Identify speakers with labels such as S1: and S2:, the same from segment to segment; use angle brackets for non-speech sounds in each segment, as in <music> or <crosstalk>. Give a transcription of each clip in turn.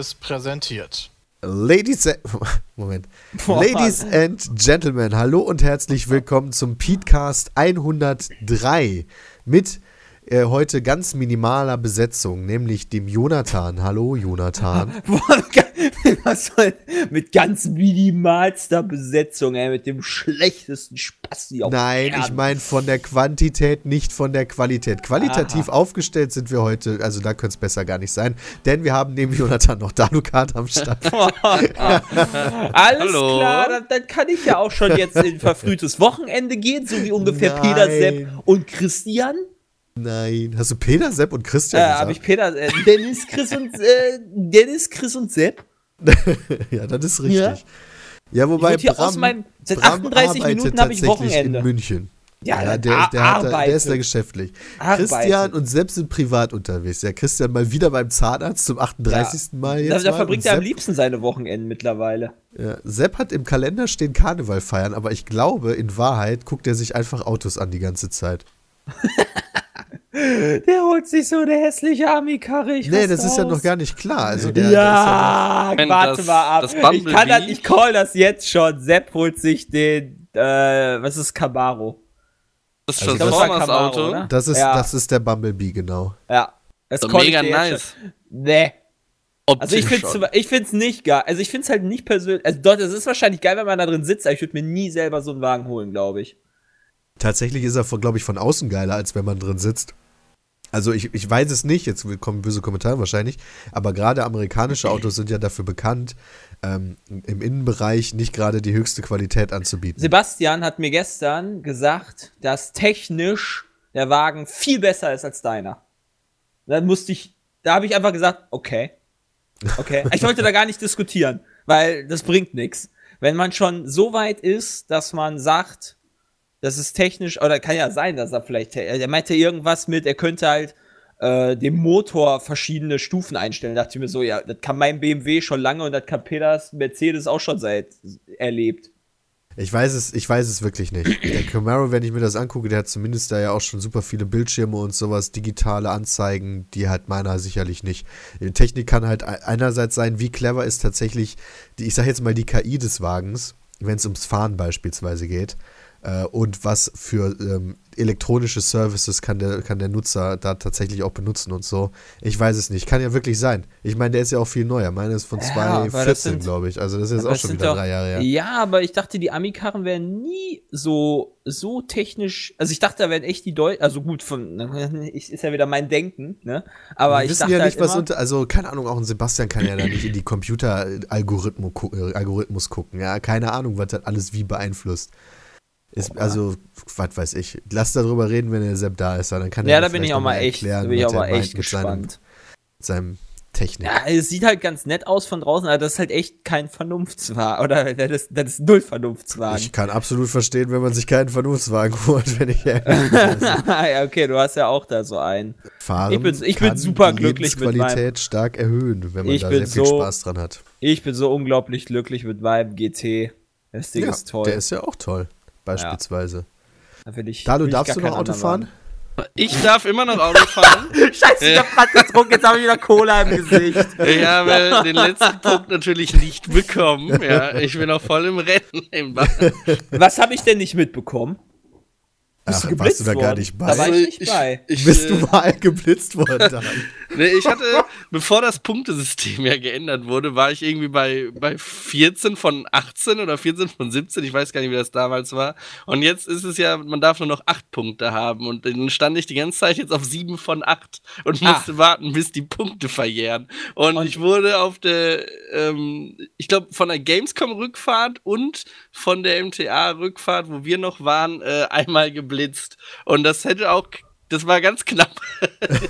S1: Seriös präsentiert.
S2: Ladies, <laughs> Moment. Boah, Ladies and Gentlemen, hallo und herzlich willkommen zum Petecast 103 mit äh, heute ganz minimaler Besetzung, nämlich dem Jonathan. Hallo, Jonathan. <laughs> <laughs>
S3: Was soll mit ganz minimalster Besetzung, ey, mit dem schlechtesten Spasti
S2: auf Nein, Erden. ich meine von der Quantität, nicht von der Qualität. Qualitativ Aha. aufgestellt sind wir heute, also da könnte es besser gar nicht sein, denn wir haben neben Jonathan noch Danukat am Start. <laughs>
S3: Alles Hallo. klar, dann, dann, kann ich ja auch schon jetzt in verfrühtes Wochenende gehen, so wie ungefähr Nein. Peter, Sepp und Christian.
S2: Nein. Hast du Peter, Sepp und Christian
S3: äh, gesagt? habe ich Peter, äh, <laughs> Dennis, Chris und, äh, Dennis, Chris und Sepp. <laughs>
S2: ja, das ist richtig. Ja, ja wobei
S3: ich Bram, aus meinem, seit Bram 38 Minuten habe ich Wochenende.
S2: in München. Ja, ja der, der, hat, der, ist da geschäftlich. Arbeite. Christian und Sepp sind privat unterwegs. Ja, Christian mal wieder beim Zahnarzt zum 38. Ja. Mal jetzt.
S3: Da, da verbringt er am liebsten seine Wochenenden mittlerweile.
S2: Ja, Sepp hat im Kalender stehen Karneval feiern, aber ich glaube, in Wahrheit guckt er sich einfach Autos an die ganze Zeit. <laughs>
S3: Der holt sich so eine hässliche Ami-Karre.
S2: Nee, das ist ja noch gar nicht klar. Also der,
S3: ja, der ja warte das, mal ab. ich kann das, ich call das jetzt schon. Sepp holt sich den, äh, was ist Camaro?
S2: Das ist also Transformers das Auto. Das ist, ja. das ist der Bumblebee, genau.
S3: Ja.
S4: Das ist mega nice.
S3: Nee. Also ich finde es ich find's nicht geil. Also ich finde es halt nicht persönlich. Also dort, es ist wahrscheinlich geil, wenn man da drin sitzt, aber ich würde mir nie selber so einen Wagen holen, glaube ich.
S2: Tatsächlich ist er, glaube ich, von außen geiler, als wenn man drin sitzt. Also ich, ich weiß es nicht, jetzt kommen böse Kommentare wahrscheinlich, aber gerade amerikanische Autos sind ja dafür bekannt, ähm, im Innenbereich nicht gerade die höchste Qualität anzubieten.
S3: Sebastian hat mir gestern gesagt, dass technisch der Wagen viel besser ist als deiner. Da musste ich, da habe ich einfach gesagt, okay. Okay. ich wollte da gar nicht diskutieren, weil das bringt nichts. Wenn man schon so weit ist, dass man sagt, das ist technisch, oder kann ja sein, dass er vielleicht, er meinte irgendwas mit, er könnte halt äh, dem Motor verschiedene Stufen einstellen. Da dachte ich mir so, ja, das kann mein BMW schon lange und das kann Peters Mercedes auch schon seit erlebt.
S2: Ich weiß es, ich weiß es wirklich nicht. Der Camaro, wenn ich mir das angucke, der hat zumindest da ja auch schon super viele Bildschirme und sowas, digitale Anzeigen, die hat meiner sicherlich nicht. Die Technik kann halt einerseits sein, wie clever ist tatsächlich, die, ich sag jetzt mal die KI des Wagens, wenn es ums Fahren beispielsweise geht äh, und was für ähm, elektronische Services kann der, kann der Nutzer da tatsächlich auch benutzen und so. Ich weiß es nicht. Kann ja wirklich sein. Ich meine, der ist ja auch viel neuer. Meine ist von 2014, ja, glaube ich. Also das ist jetzt auch schon wieder doch, drei Jahre her.
S3: Ja, aber ich dachte, die Ami-Karren wären nie so, so technisch. Also ich dachte, da wären echt die Deutschen. Also gut, von, ist ja wieder mein Denken, ne? Aber Wir ich wissen dachte ja nicht,
S2: halt was unter. Also keine Ahnung, auch ein Sebastian kann ja da nicht in die Computer-Algorithmus gucken. Ja, keine Ahnung, was das alles wie beeinflusst. Ist, also, was weiß ich. Lass darüber reden, wenn der Sepp da ist. Dann kann
S3: ja, da bin ich auch mal echt, erklären, da bin ich auch mal echt gespannt.
S2: Mit seinem, Technik.
S3: Ja, es sieht halt ganz nett aus von draußen, aber das ist halt echt kein Vernunftswagen. Oder <laughs> das, ist, das ist null Vernunftswagen.
S2: Ich kann absolut verstehen, wenn man sich keinen Vernunftswagen <laughs> holt, wenn ich <laughs>
S3: Ja, okay, du hast ja auch da so einen.
S2: Fahren
S3: ich bin, ich bin super glücklich
S2: mit meinem. stark erhöhen, wenn man da sehr viel Spaß dran hat.
S3: Ich bin so unglaublich glücklich mit meinem GT. Das Ding
S2: ja,
S3: ist toll.
S2: Der ist ja auch toll beispielsweise. Ja. Da ich, Dalu, darfst du noch Auto fahren?
S4: Ich darf immer noch Auto fahren. <laughs>
S3: Scheiße, ich hab grad getrunken, jetzt habe ich wieder Cola im Gesicht. <laughs>
S4: Ich habe den letzten Punkt natürlich nicht bekommen. Ja, ich bin noch voll im Rennen.
S3: Was habe ich denn nicht mitbekommen?
S2: Bist Ach, du warst du da gar nicht bei? Da
S3: war ich nicht bei.
S2: Ich, Bist du äh, mal geblitzt worden dann? <laughs>
S4: nee, ich hatte, bevor das Punktesystem ja geändert wurde, war ich irgendwie bei, bei 14 von 18 oder 14 von 17. Ich weiß gar nicht, wie das damals war. Und jetzt ist es ja, man darf nur noch 8 Punkte haben. Und dann stand ich die ganze Zeit jetzt auf 7 von 8 und ah. musste ah. warten, bis die Punkte verjähren. Und, und ich wurde auf der, ähm, ich glaube, von der Gamescom-Rückfahrt und von der MTA-Rückfahrt, wo wir noch waren, äh, einmal geblitzt geblitzt. Und das hätte auch, das war ganz knapp. <laughs>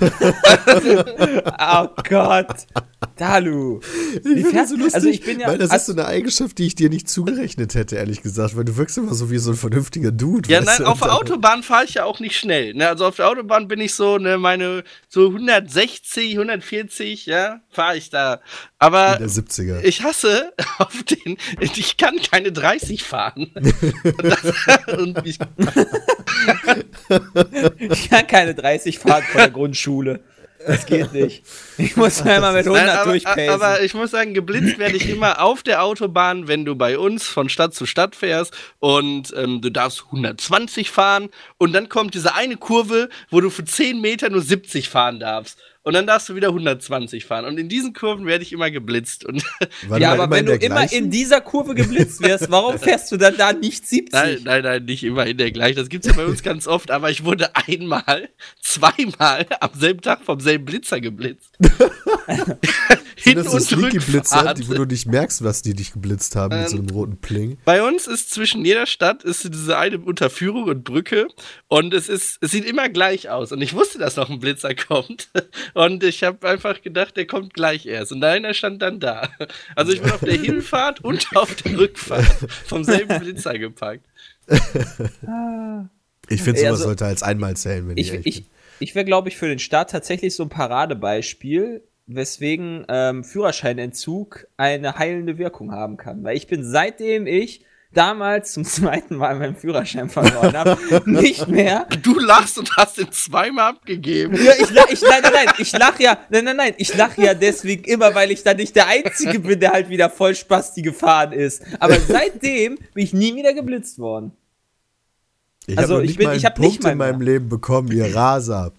S3: oh Gott. Dalu.
S2: Ich finde so lustig, also ich bin ja, weil das ist so eine Eigenschaft, die ich dir nicht zugerechnet hätte, ehrlich gesagt, weil du wirkst immer so wie so ein vernünftiger Dude.
S4: Ja, nein, auf der Autobahn fahre ich ja auch nicht schnell. Ne? Also auf der Autobahn bin ich so, ne, meine so 160, 140, ja, fahre ich da. Aber
S2: der 70er.
S4: ich hasse <laughs> auf den, ich kann keine 30 fahren. und <laughs> das,
S3: und ich, <laughs> ich kann keine 30 fahren von der Grundschule. Das geht nicht. Ich muss einmal mit 100
S4: Nein, aber,
S3: durchpacen.
S4: aber ich muss sagen, geblitzt werde ich immer auf der Autobahn, wenn du bei uns von Stadt zu Stadt fährst und ähm, du darfst 120 fahren und dann kommt diese eine Kurve, wo du für 10 Meter nur 70 fahren darfst. Und dann darfst du wieder 120 fahren. Und in diesen Kurven werde ich immer geblitzt. Und <laughs>
S3: ja, aber wenn du
S2: der
S3: immer
S2: gleichen?
S3: in dieser Kurve geblitzt wirst, warum <laughs> fährst du dann da nicht 70?
S4: nein, nein, nein, nicht immer in der gleichen. Das gibt's ja bei uns ganz oft. Aber ich wurde einmal, zweimal am selben Tag vom selben Blitzer geblitzt. <laughs>
S2: Sind das so
S4: und
S2: sneaky Blitzer,
S4: Rückfahrt.
S2: die, wo du nicht merkst, was die dich geblitzt haben mit so
S4: Ähm,
S2: einem roten Pling?
S4: Bei uns ist zwischen jeder Stadt ist diese eine Unterführung und Brücke und es ist es sieht immer gleich aus und ich wusste, dass noch ein Blitzer kommt und ich habe einfach gedacht, der kommt gleich erst und einer stand dann da. Also ich bin auf der <laughs> Hinfahrt und auf der Rückfahrt vom selben Blitzer gepackt.
S2: Ich finde, sowas
S3: also,
S2: sollte als einmal zählen, wenn ich,
S3: Ich, ich, ich wäre, glaube ich, für den Staat tatsächlich so ein Paradebeispiel, weswegen ähm, Führerscheinentzug eine heilende Wirkung haben kann. Weil ich bin seitdem ich damals zum <laughs> zweiten Mal meinen Führerschein verloren habe, nicht mehr.
S4: Du lachst und hast den zweimal abgegeben.
S3: Ja, ich lach, ich, nein, nein, nein, ich lach ja, nein, nein, nein, ich lach ja deswegen immer, weil ich dann nicht der Einzige bin, der halt wieder voll Spasti gefahren ist. Aber seitdem bin ich nie wieder geblitzt worden.
S2: Ich
S3: also
S2: habe
S3: ich
S2: nicht
S3: bin-
S2: mal
S3: ich
S2: einen
S3: hab nicht
S2: Punkt
S3: mal
S2: in meinem Leben bekommen, ihr Raser.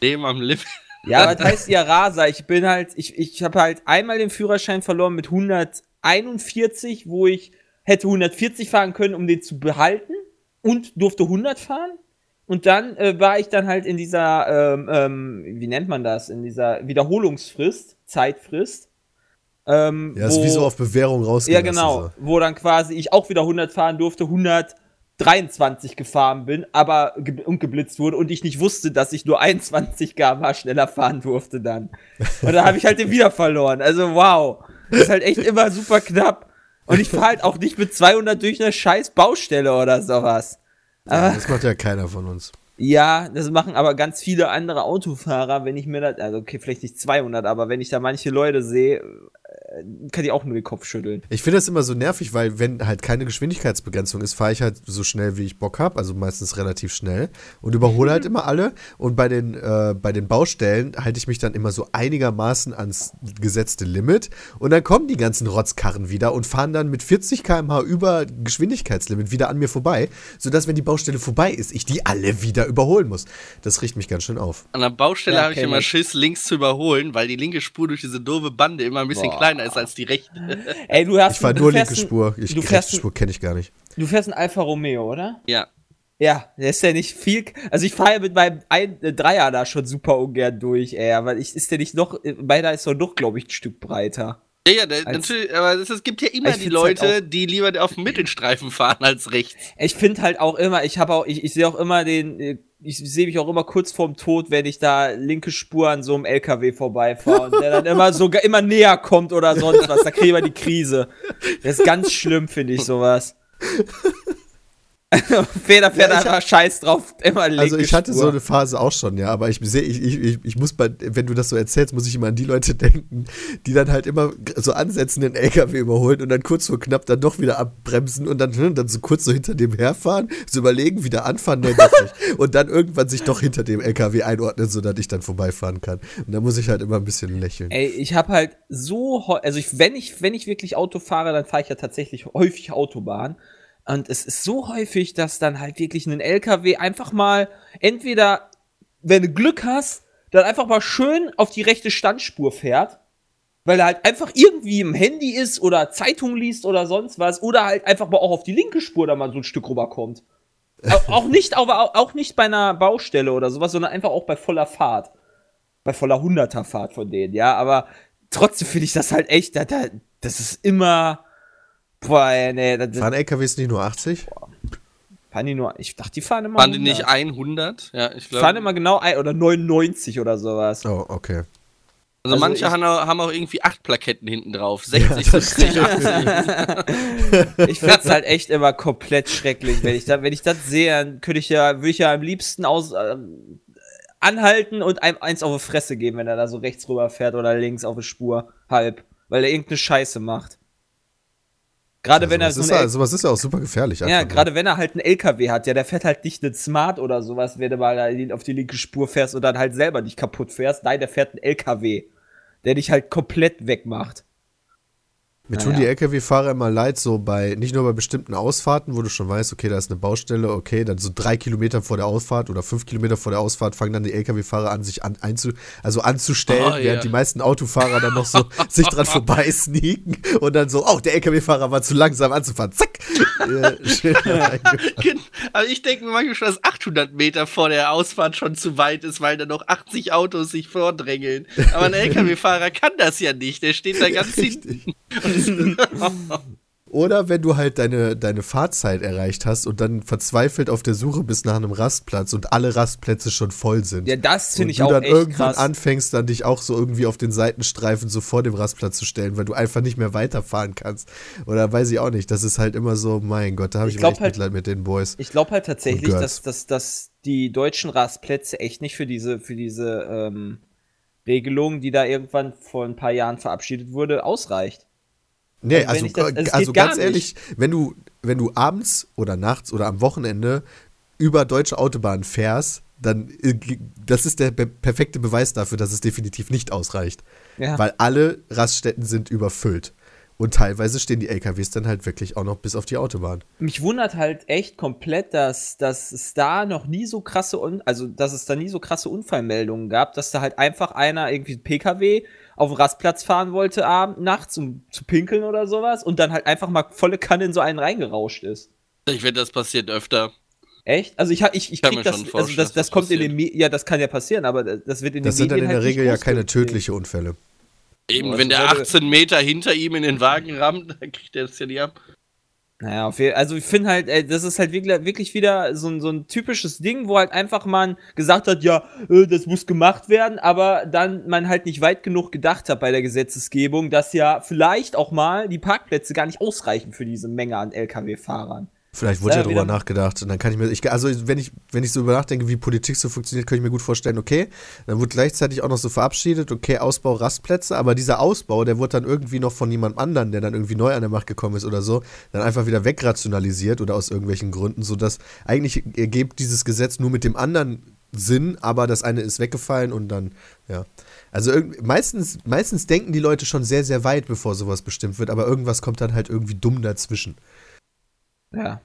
S4: Leben am Lip.
S3: Ja, das heißt ja Raser. Ich bin halt, ich, ich habe halt einmal den Führerschein verloren mit 141, wo ich hätte 140 fahren können, um den zu behalten und durfte 100 fahren. Und dann äh, war ich dann halt in dieser, ähm, ähm, wie nennt man das, in dieser Wiederholungsfrist, Zeitfrist. Ähm,
S2: Ja, ist wie so auf Bewährung
S3: ja,
S2: rausgelassen.
S3: genau.
S2: So.
S3: Wo dann quasi ich auch wieder 100 fahren durfte, 123 gefahren bin, aber ge und geblitzt wurde und ich nicht wusste, dass ich nur 21 km schneller fahren durfte dann. Und dann habe ich halt den <laughs> wieder verloren. Also wow. Das ist halt echt immer super knapp. Und ich fahre halt auch nicht mit 200 durch eine scheiß Baustelle oder sowas.
S2: Ja,
S3: Aber
S2: das macht ja keiner von uns.
S3: ja, das machen aber ganz viele andere Autofahrer, wenn ich mir das, also okay, vielleicht nicht 200, aber wenn ich da manche Leute sehe, kann ich auch nur den Kopf schütteln.
S2: Ich finde das immer so nervig, weil wenn halt keine Geschwindigkeitsbegrenzung ist, fahre ich halt so schnell, wie ich Bock habe, also meistens relativ schnell und überhole halt immer alle. Und bei den, äh, bei den Baustellen halte ich mich dann immer so einigermaßen ans gesetzte Limit und dann kommen die ganzen Rotzkarren wieder und fahren dann mit 40 km/h über Geschwindigkeitslimit wieder an mir vorbei, sodass, wenn die Baustelle vorbei ist, ich die alle wieder überholen muss. Das riecht mich ganz schön auf.
S4: An der Baustelle
S3: Ja,
S4: habe ich immer
S3: ich.
S4: Schiss, links zu überholen, weil die linke Spur durch diese doofe Bande immer ein bisschen
S3: Boah.
S4: kleiner ist als die rechte.
S3: Ey, du hast
S2: Ich fahre nur
S3: fährst
S2: linke Spur. Ich,
S3: du fährst, ein-
S2: Spur kenne ich gar nicht.
S3: du fährst ein Alfa Romeo, oder?
S4: Ja.
S3: Ja, der ist ja nicht viel. Also ich fahre ja mit meinem ein, äh, Dreier da schon super ungern durch, ey. Aber ich, ist der nicht noch, äh, meiner ist doch noch, glaube ich, ein Stück breiter.
S4: Ja, ja,
S3: Als-
S4: natürlich, aber es, gibt ja immer die
S3: halt
S4: Leute, die lieber auf dem Mittelstreifen fahren als rechts.
S3: Ich finde halt auch immer, ich habe auch, ich, ich sehe auch immer den, äh, ich sehe mich auch immer kurz vorm Tod, wenn ich da linke Spur an so einem LKW vorbeifahre und der dann immer so immer näher kommt oder sonst was. Da kriegen wir die Krise. Das ist ganz schlimm, finde ich sowas. <laughs> Feder fährt
S2: Ja,
S3: einfach scheiß drauf, immer linke
S2: Also ich hatte
S3: Spur.
S2: so eine Phase auch schon, ja, aber ich sehe, ich, ich, ich, muss bei, wenn du das so erzählst, muss ich immer an die Leute <laughs> denken, die dann halt immer so ansetzen, den LKW überholen und dann kurz vor knapp dann doch wieder abbremsen und dann, hm, dann so kurz so hinter dem herfahren, so überlegen, wieder anfahren, nee, doch nicht. <laughs> Und dann irgendwann sich doch hinter dem LKW einordnen, sodass ich dann vorbeifahren kann. Und da muss ich halt immer ein bisschen lächeln.
S3: Ey, ich habe halt so, also ich, wenn ich, wenn ich wirklich Auto fahre, dann fahre ich ja tatsächlich häufig Autobahn. Und es ist so häufig, dass dann halt wirklich ein LKW einfach mal entweder, wenn du Glück hast, dann einfach mal schön auf die rechte Standspur fährt, weil er halt einfach irgendwie im Handy ist oder Zeitung liest oder sonst was, oder halt einfach mal auch auf die linke Spur da mal so ein Stück rüberkommt. Au- <laughs> auch nicht, aber auch, nicht bei einer Baustelle oder sowas, sondern einfach auch bei voller Fahrt bei voller Hunderterfahrt von denen, ja, aber trotzdem finde ich das halt echt, da, da, das ist immer, boah, nee, das,
S2: Fahren LKWs nicht nur 80?
S3: fahren die nur, ich dachte, die fahren immer
S4: Waren die
S3: 100.
S4: nicht 100? Ja, ich
S3: Die fahren
S4: glaube.
S3: immer genau ein, oder 99 oder sowas.
S2: Oh, okay.
S4: Also,
S3: also
S4: manche
S3: ich-
S4: haben auch, haben auch irgendwie acht Plaketten hinten drauf. 60, 70, 80.
S3: Ich find's halt echt immer komplett schrecklich, wenn ich da, wenn ich das sehe, dann könnte ich ja, würde ich ja am liebsten aus, ähm, anhalten und einem eins auf die Fresse geben, wenn er da so rechts rüber fährt oder links auf die Spur, halb, weil er irgendeine Scheiße macht. Gerade
S2: Also
S3: wenn er
S2: was
S3: so
S2: ist sowas ist ja auch super gefährlich.
S3: Ja,
S2: nur.
S3: gerade wenn er halt einen LKW hat, ja, der fährt halt nicht einen Smart oder sowas, wenn du mal auf die linke Spur fährst und dann halt selber nicht kaputt fährst. Nein, der fährt einen LKW, der dich halt komplett wegmacht.
S2: Mir tun
S3: Naja.
S2: die LKW-Fahrer immer leid, so bei, nicht nur bei bestimmten Ausfahrten, wo du schon weißt, okay, da ist eine Baustelle, okay, dann so drei Kilometer vor der Ausfahrt oder fünf Kilometer vor der Ausfahrt fangen dann die LKW-Fahrer an, sich an, einzu, also anzustellen,
S4: Oh,
S2: während
S4: ja.
S2: die meisten Autofahrer dann noch so <laughs> sich dran vorbei sneaken und dann so, oh, der LKW-Fahrer war zu langsam anzufahren, zack. Äh. <laughs>
S4: Gen- Also ich denke mir manchmal schon, dass 800 Meter vor der Ausfahrt schon zu weit ist, weil da noch 80 Autos sich vordrängeln. Aber ein <laughs> LKW-Fahrer kann das ja nicht. Der steht da ganz hinten. <laughs>
S2: Oder wenn du halt deine, deine Fahrzeit erreicht hast und dann verzweifelt auf der Suche bist nach einem Rastplatz und alle Rastplätze schon voll sind.
S3: Ja, das finde
S2: und
S3: ich
S2: du
S3: auch
S2: dann
S3: echt
S2: irgendwann
S3: krass.
S2: anfängst, dann dich auch so irgendwie auf den Seitenstreifen so vor dem Rastplatz zu stellen, weil du einfach nicht mehr weiterfahren kannst. Oder weiß ich auch nicht. Das ist halt immer so, mein Gott, da habe ich,
S3: Ich
S2: echt
S3: halt-
S2: Mitleid mit den Boys.
S3: Ich glaube halt tatsächlich,
S2: Und
S3: dass, dass, dass die deutschen Rastplätze echt nicht für diese, für diese ähm, Regelung, die da irgendwann vor ein paar Jahren verabschiedet wurde, ausreicht.
S2: Nee,
S3: Also
S2: also,
S3: das-
S2: also
S3: gar
S2: ganz ehrlich, wenn du, wenn du abends oder nachts oder am Wochenende über deutsche Autobahnen fährst, dann äh, das ist der perfekte Beweis dafür, dass es definitiv nicht ausreicht.
S3: Ja.
S2: Weil alle Raststätten sind überfüllt. Und teilweise stehen die LKWs dann halt wirklich auch noch bis auf die Autobahn.
S3: Mich wundert halt echt komplett, dass, dass es da noch nie so krasse, also dass es da nie so krasse Unfallmeldungen gab, dass da halt einfach einer irgendwie einen PKW auf den Rastplatz fahren wollte abend, nachts, um zu pinkeln oder sowas und dann halt einfach mal volle Kanne in so einen reingerauscht ist.
S4: Ich wette, das passiert öfter.
S3: Echt? Also ich, ich, ich
S4: Kann
S3: krieg
S4: mir
S3: das,
S4: schon
S3: also
S4: vorstellen,
S3: das, das
S4: das
S3: kommt in
S4: passiert.
S3: den Me ja, das kann ja passieren, aber das wird in
S2: Das
S3: den
S2: sind dann in der
S3: halt
S2: Regel ja keine tödlichen Unfälle.
S4: Eben,
S3: Also
S4: wenn der
S3: würde-
S4: 18 Meter hinter ihm in den Wagen rammt, <laughs> dann kriegt er das ja nicht ab.
S3: Naja, auf jeden, also ich finde halt, ey, das ist halt wirklich, wirklich wieder so ein, so ein typisches Ding, wo halt einfach man gesagt hat, ja, äh, das muss gemacht werden, aber dann man halt nicht weit genug gedacht hat bei der Gesetzesgebung, dass ja vielleicht auch mal die Parkplätze gar nicht ausreichen für diese Menge an Lkw-Fahrern.
S2: Vielleicht wurde
S3: Ja, wieder-
S2: nachgedacht. Und dann kann ich mir, ich, also wenn ich, wenn ich so über nachdenke, wie Politik so funktioniert, kann ich mir gut vorstellen, okay, dann wurde gleichzeitig auch noch so verabschiedet, okay, Ausbau Rastplätze, aber dieser Ausbau, der wurde dann irgendwie noch von jemand anderen, der dann irgendwie neu an der Macht gekommen ist oder so, dann einfach wieder wegrationalisiert oder aus irgendwelchen Gründen, sodass eigentlich ergibt dieses Gesetz nur mit dem anderen Sinn, aber das eine ist weggefallen und dann, ja. Also meistens, meistens denken die Leute schon sehr, sehr weit, bevor sowas bestimmt wird, aber irgendwas kommt dann halt irgendwie dumm dazwischen.
S3: Ja.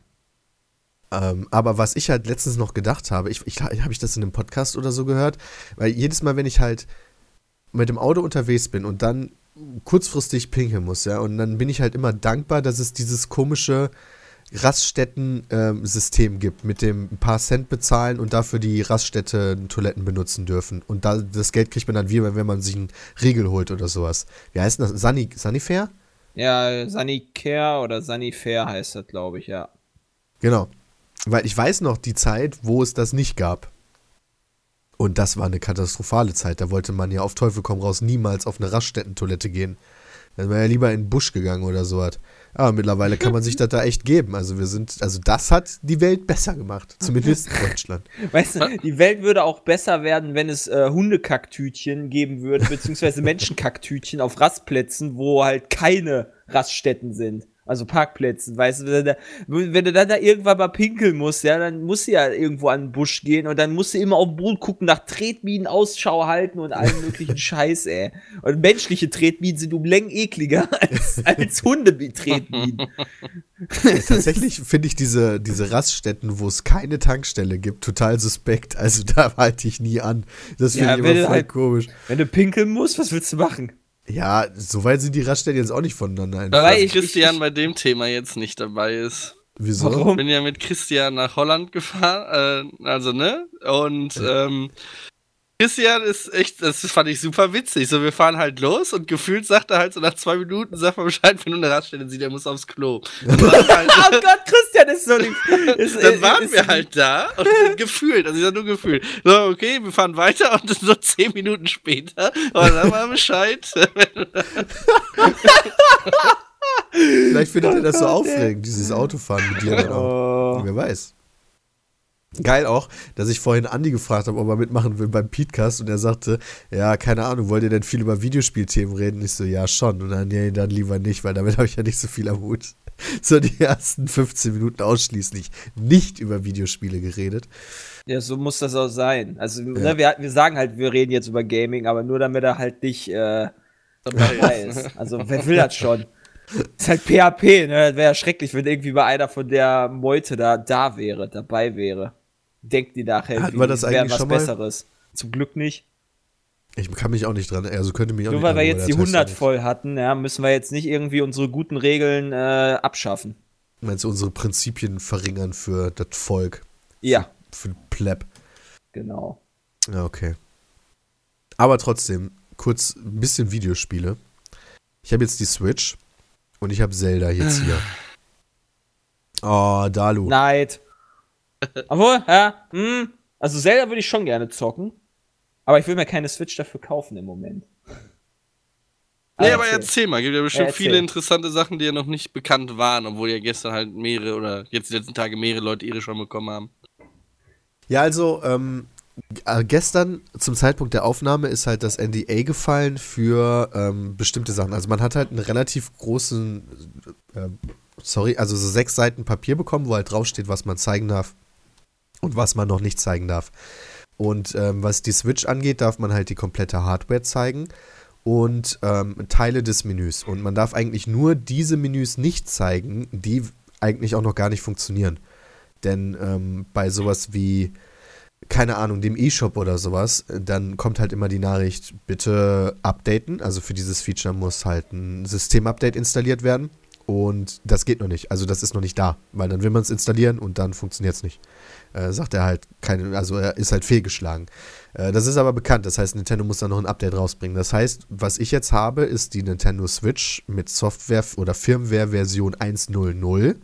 S2: Ähm, aber was ich halt letztens noch gedacht habe, ich, ich habe ich das in einem Podcast oder so gehört, weil jedes Mal, wenn ich halt mit dem Auto unterwegs bin und dann kurzfristig pinkeln muss, ja, und dann bin ich halt immer dankbar, dass es dieses komische Raststätten-System gibt, mit dem ein paar Cent bezahlen und dafür die Raststätte-Toiletten benutzen dürfen. Und da, das Geld kriegt man dann wieder, wenn man sich einen Riegel holt oder sowas. Wie heißt das? Sunny, Sunnyfair?
S3: Ja, Sanicare oder Sanifair heißt das, glaube ich, ja.
S2: Genau. Weil ich weiß noch die Zeit, wo es das nicht gab. Und das war eine katastrophale Zeit. Da wollte man ja auf Teufel komm raus niemals auf eine Raststättentoilette gehen. Dann wäre ja lieber in den Busch gegangen oder sowas. Aber mittlerweile kann man sich das da echt geben. Also wir sind, also das hat die Welt besser gemacht. Zumindest in Deutschland. <laughs>
S3: Weißt du, die Welt würde auch besser werden, wenn es äh, Hundekacktütchen geben würde, beziehungsweise Menschenkacktütchen auf Rastplätzen, wo halt keine Raststätten sind. Also Parkplätzen, weißt du, wenn du, da, wenn du dann da irgendwann mal pinkeln musst, ja, dann musst du ja irgendwo an den Busch gehen und dann musst du immer auf den Boden gucken, nach Tretminen Ausschau halten und allen möglichen Scheiß, ey. Und menschliche Tretminen sind um Längen ekliger <laughs> als, als Hunde-Tretminen. <laughs>
S2: Tatsächlich finde ich diese, diese Raststätten, wo es keine Tankstelle gibt, total suspekt. Also da halte ich nie an. Das finde
S3: Ja,
S2: ich immer voll
S3: halt-
S2: komisch.
S3: Wenn du pinkeln musst, was willst du machen?
S2: Ja, so weit sind die Raststätten jetzt auch nicht voneinander entfernt.
S3: Weil ich-
S4: Christian
S3: ich-
S4: bei dem Thema jetzt nicht dabei ist.
S2: Wieso?
S3: Warum?
S4: Ich bin ja mit Christian nach Holland gefahren, äh, also ne? Und ähm, Christian ist echt, das fand ich super witzig. So, wir fahren halt los und gefühlt sagt er halt so nach zwei Minuten, sagt man Bescheid, wenn du eine Raststätte siehst, der muss aufs Klo. <laughs> Halt,
S3: Oh Gott, Christian ist so lieb. <laughs> Ist,
S4: dann waren
S3: ist-
S4: wir halt da und gefühlt, also ich sag nur gefühlt. So, okay, wir fahren weiter und so zehn Minuten später, aber dann war Bescheid.
S2: Vielleicht findet er das so
S3: ey.
S2: aufregend, dieses Autofahren mit dir dann auch.
S3: Oh.
S2: Wer weiß. Geil auch, dass ich vorhin Andi gefragt habe, ob er mitmachen will beim Podcast und er sagte, ja, keine Ahnung, wollt ihr denn viel über Videospielthemen reden? Ich so, ja, schon. Und dann, nee, dann lieber nicht, weil damit <laughs> habe ich ja nicht so viel am Hut. so die ersten 15 Minuten ausschließlich nicht über Videospiele geredet.
S3: Ja, so muss das auch sein. Also, ne, wir, wir sagen halt, wir reden jetzt über Gaming, aber nur damit er halt nicht äh, <laughs> dabei ist. Also, wer will das schon? <laughs> ist halt PHP, ne? Das wäre ja schrecklich, wenn irgendwie bei einer von der Meute da, da wäre, dabei wäre. Denkt die nachher,
S2: Hatten wir das
S3: wäre
S2: eigentlich
S3: was
S2: schon mal?
S3: Besseres. Zum Glück nicht.
S2: Ich kann mich auch nicht dran, also könnte mich auch
S3: Nur
S2: nicht
S3: weil wir jetzt die
S2: erinnern,
S3: 100
S2: das heißt
S3: voll hatten, ja, müssen wir jetzt nicht irgendwie unsere guten Regeln äh, abschaffen.
S2: Meinst du, unsere Prinzipien verringern für das Volk,
S3: Ja,
S2: für den Pleb?
S3: genau.
S2: Ja, okay. Aber trotzdem, kurz ein bisschen Videospiele. Ich habe jetzt die Switch und ich habe Zelda jetzt hier. Oh, Dalu.
S3: Neid. Obwohl, ja, hm, also Zelda würde ich schon gerne zocken, aber ich will mir keine Switch dafür kaufen im Moment.
S4: Nee,
S3: Ah,
S4: aber
S3: erzähl.
S4: mal, gibt ja bestimmt
S3: Ja, erzähl.
S4: viele interessante Sachen, die ja noch nicht bekannt waren, obwohl ja gestern halt mehrere oder jetzt die letzten Tage mehrere Leute ihre schon bekommen haben.
S2: Ja, also, ähm, äh, gestern zum Zeitpunkt der Aufnahme ist halt das NDA gefallen für ähm, bestimmte Sachen. Also man hat halt einen relativ großen, äh, sorry, also so sechs Seiten Papier bekommen, wo halt draufsteht, was man zeigen darf und was man noch nicht zeigen darf. Und ähm, was die Switch angeht, darf man halt die komplette Hardware zeigen und ähm, Teile des Menüs. Und man darf eigentlich nur diese Menüs nicht zeigen, die eigentlich auch noch gar nicht funktionieren. Denn ähm, bei sowas wie, keine Ahnung, dem E-Shop oder sowas, dann kommt halt immer die Nachricht, bitte updaten. Also für dieses Feature muss halt ein Systemupdate installiert werden. Und das geht noch nicht. Also das ist noch nicht da. Weil dann will man es installieren und dann funktioniert es nicht. Äh, sagt er halt, keine, also er ist halt fehlgeschlagen. Äh, das ist aber bekannt. Das heißt, Nintendo muss da noch ein Update rausbringen. Das heißt, was ich jetzt habe, ist die Nintendo Switch mit Software- oder Firmware-Version 1.0.0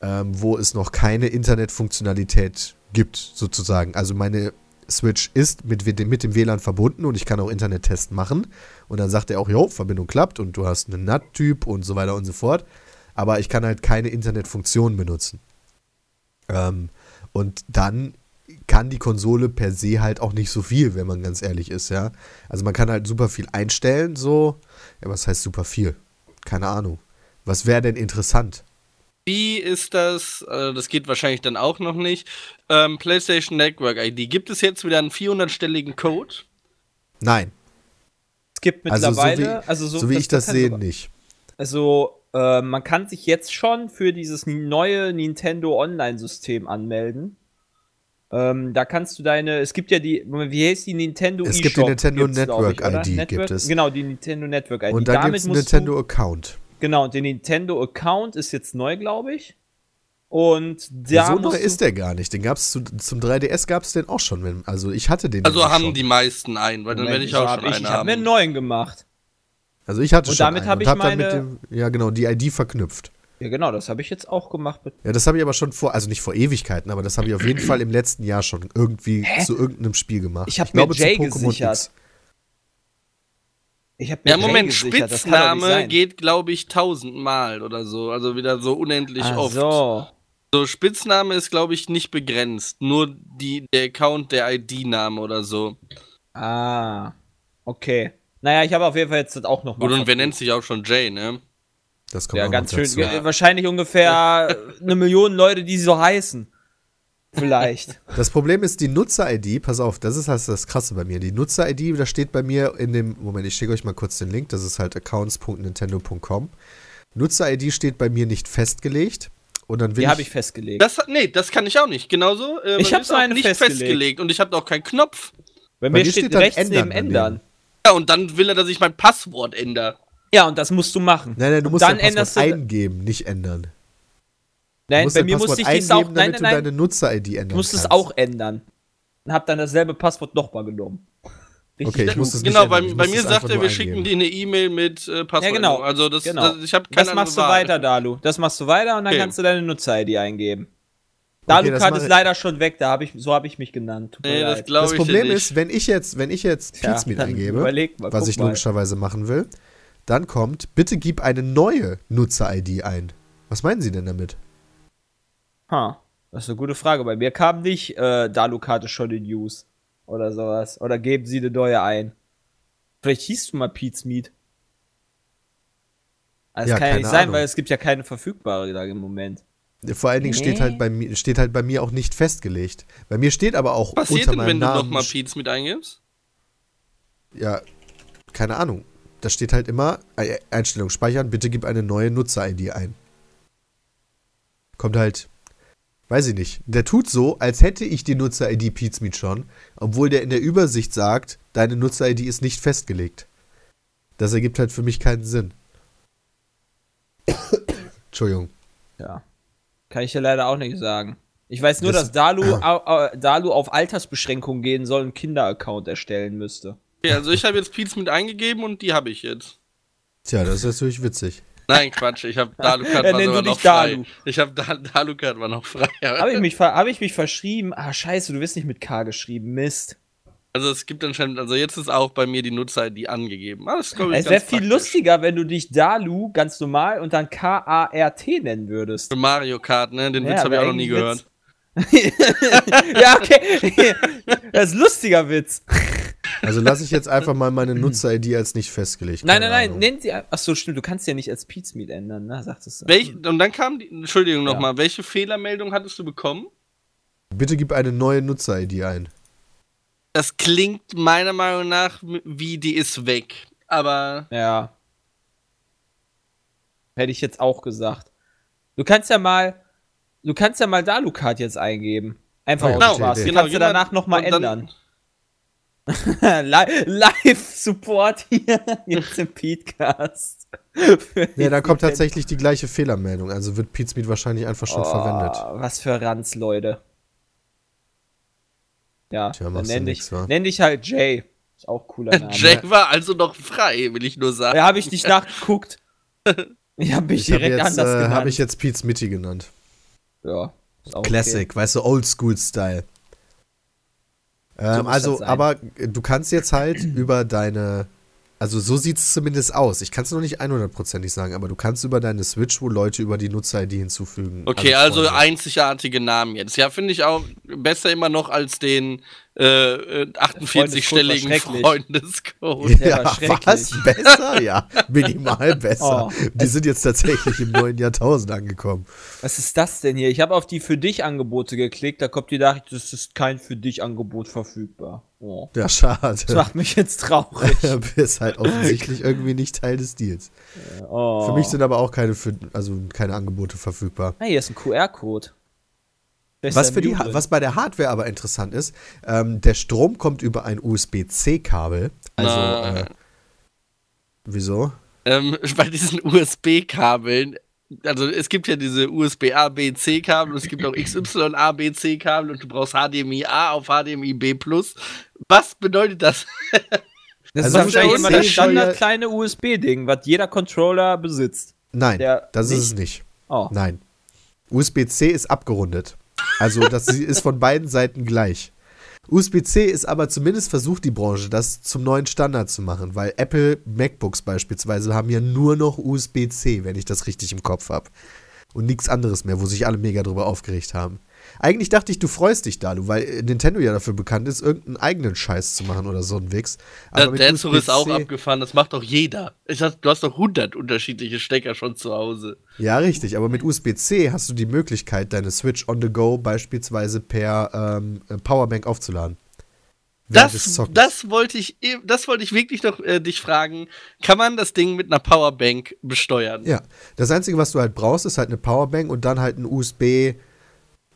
S2: ähm, wo es noch keine Internetfunktionalität gibt, sozusagen. Also meine Switch ist mit, mit dem- WLAN verbunden und ich kann auch Internettests machen. Und dann sagt er auch, jo, Verbindung klappt und du hast einen NAT-Typ und so weiter und so fort. Aber ich kann halt keine Internetfunktion benutzen. Ähm, und dann kann die Konsole per se halt auch nicht so viel, wenn man ganz ehrlich ist, ja. Also man kann halt super viel einstellen, so. Ja, was heißt super viel? Keine Ahnung. Was wäre denn interessant?
S4: Wie ist das? Äh, das geht wahrscheinlich dann auch noch nicht. Ähm, PlayStation Network ID. Gibt es jetzt wieder einen 400-stelligen Code?
S2: Nein.
S3: Es gibt
S2: Also so
S3: mittlerweile,
S2: wie,
S3: also so,
S2: so wie ich das sehe, nicht.
S3: Also, äh, man kann sich jetzt schon für dieses neue Nintendo Online-System anmelden. Ähm, da kannst du deine, es gibt ja die, wie heißt die Nintendo
S2: Es
S3: eShop
S2: gibt die Nintendo Network
S3: oder?
S2: ID,
S3: Network,
S2: gibt es.
S3: Genau, die Nintendo Network ID.
S2: Und dann gibt es einen
S3: musst
S2: Nintendo-Account.
S3: Genau, und der Nintendo Account ist jetzt neu, glaube ich. Und da
S2: so neu ist der gar nicht. Den gab's zu, zum 3DS gab es den auch schon. Wenn, also ich hatte den.
S4: Also haben
S2: schon.
S4: die meisten einen, weil dann
S3: Moment,
S4: werde ich
S3: so
S4: auch
S3: hab
S4: schon
S3: ich,
S4: einen
S3: ich habe
S4: haben.
S3: mir einen neuen gemacht.
S2: Also ich hatte
S3: Und
S2: schon
S3: damit
S2: einen
S3: hab ich
S2: und hab dann
S3: meine-
S2: mit dem, ja genau, die ID verknüpft.
S3: Ja, genau, das habe ich jetzt auch gemacht. Mit
S2: Ja, das habe ich aber schon vor, also nicht vor Ewigkeiten, aber das habe ich auf jeden Fall im letzten Jahr schon irgendwie zu irgendeinem Spiel gemacht.
S3: Ich hab mir Jay gesichert.
S2: X.
S3: ich habe mir
S4: Ja, Moment,
S3: gesichert,
S4: Spitzname geht, glaube ich, tausendmal oder so. Also wieder so unendlich
S3: Ach
S4: oft.
S3: so.
S4: So, Spitzname ist, glaube ich, nicht begrenzt. Nur die, der Account, der ID-Name oder so.
S3: Ah, okay. Naja, ich habe auf jeden Fall jetzt das auch noch mal
S4: Gut, und wer nennt sich auch schon Jay, ne?
S2: Das kommt
S3: Ja,
S2: auch
S3: ganz schön.
S2: dazu.
S3: Wahrscheinlich ungefähr <laughs> eine Million Leute, die so heißen. Vielleicht. <laughs>
S2: Das Problem ist die Nutzer-ID, pass auf, das ist halt das Krasse bei mir. Die Nutzer-ID, da steht bei mir in dem, Moment, ich schicke euch mal kurz den Link, das ist halt accounts.nintendo.com. Nutzer-ID steht bei mir nicht festgelegt. Und dann will
S3: Die habe ich festgelegt.
S4: Das, nee, das kann ich auch nicht. Genauso. Äh,
S3: Ich
S4: mir ist auch
S3: meine
S4: nicht
S3: festgelegt.
S4: festgelegt. Und ich habe auch keinen Knopf.
S3: Bei
S2: bei
S3: mir steht,
S2: steht
S3: rechts
S2: ändern
S3: neben ändern.
S4: Ja, und dann will er, dass ich mein Passwort ändere.
S3: Ja, und das musst du machen.
S2: Nein, nein, du
S3: Und
S2: musst
S3: dann
S2: dein Passwort eingeben, nicht ändern.
S3: Nein, bei mir musste ich das auch. Nein,
S2: damit
S3: nein,
S2: du
S3: nein.
S2: deine Nutzer-ID ändern
S3: Ich musste es auch ändern. Und hab dann dasselbe Passwort nochmal genommen. Richtig
S2: Okay, ich muss es nicht
S4: Genau, bei,
S2: ändern, ich
S4: bei mir sagt er, wir schicken dir eine E-Mail mit äh, Passwort.
S3: Ja, genau.
S4: Also das,
S3: Genau.
S4: das ich habe keine
S3: Das machst du weiter, Dalu. Das machst du weiter und dann
S4: Okay.
S3: kannst du deine Nutzer-ID eingeben.
S2: Okay, das
S3: Dalu-Card
S2: mache
S3: ist leider schon weg, da hab ich, so habe ich mich genannt. Tut mir
S4: Nee, das
S2: Das Problem
S4: nicht.
S2: ist, wenn ich jetzt, wenn ich jetzt Pizmeet
S3: dann
S2: eingebe,
S3: mal,
S2: was ich
S3: mal.
S2: logischerweise machen will, dann kommt, bitte gib eine neue Nutzer-ID ein. Was meinen Sie denn damit?
S3: Ha, das ist eine gute Frage. Bei mir kam nicht äh, Dalu-Karte schon in News oder sowas. Oder geben Sie eine neue ein. Vielleicht hieß du mal Pete's Meat. Das
S2: Ja,
S3: kann ja
S2: keine
S3: nicht sein,
S2: Ahnung.
S3: weil es gibt ja keine verfügbare da im Moment.
S2: Vor allen Dingen steht
S3: Nee.
S2: halt bei mir steht halt bei mir auch nicht festgelegt. Bei mir steht aber auch
S4: Was passiert
S2: unter
S4: denn,
S2: meinem
S4: wenn du
S2: Namen
S4: nochmal Pete's mit eingibst?
S2: ja keine Ahnung. Da steht halt immer äh, Einstellung speichern, bitte gib eine neue Nutzer-ID ein. Kommt halt weiß ich nicht. Der tut so, als hätte ich die Nutzer-ID Pizmeet schon, obwohl der in der Übersicht sagt, deine Nutzer-ID ist nicht festgelegt. Das ergibt halt für mich keinen Sinn. Entschuldigung.
S3: Ja. Kann ich ja leider auch nicht sagen. Ich weiß nur,
S2: Das-
S3: dass Dalu, <clears throat> au, Dalu auf Altersbeschränkung gehen soll und einen Kinder-Account erstellen müsste.
S4: Okay, also ich habe jetzt mit eingegeben und die habe ich jetzt.
S2: Tja, das ist natürlich witzig.
S4: Nein, Quatsch, ich habe Dalukat war sogar noch frei.
S3: Dalu.
S4: Ich habe da, Dalukat war noch frei. <laughs>
S3: Habe ich, mich hab ich mich verschrieben? Ah, scheiße, du wirst nicht mit K geschrieben. Mist.
S4: Also es gibt anscheinend, also jetzt ist auch bei mir die Nutzer-ID angegeben. Ah,
S3: Es wäre viel lustiger, wenn du dich Dalu ganz normal und dann K-A-R-T nennen würdest.
S4: Für Mario Kart, ne? Den
S3: Ja,
S4: Witz habe ich auch noch nie gehört. <laughs>
S3: ja, okay. <laughs> Das ist ein lustiger Witz.
S2: Also lasse ich jetzt einfach mal meine Nutzer-ID als nicht festgelegt.
S3: Nein, nein, nein,
S2: Ahnung.
S3: nenn sie. Achso, stimmt, du kannst ja nicht als Pizmeet ändern, ne? Sagtest du.
S4: Welch, und dann kam die, Entschuldigung
S3: Ja.
S4: nochmal, welche Fehlermeldung hattest du bekommen?
S2: Bitte gib eine neue Nutzer-ID ein.
S4: Das klingt meiner Meinung nach wie die ist weg. Aber
S3: Ja. Hätte ich jetzt auch gesagt. Du kannst ja mal. Du kannst ja mal Dalukat jetzt eingeben. Einfach
S2: Oh,
S3: aus
S2: genau,
S3: Spaß. Du kannst du danach nochmal
S4: dann-
S3: ändern. Li- <laughs> Live-Support hier <laughs> jetzt im Podcast.
S2: Ja, da kommt tatsächlich die gleiche Fehlermeldung. Also wird Pizmeet wahrscheinlich einfach schon
S3: oh,
S2: verwendet.
S3: Was für Ranz, Leute. Ja,
S2: Tja,
S3: dann nenn
S2: nix,
S3: dich, nenn dich halt Jay. Ist auch cooler <laughs> Name.
S4: Jay war also noch frei, will ich nur sagen.
S3: Da habe ich nicht nachgeguckt. Ich habe mich
S2: Ich habe
S3: direkt
S2: jetzt,
S3: anders
S2: äh,
S3: genannt.
S2: hab ich jetzt Pete's Mitty genannt.
S3: ja, ist auch
S2: Classic, weißt du, Oldschool-Style. Ähm,
S3: muss
S2: also, aber du kannst jetzt halt <clears throat> über deine. Also, so sieht es zumindest aus. Ich kann es noch nicht 100%ig sagen, aber du kannst über deine Switch wohl Leute über die Nutzer-ID hinzufügen.
S4: Okay, also
S2: Freunde.
S4: einzigartige Namen jetzt. Ja, finde ich auch besser immer noch als den äh, äh, 48-stelligen
S3: schrecklich.
S4: Freundescode.
S2: Ja,
S3: schrecklich.
S2: was? Besser? Ja, minimal <laughs> besser.
S3: Oh.
S2: Die sind jetzt tatsächlich im neuen Jahrtausend angekommen.
S3: Was ist das denn hier? Ich habe auf die für dich Angebote geklickt, da kommt die Nachricht, es ist kein für dich Angebot verfügbar. Oh.
S2: Ja, schade.
S3: Das macht mich jetzt traurig. <laughs>
S2: Du bist halt offensichtlich irgendwie nicht Teil des Deals.
S3: Oh.
S2: Für mich sind aber auch keine, für, also keine Angebote verfügbar.
S3: Ah, hier ist ein QR-Code.
S2: Was, für die, was bei der Hardware aber interessant ist, ähm, der Strom kommt über ein USB-C-Kabel. Also, äh, wieso?
S4: Ähm, <laughs> bei diesen USB-Kabeln, also es gibt ja diese USB-A, B, C-Kabel und es gibt auch <laughs> XY-A, B, C-Kabel und du brauchst HDMI A auf HDMI B+. Was bedeutet das? <laughs>
S3: Das
S2: Also
S3: ist wahrscheinlich immer das Standard kleine USB-Ding, was jeder Controller besitzt.
S2: Nein, das ist
S3: nicht-
S2: es nicht.
S3: Oh.
S2: Nein. USB-C ist abgerundet. Also, das ist von beiden Seiten gleich. USB-C ist aber zumindest versucht die Branche, das zum neuen Standard zu machen, weil Apple MacBooks beispielsweise haben ja nur noch USB-C, wenn ich das richtig im Kopf habe. Und nichts anderes mehr, wo sich alle mega drüber aufgeregt haben. Eigentlich dachte ich, du freust dich, Dalu, weil äh, Nintendo ja dafür bekannt ist, irgendeinen eigenen Scheiß zu machen oder so ein Wix.
S4: Der,
S2: mit
S4: der Zug ist auch abgefahren, das macht doch jeder. Ich sag, du hast doch 100 unterschiedliche Stecker schon zu Hause.
S2: Ja, richtig, aber mit USB-C hast du die Möglichkeit, deine Switch on the go beispielsweise per ähm, Powerbank aufzuladen.
S4: Das, das wollte ich, eh- das wollte ich wirklich noch äh, dich fragen. Kann man das Ding mit einer Powerbank besteuern?
S2: Ja, das Einzige, was du halt brauchst, ist halt eine Powerbank und dann halt ein USB,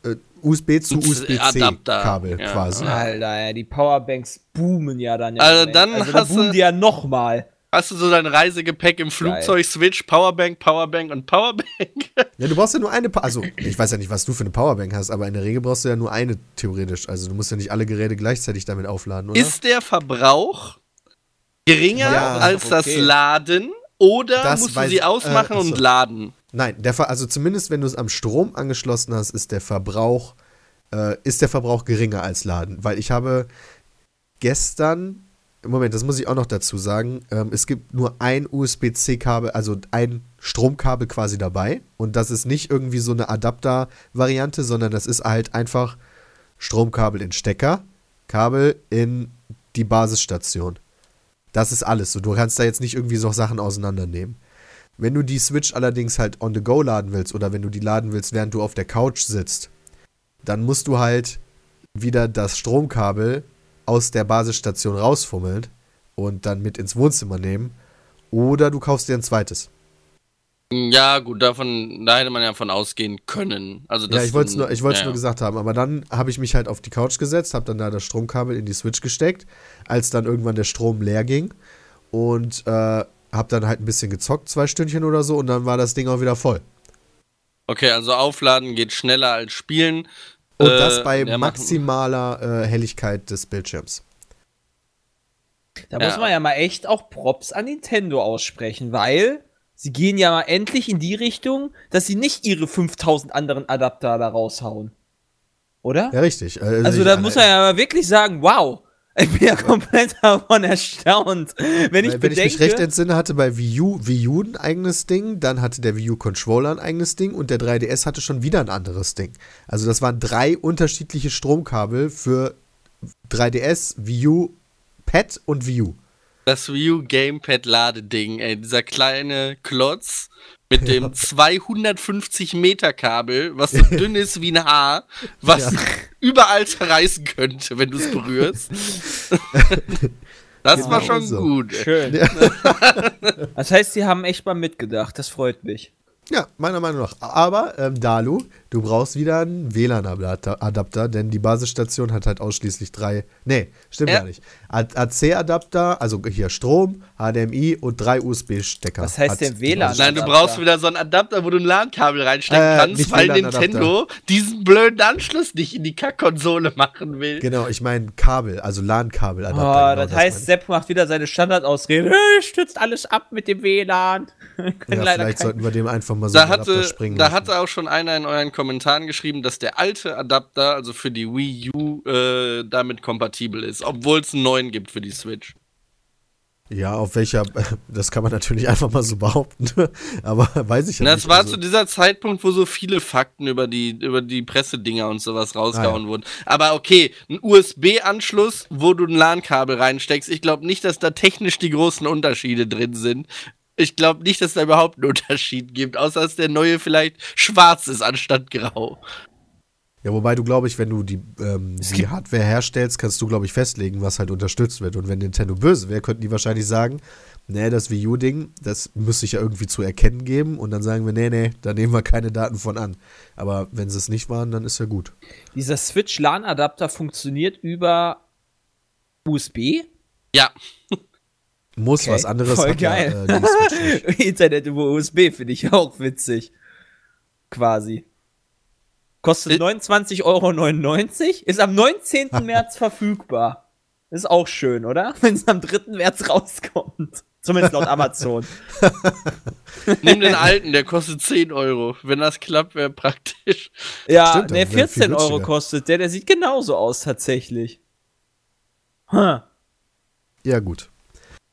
S2: äh, USB zu USB-C-Kabel
S4: ja.
S2: quasi.
S3: Alter, ja, die Powerbanks boomen ja dann. im
S4: Also dann
S3: also, dann
S4: hast
S3: boomen
S4: du-
S3: die ja nochmal.
S4: Hast du so dein Reisegepäck im Flugzeug, Switch, Powerbank, Powerbank und Powerbank? <laughs>
S2: Ja, du brauchst ja nur eine, pa also ich weiß ja nicht, was du für eine Powerbank hast, aber in der Regel brauchst du ja nur eine theoretisch. Also du musst ja nicht alle Geräte gleichzeitig damit aufladen, oder?
S4: Ist der Verbrauch geringer
S2: Ja,
S4: als das
S3: okay.
S4: Laden oder
S2: Das
S4: musst du sie
S2: ich-
S4: ausmachen
S2: äh,
S4: und laden?
S2: Nein, der also zumindest wenn du es am Strom angeschlossen hast, ist der Verbrauch äh, ist der Verbrauch geringer als Laden, weil ich habe gestern Moment, das muss ich auch noch dazu sagen. Ähm, es gibt nur ein USB-C-Kabel, also ein Stromkabel quasi dabei. Und das ist nicht irgendwie so eine Adapter-Variante, sondern das ist halt einfach Stromkabel in Stecker, Kabel in die Basisstation. Das ist alles so. Du kannst da jetzt nicht irgendwie so Sachen auseinandernehmen. Wenn du die Switch allerdings halt on the go laden willst oder wenn du die laden willst, während du auf der Couch sitzt, dann musst du halt wieder das Stromkabel aus der Basisstation rausfummeln und dann mit ins Wohnzimmer nehmen. Oder du kaufst dir ein zweites.
S4: Ja, gut, davon, da hätte man ja von ausgehen können. Also das
S2: ja, ich wollte es nur, ich
S4: ja,
S2: nur gesagt haben. Aber dann habe ich mich halt auf die Couch gesetzt, habe dann da das Stromkabel in die Switch gesteckt, als dann irgendwann der Strom leer ging. Und äh, habe dann halt ein bisschen gezockt, zwei Stündchen oder so. Und dann war das Ding auch wieder voll.
S4: Okay, also aufladen geht schneller als spielen.
S2: Und
S4: Äh,
S2: das bei
S4: ja,
S2: maximaler äh, Helligkeit des Bildschirms.
S3: Da
S4: Ja.
S3: muss man ja mal echt auch Props an Nintendo aussprechen, weil sie gehen ja mal endlich in die Richtung, dass sie nicht ihre 5000 anderen Adapter da raushauen. Oder?
S2: Ja, richtig. Äh,
S3: also
S2: ich-
S3: da muss man ja mal wirklich sagen, wow. Ich bin ja komplett <laughs> davon erstaunt. Wenn ich
S2: wenn ich mich
S3: bedenke,
S2: recht entsinne, hatte bei Wii U, Wii U ein eigenes Ding, dann hatte der Wii U Controller ein eigenes Ding und der 3DS hatte schon wieder ein anderes Ding. Also das waren drei unterschiedliche Stromkabel für 3DS, Wii U, Pad und Wii U.
S4: Das Wii U Gamepad Ladeding, ey, dieser kleine Klotz mit dem 250 Meter Kabel, was so dünn ist wie ein Haar, was
S2: Ja.
S4: überall zerreißen könnte, wenn du es berührst. das
S2: Genau
S4: war schon
S2: so.
S4: gut.
S3: schön. Das heißt, sie haben echt mal mitgedacht. Das freut mich.
S2: Ja, meiner Meinung nach. Aber, ähm, Dalu, du brauchst wieder einen WLAN-Adapter, denn die Basisstation hat halt ausschließlich drei. Nee, stimmt
S4: Ja.
S2: gar nicht. AC-Adapter, also hier Strom, HDMI und drei USB-Stecker.
S3: Was heißt denn WLAN?
S4: Nein, du
S3: Adapter.
S4: brauchst wieder so einen Adapter, wo du ein LAN-Kabel reinstecken
S2: Äh,
S4: kannst, weil. Nintendo diesen blöden Anschluss nicht in die Kackkonsole machen will.
S2: Genau, ich meine Kabel, also LAN-Kabel-Adapter.
S3: Oh,
S2: genau
S3: das heißt, Sepp macht wieder seine Standardausrede. <laughs> Stützt alles ab mit dem WLAN. <laughs>
S2: Ja,
S3: leider
S2: vielleicht
S3: kein-
S2: sollten wir dem einfach mal so
S4: Da
S2: einen Adapter
S4: hatte,
S2: springen
S4: da
S2: lassen.
S4: hatte auch schon einer in euren Kommentaren geschrieben, dass der alte Adapter, also für die Wii U, äh, damit kompatibel ist, obwohl es einen neuen gibt für die Switch.
S2: Ja, auf welcher, <laughs> das kann man natürlich einfach mal so behaupten, aber <laughs> weiß ich ja
S4: Na,
S2: nicht.
S4: das war
S2: also,
S4: zu dieser Zeitpunkt, wo so viele Fakten über die, über die Pressedinger und sowas rausgehauen wurden. Aber okay, ein USB-Anschluss, wo du ein LAN-Kabel reinsteckst, ich glaube nicht, dass da technisch die großen Unterschiede drin sind. Ich glaube nicht, dass da überhaupt einen Unterschied gibt, außer dass der neue vielleicht schwarz ist anstatt grau.
S2: ja, wobei du, glaube ich, wenn du die, ähm, die Hardware herstellst, kannst du, glaube ich, festlegen, was halt unterstützt wird. Und wenn Nintendo böse wäre, könnten die wahrscheinlich sagen, nee, das Wii U-Ding, das müsste sich ja irgendwie zu erkennen geben. Und dann sagen wir, nee, nee, da nehmen wir keine Daten von an. Aber wenn sie es nicht waren, dann ist ja gut.
S3: Dieser Switch-LAN-Adapter funktioniert über USB?
S4: Ja,
S2: Muss
S3: Okay,
S2: was anderes
S3: voll geil.
S2: Ja, äh. <laughs>
S3: Internet über USB finde ich auch witzig. Quasi. Kostet
S4: Äh.
S3: 29,99 Euro, ist am 19. <laughs> März verfügbar. Ist auch schön, oder? <laughs> Wenn es am 3. März rauskommt. Zumindest laut Amazon.
S4: nimm den alten, der kostet 10 Euro. Wenn das klappt, wäre praktisch.
S3: Ja,
S2: Stimmt,
S3: ne,
S2: viel
S3: 14 Euro kostet der. Der sieht genauso aus, tatsächlich. Huh.
S2: Ja, gut.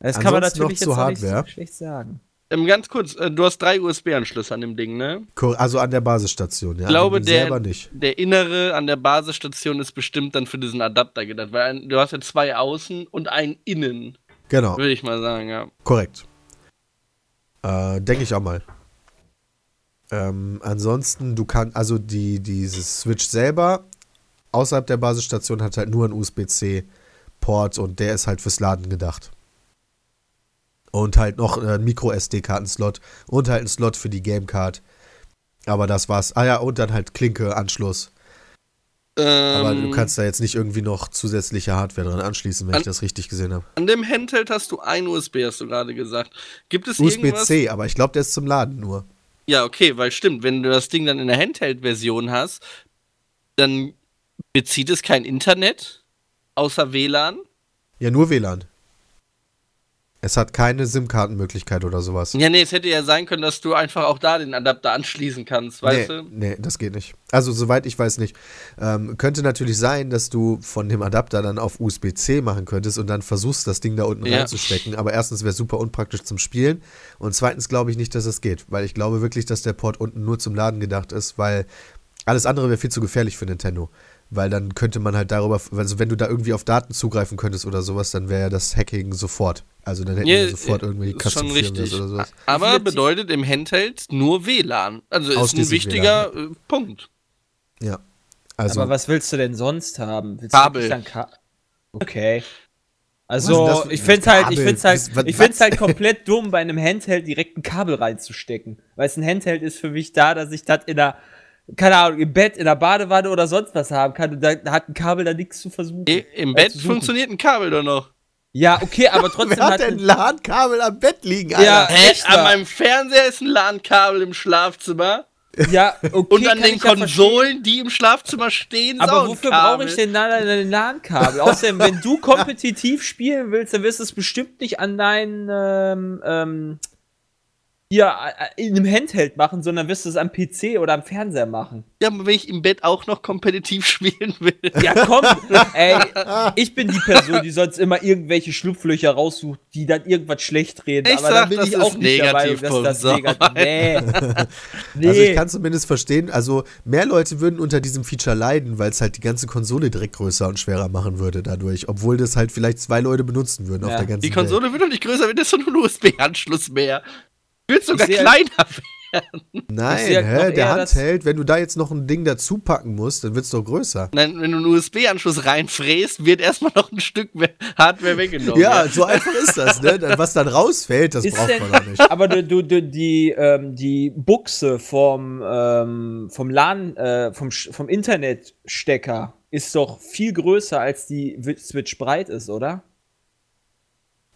S3: Das kann man natürlich jetzt auch nicht
S2: Hardware.
S3: so schlecht sagen.
S4: Ähm, ganz kurz, äh, du hast drei USB-Anschlüsse an dem Ding, ne?
S2: Also an der Basisstation, ja.
S4: Ich glaube, der,
S2: selber nicht.
S4: der innere an der Basisstation ist bestimmt dann für diesen Adapter gedacht, weil ein, du hast ja zwei außen und einen innen,
S2: Genau,
S4: würde ich mal sagen, ja.
S2: korrekt. Äh, Denke ich auch mal. Ähm, ansonsten, du kannst, also die, dieses Switch selber außerhalb der Basisstation hat halt nur einen USB-C-Port und der ist halt fürs Laden gedacht. Und halt noch äh, ein Micro-SD-Karten-Slot und halt ein Slot für die Gamecard. Aber das war's. Ah ja, und dann halt Klinke-Anschluss. Aber
S4: Ähm,
S2: du kannst da jetzt nicht irgendwie noch zusätzliche Hardware dran anschließen, wenn
S4: An-
S2: ich das richtig gesehen habe.
S4: An dem Handheld hast du ein USB, hast du gerade gesagt. Gibt es?
S2: USB-C, aber ich glaube, der ist zum Laden nur.
S4: Ja, okay, weil stimmt, wenn du das Ding dann in der Handheld-Version hast, dann bezieht es kein Internet außer WLAN.
S2: Ja, nur WLAN. Es hat keine SIM-Kartenmöglichkeit oder sowas.
S4: Ja, nee, es hätte ja sein können, dass du einfach auch da den Adapter anschließen kannst, weißt
S2: nee,
S4: du?
S2: nee, das geht nicht. Also, soweit ich weiß nicht. Ähm, könnte natürlich sein, dass du von dem Adapter dann auf USB-C machen könntest und dann versuchst, das Ding da unten
S4: Ja.
S2: reinzustecken. Aber erstens wäre es super unpraktisch zum Spielen und zweitens glaube ich nicht, dass es geht, weil ich glaube wirklich, dass der Port unten nur zum Laden gedacht ist, weil Alles andere wäre viel zu gefährlich für Nintendo. Weil dann könnte man halt darüber, also wenn du da irgendwie auf Daten zugreifen könntest oder sowas, dann wäre ja das Hacking sofort. Also dann hätten
S4: Ja,
S2: wir sofort
S4: äh,
S2: irgendwie
S4: ist schon
S2: Custom
S4: richtig.
S2: oder sowas.
S4: Aber bedeutet im Handheld nur WLAN. Also ist ein wichtiger äh, Punkt.
S2: Ja. Also,
S3: Aber was willst du denn sonst haben? Willst
S4: Kabel.
S3: Du wirklich dann Ka okay. Also, ich find's halt, ich find's halt,
S2: Was- was-
S3: ich find's halt komplett dumm, bei einem Handheld direkt ein Kabel reinzustecken. Weil es ein Handheld ist für mich da, dass ich das in der, keine Ahnung, im Bett, in der Badewanne oder sonst was haben kann. Und da hat ein Kabel da nichts zu versuchen.
S4: I- Im
S3: äh,
S4: Bett funktioniert ein Kabel doch noch.
S3: Ja, okay, aber <laughs> trotzdem
S2: wer hat
S3: hat
S2: denn
S3: ein,
S2: LAN-Kabel am Bett liegen,
S3: Ja,
S2: Alter?
S4: Hä?
S3: echt
S4: An meinem Fernseher ist ein LAN-Kabel im Schlafzimmer.
S3: ja, <laughs> okay,
S4: Und an
S3: kann
S4: den
S3: ich ja verstehen.
S4: Konsolen, die im Schlafzimmer stehen,
S3: Aber wofür brauche ich denn ein LAN-Kabel? Außerdem, wenn du <laughs> kompetitiv spielen willst, dann wirst du es bestimmt nicht an deinen ähm, ähm, hier äh, in einem Handheld machen, sondern wirst du es am PC oder am Fernseher machen.
S4: Ja, wenn ich im Bett auch noch kompetitiv <laughs> spielen will.
S3: Ja, komm, <laughs> ey, ich bin die Person, die sonst immer irgendwelche Schlupflöcher raussucht, die dann irgendwas schlecht reden.
S4: Ich
S3: aber
S4: sag,
S3: dann bin
S4: das
S3: ich
S4: ist
S3: auch nicht
S4: Negativpunkt,
S3: dass das negativ Nee. <laughs> nee.
S2: Also ich kann zumindest verstehen, also mehr Leute würden unter diesem Feature leiden, weil es halt die ganze Konsole direkt größer und schwerer machen würde dadurch, obwohl das halt vielleicht zwei Leute benutzen würden auf
S3: Ja.
S2: der ganzen
S4: Die Konsole wird doch nicht größer, wenn das so ein USB-Anschluss mehr. Wird sogar kleiner werden. <laughs>
S2: Nein, hä, der Handheld, wenn du da jetzt noch ein Ding dazu packen musst, dann wird es doch größer.
S4: Nein, wenn du einen USB-Anschluss reinfräst, wird erstmal noch ein Stück mehr Hardware weggenommen.
S2: Ja, so einfach ist das, ne? <laughs> Was dann rausfällt, das
S3: Ist
S2: braucht
S3: denn-
S2: man doch nicht.
S3: Aber du, du, du, die, ähm, die Buchse vom, ähm, vom LAN, äh, vom, Sch- vom Internetstecker ist doch viel größer, als die Wi- Switch breit ist, oder?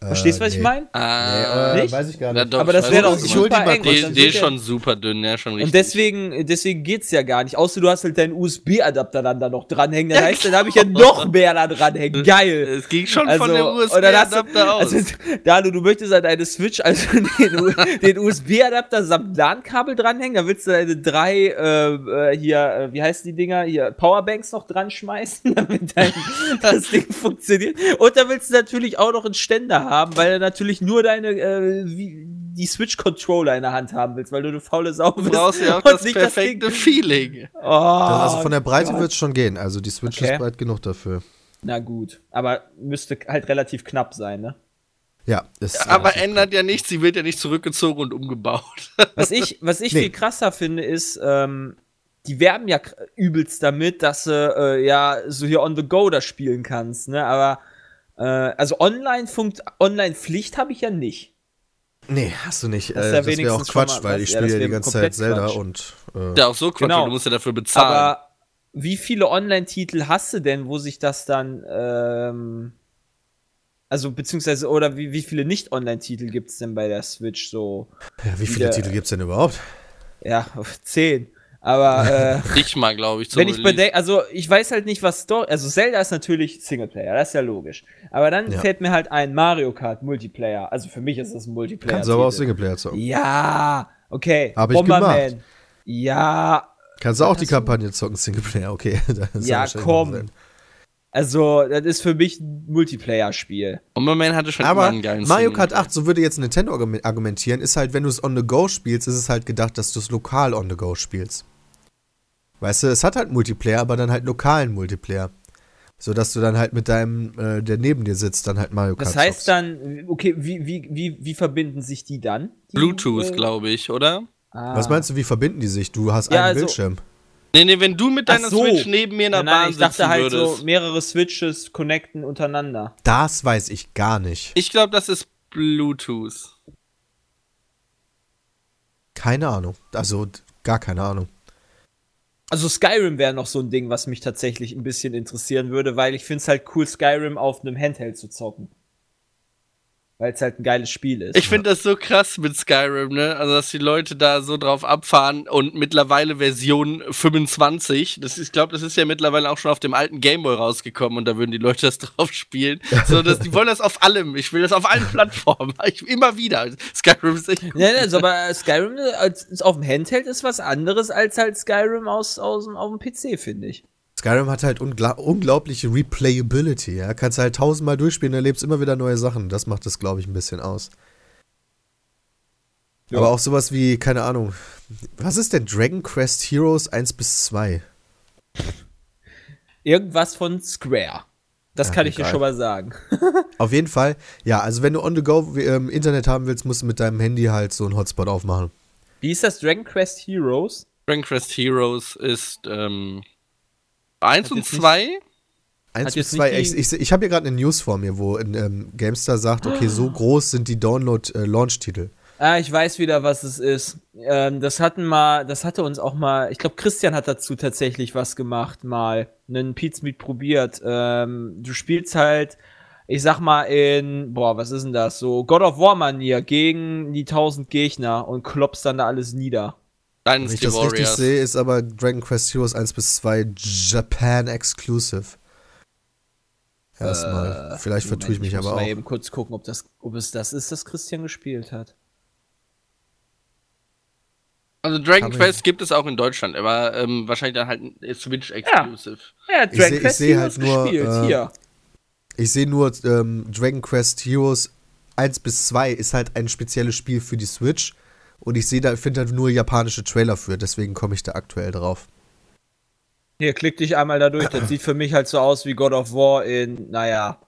S3: Verstehst du, was
S2: nee.
S3: ich meine?
S4: Ah,
S3: Nicht?
S2: weiß ich gar
S4: Ja,
S2: nicht.
S4: doch,
S3: Aber das wäre doch
S2: ich
S3: super
S2: mal
S3: eng. dann
S4: die
S3: wird
S4: ist
S3: der-
S4: schon super dünn, ja, schon richtig.
S3: Und deswegen, deswegen geht's ja gar nicht. Außer du hast halt deinen USB-Adapter dann da noch dranhängen. Das
S4: Ja,
S3: heißt, dann habe ich ja noch mehr da dranhängen. Geil.
S4: Es ging schon
S3: Also,
S4: von dem
S3: dann
S4: USB-Adapter aus.
S3: Also, Dalu, du möchtest an deine Switch also <laughs> den, den USB-Adapter samt LAN-Kabel dranhängen, da willst du deine drei, äh, äh, hier, äh, wie heißen die Dinger, hier, Powerbanks noch dran schmeißen, <laughs> damit dein, <laughs> das Ding funktioniert. Und da willst du natürlich auch noch einen Ständer haben, weil du natürlich nur deine, äh, wie, die Switch-Controller in der Hand haben willst, weil du eine faule Sau
S4: Du
S3: bist.
S4: brauchst ja auch
S3: und
S4: das
S3: nicht
S4: perfekte
S3: Ding-
S4: Feeling.
S3: Oh,
S2: also von der Breite wird es schon gehen. Also die Switch
S3: Okay.
S2: ist breit genug dafür.
S3: Na gut, aber müsste halt relativ knapp sein, ne?
S2: Ja, ist
S4: Aber ändert ja nichts, sie wird ja nicht zurückgezogen und umgebaut. <laughs>
S3: Was ich, was ich
S2: Nee.
S3: viel krasser finde, ist, ähm, die werben ja übelst damit, dass du äh, ja so hier on the go das spielen kannst, ne? Aber äh, also online funkt Online-Pflicht habe ich ja nicht.
S2: Nee, hast du nicht.
S3: Das ist
S2: äh,
S3: ja
S2: das wäre auch Quatsch,
S3: mal
S2: weil ich
S3: Ja,
S2: spiele ja die ganze Zeit Zelda
S3: Quatsch.
S2: und äh,
S4: Ja, auch so Quatsch,
S3: Genau.
S4: du musst ja dafür bezahlen.
S3: Aber wie viele Online-Titel hast du denn, wo sich das dann ähm, also beziehungsweise oder wie, wie viele Nicht-Online-Titel gibt es denn bei der Switch so?
S2: ja, wie viele
S3: wieder-
S2: Titel gibt es denn überhaupt?
S3: Ja, zehn. Aber <laughs> äh,
S4: Nicht mal, glaube ich, zum
S3: Wenn ich bedenke, also ich weiß halt nicht, was Story, also Zelda ist natürlich Singleplayer, das ist ja logisch. Aber dann
S2: Ja.
S3: fällt mir halt ein Mario Kart Multiplayer. Also für mich ist das ein Multiplayer.
S2: Kannst du aber auch Singleplayer zocken.
S3: Ja, okay.
S2: Hab ich
S3: Bomberman. Ja,
S2: Kannst du auch die Kampagne zocken, Singleplayer, okay. <laughs> Das ist
S3: Ja, komm. also das ist für mich ein Multiplayer-Spiel.
S4: Bomberman hatte schon
S2: Aber
S4: immer einen geilen
S2: Mario. Kart 8, so würde jetzt Nintendo argumen- argumentieren, ist halt, wenn du es on the go spielst, ist es halt gedacht, dass du es lokal on the go spielst. Weißt du, es hat halt Multiplayer, aber dann halt lokalen Multiplayer. So dass du dann halt mit deinem, äh, der neben dir sitzt, dann halt Mario Kart
S3: Das heißt
S2: zockst.
S3: dann, okay, wie, wie, wie, wie verbinden sich die dann? Die,
S4: Bluetooth,
S3: äh,
S4: glaube ich, oder?
S3: ah.
S2: Was meinst du, wie verbinden die sich? Du hast
S3: Ja,
S2: einen
S3: also-
S2: Bildschirm.
S4: Nee, nee, wenn du mit deiner
S3: so.
S4: Switch neben mir in der
S3: Nein, nein,
S4: Bahn
S3: ich dachte halt
S4: würdest.
S3: so mehrere Switches connecten untereinander.
S2: Das weiß ich gar nicht.
S4: Ich glaube, das ist Bluetooth.
S2: Keine Ahnung. Also gar keine Ahnung.
S3: Also Skyrim wäre noch so ein Ding, was mich tatsächlich ein bisschen interessieren würde, weil ich finde es halt cool, Skyrim auf einem Handheld zu zocken. Weil es halt ein geiles Spiel ist.
S4: Ich finde das so krass mit Skyrim, ne? Also, dass die Leute da so drauf abfahren und mittlerweile Version 25. Das ist, ich glaube, das ist ja mittlerweile auch schon auf dem alten Gameboy rausgekommen und da würden die Leute das <laughs> drauf spielen. So, dass, die wollen das auf allem. Ich will das auf allen Plattformen. <laughs> Ich, immer wieder. Skyrim ist echt
S3: Ja, ne, also, aber Skyrim als, als auf dem Handheld ist was anderes als halt Skyrim aus, aus, auf dem PC, finde ich.
S2: Skyrim hat halt ungla unglaubliche Replayability, ja. Kannst halt tausendmal durchspielen, erlebst immer wieder neue Sachen. Das macht das, glaube ich, ein bisschen aus.
S3: Ja.
S2: Aber auch sowas wie, keine Ahnung, was ist denn Dragon Quest Heroes 1 bis 2?
S3: irgendwas von Square. Das
S2: Ach,
S3: kann ich dir
S2: egal.
S3: schon mal sagen. <laughs>
S2: Auf jeden Fall, ja, also wenn du on the go ähm, Internet haben willst, musst du mit deinem Handy halt so einen Hotspot aufmachen.
S3: Wie ist das Dragon Quest Heroes?
S4: Dragon Quest Heroes ist ähm, 1 und 2.
S2: Eins bis zwei, ich, ich, ich habe hier gerade eine News vor mir, wo in, ähm, GameStar sagt, okay, so groß sind die Download-Launch-Titel.
S3: Ah, ich weiß wieder, was es ist. Ähm, das hatten mal, das hatte uns auch mal, ich glaube, Christian hat dazu tatsächlich was gemacht, mal einen Pizza Meat probiert. Ähm, du spielst halt, ich sag mal, in, boah, was ist denn das? So God of War-Manier gegen die 1000 Gegner und kloppst dann da alles nieder.
S2: Wenn ich
S4: Dynasty
S2: das richtig
S4: Warriors.
S2: sehe, ist aber Dragon Quest Heroes 1 bis 2 Japan Exclusive. Erstmal. Vielleicht vertue ich mich
S3: Äh, muss
S2: aber
S3: mal
S2: auch.
S3: eben kurz gucken, ob, das, ob es das ist, das Christian gespielt hat.
S4: Also Dragon
S2: Kann
S4: Quest gibt es auch in Deutschland, aber ähm, wahrscheinlich dann halt ein Switch Exclusive.
S3: Ja,
S2: Ich seh- ich seh halt nur,
S3: gespielt.
S2: äh,
S3: Hier.
S2: Ich sehe nur, ähm, Dragon Quest Heroes 1 bis 2 ist halt ein spezielles Spiel für die Switch. Und ich sehe da, finde da nur japanische Trailer für, deswegen komme ich da aktuell drauf.
S3: Hier, klick dich einmal da durch. Das sieht für mich halt so aus wie God of War in, naja,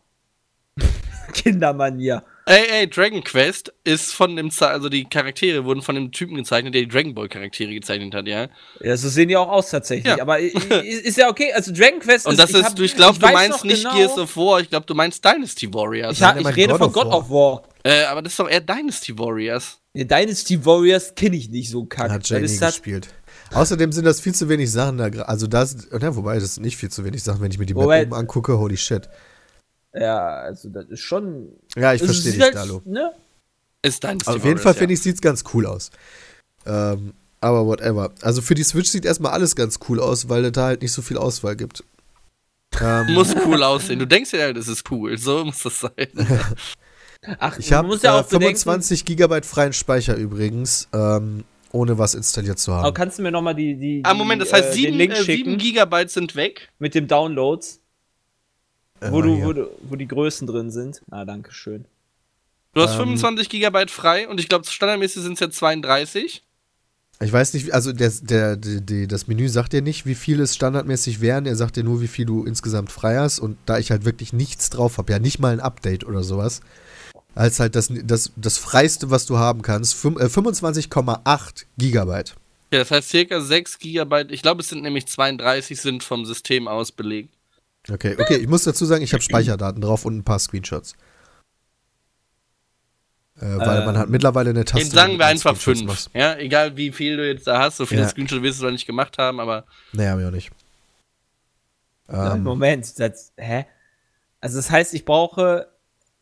S3: <laughs> Kindermanier.
S4: Ey, ey, Dragon Quest ist von dem, Ze also die Charaktere wurden von dem Typen gezeichnet, der die Dragon Ball Charaktere gezeichnet hat, ja.
S3: Ja, so sehen die auch aus tatsächlich.
S4: Ja.
S3: Aber <laughs> ist ja okay. Also Dragon Quest
S4: Und das
S3: ich
S4: ist,
S3: hab-
S4: du, ich glaube,
S3: ich
S4: du meinst nicht
S3: genau-
S4: Gears of War, ich glaube, du meinst Dynasty Warriors.
S3: Ich, ich
S2: mein
S3: rede
S2: God
S3: von
S2: of
S3: God
S2: War.
S3: of War.
S4: äh, aber das ist doch eher Dynasty Warriors.
S3: Ja, Dynasty Warriors kenne ich nicht so kack.
S2: Hat
S3: Das
S2: Jay nie
S3: ist das,
S2: gespielt. Außerdem sind das viel zu wenig Sachen da. Also das, ja, wobei, das sind nicht viel zu wenig Sachen, wenn ich mir die Map
S3: Wobei-
S2: oben angucke, holy shit.
S3: ja, also das ist schon.
S2: Ja, ich
S3: also,
S2: verstehe
S3: sieht
S2: dich,
S3: halt,
S2: Dalo.
S3: Ne?
S4: Ist Dynasty
S2: Auf jeden Fall finde ich, sieht's ganz cool aus. Ähm, aber whatever. Also für die Switch sieht erstmal alles ganz cool aus, weil es da halt nicht so viel Auswahl gibt. <laughs> Ähm,
S4: Muss cool aussehen. Du denkst ja, das ist cool. So muss das sein. <laughs>
S3: Ach,
S2: ich habe
S3: ja
S2: äh,
S3: auch bedenken,
S2: 25 Gigabyte freien Speicher übrigens, ähm, ohne was installiert zu
S3: aber
S2: haben.
S3: kannst du mir nochmal die, die,
S4: ah, Moment, das
S3: die,
S4: heißt,
S3: äh,
S4: sieben,
S3: den Link
S4: äh,
S3: schicken
S4: Gigabyte sind weg.
S3: mit dem Downloads, wo,
S2: Äh,
S3: du,
S2: hier.
S3: wo, du, wo die Größen drin sind. Ah, danke schön.
S4: Du hast
S2: Ähm,
S4: 25 Gigabyte frei und ich glaube, standardmäßig sind es ja 32.
S2: Ich weiß nicht, also der, der, der, der, das Menü sagt dir nicht, wie viel es standardmäßig wären. Er sagt dir nur, wie viel du insgesamt frei hast. Und da ich halt wirklich nichts drauf habe, ja nicht mal ein Update oder sowas, als halt das, das, das freiste, was du haben kannst, fünf- äh, 25,8 Gigabyte.
S4: Ja, das heißt circa 6 Gigabyte. Ich glaube, es sind nämlich 32 sind vom System aus belegt.
S2: Okay, okay, ich muss dazu sagen, ich habe Speicherdaten drauf und ein paar Screenshots. Äh, weil
S3: Ähm,
S2: man hat mittlerweile eine Taste.
S4: Eben sagen wir einfach
S2: Screenshots
S4: 5.
S2: macht.
S4: Ja, egal wie viel du jetzt da hast, so viele
S2: Ja.
S4: Screenshots wirst du da nicht gemacht haben, aber
S2: Nee, hab ich auch nicht. Ähm,
S3: Moment, das, hä? Also das heißt, ich brauche,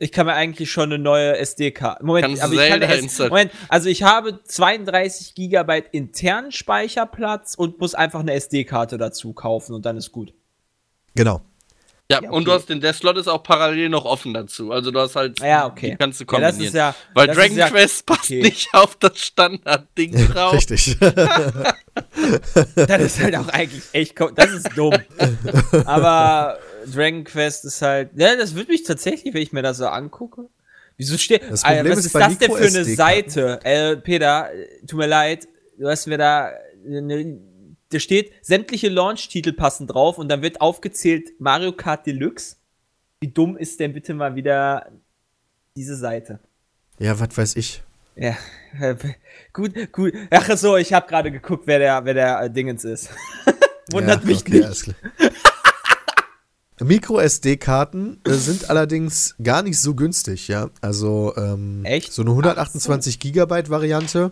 S3: ich kann mir eigentlich schon eine neue SD-Karte. Moment,
S4: Kannst
S3: aber ich kann
S4: Zelda
S3: eine S
S4: installieren.
S3: Moment, also ich habe 32 Gigabyte internen Speicherplatz und muss einfach eine SD-Karte dazu kaufen und dann ist gut.
S2: genau.
S4: ja,
S3: Ja,
S4: und du
S3: okay.
S4: hast den, der Slot ist auch parallel noch offen dazu. Also du hast halt
S3: Ja, okay.
S4: die kannst du
S3: Ja,
S4: kombinieren.
S3: das ist ja,
S4: Weil
S3: das
S4: Dragon
S3: ist ja,
S4: Quest passt
S3: okay.
S4: nicht <laughs> auf das Standard-Ding drauf.
S2: Richtig. <laughs>
S3: Das ist halt auch eigentlich echt, das ist dumm. Aber Dragon Quest ist halt, ja, das würde mich tatsächlich, wenn ich mir das so angucke. Wieso steht,
S2: Das Problem
S3: was
S2: ist
S3: ist das denn für eine. Seite? Äh, Peter, äh, tut mir leid, du hast mir da, eine, da steht, sämtliche Launch-Titel passen drauf und dann wird aufgezählt Mario Kart Deluxe. Wie dumm ist denn bitte mal wieder diese Seite?
S2: ja, was weiß ich.
S3: Ja, äh, <laughs> gut, gut. Ach so, ich habe gerade geguckt, wer der, wer der äh, Dingens ist. <laughs> Wundert
S2: ja,
S3: mich
S2: okay,
S3: nicht.
S2: Micro-SD-Karten äh, sind allerdings gar nicht so günstig, ja. Also ähm,
S3: Echt?
S2: so eine 128 Gigabyte Variante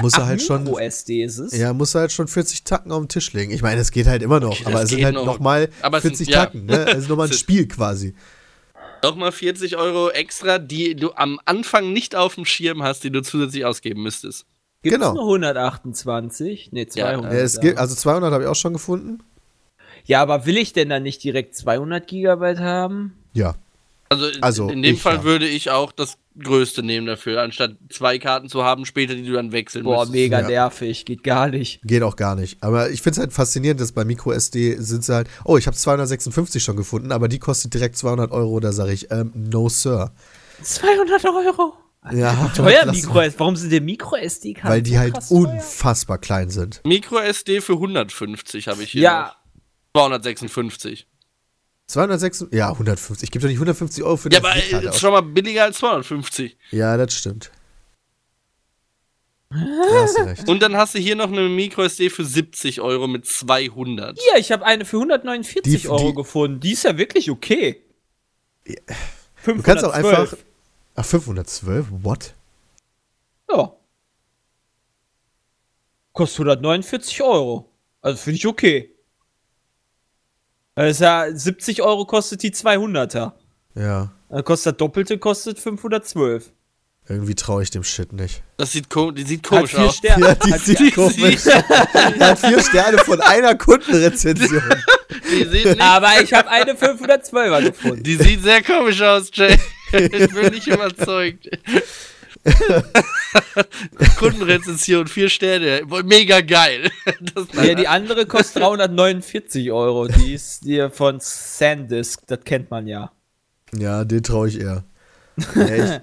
S2: muss er
S3: Ach,
S2: halt schon,
S3: Micro-SD ist es?
S2: ja, muss er halt schon 40 Tacken auf den Tisch legen. Ich meine, es geht halt immer noch,
S4: Okay,
S2: aber es sind halt
S4: noch.
S2: nochmal
S4: Aber es sind-
S2: 40
S4: ja.
S2: Tacken, ne? Also nochmal ein <laughs>
S4: Es
S2: Spiel quasi.
S4: Nochmal 40 Euro extra, die du am Anfang nicht auf dem Schirm hast, die du zusätzlich ausgeben müsstest.
S3: Gibt's
S2: genau.
S3: nur 128? Nee, 200.
S2: Ja, es gibt, also 200 habe ich auch schon gefunden.
S3: Ja, aber will ich denn dann nicht direkt 200 Gigabyte haben?
S2: Ja.
S4: Also,
S2: Also,
S4: in dem Fall
S2: ja.
S4: würde ich auch das Größte nehmen dafür, anstatt zwei Karten zu haben später, die du dann wechseln
S3: Boah,
S4: müsstest.
S3: mega
S2: ja.
S3: nervig, geht gar nicht.
S2: Geht auch gar nicht. Aber ich finde es halt faszinierend, dass bei MicroSD sind sie halt, oh, ich habe 256 schon gefunden, aber die kostet direkt 200 Euro. Da sage ich, ähm, no, Sir.
S3: 200 Euro?
S2: Ja,
S3: Teuer
S2: lass-
S3: Micro SD. Warum sind denn Micro SD-Karten?
S2: Weil die
S3: so
S2: halt
S3: krass teuer?
S2: unfassbar klein sind.
S4: Micro SD für 150 habe ich hier.
S3: Ja,
S4: 256.
S2: 206, ja, 150. Ich gebe doch nicht 150 Euro für die
S4: Ja, aber
S2: aus.
S4: ist schon mal billiger als 250.
S2: Ja, das stimmt. Da hast du recht.
S4: Und dann hast du hier noch eine Micro-SD für 70 Euro mit 200.
S3: Hier, ich habe eine für 149
S2: Die-
S3: Euro
S2: die-
S3: gefunden. Die ist ja wirklich okay.
S2: Du kannst auch
S3: 512.
S2: einfach. Ach, 512? What?
S3: Ja. Kostet 149 Euro. Also finde ich okay. Das ist ja 70 Euro kostet die 200er.
S2: Ja.
S3: Dann kostet das Doppelte, kostet 512.
S2: Irgendwie traue ich dem Shit nicht.
S4: Das sieht, ko die sieht komisch aus.
S3: Sterne.
S2: Ja, die
S3: Hat
S2: sieht
S3: vier-
S2: komisch. Hat vier Sterne von einer Kundenrezension.
S4: Die sieht, nicht,
S3: Aber ich habe eine 512er gefunden.
S4: die sieht sehr komisch aus, Jay. Ich bin nicht <laughs> überzeugt. <laughs> Kundenrezension, vier Sterne. Mega geil. <laughs> Das,
S3: Ja, die andere kostet 349 Euro. Die ist die von Sandisk, das kennt man ja.
S2: Ja, den traue ich eher. Ja, ich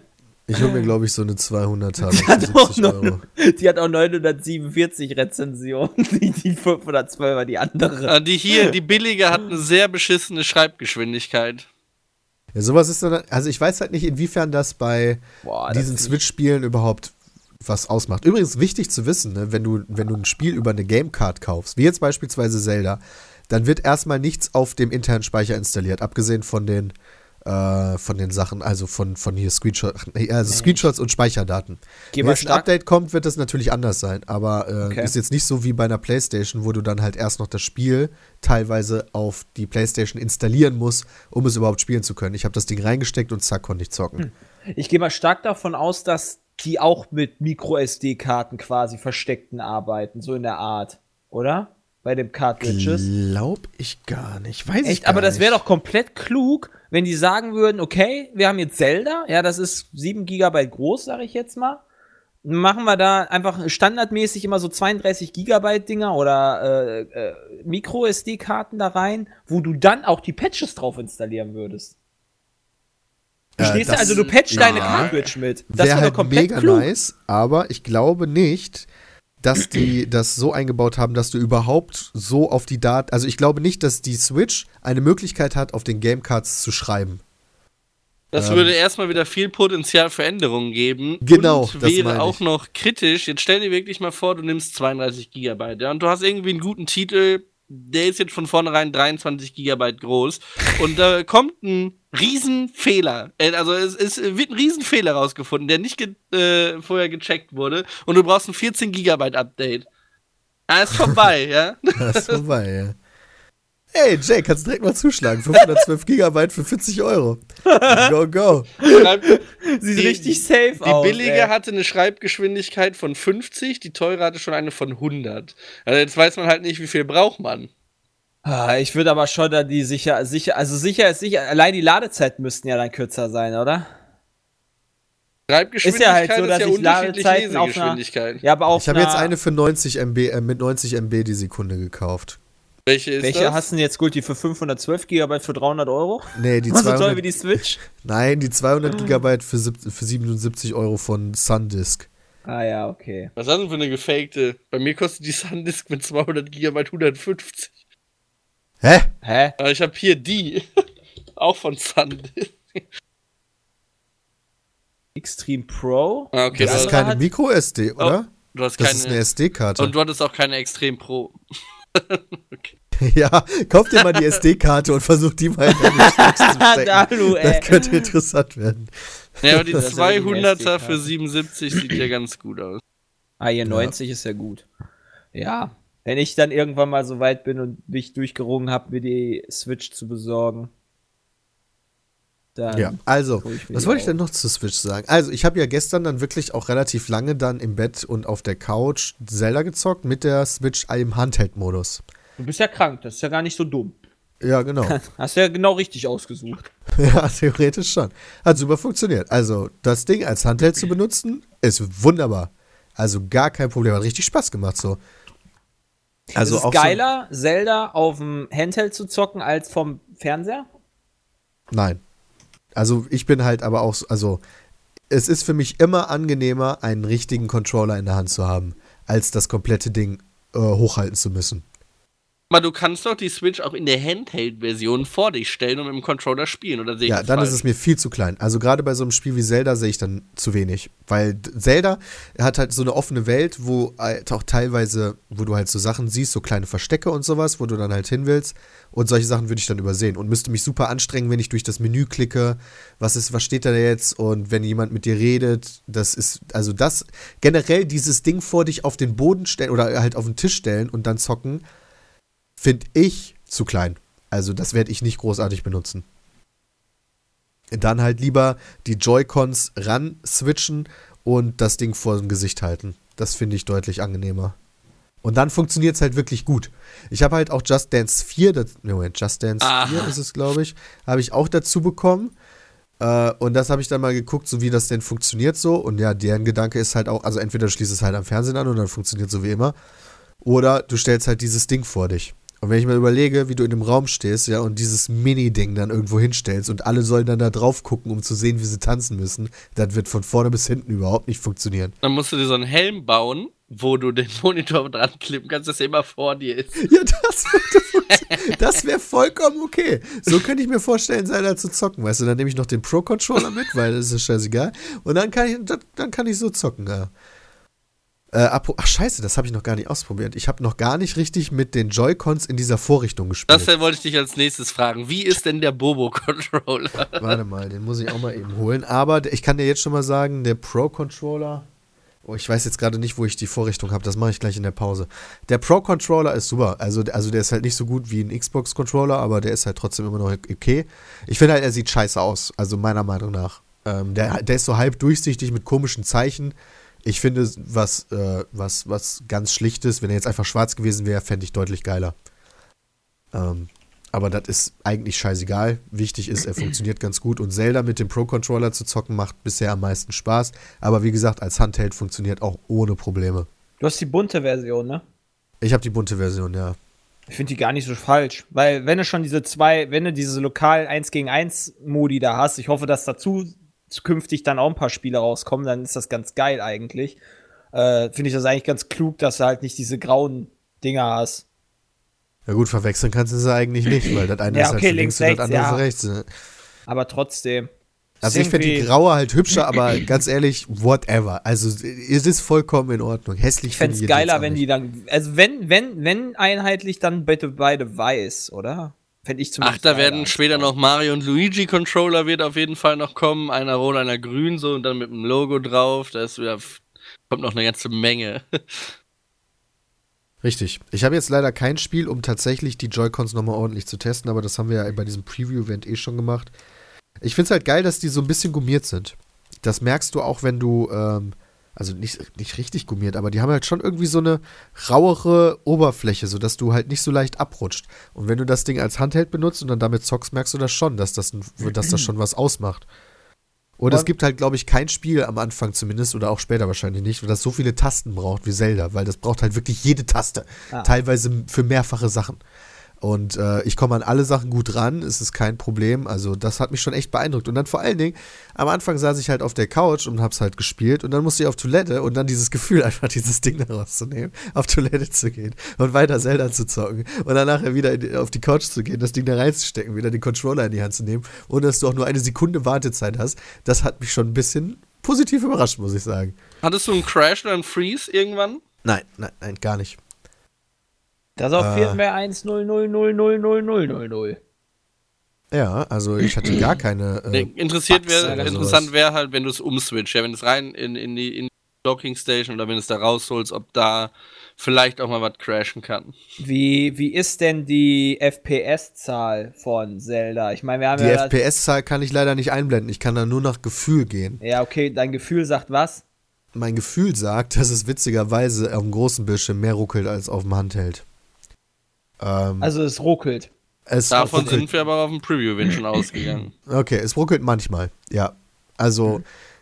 S2: ich hole mir, glaube ich, so eine 200er
S3: Die hat, auch
S2: 70 Euro.
S3: neun- die hat auch 947 Rezensionen. <laughs> Die, die 512er, die andere.
S4: Ah, die hier, die billige, hat eine sehr beschissene Schreibgeschwindigkeit.
S2: Ja, sowas ist dann. Also, ich weiß halt nicht, inwiefern das bei
S3: Boah,
S2: diesen Switch-Spielen überhaupt was ausmacht. Übrigens wichtig zu wissen, ne, wenn, du, wenn du ein Spiel über eine Gamecard kaufst, wie jetzt beispielsweise Zelda, dann wird erstmal nichts auf dem internen Speicher installiert, abgesehen von den, äh, von den Sachen, also von, von hier Screenshots, also Screenshots und Speicherdaten.
S3: Geh
S2: Wenn jetzt ein Update kommt, wird das natürlich anders sein, aber äh,
S3: Okay.
S2: ist jetzt nicht so wie bei einer Playstation, wo du dann halt erst noch das Spiel teilweise auf die Playstation installieren musst, um es überhaupt spielen zu können. Ich habe das Ding reingesteckt und zack, konnte ich zocken.
S3: Ich gehe mal stark davon aus, dass die auch mit Micro-SD-Karten quasi versteckten arbeiten, so in der Art, oder? Bei dem Cartridges.
S2: Glaub ich gar nicht. Weiß ich
S3: Echt,
S2: gar
S3: aber das wäre doch komplett klug, wenn die sagen würden, okay, wir haben jetzt Zelda, ja, das ist 7 GB groß, sage ich jetzt mal. Machen wir da einfach standardmäßig immer so 32 Gigabyte Dinger oder äh, äh, Micro SD-Karten da rein, wo du dann auch die Patches drauf installieren würdest. Verstehst du? Also du patchst
S2: ja.
S3: deine Cartridge mit. Das
S2: Wäre halt
S3: komplett
S2: mega
S3: klug.
S2: nice, aber ich glaube nicht, dass die das so eingebaut haben, dass du überhaupt so auf die Daten. Also ich glaube nicht, dass die Switch eine Möglichkeit hat, auf den Gamecards zu schreiben.
S4: Das
S2: Ähm.
S4: würde erstmal wieder viel Potenzial für Änderungen geben.
S2: Genau,
S4: Und wäre auch noch kritisch. Jetzt stell dir wirklich mal vor, du nimmst 32 Gigabyte, ja, und du hast irgendwie einen guten Titel, der ist jetzt von vornherein 23 Gigabyte groß, und da kommt ein Riesenfehler. Äh, Also es, es wird ein Riesenfehler rausgefunden, der nicht ge äh, vorher gecheckt wurde, und du brauchst ein 14 Gigabyte Update. Ah, ist vorbei, <laughs> ja.
S2: Das ist vorbei, ja. Hey, Jay, kannst direkt mal zuschlagen. 512 Gigabyte für 40 Euro. Go, go.
S3: Sieht
S4: Die-
S3: richtig safe
S4: Die
S3: aus.
S4: billige
S3: ey.
S4: hatte eine Schreibgeschwindigkeit von 50, die teure hatte schon eine von 100. Also jetzt weiß man halt nicht, wie viel braucht man.
S3: Ah, ich würde aber schon da die sicher, sicher, also sicher ist sicher, allein die Ladezeiten müssten ja dann kürzer sein, oder?
S4: Schreibgeschwindigkeit
S3: Ist ja halt so, dass ich
S4: unterschiedlich
S3: Ladezeiten auf einer-. Ja, aber auf
S2: Ich habe jetzt eine für 90 MB, äh, mit 90 MB die Sekunde gekauft.
S4: Welche ist
S3: Welche
S4: das?
S3: hast du denn jetzt gut? Die für 512 GB für 300 Euro?
S2: Nee, die
S3: Was so toll
S2: 200,
S3: wie die Switch? <laughs>
S2: nein, die 200 Gigabyte für, für 77 Euro von Sundisk.
S3: Ah ja, okay.
S4: Was hast du denn für eine gefakte? Bei mir kostet die Sandisk mit 200 GB 150.
S2: Hä?
S3: Hä?
S4: Aber ich habe hier die. <laughs> Auch von Sandisk.
S3: Extreme Pro?
S4: Ah, okay,
S2: Das
S4: das
S2: ist keine Micro-SD, oder?
S4: du hast
S2: Das ist eine
S4: keine.
S2: SD-Karte.
S4: Und du hattest auch keine Extrem Pro. <laughs> <laughs>
S2: Ja, kauf dir mal die SD-Karte und versuch die mal in deine zu <laughs> stecken. Das könnte interessant werden.
S4: Ja, aber die
S3: Das ist ja wirklich eine
S4: 200er
S3: SD-Karte.
S4: für 77 sieht ja ganz gut aus.
S3: Ah, hier 90 ist ja gut. Ja. Wenn ich dann irgendwann mal so weit bin und mich durchgerungen habe, mir die Switch zu besorgen. Dann
S2: Ja, also, was wollte ich denn noch zu Switch sagen? Also, ich habe ja gestern dann wirklich auch relativ lange dann im Bett und auf der Couch Zelda gezockt mit der Switch im Handheld-Modus.
S3: Du bist ja krank, das ist ja gar nicht so dumm.
S2: Ja, genau. <laughs>
S3: Hast ja genau richtig ausgesucht. <laughs>
S2: ja, theoretisch schon. Hat super funktioniert. Also, das Ding als Handheld zu benutzen, ist wunderbar. Also, gar kein Problem. Hat richtig Spaß gemacht so. Also,
S3: ist es geiler, Zelda auf dem Handheld zu zocken als vom Fernseher?
S2: So, nein. Also, ich bin halt aber auch so, also, es ist für mich immer angenehmer, einen richtigen Controller in der Hand zu haben, als das komplette Ding äh, hochhalten zu müssen.
S4: Aber du kannst doch die Switch auch in der Handheld-Version vor dich stellen und mit dem Controller spielen, oder sehe ich
S2: Ja,
S4: das
S2: dann
S4: falsch?
S2: ist es mir viel zu klein. Also gerade bei so einem Spiel wie Zelda sehe ich dann zu wenig. Weil Zelda hat halt so eine offene Welt, wo halt auch teilweise, wo du halt so Sachen siehst, so kleine Verstecke und sowas, wo du dann halt hin willst. Und solche Sachen würde ich dann übersehen und müsste mich super anstrengen, wenn ich durch das Menü klicke. Was ist, was steht da jetzt? Und wenn jemand mit dir redet, das ist, also das, generell dieses Ding vor dich auf den Boden stellen oder halt auf den Tisch stellen und dann zocken, finde ich zu klein. Also das werde ich nicht großartig benutzen. Dann halt lieber die Joy-Cons ran switchen und das Ding vor dem Gesicht halten. Das finde ich deutlich angenehmer. Und dann funktioniert es halt wirklich gut. Ich habe halt auch Just Dance 4, das, Moment, Just Dance
S4: Aha.
S2: 4 ist es, glaube ich, habe ich auch dazu bekommen. Äh, und das habe ich dann mal geguckt, so wie das denn funktioniert so. Und ja, deren Gedanke ist halt auch, also entweder du schließt es halt am Fernsehen an und dann funktioniert so wie immer. Oder du stellst halt dieses Ding vor dich. Und wenn ich mir überlege, wie du in einem Raum stehst, ja, und dieses Mini-Ding dann irgendwo hinstellst und alle sollen dann da drauf gucken, um zu sehen, wie sie tanzen müssen, das wird von vorne bis hinten überhaupt nicht funktionieren.
S4: Dann musst du dir so einen Helm bauen, wo du den <laughs> Monitor dran klippen kannst, dass er immer vor dir ist.
S2: Ja, das würde. Das wäre vollkommen okay. So könnte ich mir vorstellen, Zelda zu zocken. Weißt du, dann nehme ich noch den Pro-Controller mit, weil das ist scheißegal. Und dann kann ich, dann kann ich so zocken, ja. Äh, ach scheiße, das habe ich noch gar nicht ausprobiert. Ich habe noch gar nicht richtig mit den Joy-Cons in dieser Vorrichtung gespielt.
S4: Das wollte ich dich als nächstes fragen. Wie ist denn der Bobo-Controller? <laughs>
S2: Warte mal, den muss ich auch mal eben holen. Aber ich kann dir jetzt schon mal sagen, der Pro-Controller. Oh, ich weiß jetzt gerade nicht, wo ich die Vorrichtung habe. Das mache ich gleich in der Pause. Der Pro-Controller ist super. Also, also der ist halt nicht so gut wie ein Xbox-Controller, aber der ist halt trotzdem immer noch okay. Ich finde halt, er sieht scheiße aus. Also meiner Meinung nach. Ähm, der, der ist so halb durchsichtig mit komischen Zeichen. Ich finde, was, äh, was, was ganz Schlichtes, wenn er jetzt einfach schwarz gewesen wäre, fände ich deutlich geiler. Ähm, aber das ist eigentlich scheißegal. Wichtig ist, er funktioniert ganz gut. Und Zelda mit dem Pro-Controller zu zocken macht bisher am meisten Spaß. Aber wie gesagt, als Handheld funktioniert auch ohne Probleme.
S3: Du hast die bunte Version, ne?
S2: Ich habe die bunte Version, ja.
S3: Ich finde die gar nicht so falsch, weil wenn du schon diese zwei, wenn du diese lokal 1 gegen 1 Modi da hast, ich hoffe, dass dazu zukünftig dann auch ein paar Spiele rauskommen, dann ist das ganz geil eigentlich. Äh, finde ich das eigentlich ganz klug, dass du halt nicht diese grauen Dinger hast.
S2: Ja gut, verwechseln kannst du sie eigentlich nicht, weil das eine
S3: Ja,
S2: ist halt
S3: okay,
S2: für links,
S3: links,
S2: und das andere
S3: rechts,
S2: für rechts. ne?
S3: Aber trotzdem.
S2: Also
S3: Ist
S2: ich finde die graue halt hübscher, aber ganz ehrlich, whatever. Also es ist vollkommen in Ordnung. Hässlich
S3: Ich fände
S2: finde
S3: es geiler, wenn
S2: nicht.
S3: die dann, also wenn, wenn, wenn einheitlich, dann bitte beide weiß, oder? Fände ich
S4: Ach,
S3: zumindest.
S4: da
S3: geiler
S4: werden später noch Mario und Luigi Controller wird auf jeden Fall noch kommen. Einer rot, einer grün, so und dann mit dem Logo drauf. Da ist wieder, kommt noch eine ganze Menge. <laughs>
S2: Richtig. Ich habe jetzt leider kein Spiel, um tatsächlich die Joy-Cons nochmal ordentlich zu testen, aber das haben wir ja bei diesem Preview-Event eh schon gemacht. Ich finde es halt geil, dass die so ein bisschen gummiert sind. Das merkst du auch, wenn du, ähm, also nicht, nicht richtig gummiert, aber die haben halt schon irgendwie so eine rauere Oberfläche, sodass du halt nicht so leicht abrutscht. Und wenn du das Ding als Handheld benutzt und dann damit zockst, merkst du das schon, dass das, ein, dass das schon was ausmacht. Und es gibt halt, glaube ich, kein Spiel am Anfang zumindest oder auch später wahrscheinlich nicht, das so viele Tasten braucht wie Zelda, weil das braucht halt wirklich jede Taste.
S3: Ah.
S2: Teilweise für mehrfache Sachen. Und äh, ich komme an alle Sachen gut ran, es ist kein Problem. Also, das hat mich schon echt beeindruckt. Und dann vor allen Dingen, am Anfang saß ich halt auf der Couch und hab's halt gespielt und dann musste ich auf Toilette und dann dieses Gefühl, <laughs> einfach dieses Ding da rauszunehmen, auf Toilette zu gehen und weiter Zelda zu zocken und dann nachher wieder die, auf die Couch zu gehen, das Ding da reinzustecken, wieder den Controller in die Hand zu nehmen, ohne dass du auch nur eine Sekunde Wartezeit hast, das hat mich schon ein bisschen positiv überrascht, muss ich sagen.
S4: Hattest du einen Crash oder einen Freeze irgendwann?
S2: Nein, nein, nein, gar nicht.
S3: Das auf
S2: Äh.
S3: Firmware 1 0 0 0 0 0 0 0 0.
S2: Ja, also ich hatte gar keine. Äh,
S4: interessiert wär, interessant wäre halt, wenn du es umswitcht, ja, wenn du es rein in, in die in die Docking Station oder wenn du es da rausholst, ob da vielleicht auch mal was crashen kann.
S3: Wie, wie ist denn die FPS-Zahl von Zelda? Ich meine, wir haben
S2: Die
S3: ja.
S2: FPS-Zahl kann ich leider nicht einblenden. Ich kann da nur nach Gefühl gehen.
S3: ja, okay, dein Gefühl sagt was?
S2: Mein Gefühl sagt, dass es witzigerweise auf dem großen Bildschirm mehr ruckelt als auf dem Handheld. Ähm,
S3: Also es ruckelt.
S2: es
S4: Davon
S2: ruckelt,
S4: sind wir aber auf dem Preview-Event schon ausgegangen. <clears throat>
S2: Okay, es ruckelt manchmal, ja. Also,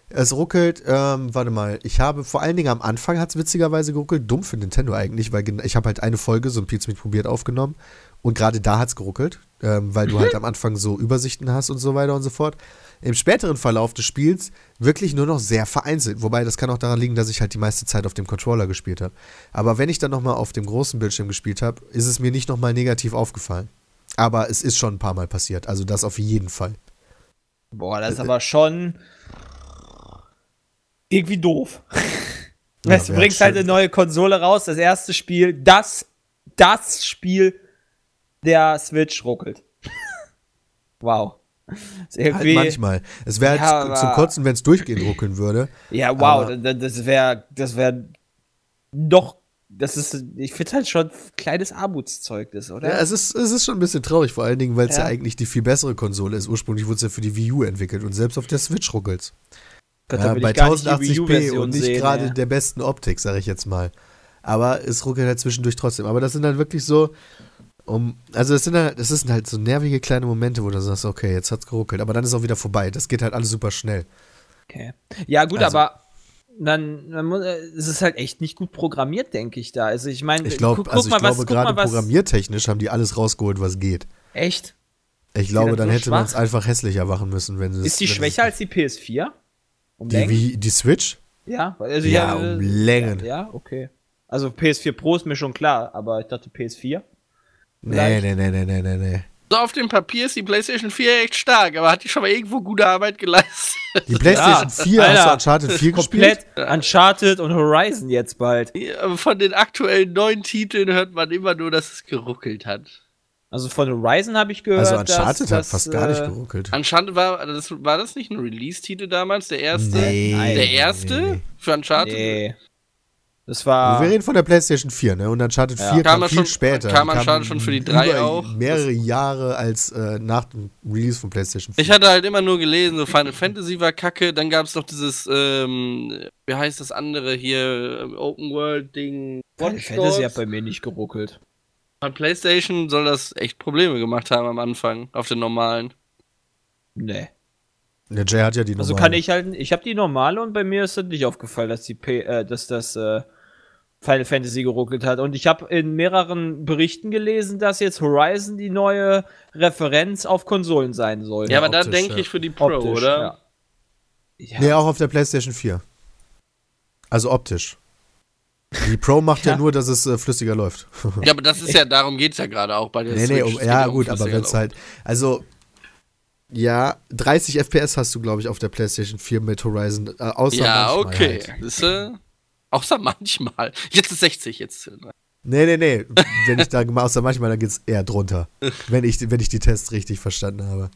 S2: es ruckelt, ähm, warte mal, ich habe vor allen Dingen am Anfang hat es witzigerweise geruckelt, dumm für Nintendo eigentlich, weil ich habe halt eine Folge, so ein Pizza mit probiert aufgenommen und gerade da hat es geruckelt. ähm, weil du halt am Anfang so Übersichten hast und so weiter und so fort. Im späteren Verlauf des Spiels wirklich nur noch sehr vereinzelt. Wobei das kann auch daran liegen, dass ich halt die meiste Zeit auf dem Controller gespielt habe. Aber wenn ich dann nochmal auf dem großen Bildschirm gespielt habe, ist es mir nicht nochmal negativ aufgefallen. Aber es ist schon ein paar Mal passiert. Also das auf jeden Fall.
S3: Boah, das ist aber schon irgendwie doof. <laughs>
S2: Ja,
S3: weißt, du bringst halt eine neue Konsole raus, das erste Spiel, das, das Spiel der Switch ruckelt. <laughs> wow.
S2: Halt manchmal. Es wäre
S3: Ja,
S2: halt zum
S3: aber-
S2: Kotzen, wenn es durchgehend ruckeln würde.
S3: ja, wow, das wäre, das wäre doch, das ist, ich finde halt schon kleines Armutszeugnis, oder?
S2: Ja, es ist, es ist schon ein bisschen traurig, vor allen Dingen, weil es ja.
S3: Ja.
S2: eigentlich die viel bessere Konsole ist. Ursprünglich wurde es ja für die Wii U entwickelt und selbst auf der Switch ruckelt
S3: Gott, da
S2: ja, Bei
S3: ich gar nicht die
S2: 1080p und nicht gerade
S3: ey.
S2: der besten Optik, sage ich jetzt mal. Aber es ruckelt halt zwischendurch trotzdem. Aber das sind dann wirklich so, um, also das sind halt, das sind halt so nervige kleine Momente, wo du sagst, okay, jetzt hat's geruckelt, aber dann ist auch wieder vorbei. Das geht halt alles super schnell.
S3: Okay. Ja, gut,
S2: Also-
S3: aber dann, dann muss, äh, es ist halt echt nicht gut programmiert, denke ich da. Also ich meine,
S2: Ich glaube,
S3: guck,
S2: also ich
S3: mal, was,
S2: glaube
S3: guck
S2: gerade
S3: mal, was,
S2: programmiertechnisch haben die alles rausgeholt, was geht.
S3: Echt?
S2: Ich glaube, dann
S3: so
S2: hätte man es einfach hässlicher machen müssen, wenn es
S3: Ist die
S2: es-
S3: schwächer als die PS4? Um
S2: die, wie, die Switch?
S3: Ja, also
S2: Ja,
S3: ja,
S2: um Längen.
S3: Ja, ja, okay. Also PS4 Pro ist mir schon klar, aber ich dachte PS4.
S2: Nee, nee, nee, nee, nee, nee, nee.
S4: So auf dem Papier ist die PlayStation 4 echt stark, aber hat die schon mal irgendwo gute Arbeit geleistet?
S2: Die PlayStation 4 hast du
S3: Alter,
S2: Uncharted 4 gespielt?
S3: Komplett Uncharted und Horizon jetzt bald.
S4: Ja, Von den aktuellen neuen Titeln hört man immer nur, dass es geruckelt hat.
S3: Also von Horizon habe ich gehört.
S2: Also Uncharted
S3: dass,
S2: hat
S3: dass,
S2: fast gar nicht
S3: äh,
S2: geruckelt.
S4: Uncharted war das, war das nicht ein Release-Titel damals? Der erste?
S2: Nee.
S4: Der erste?
S2: Nee.
S4: Für Uncharted?
S3: Nee. Das war.
S2: Wir reden von der PlayStation 4, ne? Und Uncharted
S3: Ja.
S2: 4
S4: Kam
S2: kam, viel
S4: schon-
S2: später.
S4: kam Uncharted schon für die drei
S2: über
S4: auch?
S2: mehrere Jahre als äh, nach dem Release von PlayStation 4.
S4: Ich hatte halt immer nur gelesen, so Final Fantasy war kacke, dann gab es noch dieses, ähm, wie heißt das andere hier, ähm, Open World Ding.
S3: Final Fantasy hat bei mir nicht geruckelt.
S4: Bei PlayStation soll das echt Probleme gemacht haben am Anfang, auf den normalen.
S3: Nee.
S2: Der Jay hat ja die
S3: Also
S2: normale.
S3: kann ich halt, ich habe die normale und bei mir ist das nicht aufgefallen, dass die P, äh, dass das äh, Final Fantasy geruckelt hat. Und ich habe in mehreren Berichten gelesen, dass jetzt Horizon die neue Referenz auf Konsolen sein soll.
S4: Ja, aber da denke
S2: ja.
S4: ich für die Pro,
S3: Optisch,
S4: oder?
S3: Ja. Ja.
S2: Nee, auch auf der PlayStation 4. Also optisch. Die Pro macht ja,
S3: Ja.
S2: nur, dass es äh, flüssiger läuft. <laughs>
S4: Ja, aber das ist ja, darum geht's ja gerade auch bei der
S2: nee, nee,
S4: Switch.
S2: um,
S4: Es geht
S2: ja
S4: um
S2: gut, aber wenn es halt, also ja, 30 FPS hast du, glaube ich, auf der PlayStation 4 mit Horizon, äh, außer
S4: Ja,
S2: manchmal
S4: okay.
S2: Halt.
S4: Das, äh, außer <laughs> manchmal. Jetzt ist 60, jetzt.
S2: Nee, nee, nee, <laughs> wenn ich da mal außer manchmal, dann geht's eher drunter, wenn ich, wenn ich die Tests richtig verstanden habe.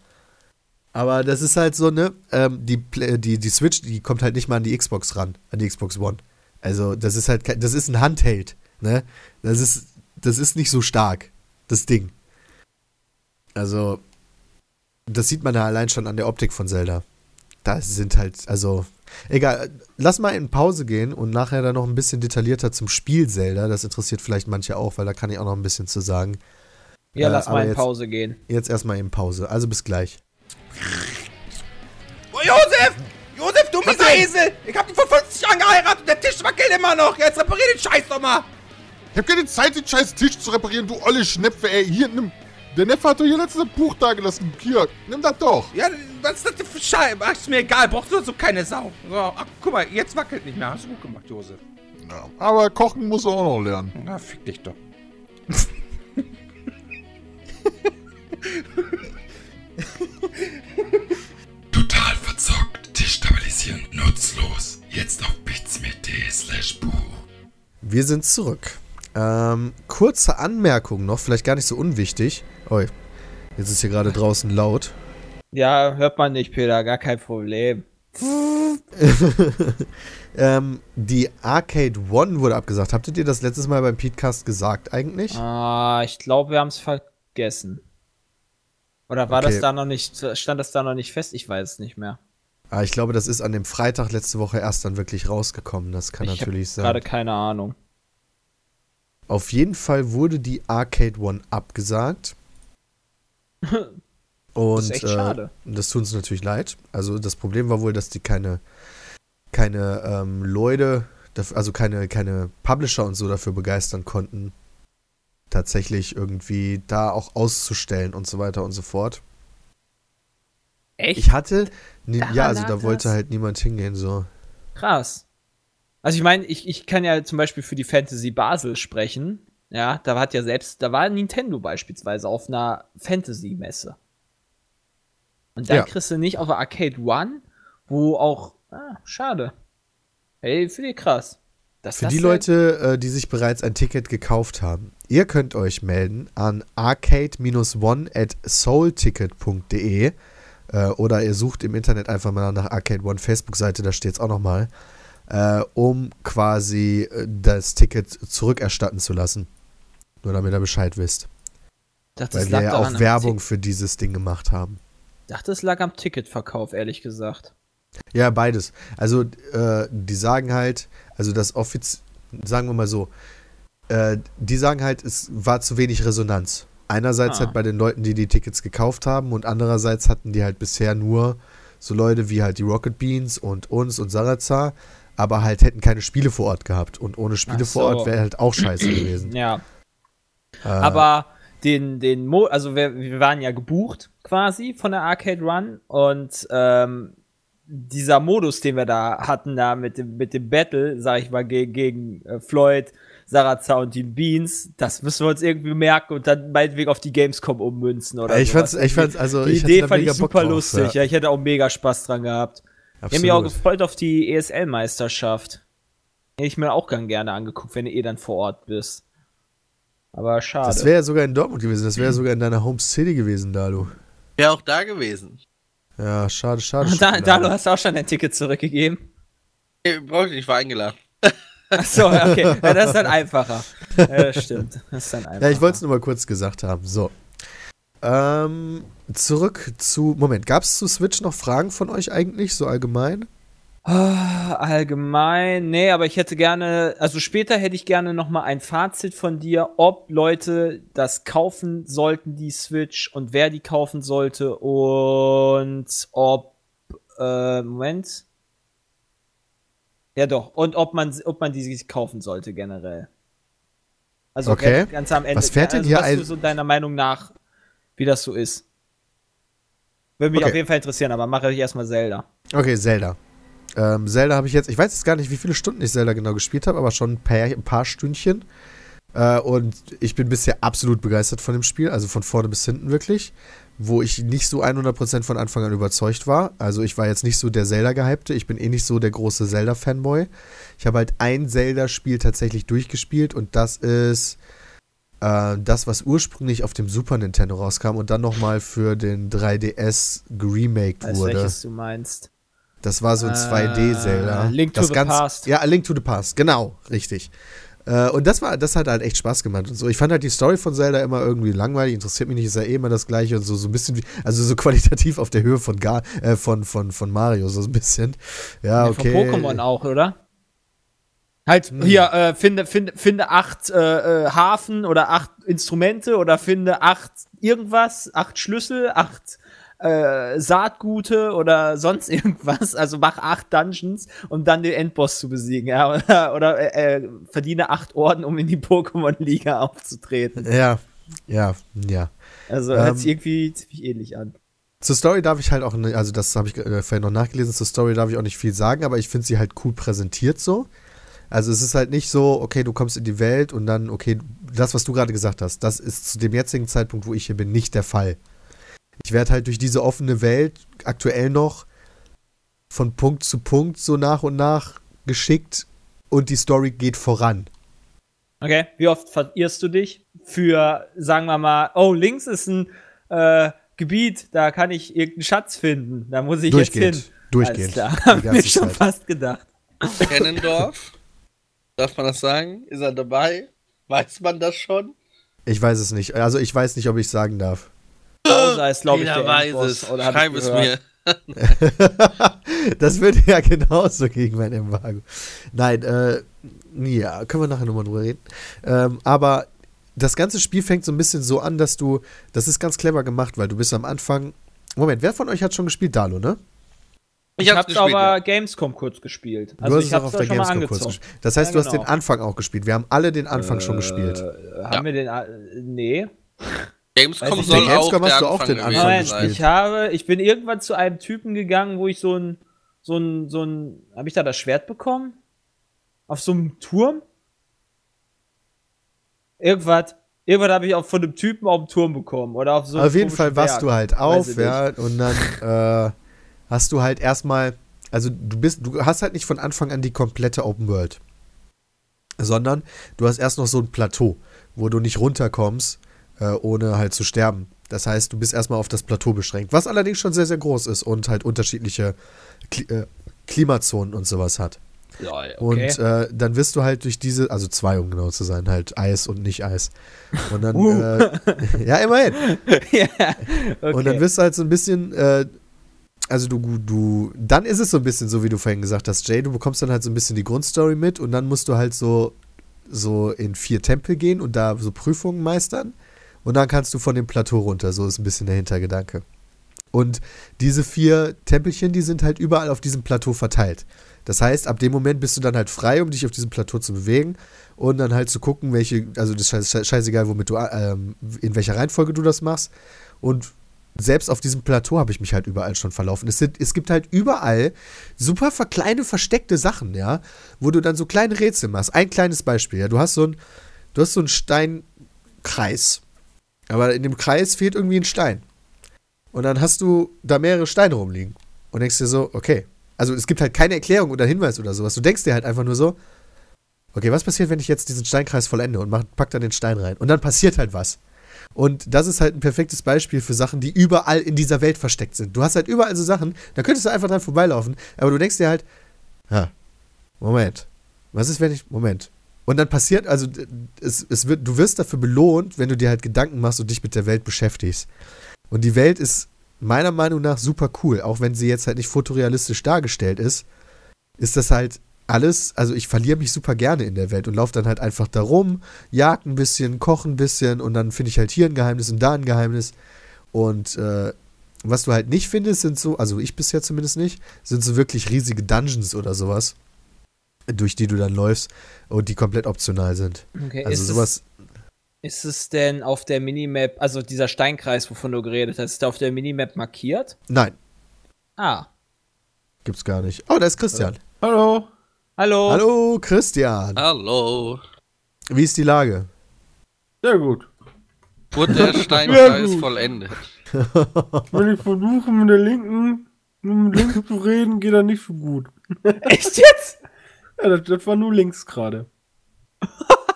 S2: Aber das ist halt so, ne, ähm, die, die, die Switch, die kommt halt nicht mal an die Xbox ran, an die Xbox One. Also, das ist halt, kein- das ist ein Handheld, ne? Das ist, das ist nicht so stark, das Ding. Also, das sieht man ja allein schon an der Optik von Zelda. Da sind halt, also, egal, lass mal in Pause gehen und nachher dann noch ein bisschen detaillierter zum Spiel Zelda. Das interessiert vielleicht manche auch, weil da kann ich auch noch ein bisschen zu sagen.
S3: Ja,
S2: Äh,
S3: lass mal in
S2: jetzt-
S3: Pause gehen.
S2: Jetzt erstmal in Pause. Also bis gleich.
S5: Oh, Josef! Josef, du mieser Esel! Ich hab dich vor 50 Jahren geheiratet und der Tisch wackelt immer noch! Jetzt reparier den Scheiß doch mal!
S6: Ich hab keine Zeit, den scheiß Tisch zu reparieren, du olle Schnepfe, ey. Hier, nimm. Der Neffe hat doch hier letztes Buch da gelassen. Hier, nimm das doch.
S5: Ja, was ist das denn für Scheiße? Ach, ist mir egal, brauchst du so keine Sau. So, ach, guck mal, jetzt wackelt nicht mehr. Hast du gut gemacht, Josef.
S6: Ja, aber kochen muss er auch noch lernen.
S5: Na, fick dich doch.
S7: Total verzockt, destabilisierend, nutzlos. Jetzt auf bitsme.de slash Buch.
S2: Wir sind zurück. Ähm, kurze Anmerkung noch, vielleicht gar nicht so unwichtig. Oi, jetzt ist hier gerade draußen laut.
S3: Ja, hört man nicht, Peter, gar kein Problem. <laughs>
S2: ähm, die Arcade One wurde abgesagt. Habtet ihr das letztes Mal beim Podcast gesagt eigentlich?
S3: Ah, ich glaube, wir haben es vergessen. Oder war
S2: Okay.
S3: das da noch nicht, stand das da noch nicht fest? Ich weiß es nicht mehr.
S2: Ah, ich glaube, das ist an dem Freitag letzte Woche erst dann wirklich rausgekommen. Das kann
S3: ich
S2: natürlich sein.
S3: gerade keine Ahnung.
S2: Auf jeden Fall wurde die Arcade One abgesagt. Und
S3: Das ist echt
S2: äh,
S3: schade.
S2: das tut uns natürlich leid. Also das Problem war wohl, dass die keine, keine ähm, Leute, also keine, keine Publisher und so dafür begeistern konnten, tatsächlich irgendwie da auch auszustellen und so weiter und so fort.
S3: Echt?
S2: Ich hatte,
S3: Daran
S2: ja, also da wollte
S3: das?
S2: halt niemand hingehen, so.
S3: Krass. Also ich meine, ich, ich kann ja zum Beispiel für die Fantasy Basel sprechen. Ja, da hat ja selbst, da war Nintendo beispielsweise auf einer Fantasy-Messe. Und da
S2: Ja.
S3: kriegst du nicht auf der Arcade One, wo auch, ah, schade. Ey, finde ich krass. Dass
S2: Für
S3: das
S2: die Leute, äh, die sich bereits ein Ticket gekauft haben, ihr könnt euch melden an arcade-one at soulticket.de äh, oder ihr sucht im Internet einfach mal nach Arcade One Facebook-Seite, da steht es auch nochmal, äh, um quasi das Ticket zurückerstatten zu lassen. Nur damit ihr Bescheid wisst.
S3: dachte,
S2: Weil wir ja auch Werbung für dieses Ding gemacht haben.
S3: dachte, es lag am Ticketverkauf, ehrlich gesagt.
S2: Ja, beides. Also, äh, die sagen halt, also das Offiz, sagen wir mal so, äh, die sagen halt, es war zu wenig Resonanz. Einerseits
S3: Ah.
S2: halt bei den Leuten, die die Tickets gekauft haben und andererseits hatten die halt bisher nur so Leute wie halt die Rocket Beans und uns und Sarazar, aber halt hätten keine Spiele vor Ort gehabt. Und ohne Spiele
S3: Ach
S2: vor
S3: so.
S2: Ort wäre halt auch <clears throat> scheiße gewesen.
S3: Ja,
S2: Äh,
S3: Aber den, den Mo also wir, wir waren ja gebucht quasi von der Arcade Run und ähm, dieser Modus, den wir da hatten, da mit dem, mit dem Battle, sag ich mal, gegen, gegen äh, Floyd, Sarazar und die Beans, das müssen wir uns irgendwie merken und dann meinetwegen auf die Gamescom ummünzen oder
S2: ich
S3: sowas.
S2: fand's, ich fand's, also
S3: Die
S2: ich
S3: Idee fand ich super
S2: drauf,
S3: lustig. Ja. ich hätte auch mega Spaß dran gehabt. Ich habe mich auch
S2: absolut.
S3: gefreut auf die ESL-Meisterschaft. Hätte ich mir auch gern gerne angeguckt, wenn du eh dann vor Ort bist. Aber schade.
S2: Das wäre ja sogar in Dortmund gewesen, das wäre sogar in deiner Home City gewesen, Dalu.
S4: Wäre auch da gewesen.
S2: Ja, schade, schade. <laughs> schade.
S3: da, du hast auch schon dein Ticket zurückgegeben.
S4: Nee, brauch ich nicht, ich war eingeladen. <laughs>
S3: Achso, okay. Ja, das ist dann <laughs> einfacher. Ja, das stimmt. Das ist dann einfacher.
S2: Ja, ich wollte es nur mal kurz gesagt haben. So. Ähm, zurück zu. Moment, gab es zu Switch noch Fragen von euch eigentlich, so allgemein?
S3: Ah, Allgemein, nee, aber ich hätte gerne, also später hätte ich gerne noch mal ein Fazit von dir, ob Leute das kaufen sollten, die Switch, und wer die kaufen sollte und ob, äh, Moment. Ja doch, und ob man, ob man die sich kaufen sollte generell. Also
S2: Okay.
S3: ganz- am Ende.
S2: Was fährt denn
S3: also,
S2: hier
S3: was du so deiner Meinung nach, wie das so ist? Würde mich
S2: Okay.
S3: auf jeden Fall interessieren, aber mache ich erstmal Zelda.
S2: Okay, Zelda. Ähm, Zelda habe ich jetzt, ich weiß jetzt gar nicht, wie viele Stunden ich Zelda genau gespielt habe, aber schon ein paar, ein paar Stündchen. Äh, und ich bin bisher absolut begeistert von dem Spiel, also von vorne bis hinten wirklich. Wo ich nicht so 100% von Anfang an überzeugt war. Also ich war jetzt nicht so der Zelda-Gehypte, ich bin eh nicht so der große Zelda-Fanboy. Ich habe halt ein Zelda-Spiel tatsächlich durchgespielt und das ist äh, das, was ursprünglich auf dem Super Nintendo rauskam und dann nochmal für den 3DS geremaked wurde.
S3: welches du meinst.
S2: Das war so ein
S3: Äh,
S2: 2D-Zelda.
S3: Link to
S2: das
S3: the
S2: ganz,
S3: Past.
S2: Ja, Link to the Past, genau, richtig. Äh, und das war, das hat halt echt Spaß gemacht und so. Ich fand halt die Story von Zelda immer irgendwie langweilig, interessiert mich nicht, ist ja eh immer das gleiche und so, so ein bisschen wie, also so <laughs> qualitativ auf der Höhe von Gar, äh, von, von, von Mario, so ein bisschen. Ja,
S3: Ja,
S2: okay.
S3: Von Pokémon auch, oder? Halt,
S2: Hm.
S3: hier, äh, finde, finde, finde acht äh, äh, Hafen oder acht Instrumente oder finde acht irgendwas, acht Schlüssel, acht äh, Saatgute oder sonst <laughs> irgendwas. Also mach acht Dungeons, um dann den Endboss zu besiegen, ja. Oder, oder äh, äh, verdiene acht Orden, um in die Pokémon-Liga <laughs> aufzutreten.
S2: Ja, ja, ja.
S3: Also
S2: Ähm,
S3: hört sich irgendwie ziemlich ähnlich an.
S2: Zur Story darf ich halt auch, also das habe ich äh, vorhin noch nachgelesen, zur Story darf ich auch nicht viel sagen, aber ich finde sie halt cool präsentiert so. Also es ist halt nicht so, okay, du kommst in die Welt und dann, okay, das, was du gerade gesagt hast, das ist zu dem jetzigen Zeitpunkt, wo ich hier bin, nicht der Fall. Ich werde halt durch diese offene Welt aktuell noch von Punkt zu Punkt so nach und nach geschickt und die Story geht voran.
S3: Okay, wie oft verirrst du dich für, sagen wir mal, oh, links ist ein äh, Gebiet, da kann ich irgendeinen Schatz finden, da muss ich
S2: Durchgehend.
S3: jetzt hin.
S2: Durchgehend.
S3: Alles klar,
S2: Die <laughs>
S3: hab mir
S2: ganze
S3: schon
S2: Zeit.
S3: fast gedacht.
S4: Kennendorf? Darf man das sagen? Ist er dabei? Weiß man das schon?
S2: Ich weiß es nicht. Also ich weiß nicht, ob ich sagen darf.
S3: Bowser ist, glaube ich, der
S4: weiß
S3: Endboss,
S4: es. Schreib
S3: ich
S4: es mir. <laughs>
S2: das würde ja genauso gegen mein Embargo. Nein, äh, ja, können wir nachher nochmal drüber reden. Ähm, aber das ganze Spiel fängt so ein bisschen so an, dass du, das ist ganz clever gemacht, weil du bist am Anfang. Moment, wer von euch hat schon gespielt? Dalo, ne?
S3: Ich,
S4: hab's
S3: hab's
S4: gespielt,
S3: aber
S4: ja.
S3: Gamescom kurz gespielt.
S2: Du
S3: Also
S2: hast
S3: ich
S2: es auch auf der Gamescom kurz gespielt. Das heißt,
S3: Ja,
S2: du hast
S3: genau.
S2: den Anfang auch gespielt. Wir haben alle den Anfang schon gespielt.
S3: Äh, haben wir den. äh, Nee. <laughs>
S4: Gamescom
S3: Weiß ich
S4: soll auch
S2: Gamescom
S4: der
S2: hast du auch den Anfang
S3: Nein,
S2: gespielt.
S3: ich habe, ich bin irgendwann zu einem Typen gegangen, wo ich so ein, so ein, so ein, habe ich da das Schwert bekommen? Auf so einem Turm? Irgendwas, irgendwas habe ich auch von einem Typen auf dem Turm bekommen oder auf so einem
S2: auf jeden Fall wachst
S3: Berg.
S2: du halt auf, ja, und dann <laughs> äh, hast du halt erstmal, also du bist, du hast halt nicht von Anfang an die komplette Open World, sondern du hast erst noch so ein Plateau, wo du nicht runterkommst, äh, ohne halt zu sterben. Das heißt, du bist erstmal auf das Plateau beschränkt, was allerdings schon sehr, sehr groß ist und halt unterschiedliche Kli äh, Klimazonen und sowas hat.
S3: Ja, okay.
S2: Und äh, dann wirst du halt durch diese, also zwei, um genau zu sein, halt Eis und nicht Eis. Und dann,
S3: Uh.
S2: äh, <laughs> ja, immerhin. <laughs>
S3: ja, okay.
S2: Und dann wirst du halt so ein bisschen, äh, also du, du, dann ist es so ein bisschen so, wie du vorhin gesagt hast, Jay, du bekommst dann halt so ein bisschen die Grundstory mit und dann musst du halt so, so in vier Tempel gehen und da so Prüfungen meistern und dann kannst du von dem Plateau runter, so ist ein bisschen der Hintergedanke. Und diese vier Tempelchen, die sind halt überall auf diesem Plateau verteilt. Das heißt, ab dem Moment bist du dann halt frei, um dich auf diesem Plateau zu bewegen und dann halt zu gucken, welche, also das ist scheiß- scheißegal, womit du, ähm, in welcher Reihenfolge du das machst. Und selbst auf diesem Plateau habe ich mich halt überall schon verlaufen. Es, sind, es gibt halt überall super kleine versteckte Sachen, ja, wo du dann so kleine Rätsel machst. Ein kleines Beispiel, ja, du hast so ein, du hast so einen Steinkreis. Aber in dem Kreis fehlt irgendwie ein Stein. Und dann hast du da mehrere Steine rumliegen. Und denkst dir so, okay. Also es gibt halt keine Erklärung oder Hinweis oder sowas. Du denkst dir halt einfach nur so, okay, was passiert, wenn ich jetzt diesen Steinkreis vollende und mach, pack dann den Stein rein? Und dann passiert halt was. Und das ist halt ein perfektes Beispiel für Sachen, die überall in dieser Welt versteckt sind. Du hast halt überall so Sachen, da könntest du einfach dran vorbeilaufen, aber du denkst dir halt, ja, Moment, was ist, wenn ich, Moment. Und dann passiert, also es, es wird, du wirst dafür belohnt, wenn du dir halt Gedanken machst und dich mit der Welt beschäftigst. Und die Welt ist meiner Meinung nach super cool, auch wenn sie jetzt halt nicht fotorealistisch dargestellt ist, ist das halt alles, also ich verliere mich super gerne in der Welt und laufe dann halt einfach da rum, jag ein bisschen, koche ein bisschen und dann finde ich halt hier ein Geheimnis und da ein Geheimnis. Und äh, was du halt nicht findest, sind so, also ich bisher zumindest nicht, sind so wirklich riesige Dungeons oder sowas, durch die du dann läufst und die komplett optional sind.
S3: okay.
S2: Also
S3: ist
S2: sowas,
S3: Es, ist es denn auf der Minimap, also dieser Steinkreis, wovon du geredet hast, ist der auf der Minimap markiert?
S2: nein,
S3: Ah.
S2: gibt's gar nicht. Oh, da ist Christian.
S6: Hallo.
S3: Hallo.
S2: Hallo, Christian.
S4: Hallo.
S2: Wie ist die Lage?
S6: Sehr gut.
S4: Wurde der <laughs> Steinkreis vollendet? <laughs>
S6: Wenn ich versuche, mit der linken, mit links zu reden, geht das nicht so gut.
S3: Echt jetzt?
S6: Ja, das, das war nur links gerade.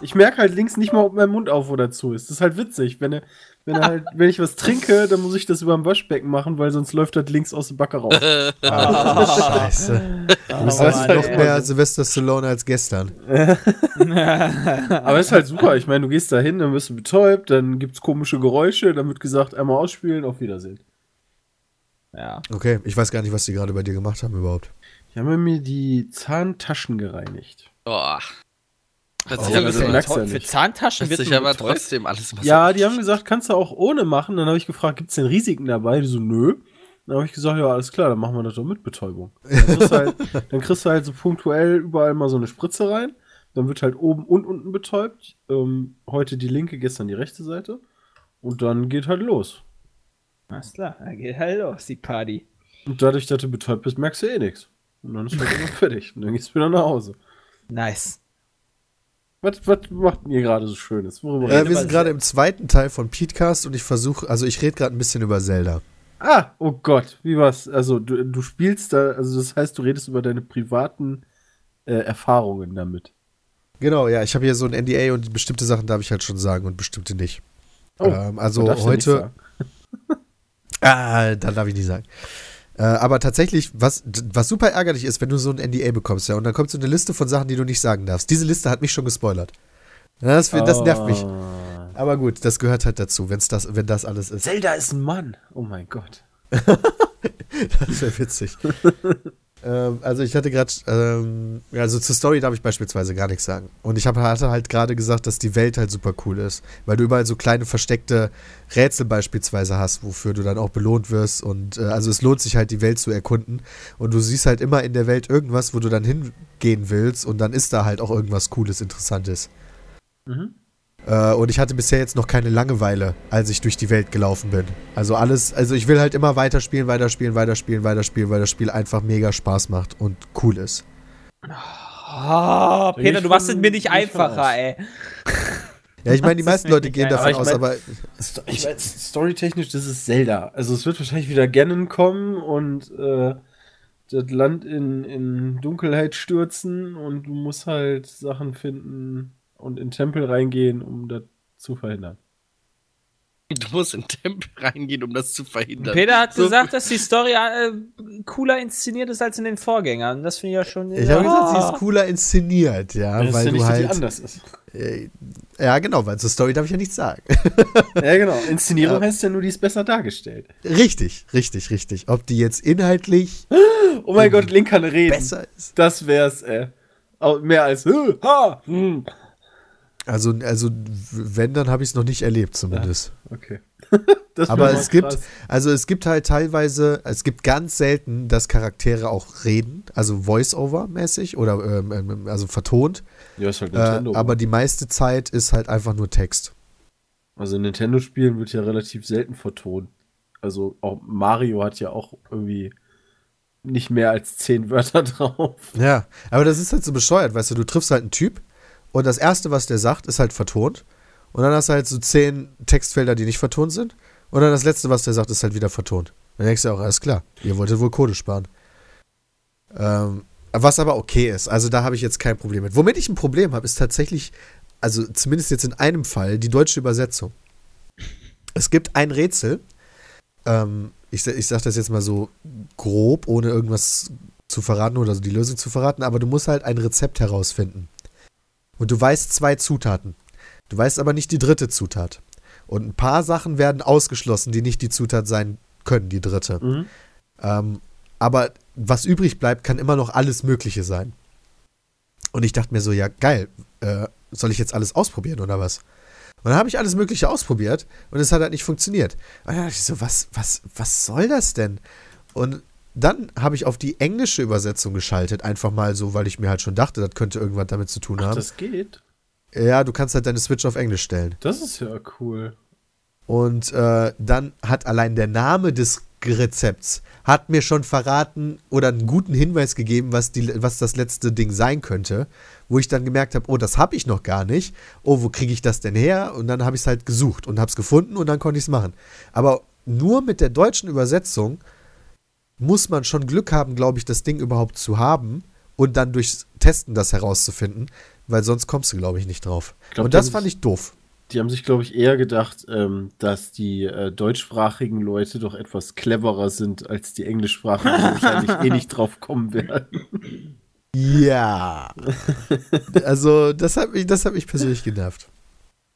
S6: Ich merke halt links nicht mal, ob mein Mund auf oder zu ist. Das ist halt witzig. Wenn, er, wenn, er halt, <laughs> wenn ich was trinke, dann muss ich das über dem Waschbecken machen, weil sonst läuft das links aus dem Backe raus. <laughs>
S2: Scheiße. Du bist
S6: es halt
S2: noch mehr
S6: so.
S2: Sylvester Stallone als gestern. <laughs>
S6: Aber ist halt super. Ich meine, du gehst da hin, dann wirst du betäubt, dann gibt's komische Geräusche, dann wird gesagt, einmal ausspielen, auf Wiedersehen.
S3: Ja.
S2: Okay, ich weiß gar nicht, was die gerade bei dir gemacht haben überhaupt.
S6: Ich habe mir die Zahntaschen gereinigt.
S4: Boah. Hört
S2: Oh,
S4: sich
S6: ja,
S4: aber,
S6: das
S4: so-
S6: merkst du ja
S3: Für. Zahntaschen
S4: hört
S3: wird
S4: sich aber trotzdem alles mal
S6: Ja, die haben gesagt, kannst du auch ohne machen. Dann habe ich gefragt, gibt's denn Risiken dabei? Die so, nö. Dann habe ich gesagt, ja, alles klar, dann machen wir das doch mit Betäubung. Dann kriegst, du halt, <laughs> dann kriegst du halt so punktuell überall mal so eine Spritze rein. Dann wird halt oben und unten betäubt. Ähm, heute die linke, gestern die rechte Seite. Und dann geht halt los.
S3: Alles klar, dann geht halt los, die Party.
S6: Und dadurch, dass du betäubt bist, merkst du eh nichts. Und dann ist halt immer fertig. Und dann gehst du wieder nach Hause.
S3: Nice.
S6: Was, was macht ihr gerade so Schönes? Worüber
S2: Äh, wir sind gerade im zweiten Teil von Petecast und ich versuche, also ich rede gerade ein bisschen über Zelda.
S6: Ah, oh Gott, wie war's? Also, du, du spielst da, also das heißt, du redest über deine privaten äh, Erfahrungen damit.
S2: Genau, ja, ich habe hier so ein NDA und bestimmte Sachen darf ich halt schon sagen und bestimmte nicht.
S6: Oh,
S2: ähm, also heute,
S6: sagen. <laughs>
S2: ah, dann darf ich nicht sagen. Äh, aber tatsächlich, was, was super ärgerlich ist, wenn du so ein NDA bekommst, ja, und dann kommt so eine Liste von Sachen, die du nicht sagen darfst. Diese Liste hat mich schon gespoilert. Das, das nervt mich.
S6: Ah.
S2: Aber gut, das gehört halt dazu, wenn's das, wenn das alles ist.
S6: Zelda ist ein Mann. Oh mein Gott. <laughs>
S2: Das wäre witzig. <laughs> Ähm, also ich hatte gerade, ähm, also zur Story darf ich beispielsweise gar nichts sagen. Und ich hab, hatte halt gerade gesagt, dass die Welt halt super cool ist, weil du überall so kleine versteckte Rätsel beispielsweise hast, wofür du dann auch belohnt wirst. Und äh, also es lohnt sich halt, die Welt zu erkunden. Und du siehst halt immer in der Welt irgendwas, wo du dann hingehen willst. Und dann ist da halt auch irgendwas Cooles, Interessantes.
S6: Mhm.
S2: Äh, und ich hatte bisher jetzt noch keine Langeweile, als ich durch die Welt gelaufen bin. Also alles, also ich will halt immer weiterspielen, weiterspielen, weiterspielen, weiterspielen, weil das Spiel einfach mega Spaß macht und cool ist.
S3: Oh, Peter,
S6: ich
S3: du machst es mir nicht einfacher,
S6: aus.
S3: ey.
S2: Ja, ich meine, die meisten Leute gehen
S3: geil.
S2: davon
S6: Aber
S2: aus,
S6: ich mein-
S2: aber
S6: Ich weiß, storytechnisch, das ist Zelda. Also es wird wahrscheinlich wieder Ganon kommen und äh, das Land in, in Dunkelheit stürzen und du musst halt Sachen finden und in Tempel reingehen, um das zu verhindern.
S4: Du musst in den Tempel reingehen, um das zu verhindern.
S3: Peter hat
S4: So-
S3: gesagt, dass die Story äh, cooler inszeniert ist als in den Vorgängern. Das finde ich ja schon.
S2: ich habe gesagt, sie ist cooler inszeniert, ja,
S6: Das ist
S2: weil
S6: ja nicht,
S2: du
S6: dass die
S2: halt.
S6: anders ist.
S2: Äh, ja, genau, weil zur Story darf ich ja nichts sagen. <laughs>
S6: Ja, genau. Inszenierung
S2: Ja.
S6: heißt ja nur, die ist besser dargestellt.
S2: richtig, richtig, richtig. Ob die jetzt inhaltlich
S6: Oh mein Gott, Link kann reden.
S2: besser ist.
S6: Das wär's, ey. Au- Mehr als äh, <laughs> ha. Hm.
S2: Also, also wenn, dann habe ich es noch nicht erlebt, zumindest.
S6: Okay. <laughs> Das
S2: Aber
S6: wär mal
S2: es gibt, also es gibt halt teilweise, es gibt ganz selten, dass Charaktere auch reden, also Voice-Over-mäßig oder ähm, ähm, also vertont.
S6: Ja, ist halt
S2: Äh,
S6: Nintendo.
S2: aber die meiste Zeit ist halt einfach nur Text.
S6: Also in Nintendo-Spielen wird ja relativ selten vertont. Also auch Mario hat ja auch irgendwie nicht mehr als zehn Wörter <laughs> drauf.
S2: Ja, aber das ist halt so bescheuert, weißt du, du triffst halt einen Typ und das Erste, was der sagt, ist halt vertont. Und dann hast du halt so zehn Textfelder, die nicht vertont sind. Und dann das Letzte, was der sagt, ist halt wieder vertont. Dann denkst du auch, alles klar, ihr wolltet wohl Kohle sparen. Ähm, was aber okay ist, also da habe ich jetzt kein Problem mit. Womit ich ein Problem habe, ist tatsächlich, also zumindest jetzt in einem Fall, die deutsche Übersetzung. Es gibt ein Rätsel, ähm, ich, ich sage das jetzt mal so grob, ohne irgendwas zu verraten oder so die Lösung zu verraten, aber du musst halt ein Rezept herausfinden. Und du weißt zwei Zutaten. Du weißt aber nicht die dritte Zutat. Und ein paar Sachen werden ausgeschlossen, die nicht die Zutat sein können, die dritte.
S6: Mhm.
S2: Ähm, aber was übrig bleibt, kann immer noch alles Mögliche sein. Und ich dachte mir so, ja, geil, äh, soll ich jetzt alles ausprobieren oder was? Und dann habe ich alles Mögliche ausprobiert und es hat halt nicht funktioniert. Und dann dachte ich so, was, was, was soll das denn? Und dann habe ich auf die englische Übersetzung geschaltet, einfach mal so, weil ich mir halt schon dachte, das könnte irgendwas damit zu tun
S6: Ach,
S2: haben.
S6: das geht.
S2: Ja, du kannst halt deine Switch auf Englisch stellen.
S6: Das ist ja cool.
S2: Und äh, dann hat allein der Name des Rezepts hat mir schon verraten oder einen guten Hinweis gegeben, was, die, was das letzte Ding sein könnte, wo ich dann gemerkt habe, oh, das habe ich noch gar nicht. Oh, wo kriege ich das denn her? Und dann habe ich es halt gesucht und habe es gefunden und dann konnte ich es machen. Aber nur mit der deutschen Übersetzung muss man schon Glück haben, glaube ich, das Ding überhaupt zu haben und dann durchs Testen das herauszufinden, weil sonst kommst du, glaube ich, nicht drauf.
S6: Ich glaub,
S2: und das fand ich doof.
S6: Die haben sich, glaube ich, eher gedacht, ähm, dass die äh, deutschsprachigen Leute doch etwas cleverer sind als die englischsprachigen, die wahrscheinlich eh nicht drauf kommen werden.
S2: Ja. <laughs> also, das hat mich, das hat mich persönlich genervt.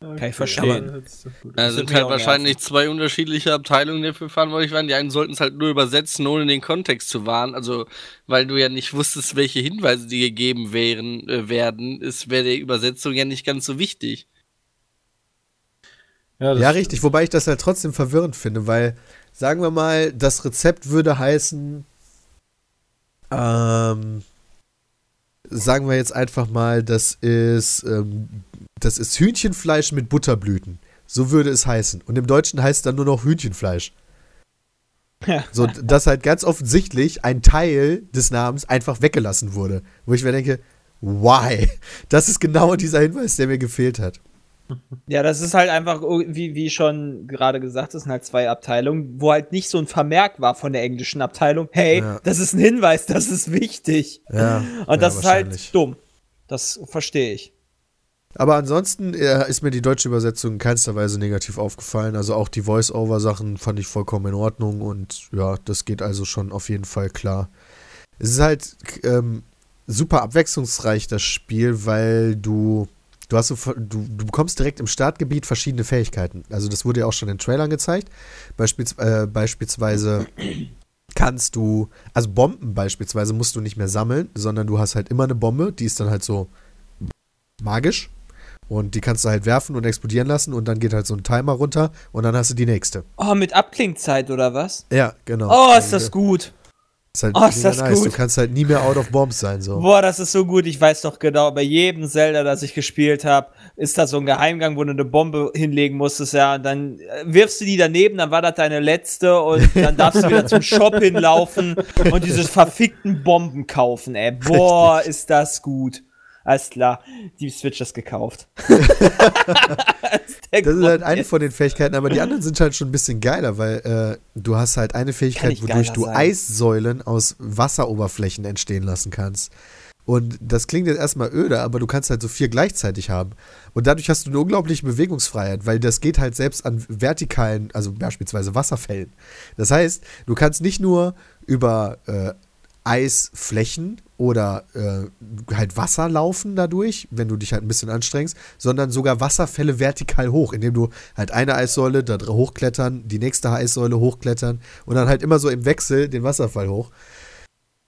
S3: Kann ich verstehen.
S6: Aber gut.
S4: Da sind halt wahrscheinlich zwei unterschiedliche Abteilungen, die dafür verantwortlich waren. Die einen sollten es halt nur übersetzen, ohne den Kontext zu wahren. Also, weil du ja nicht wusstest, welche Hinweise dir gegeben wären, äh, werden, ist wäre die Übersetzung ja nicht ganz so wichtig.
S6: Ja,
S2: Ja, richtig. Wobei ich das halt trotzdem verwirrend finde, weil, sagen wir mal, das Rezept würde heißen, ähm, sagen wir jetzt einfach mal, das ist, ähm, das ist Hühnchenfleisch mit Butterblüten. So würde es heißen. Und im Deutschen heißt es dann nur noch Hühnchenfleisch. So, dass halt ganz offensichtlich ein Teil des Namens einfach weggelassen wurde. Wo ich mir denke, why? Das ist genau dieser Hinweis, der mir gefehlt hat.
S3: Ja, das ist halt einfach, wie, wie schon gerade gesagt, das sind halt zwei Abteilungen, wo halt nicht so ein Vermerk war von der englischen Abteilung, hey,
S2: Ja.
S3: das ist ein Hinweis, das ist wichtig.
S2: Ja,
S3: Und das
S2: ja,
S3: ist halt dumm. Das verstehe ich.
S2: Aber ansonsten äh, ist mir die deutsche Übersetzung in keinster Weise negativ aufgefallen. Also auch die Voice-Over-Sachen fand ich vollkommen in Ordnung und ja, das geht also schon auf jeden Fall klar. Es ist halt ähm, super abwechslungsreich, das Spiel, weil du. Du, hast so, du, du bekommst direkt im Startgebiet verschiedene Fähigkeiten. Also das wurde ja auch schon in Trailern gezeigt. Beispiels, äh, beispielsweise kannst du, also Bomben beispielsweise musst du nicht mehr sammeln, sondern du hast halt immer eine Bombe, die ist dann halt so magisch und die kannst du halt werfen und explodieren lassen und dann geht halt so ein Timer runter und dann hast du die nächste.
S3: Oh, mit Abklingzeit oder was?
S2: Ja, genau.
S3: Oh, ist das gut.
S2: Ist halt
S3: Oh, ist das
S2: nice.
S3: gut.
S2: Du kannst halt nie mehr out of bombs sein, so.
S3: Boah, das ist so gut. Ich weiß doch genau, bei jedem Zelda, das ich gespielt habe, ist da so ein Geheimgang, wo du eine Bombe hinlegen musstest, ja. Und dann äh, wirfst du die daneben, dann war das deine letzte und dann darfst du wieder zum Shop hinlaufen und diese verfickten Bomben kaufen, ey. Boah, ist das gut. Alles klar, die Switch ist gekauft. <laughs> das ist,
S2: Das ist halt eine von den Fähigkeiten, aber die anderen sind halt schon ein bisschen geiler, weil äh, du hast halt eine Fähigkeit, wodurch du
S3: sein.
S2: Eissäulen aus Wasseroberflächen entstehen lassen kannst. Und das klingt jetzt erstmal öde, aber du kannst halt so vier gleichzeitig haben. Und dadurch hast du eine unglaubliche Bewegungsfreiheit, weil das geht halt selbst an vertikalen, also beispielsweise Wasserfällen. Das heißt, du kannst nicht nur über äh, Eisflächen oder äh, halt Wasser laufen dadurch, wenn du dich halt ein bisschen anstrengst, sondern sogar Wasserfälle vertikal hoch, indem du halt eine Eissäule da hochklettern, die nächste Eissäule hochklettern und dann halt immer so im Wechsel den Wasserfall hoch,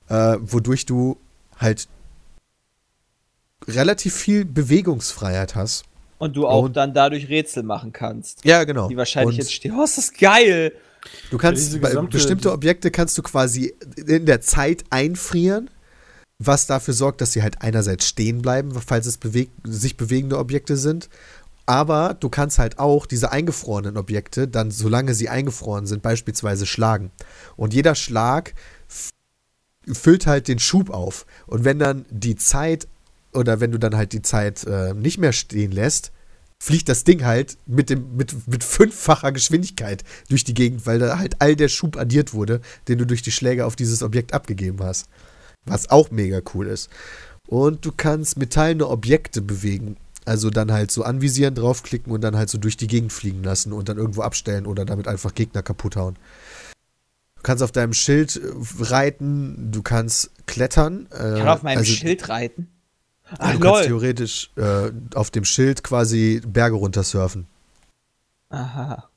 S2: äh, wodurch du halt relativ viel Bewegungsfreiheit hast.
S3: Und du auch
S2: Und-
S3: dann dadurch Rätsel machen kannst.
S2: Ja, genau.
S3: Die wahrscheinlich
S2: Und
S3: jetzt stehen. Oh, ist das geil!
S2: Du kannst bestimmte Objekte kannst du quasi in der Zeit einfrieren, was dafür sorgt, dass sie halt einerseits stehen bleiben, falls es beweg sich bewegende Objekte sind. Aber du kannst halt auch diese eingefrorenen Objekte dann, solange sie eingefroren sind, beispielsweise schlagen. Und jeder Schlag füllt halt den Schub auf. Und wenn dann die Zeit oder wenn du dann halt die Zeit äh, nicht mehr stehen lässt, fliegt das Ding halt mit, dem, mit, mit fünffacher Geschwindigkeit durch die Gegend, weil da halt all der Schub addiert wurde, den du durch die Schläge auf dieses Objekt abgegeben hast. Was auch mega cool ist. Und du kannst metallene Objekte bewegen. Also dann halt so anvisieren, draufklicken und dann halt so durch die Gegend fliegen lassen und dann irgendwo abstellen oder damit einfach Gegner kaputt hauen. Du kannst auf deinem Schild äh, reiten, du kannst klettern. Äh,
S3: Ich kann auf meinem
S2: also-
S3: Schild reiten. Ach,
S2: du kannst
S3: lol.
S2: theoretisch äh, auf dem Schild quasi Berge runtersurfen.
S3: Aha.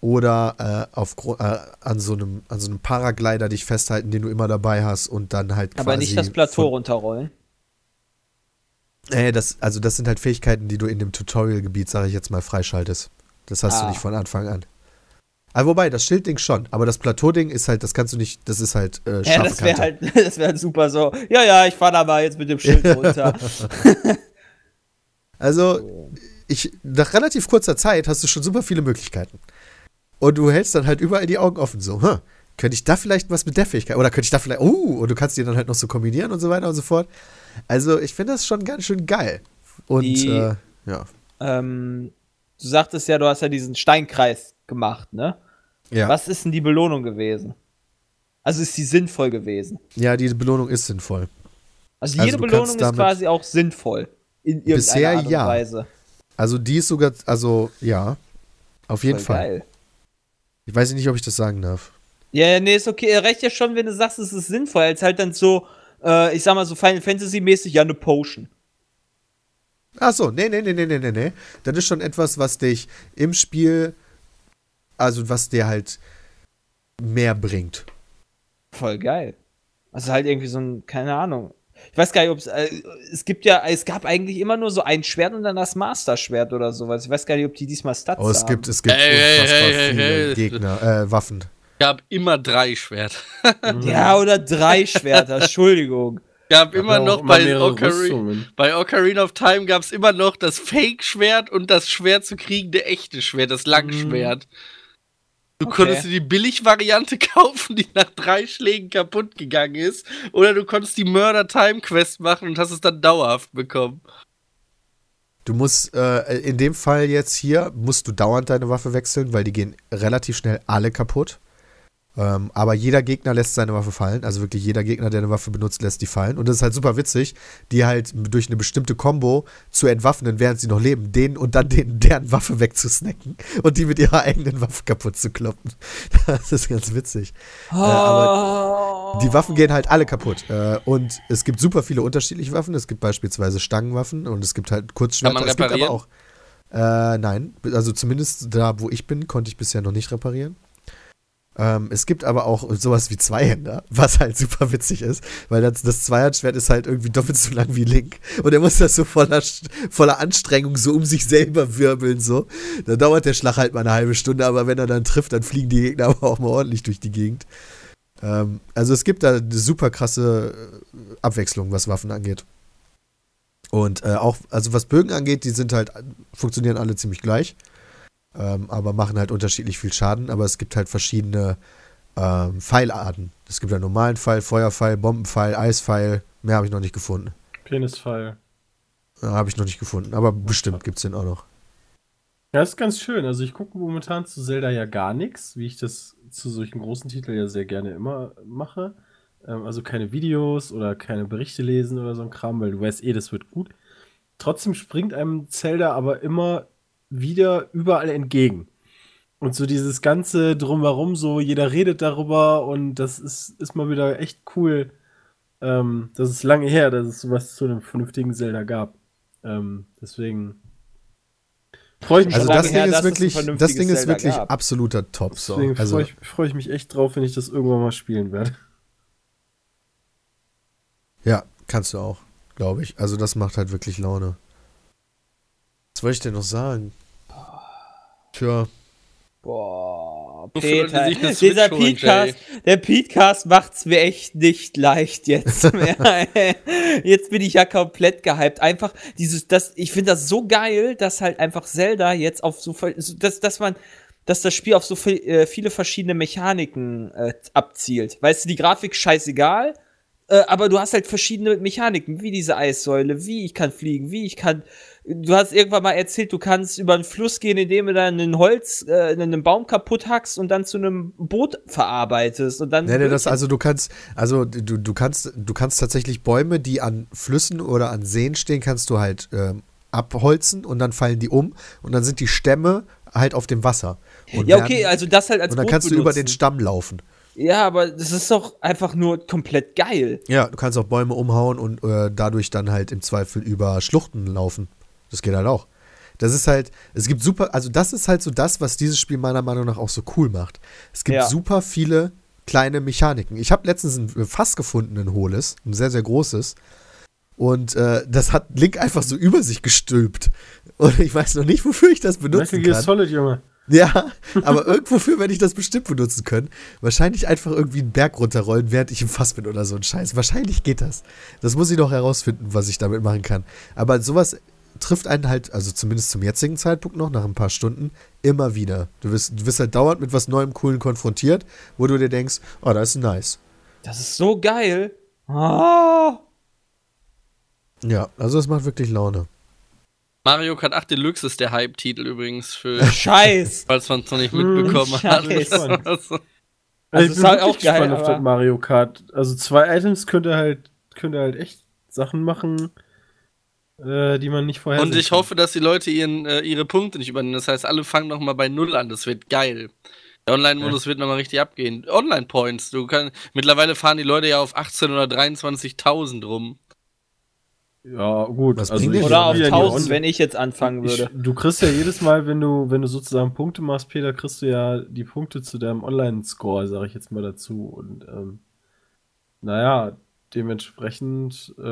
S2: Oder äh, auf, äh, an, so einem, an so einem Paraglider dich festhalten, den du immer dabei hast und dann halt quasi.
S3: Aber nicht das Plateau runterrollen.
S2: Äh, das, also das sind halt Fähigkeiten, die du in dem Tutorial-Gebiet, sage ich jetzt mal, freischaltest. Das hast du
S3: Ah.
S2: nicht von Anfang an. Aber wobei, das Schildding schon. Aber das Plateau-Ding ist halt, das kannst du nicht, das ist halt äh,
S3: Ja, das wäre halt, <laughs> das wäre super so. Ja, ja, ich fahre da mal jetzt mit dem Schild <laughs> runter.
S2: Also, ich, nach relativ kurzer Zeit hast du schon super viele Möglichkeiten. Und du hältst dann halt überall die Augen offen, so, hm, könnte ich da vielleicht was mit der Fähigkeit, oder könnte ich da vielleicht, uh, und du kannst die dann halt noch so kombinieren und so weiter und so fort. Also, ich finde das schon ganz schön geil. Und,
S3: Die-
S2: äh, ja.
S3: ähm, du sagtest ja, du hast ja diesen Steinkreis gemacht, ne?
S2: Ja.
S3: Was ist denn die Belohnung gewesen? Also ist die sinnvoll gewesen?
S2: ja, die Belohnung ist sinnvoll.
S3: Also
S2: Also
S3: jede
S2: du
S3: Belohnung ist quasi auch sinnvoll. In irgendeiner
S2: Bisher
S3: Art und
S2: ja.
S3: Weise.
S2: Also, die ist sogar, also, ja, auf jeden
S3: Voll
S2: Fall.
S3: Geil.
S2: Ich weiß nicht, ob ich das sagen darf.
S3: Ja, ja, nee, ist okay. Er reicht ja schon, wenn du sagst, es ist sinnvoll. Als halt dann so, äh, ich sag mal so Final Fantasy-mäßig, ja, eine Potion.
S2: Ach so, nee, nee, nee, nee, nee, nee, nee. Das ist schon etwas, was dich im Spiel, also was dir halt mehr bringt.
S3: Voll geil. Also halt irgendwie so ein, keine Ahnung. Ich weiß gar nicht, ob es, äh, es gibt ja, es gab eigentlich immer nur so ein Schwert und dann das Master-Schwert oder sowas. Ich weiß gar nicht, ob die diesmal Stats
S2: Oh, es
S3: haben.
S2: gibt, es gibt
S4: Hey, hey,
S2: unfassbar
S4: hey,
S2: viele
S4: hey.
S2: Gegner, äh, Waffen.
S4: gab immer drei Schwert. <laughs>
S3: Ja, oder drei Schwerter, <laughs> Entschuldigung.
S4: gab immer noch
S6: immer
S4: bei, Ocarina, bei Ocarina of Time gab es immer noch das Fake-Schwert und das schwer zu kriegende echte Schwert, das Langschwert. Du
S3: Okay.
S4: konntest dir die Billig-Variante <laughs> kaufen, die nach drei Schlägen kaputt gegangen ist. Oder du konntest die Murder-Time-Quest machen und hast es dann dauerhaft bekommen.
S2: Du musst, äh, in dem Fall jetzt hier, musst du dauernd deine Waffe wechseln, weil die gehen relativ schnell alle kaputt. Ähm, aber jeder Gegner lässt seine Waffe fallen. Also wirklich jeder Gegner, der eine Waffe benutzt, lässt die fallen. Und das ist halt super witzig, die halt durch eine bestimmte Combo zu entwaffnen, während sie noch leben, denen und dann denen, deren Waffe wegzusnacken <laughs> und die mit ihrer eigenen Waffe kaputt zu kloppen. <laughs> Das ist ganz witzig. Äh, aber die Waffen gehen halt alle kaputt. Äh, und es gibt super viele unterschiedliche Waffen. Es gibt beispielsweise Stangenwaffen und es gibt halt Kurzschwerter.
S4: Kann man
S2: es gibt aber
S4: reparieren?
S2: auch. Äh, nein, also zumindest da, wo ich bin, konnte ich bisher noch nicht reparieren. Ähm, es gibt aber auch sowas wie Zweihänder, <laughs> was halt super witzig ist, weil das, das Zweihandschwert ist halt irgendwie doppelt so lang wie Link. Und er muss das so voller, voller Anstrengung so um sich selber wirbeln, so. Da dauert der Schlag halt mal eine halbe Stunde, aber wenn er dann trifft, dann fliegen die Gegner <laughs> aber auch mal ordentlich durch die Gegend. Ähm, also es gibt da eine super krasse äh, Abwechslung, was Waffen angeht. Und äh, auch, also was Bögen angeht, die sind halt, funktionieren alle ziemlich gleich ähm, aber machen halt unterschiedlich viel Schaden. Aber es gibt halt verschiedene ähm, Pfeilarten. Es gibt einen normalen Pfeil, Feuerpfeil, Bombenpfeil, Eispfeil. Mehr habe ich noch nicht gefunden.
S6: Penispfeil.
S2: Ja, habe ich noch nicht gefunden, aber bestimmt gibt es den auch noch.
S6: Ja, ist ganz schön. Also ich gucke momentan zu Zelda ja gar nichts, wie ich das zu solchen großen Titeln ja sehr gerne immer mache. Ähm, also keine Videos oder keine Berichte lesen oder so ein Kram, weil du weißt eh, das wird gut. Trotzdem springt einem Zelda aber immer wieder überall entgegen. Und so dieses ganze drumherum, so jeder redet darüber und das ist, ist mal wieder echt cool. Ähm, das ist lange her, dass es sowas zu einem vernünftigen Zelda gab. Ähm, deswegen freue ich mich.
S2: Also das
S3: her,
S2: Ding
S3: dass
S2: ist wirklich, das Ding ist wirklich
S3: gab.
S2: absoluter Top. So.
S6: Deswegen
S2: Also,
S6: freue ich, freu ich mich echt drauf, wenn ich das irgendwann mal spielen werde.
S2: ja, kannst du auch, glaube ich. Also das macht halt wirklich Laune. Was wollte ich denn noch sagen? Tja,
S3: Boah, Peter, dieser Podcast, der Podcast macht's mir echt nicht leicht jetzt <laughs> mehr. jetzt bin ich ja komplett gehypt. Einfach dieses, das, ich finde das so geil, dass halt einfach Zelda jetzt auf so dass, dass man, dass das Spiel auf so viel, äh, viele verschiedene Mechaniken äh, abzielt. Weißt du, die Grafik scheißegal, äh, aber du hast halt verschiedene Mechaniken, wie diese Eissäule, wie ich kann fliegen, wie ich kann. Du hast irgendwann mal erzählt, du kannst über einen Fluss gehen, indem du dann einen Holz, äh, einen Baum kaputt hackst und dann zu einem Boot verarbeitest und dann.
S2: Nee, nee, das, also du kannst, also du, du kannst, du kannst tatsächlich Bäume, die an Flüssen oder an Seen stehen, kannst du halt ähm, abholzen und dann fallen die um und dann sind die Stämme halt auf dem Wasser. Und
S3: ja,
S2: werden-
S3: okay, also das halt als
S2: Und dann
S3: Boot
S2: kannst du über den Stamm laufen.
S3: Ja, aber das ist doch einfach nur komplett geil.
S2: Ja, du kannst auch Bäume umhauen und äh, dadurch dann halt im Zweifel über Schluchten laufen. Das geht halt auch. Das ist halt, es gibt super, also das ist halt so das, was dieses Spiel meiner Meinung nach auch so cool macht. Es gibt
S3: Ja.
S2: super viele kleine Mechaniken. Ich habe letztens ein Fass gefunden, ein hohles, ein sehr, sehr großes. Und äh, das hat Link einfach so über sich gestülpt. Und ich weiß noch nicht, wofür ich das benutzen
S6: Metal Gear
S2: kann.
S6: Solid, Junge.
S2: Ja, aber irgendwofür werde ich das bestimmt benutzen können. Wahrscheinlich einfach irgendwie einen Berg runterrollen, während ich im Fass bin oder so ein Scheiß. Wahrscheinlich geht das. Das muss ich noch herausfinden, was ich damit machen kann. Aber sowas trifft einen halt, also zumindest zum jetzigen Zeitpunkt noch, nach ein paar Stunden, immer wieder. Du wirst, du wirst halt dauernd mit was Neuem, Coolen konfrontiert, wo du dir denkst, oh, das ist nice.
S3: Das ist so geil. Ah.
S2: Ja, also das macht wirklich Laune.
S4: Mario Kart 8 Deluxe ist der Hype-Titel übrigens für, <laughs>
S3: Scheiß. <laughs>
S4: falls man es noch nicht mitbekommen hat.
S3: Scheiß.
S4: Also,
S3: Also
S6: ich
S3: ist
S6: bin
S3: halt auch geil,
S6: gespannt auf
S3: aber-
S6: das Mario Kart. Also zwei Items könnte halt, könnte halt echt Sachen machen, äh, die man nicht vorher
S4: Und ich hoffe, dass die Leute ihren, äh, ihre Punkte nicht übernehmen. Das heißt, alle fangen nochmal bei Null an. Das wird geil. Der Online-Modus wird nochmal richtig abgehen. Online-Points. Du kannst, mittlerweile fahren die Leute ja auf 18 oder 23.000 rum.
S6: Ja, gut.
S2: Was
S6: also ich
S3: Oder auf
S6: spiele ja die
S3: 1000,
S6: On-
S3: wenn ich jetzt anfangen
S6: ich,
S3: würde.
S6: Du kriegst ja jedes Mal, wenn du, wenn du sozusagen Punkte machst, Peter, kriegst du ja die Punkte zu deinem Online-Score, sage ich jetzt mal dazu. Und ähm, naja, dementsprechend äh,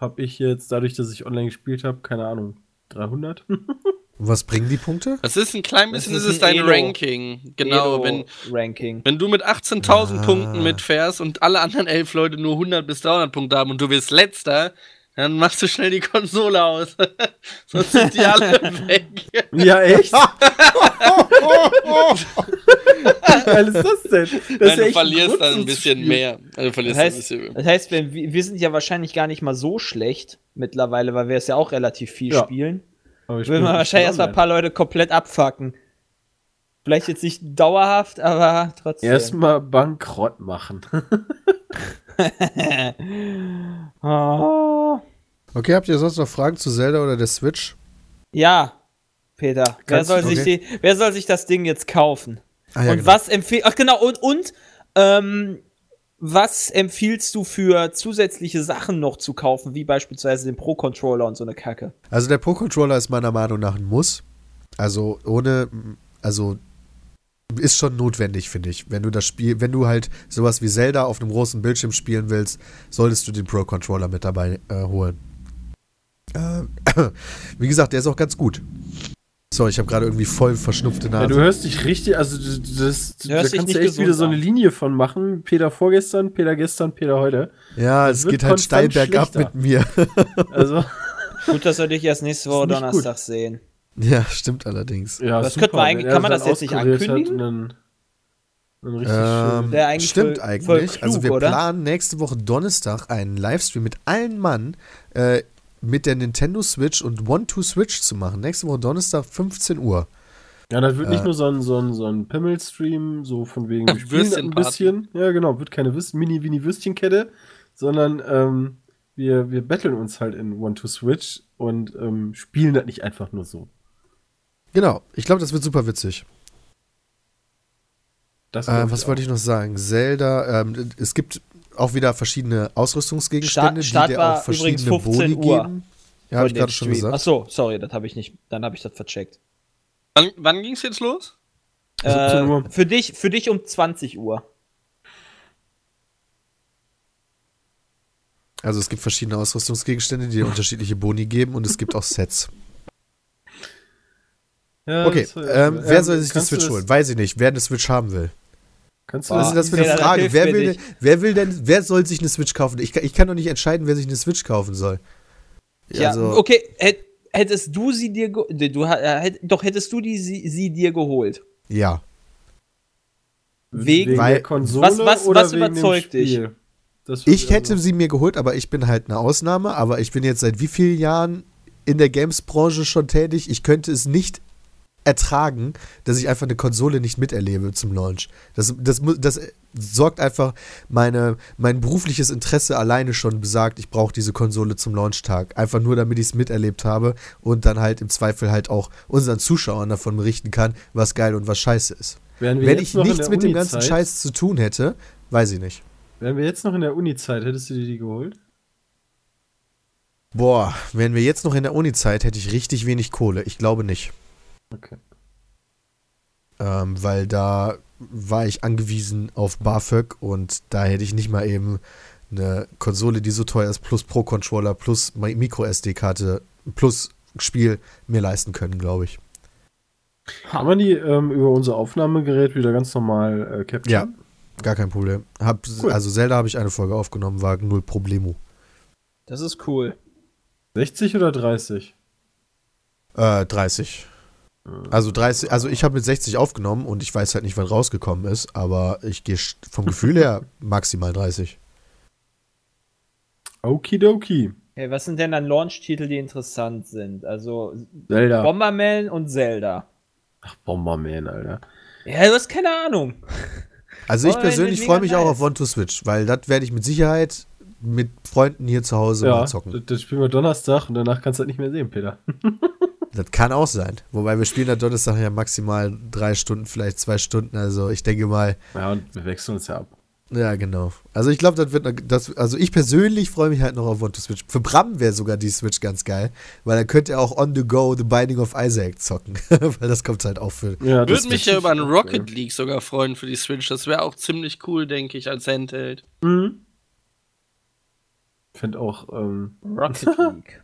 S6: habe ich jetzt, dadurch, dass ich online gespielt habe, keine Ahnung, 300?
S2: Und <laughs> was bringen die Punkte?
S4: Das ist ein klein bisschen,
S3: Das
S4: das
S3: ist
S4: ist,
S3: ein
S4: dein
S3: Elo.
S4: Ranking. Genau, wenn,
S3: Ranking.
S4: wenn du mit 18.000
S2: Ah.
S4: Punkten mitfährst und alle anderen elf Leute nur 100 bis 300 Punkte haben und du wirst letzter, dann machst du schnell die Konsole aus. <laughs> Sonst sind die alle <laughs> weg.
S6: ja, echt? <laughs> Wie geil ist das denn? Das ist
S4: Nein,
S6: ja
S4: du verlierst dann ein bisschen mehr. Also verlierst
S3: Das heißt,
S4: ein bisschen
S3: das heißt wenn, wir wir sind ja wahrscheinlich gar nicht mal so schlecht mittlerweile, weil wir es ja auch relativ viel
S6: Ja.
S3: spielen.
S6: Aber ich
S3: Will man wahrscheinlich erstmal ein paar Leute komplett abfacken. Vielleicht jetzt nicht dauerhaft, aber trotzdem.
S6: Erstmal bankrott machen.
S3: oh.
S2: Okay, habt ihr sonst noch Fragen zu Zelda oder der Switch?
S3: Ja, Peter. Wer soll,
S2: du-
S3: sich
S2: okay.
S3: die, wer soll sich das Ding jetzt kaufen?
S2: Ah, ja,
S3: und
S2: genau.
S3: was empfehlt. Ach genau, und, und ähm, was empfiehlst du für zusätzliche Sachen noch zu kaufen, wie beispielsweise den Pro-Controller und so eine Kacke?
S2: Also der Pro-Controller ist meiner Meinung nach ein Muss. Also ohne, also ist schon notwendig, finde ich. Wenn du das Spiel, wenn du halt sowas wie Zelda auf einem großen Bildschirm spielen willst, solltest du den Pro Controller mit dabei äh, holen. Äh, <coughs> wie gesagt, der ist auch ganz gut. Sorry, ich habe gerade irgendwie voll verschnupfte
S6: Ja,
S2: Nase.
S6: du hörst dich richtig, also du- das,
S3: Du
S6: da kannst
S3: nicht
S6: du echt wieder so eine. Linie von machen. Peter vorgestern, Peter gestern, Peter heute.
S2: ja,
S6: das
S2: es geht halt steil bergab mit mir. <laughs>
S6: Also,
S3: Gut, dass wir dich erst nächste Woche Donnerstag sehen.
S2: ja, stimmt allerdings.
S6: ja,
S3: Das
S6: super,
S3: könnte man eigentlich- kann man das jetzt nicht ankündigen?
S6: dann richtig
S2: Ähm, stimmt
S3: voll-
S2: eigentlich.
S3: voll klug,
S2: also wir
S3: oder?
S2: planen nächste Woche Donnerstag einen Livestream mit allen Mann äh, mit der Nintendo Switch und One-Two-Switch zu machen. Nächste Woche Donnerstag 15 Uhr.
S6: Ja, das wird nicht
S2: Äh.
S6: nur so ein, so ein, so ein Pimmel-Stream, so von wegen, wir <laughs> spielen das ein bisschen. Ja, genau, wird keine Würst- Mini-Wini-Würstchenkette, sondern ähm, wir, wir betteln uns halt in One-to-Switch und ähm, spielen das nicht einfach nur so.
S2: Genau, ich glaube, das wird super witzig.
S6: Das
S2: Äh, was wollte ich noch sagen? Zelda, ähm, es gibt auch wieder verschiedene Ausrüstungsgegenstände,
S3: Start- Start
S2: die dir auch verschiedene
S3: übrigens 15
S2: Boni
S3: Uhr
S2: geben. Ja, habe ich gerade schon gesagt.
S3: Achso, sorry, das habe ich nicht. Dann habe ich das vercheckt.
S4: Wann, wann ging's jetzt los?
S6: 17 Uhr.
S3: Äh, für, dich, für dich um 20 Uhr.
S2: Also es gibt verschiedene Ausrüstungsgegenstände, die dir unterschiedliche Boni geben und es gibt auch Sets.
S6: Ja,
S2: Okay,
S6: das
S2: ähm, wer soll sich die Switch holen? Weiß ich nicht. Wer eine Switch haben will.
S6: Kannst du
S2: Was ist das für eine Frage? Wer will, denn, wer will denn, wer soll sich eine Switch kaufen? Ich, kann- ich kann doch nicht entscheiden, wer sich eine Switch kaufen soll.
S3: Ja,
S2: Also,
S3: okay, hätt, hättest du sie dir du, äh, hätt, doch hättest du die sie, sie dir geholt.
S2: ja.
S3: Wegen,
S2: Weil-
S6: der Konsole
S3: Was- was-
S6: oder
S3: was
S6: wegen dem
S3: überzeugt dich?
S2: Ich
S6: also-
S2: hätte sie mir geholt, aber ich bin halt eine Ausnahme. Aber ich bin jetzt seit wie vielen Jahren in der Games-Branche schon tätig? Ich könnte es nicht ertragen, dass ich einfach eine Konsole nicht miterlebe zum Launch. Das, das, das sorgt einfach, meine, mein berufliches Interesse alleine schon besagt, ich brauche diese Konsole zum Launchtag. Einfach nur, damit ich es miterlebt habe und dann halt im Zweifel halt auch unseren Zuschauern davon berichten kann, was geil und was scheiße ist. Wenn ich nichts mit dem ganzen Scheiß zu tun hätte, weiß ich nicht.
S6: Wären wir jetzt noch in der Uni-Zeit, hättest du dir die geholt?
S2: Boah, wären wir jetzt noch in der Uni-Zeit, hätte ich richtig wenig Kohle. Ich glaube nicht.
S6: Okay.
S2: Ähm, weil da war ich angewiesen auf BAföG und da hätte ich nicht mal eben eine Konsole, die so teuer ist, plus Pro-Controller, plus Mi- Micro-SD-Karte, plus Spiel mir leisten können, glaube ich.
S6: Haben wir die ähm, über unser Aufnahmegerät wieder ganz normal äh, capturen?
S2: Ja, gar kein Problem. Hab,
S6: Cool.
S2: Also Zelda habe ich eine Folge aufgenommen, war null Problemo.
S3: das ist cool.
S6: 60 oder 30?
S2: Äh, 30. Also 30, also ich habe mit 60 aufgenommen und ich weiß halt nicht, wann rausgekommen ist, aber ich gehe vom Gefühl her <laughs> maximal 30.
S6: Okidoki.
S3: Hey, was sind denn dann Launch-Titel, die interessant sind? Also
S6: Zelda.
S3: Bomberman und Zelda.
S6: Ach, Bomberman, Alter.
S3: Ja, du hast keine Ahnung.
S2: Also ich persönlich freue mich auch
S3: nice.
S2: auf One to Switch, weil das werde ich mit Sicherheit mit Freunden hier zu Hause
S6: ja,
S2: mal
S6: das,
S2: zocken.
S6: das spielen wir Donnerstag und danach kannst du das nicht mehr sehen, Peter. <laughs>
S2: Das kann auch sein. Wobei wir spielen da Donnerstag ja maximal drei Stunden, vielleicht zwei Stunden. Also ich denke mal,
S6: Ja, und wir wechseln uns ja ab.
S2: ja genau. Also ich glaube, das wird, noch- das, also ich persönlich freue mich halt noch auf One to Switch. Für Bram wäre sogar die Switch ganz geil, weil dann könnte er auch on the go The Binding of Isaac zocken, <laughs> weil das kommt halt auch für.
S6: Ja,
S4: Würde mich ja über einen Rocket. League sogar freuen für die Switch. Das wäre auch ziemlich cool, denke ich, als Handheld.
S6: Mhm. Ich finde auch, ähm,
S3: Rocket League.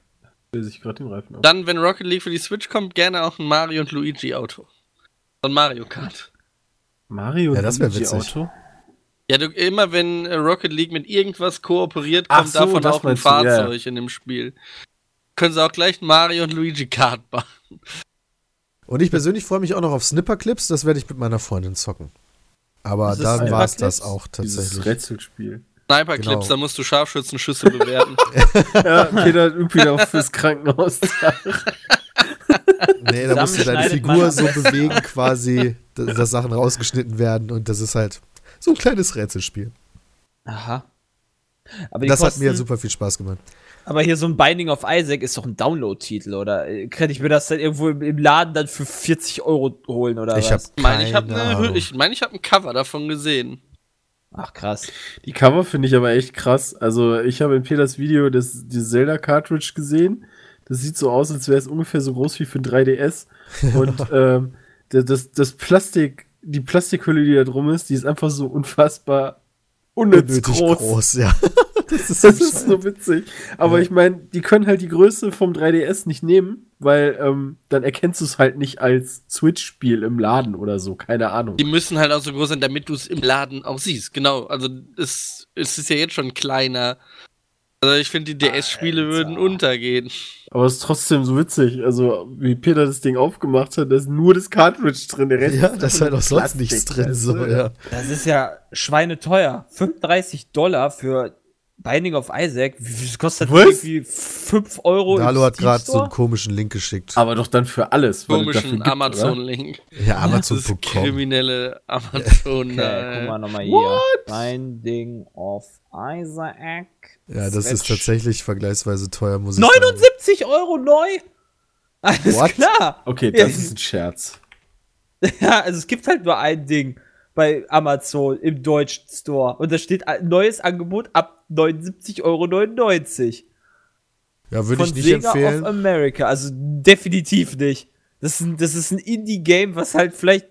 S6: Will sich gerade den Reifen auf.
S4: Dann, wenn Rocket League für die Switch kommt, gerne auch ein Mario und Luigi Auto. Von Mario Kart.
S6: Mario
S2: Ja, das
S6: Luigi
S2: witzig.
S6: Auto.
S4: Ja, du, immer wenn äh, Rocket League mit irgendwas kooperiert, kommt
S6: so,
S4: davon auch ein
S6: meinst du, ja.
S4: Fahrzeug in dem Spiel. Können sie auch gleich ein Mario und Luigi Kart machen.
S2: Und ich persönlich freue mich auch noch auf Snipper-Clips, das werde ich mit meiner Freundin zocken. Aber dann war es das auch
S6: Dieses
S2: tatsächlich.
S6: Rätselspiel.
S4: Sniper Clips,
S2: Genau.
S4: da musst du Scharfschützenschüsse bewerten. <laughs>
S6: ja, Peter übt wieder auf fürs Krankenhaus.
S2: Nee, da musst du deine Figur
S3: man
S2: so bewegen, quasi, dass, dass Sachen rausgeschnitten werden und das ist halt so ein kleines Rätselspiel.
S3: Aha. Aber
S2: Das hat
S3: kosten,
S2: mir super viel Spaß gemacht.
S3: Aber hier so ein Binding of Isaac ist doch ein Download-Titel, oder? Äh, Kann ich mir das dann irgendwo im, Laden dann für 40 Euro holen, oder
S2: Ich habe
S3: was?
S4: Ich meine, ich habe ne, ich mein, ich hab ein Cover davon gesehen.
S3: Ach, krass.
S6: Die Cover finde ich aber echt krass. Also, ich habe in Peters Video das, die Zelda-Cartridge gesehen. Das sieht so aus, als wäre es ungefähr so groß wie für ein 3DS. Und <laughs> ähm, das, das, das Plastik die Plastikhülle, die da drum ist, die ist einfach so unfassbar unnütz
S2: Unnötig
S6: groß.
S2: groß. ja. Das <laughs> ist,
S6: Das ist so witzig. Aber ich meine, die können halt die Größe vom 3DS nicht nehmen, weil ähm, dann erkennst du es halt nicht als Switch-Spiel im Laden oder so. Keine Ahnung.
S4: Die müssen halt auch so groß sein, damit du es im Laden auch siehst. Genau. Also es, es ist ja jetzt schon kleiner. Also ich finde, die DS-Spiele würden untergehen.
S6: Aber es ist trotzdem so witzig. Also, wie Peter das Ding aufgemacht hat, da ist nur das Cartridge drin. Der Rest
S2: ja, da ist halt auch sonst nichts drin. So, ja.
S3: Das ist ja schweineteuer. 35 Dollar für Binding of Isaac. Wie viel kostet das
S6: Was?
S3: irgendwie 5 Euro?
S2: Dalo hat gerade so einen komischen Link geschickt.
S6: Aber doch dann für alles. weil es dafür
S4: Komischen? Amazon-Link.
S2: ja,
S4: Das
S2: Amazon.com.
S4: kriminelle <laughs> Amazon.
S3: Okay,
S4: äh,
S3: guck mal nochmal hier. Binding of Isaac.
S2: Ja, das ist
S3: Switch.
S2: tatsächlich vergleichsweise teuer, muss ich sagen.
S3: 79 Euro neu? Alles
S2: What?
S3: klar.
S6: Okay,
S3: Ja,
S6: das ist ein Scherz. <laughs>
S3: Ja, also es gibt halt nur ein Ding bei Amazon im deutschen Store. Und da steht ein neues Angebot ab 79,99 Euro.
S2: Ja, würde ich
S3: Von
S2: nicht
S3: Sega
S2: empfehlen.
S3: of America. Also definitiv nicht. Das ist ein, das ist ein Indie-Game, was halt vielleicht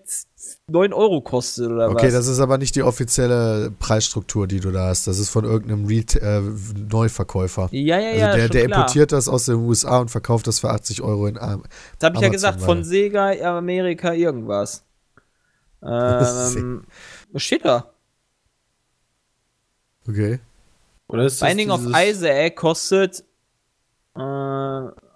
S3: 9 Euro kostet oder
S2: Okay,
S3: was.
S2: das ist aber nicht die offizielle Preisstruktur, die du da hast. Das ist von irgendeinem Reta äh, Neuverkäufer.
S3: ja, ja,
S2: Also
S3: ja.
S2: der,
S3: schon
S2: der
S3: klar.
S2: importiert das aus den USA und verkauft das für 80 Euro in Am
S3: Das habe ich ja gesagt, von Sega Amerika irgendwas. <laughs> Ähm, was steht da?
S2: Okay.
S6: Oder ist das
S3: Binding of Isaac kostet. Äh,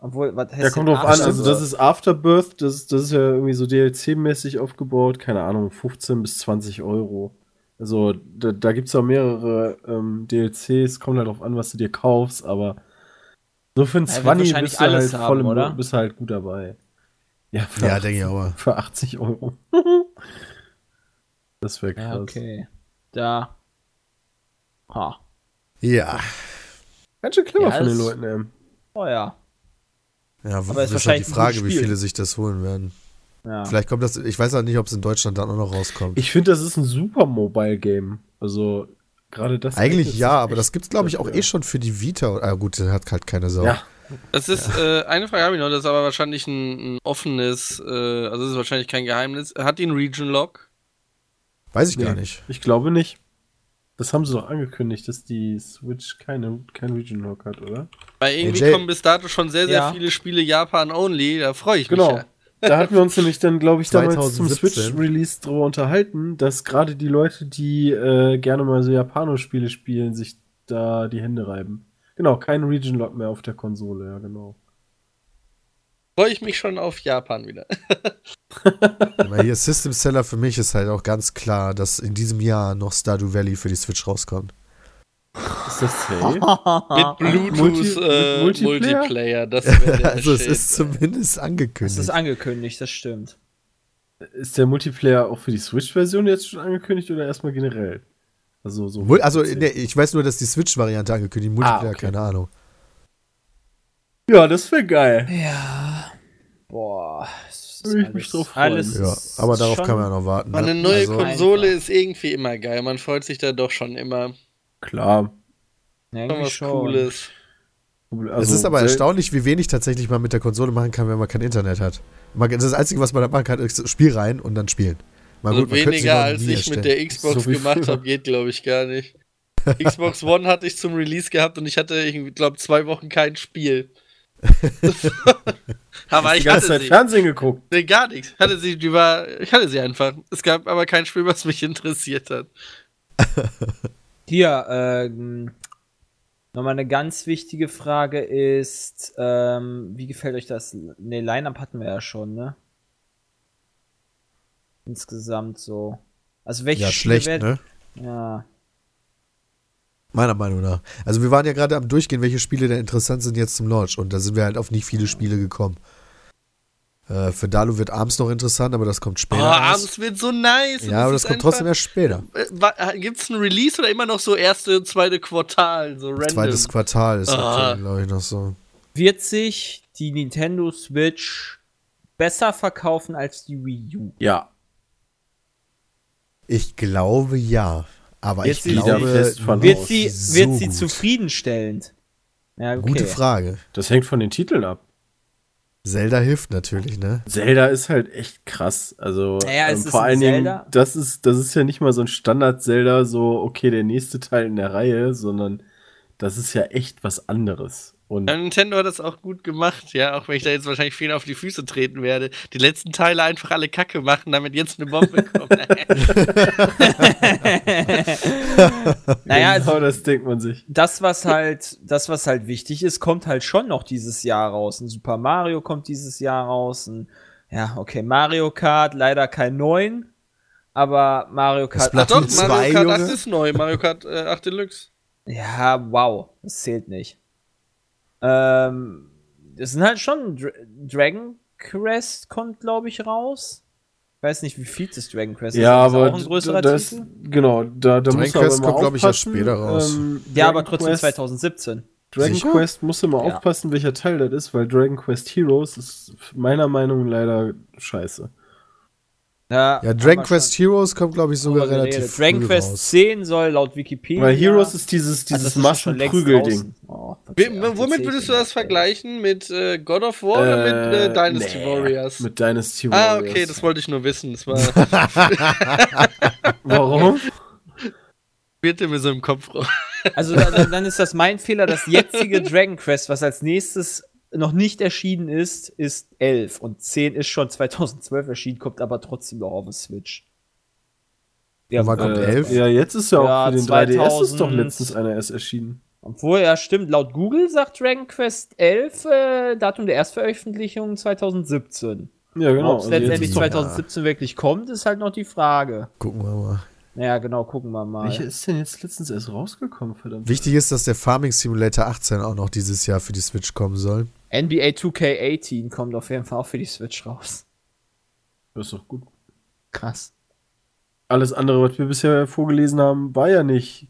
S3: obwohl, was heißt
S6: Ja, kommt drauf an. Also, das ist Afterbirth. Das, das ist ja irgendwie so DLC-mäßig aufgebaut. Keine Ahnung, 15 bis 20 Euro. Also, da, da gibt es auch mehrere ähm, DLCs. Kommt halt drauf an, was du dir kaufst. Aber so für ein
S3: Ja, wird
S6: 20
S3: wahrscheinlich
S6: bist du, halt
S3: alles
S6: voll
S3: haben,
S6: im,
S3: oder?
S6: bist du halt gut dabei. Ja, für,
S2: Ja,
S6: 80,
S2: denke ich aber. <laughs>
S6: für 80 Euro. <laughs> das wäre krass.
S3: Ja, okay. Da. Ha.
S2: Ja.
S6: Ganz schön clever
S3: Ja,
S6: von den
S3: das-
S6: Leuten, ey.
S3: Oh ja.
S2: Ja,
S3: Aber ist
S2: ist halt
S3: wahrscheinlich
S2: die Frage, wie viele sich das holen werden.
S3: ja.
S2: Vielleicht kommt das, ich weiß auch nicht, ob es in Deutschland dann auch noch rauskommt.
S6: Ich finde, das ist ein super Mobile-Game. Also, gerade das.
S2: Eigentlich ja, aber das gibt's glaube ich auch eh schon für die Vita. Ah gut, der hat halt keine Sau.
S6: Ja,
S4: Das ist, äh, eine Frage habe ich noch, das ist aber wahrscheinlich ein, ein offenes, äh, also das ist wahrscheinlich kein Geheimnis. Hat die einen Region Lock?
S2: Weiß ich
S6: Nee.
S2: gar nicht.
S6: ich glaube nicht. Das haben sie doch angekündigt, dass die Switch keine, kein Region Lock hat, oder?
S4: Weil irgendwie
S2: AJ.
S4: kommen bis dato schon sehr, sehr
S3: Ja.
S4: viele Spiele Japan-only, da freue ich mich
S6: Genau.
S4: ja.
S6: Da hatten wir uns nämlich dann, glaube ich, damals zum
S2: 2017.
S6: Switch-Release drüber unterhalten, dass gerade die Leute, die äh, gerne mal so Japano-Spiele spielen, sich da die Hände reiben. Genau, kein Region Lock mehr auf der Konsole, ja, genau.
S4: Freue ich mich schon auf Japan wieder. <laughs>
S2: Aber hier System Seller für mich ist halt auch ganz klar, dass in diesem Jahr noch Stardew Valley für die Switch rauskommt.
S6: Ist das safe? <laughs>
S4: Mit Bluetooth
S6: Multi-
S4: äh,
S6: mit Multiplayer?
S4: Multiplayer? das <laughs>
S2: also es
S4: Shit,
S2: ist zumindest angekündigt.
S3: ist angekündigt, das stimmt.
S6: ist der Multiplayer auch für die Switch-Version jetzt schon angekündigt oder erstmal generell? Also, so.
S2: Also nee, ich weiß nur, dass die Switch-Variante angekündigt, Multiplayer,
S6: Ah, okay.
S2: keine Ahnung.
S6: Ja, das wäre geil.
S3: Ja. Boah.
S6: Würde ich mich drauf freuen.
S3: alles
S2: Ja, aber darauf kann man ja noch warten. Ne?
S4: eine neue
S2: Also-
S4: Konsole
S3: Einfach.
S4: ist irgendwie immer geil. Man freut sich da doch schon immer.
S6: Klar.
S3: Ja,
S4: Schon
S3: irgendwie
S4: was
S3: schon.
S4: Cooles.
S6: Also,
S2: es ist aber erstaunlich, wie wenig tatsächlich man mit der Konsole machen kann, wenn man kein Internet hat. Man, das Einzige, was man da machen kann, ist Spiel rein und dann spielen. Mal
S4: Also
S2: gut,
S4: weniger als ich mit
S2: erstellen.
S4: der Xbox
S6: So
S4: gemacht habe, geht glaube ich gar nicht. <laughs> Xbox One hatte ich zum Release gehabt und ich hatte, ich glaube, zwei Wochen kein Spiel. <laughs> aber
S6: die
S4: ich
S6: ganze
S4: hatte
S6: Zeit
S4: sie.
S6: Fernsehen geguckt.
S4: Nee, gar nichts. Hatte sie, die war, ich hatte sie einfach. Es gab aber kein Spiel, was mich interessiert hat.
S3: Hier, ähm, nochmal eine ganz wichtige Frage ist, ähm, wie gefällt euch das? Ne, Line-Up hatten wir ja schon, ne? Insgesamt so. Also welche
S2: Ja,
S3: Spiele
S2: schlecht,
S3: werden-
S2: ne?
S3: Ja.
S2: Meiner Meinung nach. Also wir waren ja gerade am Durchgehen, welche Spiele denn interessant sind jetzt zum Launch. Und da sind wir halt auf nicht viele Spiele gekommen. Äh, für Dalu wird abends noch interessant, aber das kommt
S4: Oh,
S2: später. erst.
S4: abends wird so nice.
S2: ja, aber das kommt trotzdem erst später.
S4: Gibt es ein Release oder immer noch so erste und zweite Quartal? So random.
S2: Zweites Quartal ist
S4: Ah.
S2: aktuell, glaube ich, noch so.
S3: Wird sich die Nintendo Switch besser verkaufen als die Wii U?
S6: Ja.
S2: Ich glaube ja. Aber
S3: Jetzt
S2: ich
S3: da
S2: glaube,
S6: fest von
S3: Wird sie,
S2: so
S3: wird sie
S2: gut.
S3: zufriedenstellend? Ja, okay.
S2: Gute Frage.
S6: Das hängt von den Titeln ab.
S2: Zelda hilft natürlich, ne?
S6: Zelda ist halt echt krass. Also
S3: Naja,
S6: ähm, vor allen Dingen, das ist, das ist ja nicht mal so ein Standard-Zelda, so, okay, der nächste Teil in der Reihe, sondern das ist ja echt was anderes. Und
S4: Ja, Nintendo hat das auch gut gemacht, ja, auch wenn ich da jetzt wahrscheinlich vielen auf die Füße treten werde. Die letzten Teile einfach alle Kacke machen, damit jetzt eine Bombe kommt. <laughs> <laughs>
S3: naja, also
S6: genau das denkt man sich.
S3: das, was halt, das, was halt wichtig ist, kommt halt schon noch dieses Jahr raus. Ein Super Mario kommt dieses Jahr raus. Ein, ja, okay, Mario Kart, leider kein neuen, aber Mario Kart.
S2: Splatoon
S4: Doch,
S2: Platz
S4: Mario
S2: zwei,
S4: Kart. 8 ist neu, Mario Kart äh, 8 Deluxe.
S3: Ja, wow, das zählt nicht. Ähm, das sind halt schon Dra Dragon Quest kommt, glaube ich, raus. Ich weiß nicht, wie viel das Dragon Quest
S6: Ja,
S3: ist. Ist das
S6: aber
S3: auch ein größerer
S6: das,
S3: Titel?
S6: genau, da, da
S2: Dragon
S6: muss man
S2: Quest
S6: immer
S2: kommt, glaub ich, erst
S6: aufpassen,
S2: später raus.
S6: ähm,
S3: Ja,
S6: Dragon
S3: aber trotzdem
S6: Quest-
S3: 2017.
S6: Dragon
S2: Sicher?
S6: Quest muss immer
S3: Ja.
S6: aufpassen, welcher Teil das ist, weil Dragon Quest Heroes ist meiner Meinung nach leider scheiße.
S3: Ja,
S2: Ja, Dragon Quest
S3: schon
S2: Heroes kommt, glaube ich, sogar relativ
S3: geredet.
S2: früh
S3: Dragon Quest
S2: raus.
S3: 10 soll laut Wikipedia.
S6: Weil Heroes ist dieses,
S3: Also
S6: dieses
S3: längst
S6: Maschen-Prügel-Ding.
S3: Oh,
S4: womit würdest du das vergleichen? Mit äh, God of War oder mit äh, Dynasty
S6: nee,
S4: Warriors?
S6: Mit Dynasty
S4: ah,
S6: Warriors.
S4: okay, das wollte ich nur wissen. Das war <laughs>
S6: Warum?
S4: spielte mir so im Kopf rum.
S3: Also dann, dann ist das mein Fehler. Das jetzige <laughs> Dragon Quest, was als nächstes noch nicht erschienen ist, ist 11 und 10 ist schon 2012 erschienen, kommt aber trotzdem noch auf den Switch. Ja,
S2: Wann kommt
S6: Äh,
S2: 11?
S6: Ja, jetzt ist ja auch
S3: Ja,
S6: für den 3DS ist doch
S3: 2000
S6: letztens einer erst erschienen.
S3: Obwohl, ja, stimmt, laut Google sagt Dragon Quest 11 äh, Datum der Erstveröffentlichung 2017.
S6: Ja, genau.
S3: Ob es
S6: also jetzt
S3: letztendlich
S6: ist doch-
S3: 2017 wirklich kommt, ist halt noch die Frage.
S2: Gucken wir mal.
S3: Ja, genau, gucken wir mal.
S6: Welcher ist denn jetzt letztens erst rausgekommen, verdammt?
S2: Wichtig ist, dass der Farming Simulator 18 auch noch dieses Jahr für die Switch kommen soll.
S3: NBA 2K18 kommt auf jeden Fall auch für die Switch raus.
S6: Das ist doch gut.
S3: Krass.
S6: Alles andere, was wir bisher vorgelesen haben, war ja nicht.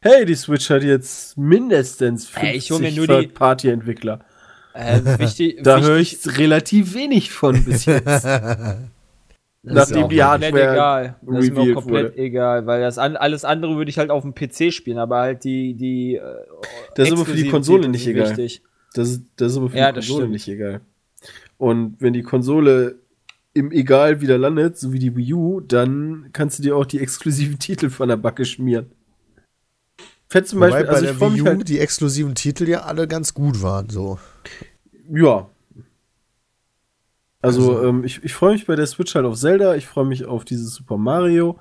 S6: Hey, die Switch hat jetzt mindestens 50
S3: Ey, ich hol mir nur die-
S6: Third-Party-Entwickler.
S3: Äh, <laughs> wichtig,
S6: Da höre ich relativ wenig von bis jetzt. <laughs>
S2: Ist
S6: Nachdem die
S2: mal-
S3: komplett
S6: Hardware
S3: egal. Das ist mir komplett
S6: wurde.
S3: egal, weil das an, alles andere würde ich halt auf dem PC spielen, aber halt die, die äh,
S6: Das ist aber für die Konsole nicht egal.
S3: wichtig.
S6: Das ist, das ist aber für
S3: Ja,
S6: die Konsole
S3: stimmt.
S6: nicht egal. Und wenn die Konsole im Egal wieder landet, so wie die Wii U, dann kannst du dir auch die exklusiven <laughs> Titel von der Backe schmieren. Fett zum
S2: Wobei
S6: Beispiel,
S2: bei
S6: also ich
S2: der
S6: freue
S2: Wii
S6: mich
S2: U
S6: halt,
S2: die exklusiven Titel ja alle ganz gut waren. So.
S6: ja. Also,
S2: Also-
S6: ähm, ich, ich freue mich bei der Switch halt auf Zelda, ich freue mich auf dieses Super Mario.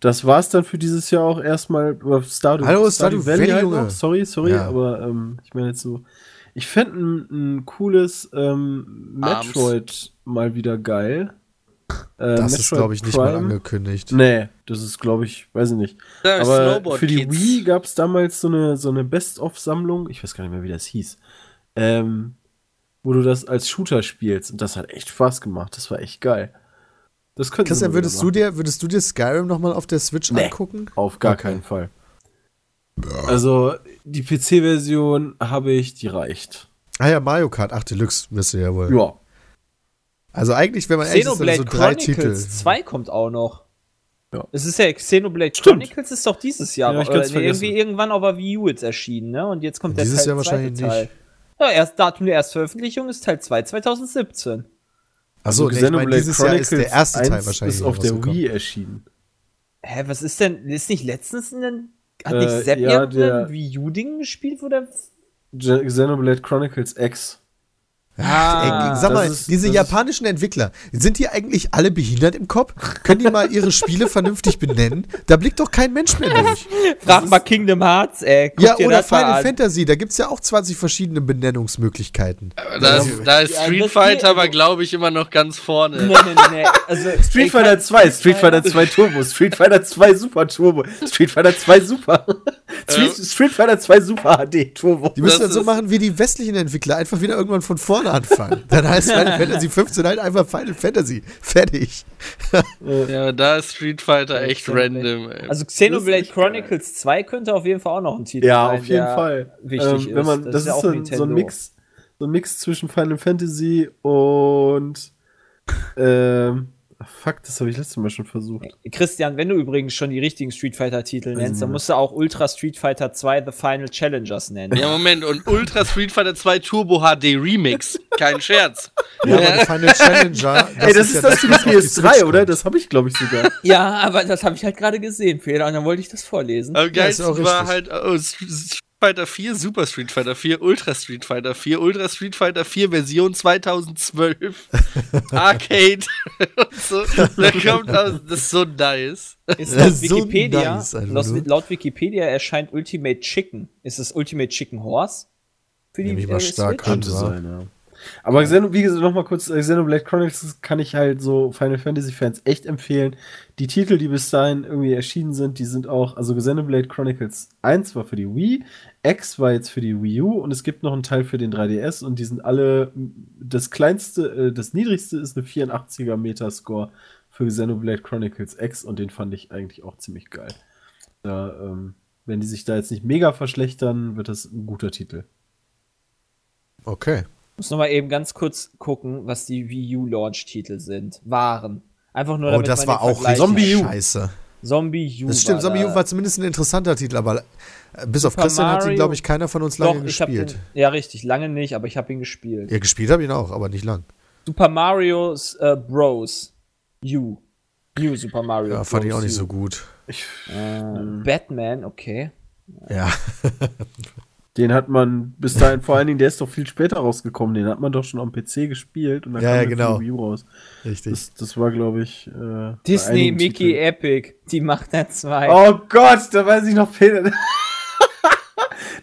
S6: Das war's dann für dieses Jahr auch erstmal. Stardew,
S2: Hallo, Stardew Valley,
S6: halt
S2: Junge.
S6: noch. Sorry, sorry,
S2: Ja.
S6: aber ähm, ich meine jetzt so. Ich fände ein, ein cooles ähm,
S4: Arms.
S6: Metroid mal wieder geil. Äh,
S2: Das ist,
S6: Metroid
S2: glaube ich, nicht mal
S6: Prime.
S2: angekündigt.
S6: Nee, das ist, glaube ich, weiß ich nicht.
S4: Ja,
S6: Aber
S4: Snowboard
S6: für die
S4: Kids.
S6: Wii gab es damals so eine, so eine Best-of-Sammlung, ich weiß gar nicht mehr, wie das hieß, ähm, wo du das als Shooter spielst. Und das hat echt Spaß gemacht. Das war echt geil. Das
S2: Christian,
S6: mal
S2: würdest du dir, würdest du dir Skyrim nochmal auf der Switch
S6: Nee.
S2: angucken?
S6: Auf gar
S2: Okay.
S6: keinen Fall. Also, die PC-Version habe ich, die reicht.
S2: Ah ja, Mario Kart 8 Deluxe, ihr ja wohl.
S6: Ja.
S2: Also eigentlich, wenn man ehrlich ist, dann
S3: Xenoblade
S2: so drei Titel.
S3: Chronicles 2 kommt auch noch.
S6: Ja.
S3: Es ist ja Xenoblade
S6: Stimmt.
S3: Chronicles ist doch dieses Jahr.
S6: Ja, ich
S3: äh,
S6: kann's
S3: nee, irgendwie irgendwann auf der Wii U jetzt erschienen, ne? Und jetzt kommt der
S2: Dieses
S3: Teil,
S2: Jahr wahrscheinlich
S3: Teil.
S2: nicht.
S3: Ja, erst Datum der Erstveröffentlichung ist Teil 2 2017.
S2: Achso, nee, ich meine, dieses Jahr ist der erste Teil
S6: 1
S2: wahrscheinlich
S6: ist auf der. Wii erschienen.
S3: Hä, was ist denn? Ist nicht letztens in den. Hat
S6: Äh,
S3: nicht Sepp
S6: ja,
S3: irgendein Wii U-Ding gespielt, wo der.
S6: Xenoblade Chronicles X.
S3: Ah,
S2: Ey, sag mal,
S6: ist-
S2: diese japanischen Entwickler, sind die eigentlich alle behindert im Kopf? Können die mal ihre Spiele <laughs> vernünftig benennen? Da blickt doch kein Mensch mehr durch.
S3: Frag mal Kingdom Hearts, ey. Guck
S2: Ja,
S3: dir
S2: oder
S3: das mal
S2: Final
S3: an.
S2: Fantasy, da gibt's ja auch 20 verschiedene Benennungsmöglichkeiten.
S4: Da ist, da ist
S3: Ja,
S4: Street
S3: das
S4: Fighter
S3: geht-
S4: aber, glaube ich, immer noch ganz vorne.
S3: Nee, nee, nee. Also, <laughs>
S6: Street Fighter
S3: kann-
S6: 2, Street Fighter 2 Turbo, Street Fighter 2 Super Turbo, Street Fighter 2 Super, Street, Street Fighter 2 Super HD Turbo.
S2: Die müssen
S4: Das
S2: das so machen wie die westlichen Entwickler, einfach wieder irgendwann von vorne anfangen. Dann heißt Final <laughs> Fantasy 15 halt einfach Final Fantasy. Fertig.
S4: Ja, da ist Street Fighter echt random. Ey.
S3: Also
S6: Das
S3: Xenoblade. Chronicles 2 könnte auf jeden Fall auch noch ein Titel
S6: Ja,
S3: sein,
S6: auf jeden
S3: der
S6: Fall.
S3: wichtig
S6: Ähm, wenn man,
S3: ist.
S6: das, ist,
S3: ja auch
S6: so, ein, so ein Mix, so ein Mix zwischen Final Fantasy und ähm, Fuck, das habe ich letztes Mal schon versucht.
S3: Christian, wenn du übrigens schon die richtigen Street Fighter-Titel nennst, dann musst du auch Ultra Street Fighter 2 The Final Challengers nennen.
S4: Ja, Moment, und Ultra Street Fighter 2 Turbo HD Remix. Kein Scherz.
S2: Ja, aber der Final Challenger. <laughs>
S6: Ey, das ist
S2: ja
S6: das für die
S2: was auf die
S6: PS3,
S2: Switch
S6: oder? Das habe ich, glaube ich, sogar. <laughs>
S3: Ja, aber das habe ich halt gerade gesehen, Fehler, und dann wollte ich das vorlesen.
S4: Am
S2: Ja, ist
S4: geilsten
S2: auch
S4: war
S2: richtig.
S4: halt oh, Fighter 4, Super Street Fighter 4, Ultra Street Fighter 4, Ultra Street Fighter 4 Version 2012, <laughs> Arcade und <laughs> so. Da <laughs> kommt aus, das ist so nice.
S3: Ist
S2: Das
S3: laut
S2: ist so
S3: Wikipedia,
S2: nice
S3: laut,
S2: nur.
S3: laut Wikipedia erscheint Ultimate Chicken. Ist es Ultimate Chicken Horse? Für die
S2: ich mal
S3: äh,
S2: stark
S3: Switch?
S6: Könnte
S2: Ja.
S6: sein, ja. Aber Xeno, wie gesagt, nochmal kurz, äh, Xenoblade Chronicles kann ich halt so Final Fantasy Fans echt empfehlen. Die Titel, die bis dahin irgendwie erschienen sind, die sind auch, also Xenoblade Chronicles 1 war für die Wii, X war jetzt für die Wii U und es gibt noch einen Teil für den 3DS und die sind alle, das kleinste, äh, das niedrigste ist eine 84er Metascore für Xenoblade Chronicles X und den fand ich eigentlich auch ziemlich geil. Da, ähm, wenn die sich da jetzt nicht mega verschlechtern, wird das ein guter Titel.
S2: Okay.
S3: Muss noch mal eben ganz kurz gucken, was die Wii U Launch-Titel sind. Waren. Einfach nur
S2: Oh,
S3: damit
S2: das
S3: man
S2: war
S3: den
S2: auch
S6: Zombie U.
S2: scheiße.
S3: Zombie U.
S2: Das stimmt, Zombie. U war zumindest ein interessanter Titel, aber äh, bis auf
S3: Super
S2: Christian hat ihn,
S3: Mario-
S2: glaube ich, keiner von uns lange
S3: Doch, ich habe den.
S2: gespielt.
S3: Ja, richtig, lange nicht, aber ich habe ihn gespielt.
S2: Ja, gespielt habe ich ihn auch, aber nicht lang.
S3: Super Mario's äh, Bros. U. New Super Mario.
S2: Ja, fand ich
S3: Bros.
S2: auch nicht
S3: U.
S2: so gut.
S3: Äh, Batman, okay.
S2: Ja. <laughs>
S6: Den hat man bis dahin, vor allen Dingen, der ist doch viel später rausgekommen. Den hat man doch schon am PC gespielt und dann
S2: Ja,
S6: kam
S2: ja, genau.
S6: die Wii U raus.
S2: Richtig.
S6: Das, das war, glaube ich, äh,
S3: Disney, Mickey,
S6: Titeln.
S3: Epic. Die macht er zwei.
S6: Oh Gott, da weiß ich noch, Peter. <laughs>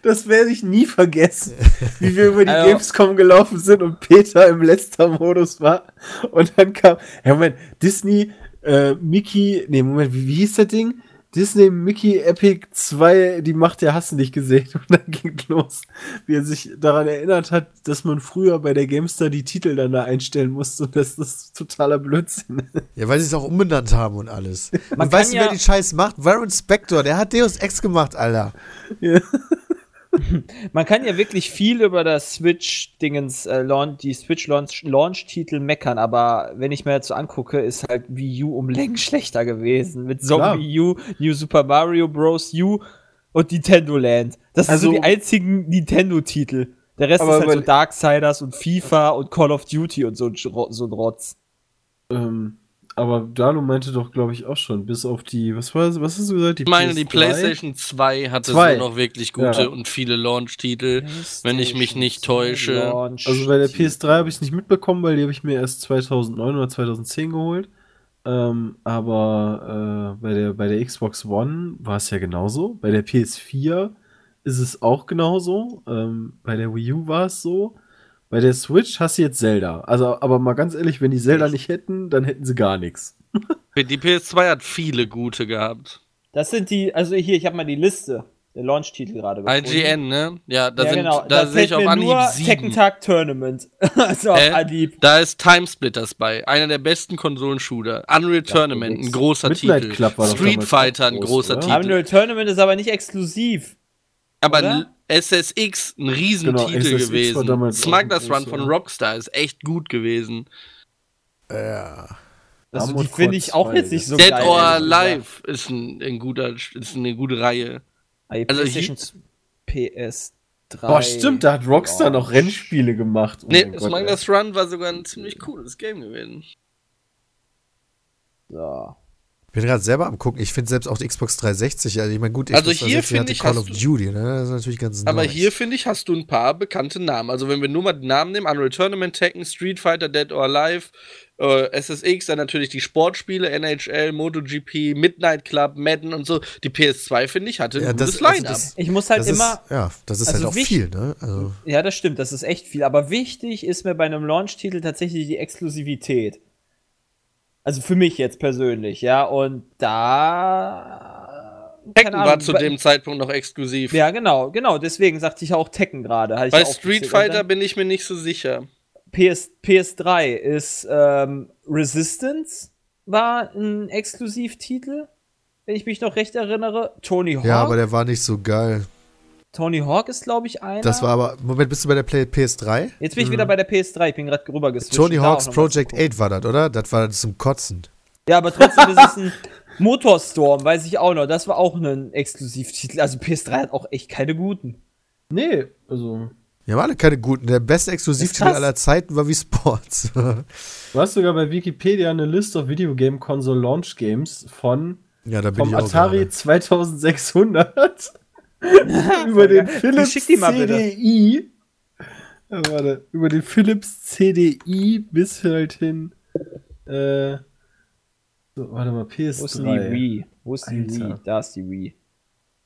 S6: Das werde ich nie vergessen, wie wir über die
S3: Also-
S6: Gamescom gelaufen sind und Peter im Lester-Modus war. Und dann kam, ja Moment, Disney, äh, Mickey, nee, Moment, wie, wie hieß das Ding? Disney, Mickey, Epic 2, die Macht der Hast du nicht gesehen. <laughs> Und dann ging los, wie er sich daran erinnert hat, dass man früher bei der Gamestar die Titel dann da einstellen musste und dass das totaler Blödsinn ist. <laughs>
S2: Ja, weil sie es auch umbenannt haben und alles.
S3: Man
S2: und weißt du,
S3: kann
S2: wer
S3: ja-
S2: die Scheiß macht? Warren Spector, der hat Deus Ex gemacht, Alter. <laughs>
S3: Man kann ja wirklich viel über das Switch-Dingens, äh, Launch, die Switch-Launch-Titel meckern, aber wenn ich mir jetzt so angucke, ist halt Wii U um Längen schlechter gewesen. Mit Zombie U, New Super Mario Bros. U und Nintendo Land. Das
S6: Also-
S3: sind so die einzigen Nintendo-Titel. Der Rest ist halt so Darksiders und FIFA und Call of Duty und so, so ein Rotz.
S6: Ähm, aber Dano meinte doch, glaube ich, auch schon, bis auf die, was war was hast du gesagt? Die
S4: Ich meine, die
S6: PS3?
S4: PlayStation 2 hatte
S6: Zwei.
S4: so noch wirklich gute
S6: Ja.
S4: und viele Launch-Titel, wenn ich mich nicht täusche.
S6: Also bei der PS3 habe ich es nicht mitbekommen, weil die habe ich mir erst 2009 oder 2010 geholt. Ähm, aber äh, bei, der, bei der Xbox One war es ja genauso. Bei der PS4 ist es auch genauso. Ähm, bei der Wii U war es so. Bei der Switch hast du jetzt Zelda. Also, aber mal ganz ehrlich, wenn die Zelda nicht hätten, dann hätten sie gar nichts.
S4: Die PS2 hat viele gute gehabt.
S3: Das sind die, also hier, ich habe mal die Liste der Launch-Titel gerade gefunden.
S4: IGN, ne? Ja, da,
S3: ja,
S4: sind,
S3: genau.
S4: da,
S3: Da
S4: sehe ich auf Anhieb
S3: nur
S4: sieben.
S3: Tekken Tag Tournament. <laughs> also auf
S4: Äh,
S3: Anhieb.
S4: Da ist Timesplitters bei, einer der besten Konsolenshooter. Unreal Tournament, ein großer
S6: Midnight
S4: Titel.
S6: Club war
S4: Street Fighter, ein
S6: groß,
S4: großer
S6: oder?
S4: Titel.
S3: Unreal Tournament ist aber nicht exklusiv.
S4: Aber
S3: oder?
S4: SSX, ein Riesentitel
S6: Genau, SSX
S4: gewesen. Smugglers Run von. Rockstar ist echt gut gewesen.
S2: Ja.
S3: Also die finde ich auch
S6: 2,
S3: jetzt nicht so
S4: Dead
S3: geil.
S4: or
S3: ehrlich gesagt.
S4: Alive ist, ein, ein guter, ist eine gute Reihe.
S3: Ah,
S4: Also
S3: PlayStation PS3.
S6: Boah, stimmt, da hat Rockstar
S3: Ja.
S6: noch Rennspiele gemacht. Oh
S4: Nee, Smugglers Run war sogar ein ziemlich cooles Game gewesen.
S3: So.
S2: Ich bin gerade selber am gucken. Ich finde selbst auch die Xbox 360, also ich meine, gut,
S4: Also hier
S2: 360
S4: finde ich,
S2: Call
S4: hast
S2: of
S4: du-
S2: Duty, ne? Das ist natürlich ganz
S4: Aber
S2: nice.
S4: hier, finde ich, hast du ein paar bekannte Namen. Also, wenn wir nur mal die Namen nehmen: Unreal Tournament, Tekken, Street Fighter, Dead or Alive, äh, SSX, dann natürlich die Sportspiele, NHL, MotoGP, Midnight Club, Madden und so. Die PS2, finde ich, hatte ein
S2: Ja,
S4: gutes
S2: das- also
S4: Line-Up.
S2: das-
S3: Ich muss halt
S2: das
S3: immer.
S2: Ist, ja, das ist
S3: also
S2: halt auch
S3: wichtig-
S2: viel, ne? Also,
S3: Ja, das stimmt, das ist echt viel. Aber wichtig ist mir bei einem Launch-Titel tatsächlich die Exklusivität. Also für mich jetzt persönlich, ja. Und da.
S4: Tekken
S3: keine
S4: war
S3: Ahnung,
S4: zu dem Zeitpunkt noch exklusiv.
S3: Ja, genau, genau. Deswegen sagte ich auch Tekken gerade.
S4: Bei Street Fighter bin ich mir nicht so sicher.
S3: PS, PS3 ist ähm, Resistance war ein Exklusivtitel, wenn ich mich noch recht erinnere. Tony Hawk.
S2: ja, aber der war nicht so geil.
S3: Tony Hawk ist, glaube ich, einer.
S2: Das war aber, Moment, bist du bei der Play PS3?
S3: Jetzt bin ich wieder bei der PS3, ich bin gerade rüber geswitcht.
S2: Tony Hawk's Project
S3: gucken.
S2: 8 war das, oder? Das war zum Kotzen.
S3: Ja, aber trotzdem ist es ein <laughs> Motorstorm, weiß ich auch noch. Das war auch ein Exklusivtitel. Also PS3 hat auch echt keine guten.
S6: Nee, also.
S2: Wir haben alle keine guten. Der beste
S3: Ist
S2: Exklusivtitel aller Zeiten war wie Sports. <laughs>
S6: Du hast sogar bei Wikipedia eine List of Video Game Console Launch Games von
S2: ja, da bin
S6: vom
S2: ich auch
S6: Atari
S2: gerade.
S6: 2600 <laughs> über den. Philips
S3: Schick die mal bitte.
S6: CDI. Ja, warte, über den Philips CDI bis halt hin. Äh, so, warte mal, PS3.
S3: Wo ist die Wii? Wo ist die
S6: Alter.
S3: Wii? Da ist die Wii.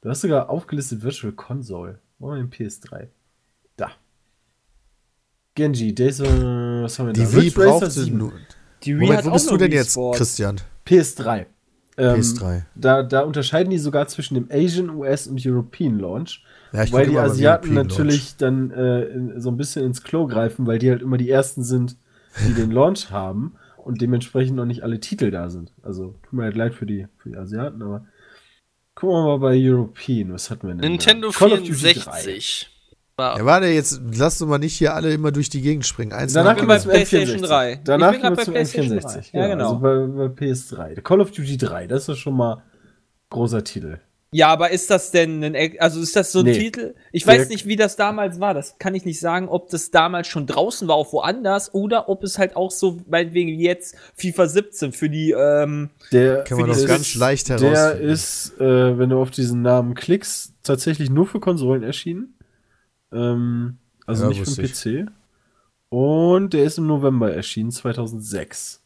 S6: Du hast sogar aufgelistet Virtual Console. Wo haben wir den PS3? Da. Genji, Days of, was haben wir da?
S2: Die Wii
S6: Ridge Racer
S2: brauchte
S6: 7.
S2: nur.
S3: Die Wii
S2: Moment,
S3: hat
S2: wo
S3: auch
S2: bist du denn
S3: Wii
S2: jetzt. Christian?
S6: PS3. Ähm,
S2: PS3.
S6: Da, da unterscheiden die sogar zwischen dem Asian, US und European Launch.
S2: Ja, ich
S6: weil die Asiaten natürlich dann äh, in, so ein bisschen ins Klo greifen, weil die halt immer die ersten sind, die den <laughs> Launch haben und dementsprechend noch nicht alle Titel da sind. Also tut mir halt leid für die, für die Asiaten, aber gucken wir mal bei European. Was hatten wir denn? da?
S4: Nintendo
S6: Call of Duty
S4: 64. War
S2: Ja, warte, jetzt lass uns mal nicht hier alle immer durch die Gegend springen. Eins
S6: Danach gehen wir
S3: bei
S6: zum
S3: PlayStation
S6: N64.
S3: 3. Ich
S6: Danach gehen wir zum
S3: bei PlayStation
S6: N64.
S3: 3. Ja,
S6: genau. Also bei, bei PS3. Der Call of Duty 3, das ist schon mal großer Titel.
S3: Ja, aber ist das denn ein, also ist das so ein
S6: Nee.
S3: Titel? Ich
S6: Der-
S3: weiß nicht, wie das damals war. Das kann ich nicht sagen, ob das damals schon draußen war, auch woanders, oder ob es halt auch so, meinetwegen wie jetzt FIFA 17 für die, ähm,
S6: Der
S2: Kann man das ganz leicht
S6: Der
S2: herausfinden.
S6: ist, äh, wenn du auf diesen Namen klickst, tatsächlich nur für Konsolen erschienen. Ähm, also
S2: Ja,
S6: nicht für den PC. Und der ist im November erschienen, 2006.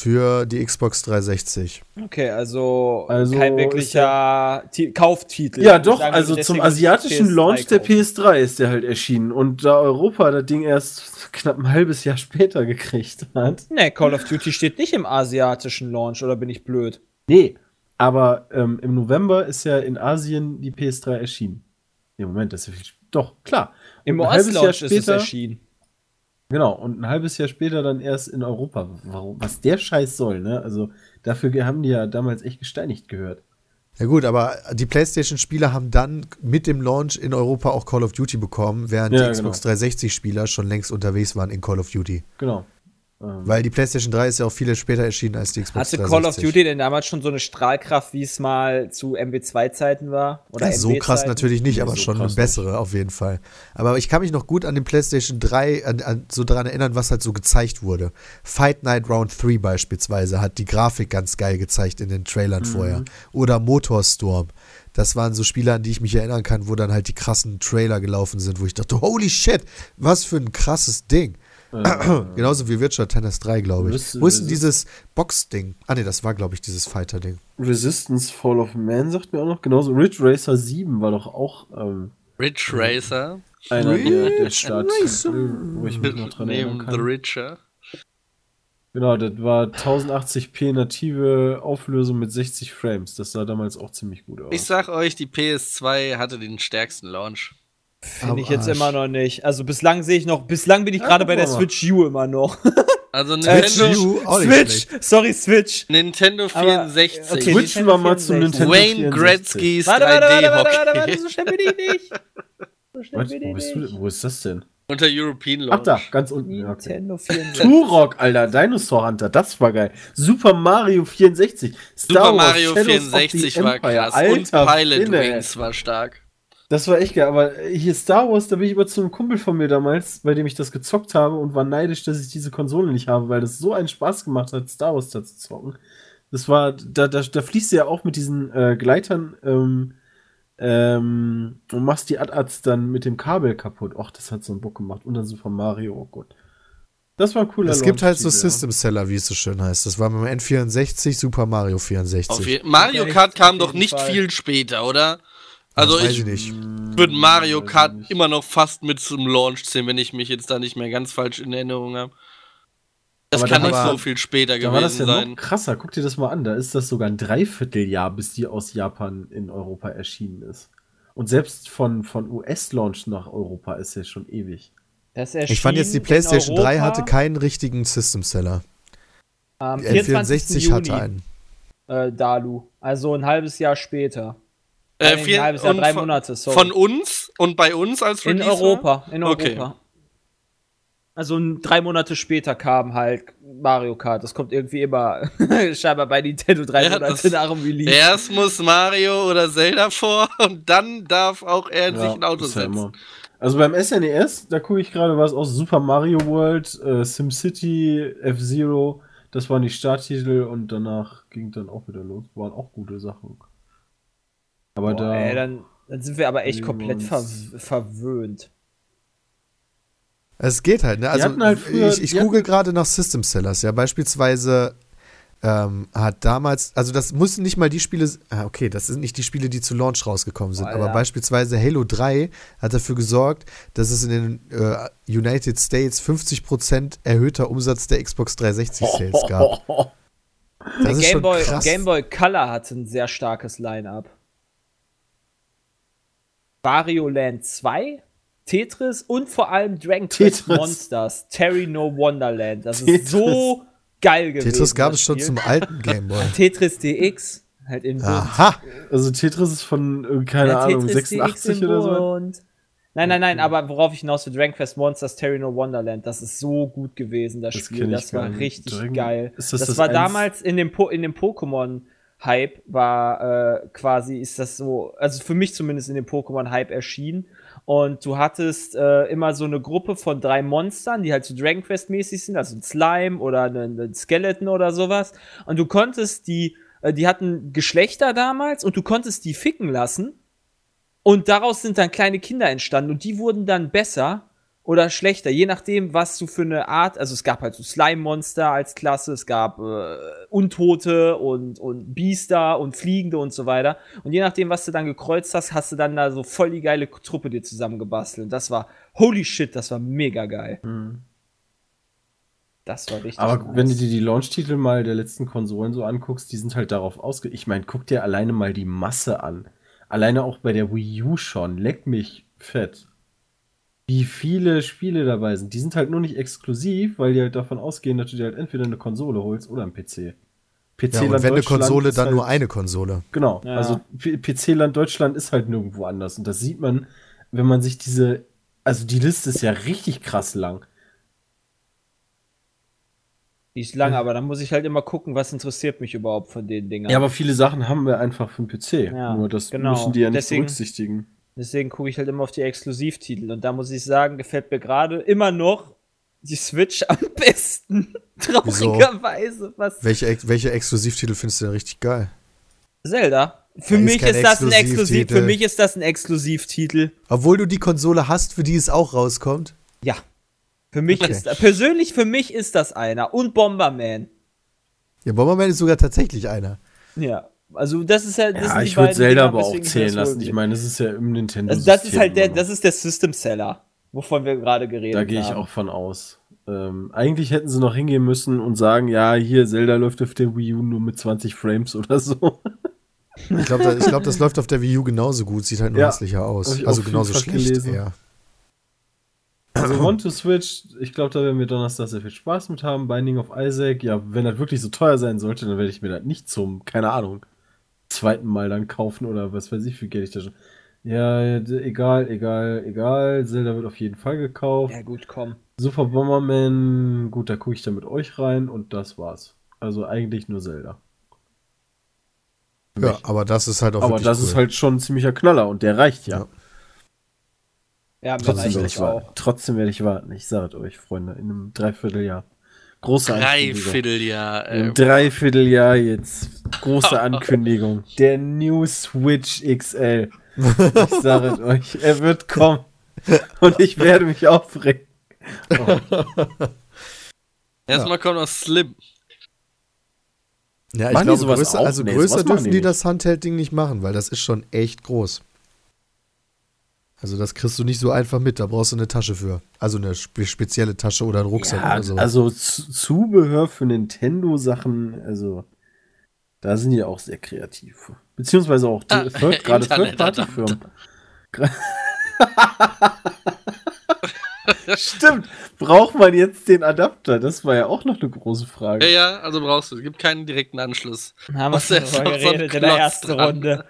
S2: Für die Xbox 360.
S3: okay, also,
S6: Also
S3: kein wirklicher Ti- Kauftitel.
S6: Ja, doch,
S3: sagen,
S6: also zum asiatischen
S3: PS3
S6: Launch der
S3: kaufen.
S6: PS3 ist der halt erschienen. Und da Europa das Ding erst <laughs> knapp ein halbes Jahr später gekriegt hat.
S3: Nee, Call of Duty steht nicht im asiatischen Launch, oder bin ich blöd?
S6: Nee, aber ähm, im November ist ja in Asien die PS3 erschienen. Nee, Moment, das ist ja viel. Doch, klar.
S3: Im
S6: Und ein halbes Jahr
S3: US-Launch ist es
S6: später-
S3: erschienen.
S6: Genau, und ein halbes Jahr später dann erst in Europa. Warum, was der Scheiß soll, ne? Also dafür haben die ja damals echt gesteinigt gehört.
S2: Ja gut, aber die PlayStation-Spieler haben dann mit dem Launch in Europa auch Call of Duty bekommen, während
S6: Ja,
S2: die Xbox
S6: genau.
S2: 360-Spieler schon längst unterwegs waren in Call of Duty.
S6: Genau. Ähm,
S2: Weil die PlayStation 3 ist ja auch viel später erschienen als die Xbox
S3: Hatte
S2: 360.
S3: Call of Duty denn damals schon so eine Strahlkraft, wie es mal zu MW2-Zeiten war? Oder
S2: Ja, so krass natürlich nicht, aber
S6: so
S2: schon eine bessere auf jeden Fall. Aber ich kann mich noch gut an den PlayStation 3 an, an, so daran erinnern, was halt so gezeigt wurde. Fight Night Round 3 beispielsweise hat die Grafik ganz geil gezeigt in den Trailern vorher. Oder Motorstorm. Das waren so Spiele, an die ich mich erinnern kann, wo dann halt die krassen Trailer gelaufen sind, wo ich dachte, holy shit, was für ein krasses Ding. Genauso wie Virtual Tennis 3, glaube ich. Wo ist denn dieses Box-Ding? Ah ne, das war, glaube ich, dieses Fighter-Ding.
S6: Resistance Fall of Man sagt mir auch noch. Genauso Ridge Racer 7 war doch auch ähm,
S4: Ridge Racer.
S6: einer der, der
S2: Ridge
S6: Starttitel, wo ich mich noch dran erinnern
S4: Neben The
S6: kann.
S4: Richer.
S6: Genau, das war 1080p native Auflösung mit 60 Frames. Das sah damals auch ziemlich gut aus.
S4: Ich sag euch, die PS2 hatte den stärksten Launch.
S3: Finde ich jetzt
S2: Arsch.
S3: immer noch nicht. Also bislang sehe ich noch, bislang bin ich
S6: Ja,
S3: gerade bei
S6: gucken
S3: der. Switch U immer noch. <laughs>
S4: Also
S3: Switch
S4: Nintendo,
S2: U, auch nicht
S3: Switch, sorry, Switch.
S4: Nintendo
S3: Aber,
S4: 64.
S3: okay,
S6: Switchen
S3: Nintendo
S6: wir mal zum
S3: 64.
S6: Nintendo
S4: Wayne
S6: 64.
S4: Gretzky's
S3: Warte, warte, warte, warte, warte, warte,
S4: 3D-Hockey.
S3: so schnell bin ich nicht. So schnell
S6: Was,
S3: bin
S6: wo,
S3: ich
S6: bist
S3: nicht.
S6: du, wo ist das denn?
S4: Unter European
S6: Ach
S4: Launch.
S6: da, ganz unten. Ja, okay.
S3: Nintendo 64.
S6: Turok, Alter, Dinosaur Hunter, das war geil. Super Mario 64. Star
S4: Super
S6: Wars,
S4: Mario
S6: the
S4: 64 war
S6: Empire.
S4: krass.
S6: Alter,
S4: und Pilot. Wings war stark.
S6: Das war echt geil, aber hier Star Wars, da bin ich über zu einem Kumpel von mir damals, bei dem ich das gezockt habe und war neidisch, dass ich diese Konsole nicht habe, weil das so einen Spaß gemacht hat, Star Wars da zu zocken. Das war, da, da, da fließt du ja auch mit diesen äh, Gleitern ähm, ähm, und machst die Ad-Ads dann mit dem Kabel kaputt. Och, das hat so einen Bock gemacht. Und dann Super Mario, oh Gott. Das war ein cooler
S2: Es gibt halt so. System Seller, wie es so schön heißt. Das war beim N64 Super Mario 64.
S4: Auf je Mario Kart kam doch nicht
S3: Fall.
S4: viel später, oder? Also ich
S2: ich nicht.
S4: würde Mario Kart
S6: nicht.
S4: immer noch fast mit zum Launch zählen, wenn ich mich jetzt da nicht mehr ganz falsch in Erinnerung habe. Das
S6: Aber
S4: kann
S6: da
S4: nicht
S2: war-
S4: so viel später
S6: Da war das
S4: gewesen
S6: ja
S4: sein.
S6: noch krasser. Guck dir das mal an. Da ist das sogar ein Dreivierteljahr, bis die aus Japan in Europa erschienen ist. Und selbst von, von US-Launch nach Europa ist ja schon ewig.
S3: Das
S2: Ich fand jetzt, die PlayStation
S3: in
S2: 3
S3: Europa
S2: hatte keinen richtigen System Seller.
S3: am
S2: Die
S3: 24.
S2: N64
S3: Juni,
S2: hatte einen.
S3: Äh, Dalu. Also ein halbes Jahr später.
S4: Äh, vier,
S3: ein halbes Jahr, drei
S4: von,
S3: Monate, sorry.
S4: Von uns Und bei uns als
S3: In
S4: Release war?
S3: Europa, in
S4: Okay.
S3: Europa. Also drei Monate später kam halt Mario Kart. Das kommt irgendwie immer <laughs> scheinbar bei Nintendo drei
S4: Ja,
S3: Monate nach dem Release.
S4: Erst muss Mario oder Zelda vor <laughs> und dann darf auch er sich ein Auto
S6: ja
S4: setzen.
S6: immer. Also beim SNES, da gucke ich gerade was aus Super Mario World, äh, SimCity, F-Zero. Das waren die Starttitel und danach ging dann auch wieder los. Waren auch gute Sachen. Aber
S3: Boah,
S6: da.
S3: ey, dann, dann sind wir aber echt komplett ver verwöhnt.
S2: Es geht halt, ne? Also
S6: halt früher-
S2: ich, ich google gerade nach System Sellers, ja, beispielsweise ähm, hat damals, also das müssen nicht mal die Spiele, ah, okay, das sind nicht die Spiele, die zu Launch rausgekommen sind,
S3: Boah,
S2: aber
S3: ja.
S2: beispielsweise Halo 3 hat dafür gesorgt, dass es in den äh, United States 50% erhöhter Umsatz der Xbox 360 Sales gab. <laughs> Das
S3: Der
S2: ist
S3: Game
S2: schon
S3: Boy,
S2: krass.
S3: Game Boy Color hatte ein sehr starkes Line-Up. Wario Land 2, Tetris und vor allem Dragon Quest. Monsters, Terry No Wonderland. Das
S6: Tetris.
S3: ist so geil gewesen.
S2: Tetris gab
S3: das
S2: es schon zum alten Game Boy. <laughs>
S3: Tetris DX, halt in Bunt.
S2: Aha!
S6: Also Tetris ist von, äh, keine
S3: Ja,
S6: Ahnung,
S3: Tetris
S6: 86
S3: DX in
S6: oder so.
S3: Nein, nein, nein, aber worauf ich hinaus will, Dragon Quest Monsters, Terry No Wonderland, das ist so gut gewesen, das,
S6: Das
S3: Spiel, das war richtig
S6: Dragon-
S3: geil.
S6: ist
S3: das
S6: das das
S3: war damals in dem, po in dem Pokémon-Hype, war äh, quasi, ist das so, also für mich zumindest in dem Pokémon-Hype erschienen. Und du hattest äh, immer so eine Gruppe von drei Monstern, die halt so Dragon Quest-mäßig sind, also ein Slime oder ein Skeleton oder sowas. Und du konntest die, äh, die hatten Geschlechter damals und du konntest die ficken lassen. Und daraus sind dann kleine Kinder entstanden und die wurden dann besser oder schlechter, je nachdem, was du für eine Art, also es gab halt so Slime-Monster als Klasse, es gab äh, Untote und, und Biester und Fliegende und so weiter. Und je nachdem, was du dann gekreuzt hast, hast du dann da so voll die geile Truppe dir zusammengebastelt. Und das war, holy shit, das war mega geil.
S6: Mhm.
S3: Das war richtig
S6: Aber
S3: nice.
S6: wenn du dir die Launch-Titel mal der letzten Konsolen so anguckst, die sind halt darauf ausge... Ich meine, guck dir alleine mal die Masse an. Alleine auch bei der Wii U schon. Leck mich fett. Wie viele Spiele dabei sind. Die sind halt nur nicht exklusiv, weil die halt davon ausgehen, dass du dir halt entweder eine Konsole holst oder einen PC. PC
S2: Ja, und wenn eine Konsole, dann nur eine Konsole.
S6: Genau,
S3: Ja.
S6: also PC-Land Deutschland ist halt nirgendwo anders. Und das sieht man, wenn man sich diese. Also die Liste ist ja richtig krass lang.
S3: Die ist lang, aber dann muss ich halt immer gucken, was interessiert mich überhaupt von den Dingern.
S6: Ja, aber viele Sachen haben wir einfach für den PC.
S3: Ja,
S6: Nur das
S3: genau.
S6: müssen die ja nicht
S3: Deswegen-
S6: berücksichtigen.
S3: Deswegen gucke ich halt immer auf die Exklusivtitel. Und da muss ich sagen, gefällt mir gerade immer noch die Switch am <laughs> besten. Traurigerweise. Was?
S2: Welche, welche Exklusivtitel findest du denn richtig geil?
S3: Zelda. Für
S2: ist
S3: mich
S2: kein
S3: ist das ein Exklusiv.
S2: Exklusivtitel.
S3: Für mich ist das ein Exklusivtitel.
S2: Obwohl du die Konsole hast, für die es auch rauskommt.
S3: Ja. Für mich
S2: Okay.
S3: ist persönlich für mich ist das einer. Und Bomberman.
S2: Ja, Bomberman ist sogar tatsächlich einer.
S3: Ja. Also das ist ja. Das
S6: Ja, ich würde Zelda
S3: Dinger,
S6: aber auch zählen
S3: das
S6: lassen. Ich meine, das ist ja im Nintendo.
S3: Also das ist halt der, das ist der System Seller, wovon wir gerade geredet
S6: Da
S3: haben.
S6: gehe ich auch von aus. Ähm, eigentlich hätten sie noch hingehen müssen und sagen, ja, hier, Zelda läuft auf der Wii U nur mit 20 Frames oder so.
S2: Ich glaube, da, ich glaub, das läuft auf der Wii U genauso gut, sieht halt <laughs> nur
S6: Ja,
S2: hässlicher aus. Also genauso schlecht
S6: gelesen.
S2: eher.
S6: Also One to Switch, ich glaube, da werden wir Donnerstag sehr viel Spaß mit haben. Binding of Isaac, ja, wenn das wirklich so teuer sein sollte, dann werde ich mir das nicht zum, keine Ahnung, zweiten Mal dann kaufen oder was weiß ich, wie viel Geld ich da schon. Ja, egal, egal, egal. Zelda wird auf jeden Fall gekauft.
S3: Ja gut, komm.
S6: Super Bomberman, gut, da gucke ich dann mit euch rein und das war's. Also eigentlich nur Zelda.
S2: Ja, aber das ist halt auch
S6: Aber das
S2: cool.
S6: ist halt schon ein ziemlicher Knaller und der reicht ja.
S2: Ja.
S3: Ja,
S6: Trotzdem werde ich warten.
S3: auch.
S6: Trotzdem werde ich warten. Ich sage es euch, Freunde, in einem Dreivierteljahr. Große Ankündigung.
S4: Dreivierteljahr.
S6: Im
S4: Äh,
S6: Dreivierteljahr jetzt. Große <laughs> Ankündigung. Der New Switch XL. Ich sage es euch, er wird kommen. Und ich werde mich aufregen.
S4: erstmal kommt noch Slim.
S2: Ja, ich
S6: die
S2: glaube, größer, also
S6: Nee,
S2: größer dürfen
S6: die
S2: die das Handheld-Ding nicht machen, weil das ist schon echt groß. Also das kriegst du nicht so einfach mit, da brauchst du eine Tasche für. Also eine spe spezielle Tasche oder einen Rucksack
S6: Ja,
S2: oder so.
S6: also Zubehör für Nintendo-Sachen, also da sind die auch sehr kreativ. Beziehungsweise auch die
S4: Ah,
S6: Third- gerade. Third-Party-Firmen. <laughs> <laughs> Stimmt. Braucht man jetzt den Adapter? Das war ja auch noch eine große Frage.
S4: Ja, ja, also brauchst du. Es gibt keinen direkten Anschluss.
S3: Haben wir
S4: Was
S3: schon
S4: ist
S3: drüber
S4: noch so
S3: geredet in der ersten
S4: dran?
S3: Runde.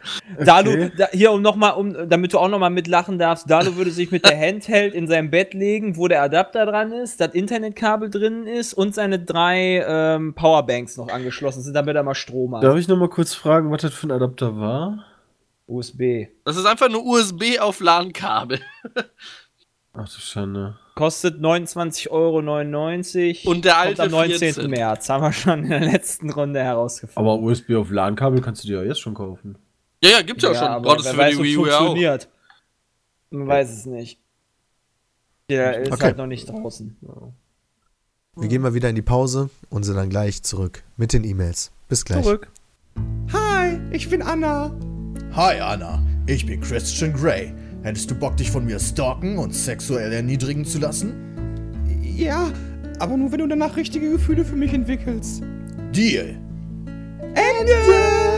S3: Dalu,
S6: Okay.
S3: da, hier um noch mal, um, damit du auch noch mal mitlachen darfst, Dalu würde sich mit der <laughs> Handheld in sein Bett legen, wo der Adapter dran ist, das Internetkabel drin ist und seine drei ähm, Powerbanks noch angeschlossen sind, damit er mal Strom hat.
S6: Darf ich noch mal kurz fragen, was das für ein Adapter war?
S3: USB.
S4: Das ist einfach nur USB auf LAN-Kabel.
S6: Ach du Schande.
S3: Kostet 29,99 Euro.
S4: Und der alte
S3: Kommt am 19.
S4: 14.
S3: März. Haben wir schon in der letzten Runde herausgefunden.
S6: Aber USB auf LAN-Kabel kannst du dir ja jetzt schon kaufen.
S4: Ja, ja, gibt's ja, schon.
S3: aber wer
S4: für
S3: weiß,
S4: die Wii U ja auch.
S3: funktioniert. Man weiß es nicht. Der ist
S2: Okay.
S3: halt noch nicht draußen.
S2: Wir gehen mal wieder in die Pause und sind dann gleich zurück mit den E-Mails. Bis gleich.
S6: Zurück.
S5: Hi, ich bin Anna. Hi Anna, ich bin Christian Grey. Hättest du Bock, dich von mir stalken und sexuell erniedrigen zu lassen? Ja, aber nur wenn du danach richtige Gefühle für mich entwickelst. Deal. Ende!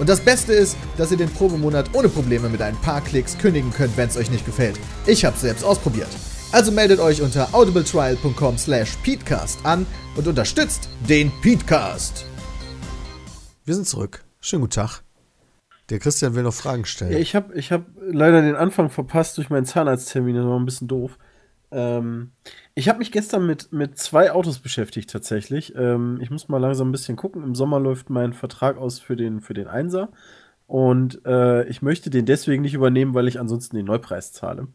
S5: Und das Beste ist, dass ihr den Probemonat ohne Probleme mit ein paar Klicks kündigen könnt, wenn es euch nicht gefällt. Ich hab's selbst ausprobiert. Also meldet euch unter audibletrial.com slash peatcast an und unterstützt den Peatcast.
S2: Wir sind zurück. Schönen guten Tag. Der Christian will noch Fragen stellen.
S6: Ja, ich habe ich hab leider den Anfang verpasst durch meinen Zahnarzttermin, das war ein bisschen doof. Ähm, ich habe mich gestern mit, mit zwei Autos beschäftigt tatsächlich. Ähm, ich muss mal langsam ein bisschen gucken. Im Sommer läuft mein Vertrag aus für den, für den Einser. Und äh, ich möchte den deswegen nicht übernehmen, weil ich ansonsten den Neupreis zahle.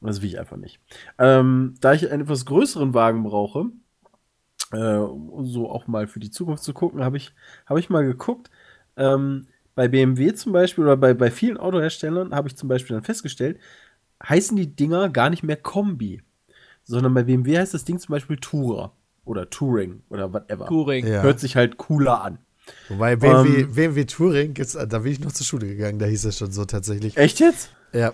S6: Und das will ich einfach nicht. Ähm, da ich einen etwas größeren Wagen brauche, äh, um so auch mal für die Zukunft zu gucken, habe ich, hab ich mal geguckt. Ähm, bei BMW zum Beispiel oder bei, bei vielen Autoherstellern habe ich zum Beispiel dann festgestellt, heißen die Dinger gar nicht mehr Kombi, sondern bei BMW heißt das Ding zum Beispiel Tourer oder Touring oder whatever.
S3: Touring.
S2: Ja.
S6: Hört sich halt cooler an.
S2: Wobei BMW,
S6: Ähm,
S2: BMW Touring, gibt's, da bin ich noch zur Schule gegangen, da hieß es schon so tatsächlich.
S6: Echt jetzt?
S2: Ja.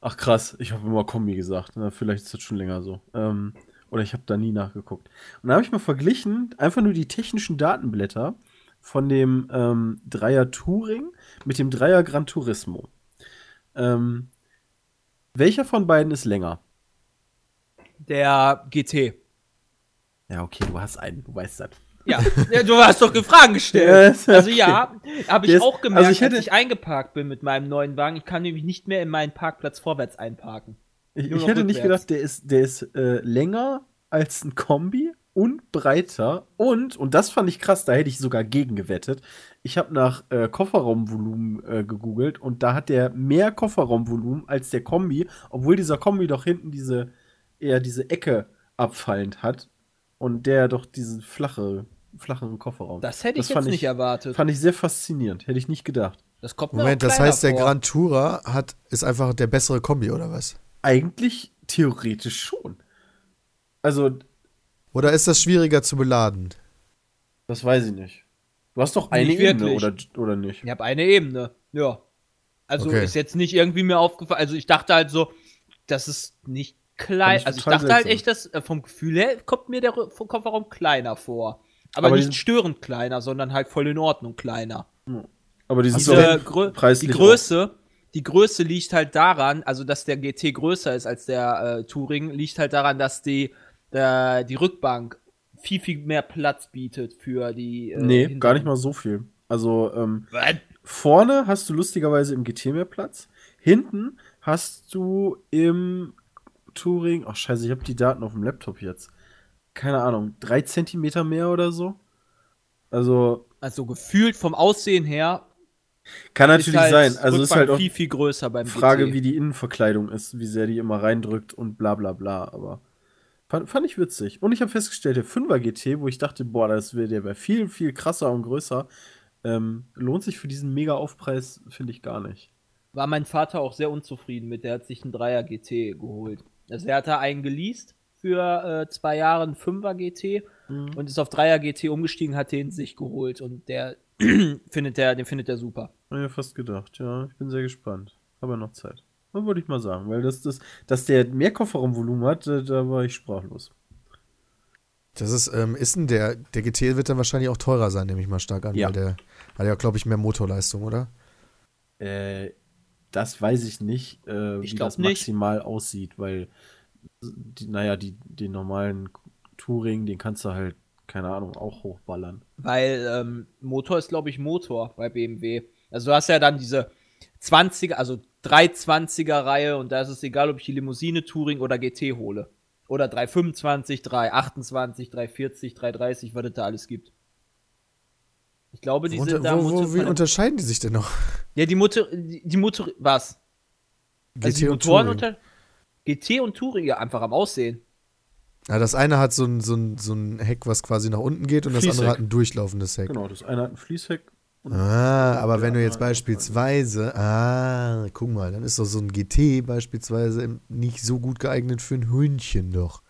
S6: Ach krass, ich habe immer Kombi gesagt. Na, vielleicht ist das schon länger so. Ähm, oder ich habe da nie nachgeguckt. Und da habe ich mal verglichen, einfach nur die technischen Datenblätter von dem ähm, Dreier Touring mit dem Dreier Gran Turismo. Ähm, welcher von beiden ist länger?
S3: Der GT.
S6: Ja, okay, du hast einen, du weißt das.
S3: Ja, ja du hast doch Fragen gestellt.
S6: Ja,
S3: Also
S6: okay.
S3: ja, habe ich
S6: ist-
S3: auch gemerkt,
S6: also ich hätte-
S3: als ich eingeparkt bin mit meinem neuen Wagen. Ich kann nämlich nicht mehr in meinen Parkplatz vorwärts einparken.
S6: Ich, ich hätte nicht gedacht, der ist, der ist äh, länger als ein Kombi und breiter und, und das fand ich krass, da hätte ich sogar gegen gewettet. Ich habe nach äh, Kofferraumvolumen äh, gegoogelt und da hat der mehr Kofferraumvolumen als der Kombi, obwohl dieser Kombi doch hinten diese, eher diese Ecke abfallend hat und der doch diesen flache, flacheren Kofferraum.
S3: Das hätte ich
S6: fand
S3: jetzt nicht erwartet.
S6: Fand ich sehr faszinierend, hätte ich nicht gedacht.
S3: Das kommt
S2: Moment, das heißt, der
S3: vor.
S2: Grand Tourer hat, ist einfach der bessere Kombi, oder was?
S6: Eigentlich theoretisch schon. Also,
S2: Oder ist das schwieriger zu beladen?
S6: Das weiß ich nicht. Du hast doch eine
S3: Nicht
S6: Ebene, oder, oder nicht?
S3: Ich habe eine Ebene. Ja. Also
S2: Okay.
S3: ist jetzt nicht irgendwie mir aufgefallen. Also ich dachte halt so, das ist nicht klein. Also ich dachte halt
S6: seltsam.
S3: echt, dass äh, vom Gefühl her kommt mir der Ru- Kofferraum kleiner vor. Aber,
S6: Aber
S3: nicht störend kleiner, sondern halt voll in Ordnung kleiner.
S6: Aber die
S3: Diese Grö die Größe, die Größe liegt halt daran, also dass der GT größer ist als der äh, Touring, liegt halt daran, dass die, der, die Rückbank viel, viel mehr Platz bietet für die. Äh,
S6: Nee,
S3: hinteren-
S6: gar nicht mal so viel. Also, ähm, vorne hast du lustigerweise im GT mehr Platz. Hinten hast du im Touring. Ach, scheiße, ich habe die Daten auf dem Laptop jetzt. Keine Ahnung, drei Zentimeter mehr oder so. Also,
S3: Also gefühlt vom Aussehen her
S6: kann natürlich
S3: halt
S6: sein. Also, ist halt auch
S3: viel, viel größer beim
S6: Frage,
S3: GT.
S6: wie die Innenverkleidung ist, wie sehr die immer reindrückt und bla bla bla. Aber fand, fand ich witzig. Und ich habe festgestellt, der 5er GT, wo ich dachte, boah, das wäre der wäre viel, viel krasser und größer, ähm, lohnt sich für diesen mega Aufpreis, finde ich gar nicht.
S3: War mein Vater auch sehr unzufrieden mit. Der hat sich einen Dreier GT geholt. Also er hat da einen geleast für äh, zwei Jahre einen 5er GT
S6: Mhm.
S3: und ist auf 3er GT umgestiegen, hat den sich geholt und der <clears throat> findet der, den findet der super.
S6: Hab ich mir fast gedacht, ja. Ich bin sehr gespannt. Aber noch Zeit. Das würde ich mal sagen, weil das, das, dass der mehr Kofferraumvolumen hat, äh, da war ich sprachlos.
S2: Das ist, ähm, ist denn der, der GT wird dann wahrscheinlich auch teurer sein, nehme ich mal stark an,
S6: Ja.
S2: weil der hat ja, glaube ich, mehr Motorleistung, oder?
S6: Äh, das weiß ich nicht, äh,
S3: Ich
S6: wie das
S3: nicht.
S6: maximal aussieht, weil, die, naja, die, den normalen Touring, den kannst du halt, keine Ahnung, auch hochballern.
S3: Weil ähm, Motor ist, glaube ich, Motor bei BMW. Also du hast ja dann diese 20er, also 320er Reihe und da ist es egal, ob ich die Limousine Touring oder GT hole. Oder 325, 328, 340, 330, was es da alles gibt. Ich glaube, die
S2: Wo,
S3: sind da
S2: wo, wie unterscheiden die sich denn noch?
S3: Ja, die Motor, die, die Motor, was? Also die
S2: und
S3: Motoren
S2: Touring.
S3: unter GT und Touring ja einfach am Aussehen.
S2: Ja, das eine hat so ein, so, ein, so ein Heck, was quasi nach unten geht und das andere hat ein durchlaufendes Heck.
S6: Genau, das eine hat ein Fließheck. und-
S2: Ah, aber wenn du jetzt beispielsweise, ah, guck mal, dann ist doch so ein GT beispielsweise nicht so gut geeignet für ein Hühnchen doch.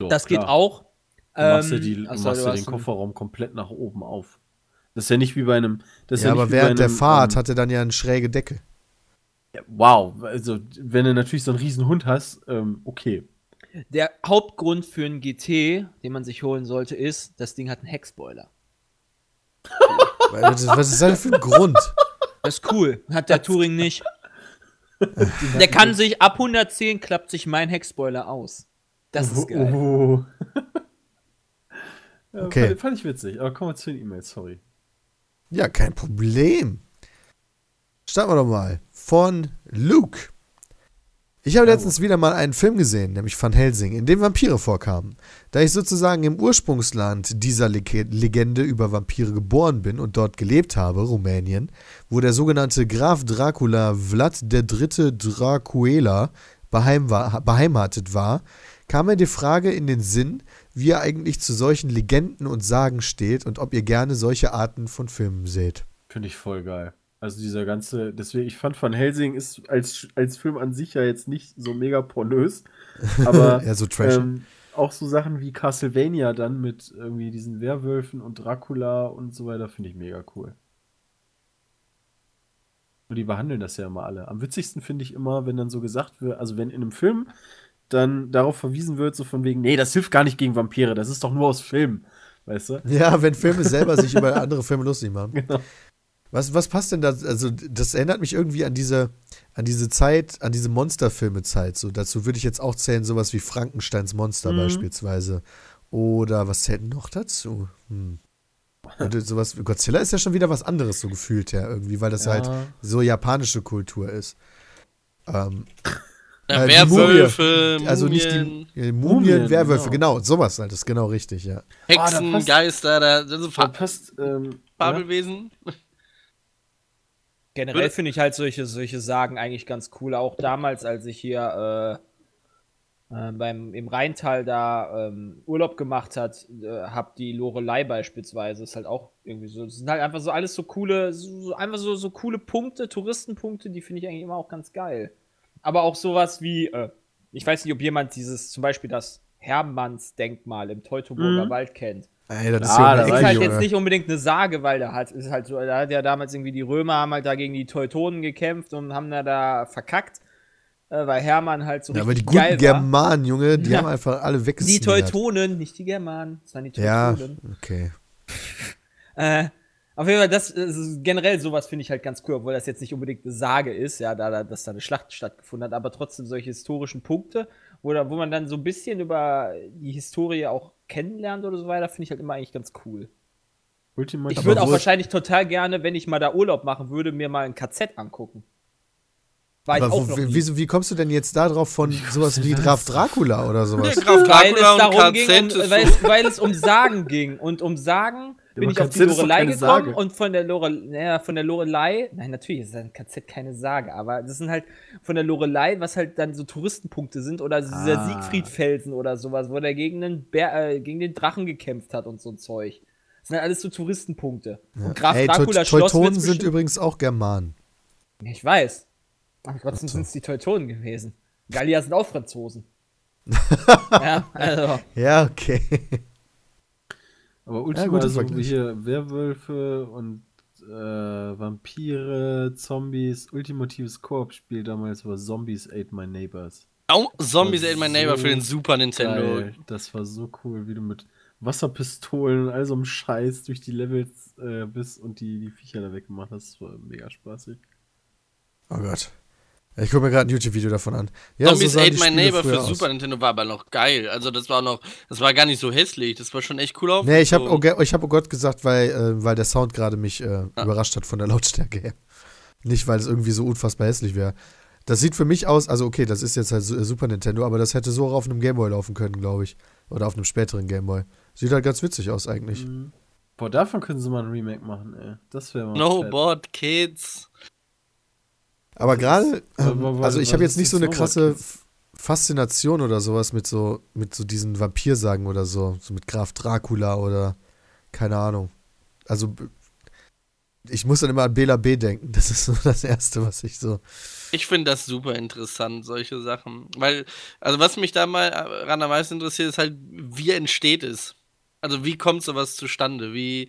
S6: So,
S3: Das geht
S6: klar.
S3: auch.
S6: Du machst ja,
S3: Ähm,
S6: die, du
S3: achso,
S6: machst
S3: du
S6: ja den Kofferraum komplett nach oben auf. Das ist ja nicht wie bei einem. Das ist
S2: Ja,
S6: ja, nicht
S2: aber
S6: wie bei
S2: während der
S6: einem,
S2: Fahrt
S6: ähm,
S2: hat er dann ja eine schräge Decke.
S6: ja, Wow, also wenn du natürlich so einen riesen Hund hast, ähm, okay.
S3: Der Hauptgrund für einen GT, den man sich holen sollte, ist, das Ding hat einen Heckspoiler.
S2: Was ist das für ein Grund?
S3: Das ist cool. Hat der <laughs> Touring nicht. Der <laughs> kann sich ab 110 klappt sich mein Heckspoiler aus. Das ist geil.
S6: Oh. <laughs> ja,
S2: Okay.
S6: fand, fand ich witzig, aber kommen wir zu den E-Mails, sorry.
S2: Ja, kein Problem. Starten wir doch mal. Von Luke. Ich habe letztens wieder mal einen Film gesehen, nämlich Van Helsing, in dem Vampire vorkamen. Da ich sozusagen im Ursprungsland dieser Leg- Legende über Vampire geboren bin und dort gelebt habe, Rumänien, wo der sogenannte Graf Dracula Vlad III. Dracuela beheimatet war, kam mir die Frage in den Sinn, wie ihr eigentlich zu solchen Legenden und Sagen steht und ob ihr gerne solche Arten von Filmen seht.
S6: Finde ich voll geil. Also dieser ganze, deswegen, ich fand Van Helsing ist als, als Film an sich ja jetzt nicht so mega pornös, <laughs> aber
S2: Ja, so trash.
S6: ähm, auch so Sachen wie Castlevania dann mit irgendwie diesen Werwölfen und Dracula und so weiter finde ich mega cool. Und die behandeln das ja immer alle. Am witzigsten finde ich immer, wenn dann so gesagt wird, also wenn in einem Film dann darauf verwiesen wird, so von wegen, nee, das hilft gar nicht gegen Vampire, das ist doch nur aus Filmen. Weißt du?
S2: Ja, wenn Filme selber sich über andere Filme lustig machen. <laughs>
S6: Genau.
S2: Was, was passt denn da? Also, das erinnert mich irgendwie an diese, an diese Zeit, an diese Monsterfilme-Zeit. So, dazu würde ich jetzt auch zählen, sowas wie Frankensteins Monster
S6: Mhm.
S2: beispielsweise. Oder was zählt noch dazu? Hm. Und sowas, Godzilla ist ja schon wieder was anderes, so gefühlt her, irgendwie, weil das
S6: Ja.
S2: halt so japanische Kultur ist. Ähm,
S4: Ja,
S2: Äh, die
S4: Werwölfe, Mumien,
S2: also nicht die äh, Mumien,
S6: Mumien,
S2: Werwölfe,
S6: genau.
S2: genau. sowas halt, das ist genau richtig, ja.
S4: Hexen,
S6: Ah, da passt-
S4: Geister, da, also
S6: Da passt, ähm, ja.
S4: Fabelwesen. <laughs>
S3: Generell
S4: Würde-
S3: finde ich halt solche, solche Sagen eigentlich ganz cool. Auch damals, als ich hier äh, äh, beim, im Rheintal da ähm, Urlaub gemacht hat, äh, hab die Lorelei beispielsweise. Ist halt auch irgendwie so. Das sind halt einfach so alles so coole, so, so einfach so, so coole Punkte, Touristenpunkte, die finde ich eigentlich immer auch ganz geil. Aber auch sowas wie, äh, ich weiß nicht, ob jemand dieses, zum Beispiel das Hermannsdenkmal im Teutoburger
S6: Mhm.
S3: Wald kennt.
S2: Ey, das ist ja um die
S3: ist halt
S2: Junge.
S3: jetzt nicht unbedingt eine Sage, weil da hat, ist halt so, da hat ja damals irgendwie die Römer haben halt da gegen die Teutonen gekämpft und haben da, da verkackt, äh, weil Hermann halt so
S2: Ja, aber die
S3: richtig
S2: guten
S3: geil war.
S2: Germanen, Junge, die
S3: Ja.
S2: haben einfach alle
S3: Die
S2: weggesnidert.
S3: Teutonen, nicht die Germanen, das waren die
S2: Ja,
S3: Teutonen.
S2: okay.
S3: Äh, auf jeden Fall, das ist generell sowas finde ich halt ganz cool, obwohl das jetzt nicht unbedingt eine Sage ist, ja, da, da dass da eine Schlacht stattgefunden hat, aber trotzdem solche historischen Punkte, wo, da, wo man dann so ein bisschen über die Historie auch kennenlernt oder so weiter, finde ich halt immer eigentlich ganz cool.
S6: Ultimativ.
S3: Ich würde auch wahrscheinlich total gerne, wenn ich mal da Urlaub machen würde, mir mal ein KZ angucken.
S2: Aber
S3: auch
S2: wo,
S3: noch
S2: wie, wie kommst du denn jetzt da drauf von sowas wie Graf Dracula oder sowas?
S4: Der Graf
S3: weil es
S4: Dracula und
S3: darum ging,
S4: KZ
S3: um,
S4: ist
S3: weil, es, weil es um Sagen ging. Und um Sagen bin ich auf die
S6: KZ ist doch
S3: Lorelei gekommen
S6: Sage.
S3: und von der Lore, naja, von der Lorelei, nein, natürlich ist ein KZ keine Sage, aber das sind halt von der Lorelei, was halt dann so Touristenpunkte sind oder dieser
S6: Ah.
S3: Siegfriedfelsen oder sowas, wo der gegen den, Bär, äh, gegen den Drachen gekämpft hat und so ein Zeug. Das sind halt alles so Touristenpunkte. Und Graf
S2: Ey,
S3: Dracula Schloss
S2: Teutonen sind übrigens auch Germanen.
S3: Ich weiß. Aber trotzdem sind es die Teutonen gewesen. Gallier sind auch Franzosen. <laughs> ja, also.
S2: Ja, okay.
S6: Aber Ultima,
S2: guter
S6: also
S2: Vergleich.
S6: hier Werwölfe und äh, Vampire, Zombies, ultimatives Koop-Spiel damals war Zombies Ate My Neighbors.
S4: Oh, Zombies Ate My
S6: ist
S4: Neighbor
S6: so
S4: für den Super Nintendo.
S6: Geil. Das war so cool, wie du mit Wasserpistolen und all so einem Scheiß durch die Levels äh, bist und die, die Viecher da weggemacht hast. Das war mega spaßig.
S2: Oh Gott. Ich gucke mir gerade ein YouTube-Video davon an. Ja,
S4: Zombies
S2: sahen
S4: Ate My Neighbor für
S2: aus.
S4: Super Nintendo war aber noch geil. Also das war noch, das war gar nicht so hässlich. Das war schon echt cool auf.
S2: Nee, ich habe oh, ich hab oh Gott gesagt, weil, äh, weil der Sound gerade mich äh,
S4: Ah.
S2: überrascht hat von der Lautstärke her. Nicht, weil es irgendwie so unfassbar hässlich wäre. Das sieht für mich aus, also okay, das ist jetzt halt äh, Super Nintendo, aber das hätte so auch auf einem Gameboy laufen können, glaube ich. Oder auf einem späteren Gameboy. Sieht halt ganz witzig aus eigentlich.
S6: Mhm. Boah, davon können sie mal ein Remake machen, ey. Das wäre mal.
S4: No
S6: fett.
S4: Board Kids.
S2: Aber gerade,
S6: wa-
S2: ähm, also ich habe jetzt nicht so eine krasse Faszination oder sowas mit so, mit so diesen Vampirsagen oder so. So mit Graf Dracula oder keine Ahnung. Also ich muss dann immer an Bela B denken. Das ist so das Erste, was ich so.
S4: Ich finde das super interessant, solche Sachen. Weil, also was mich da mal ran am meisten interessiert, ist halt, wie entsteht es? Also wie kommt sowas zustande? Wie,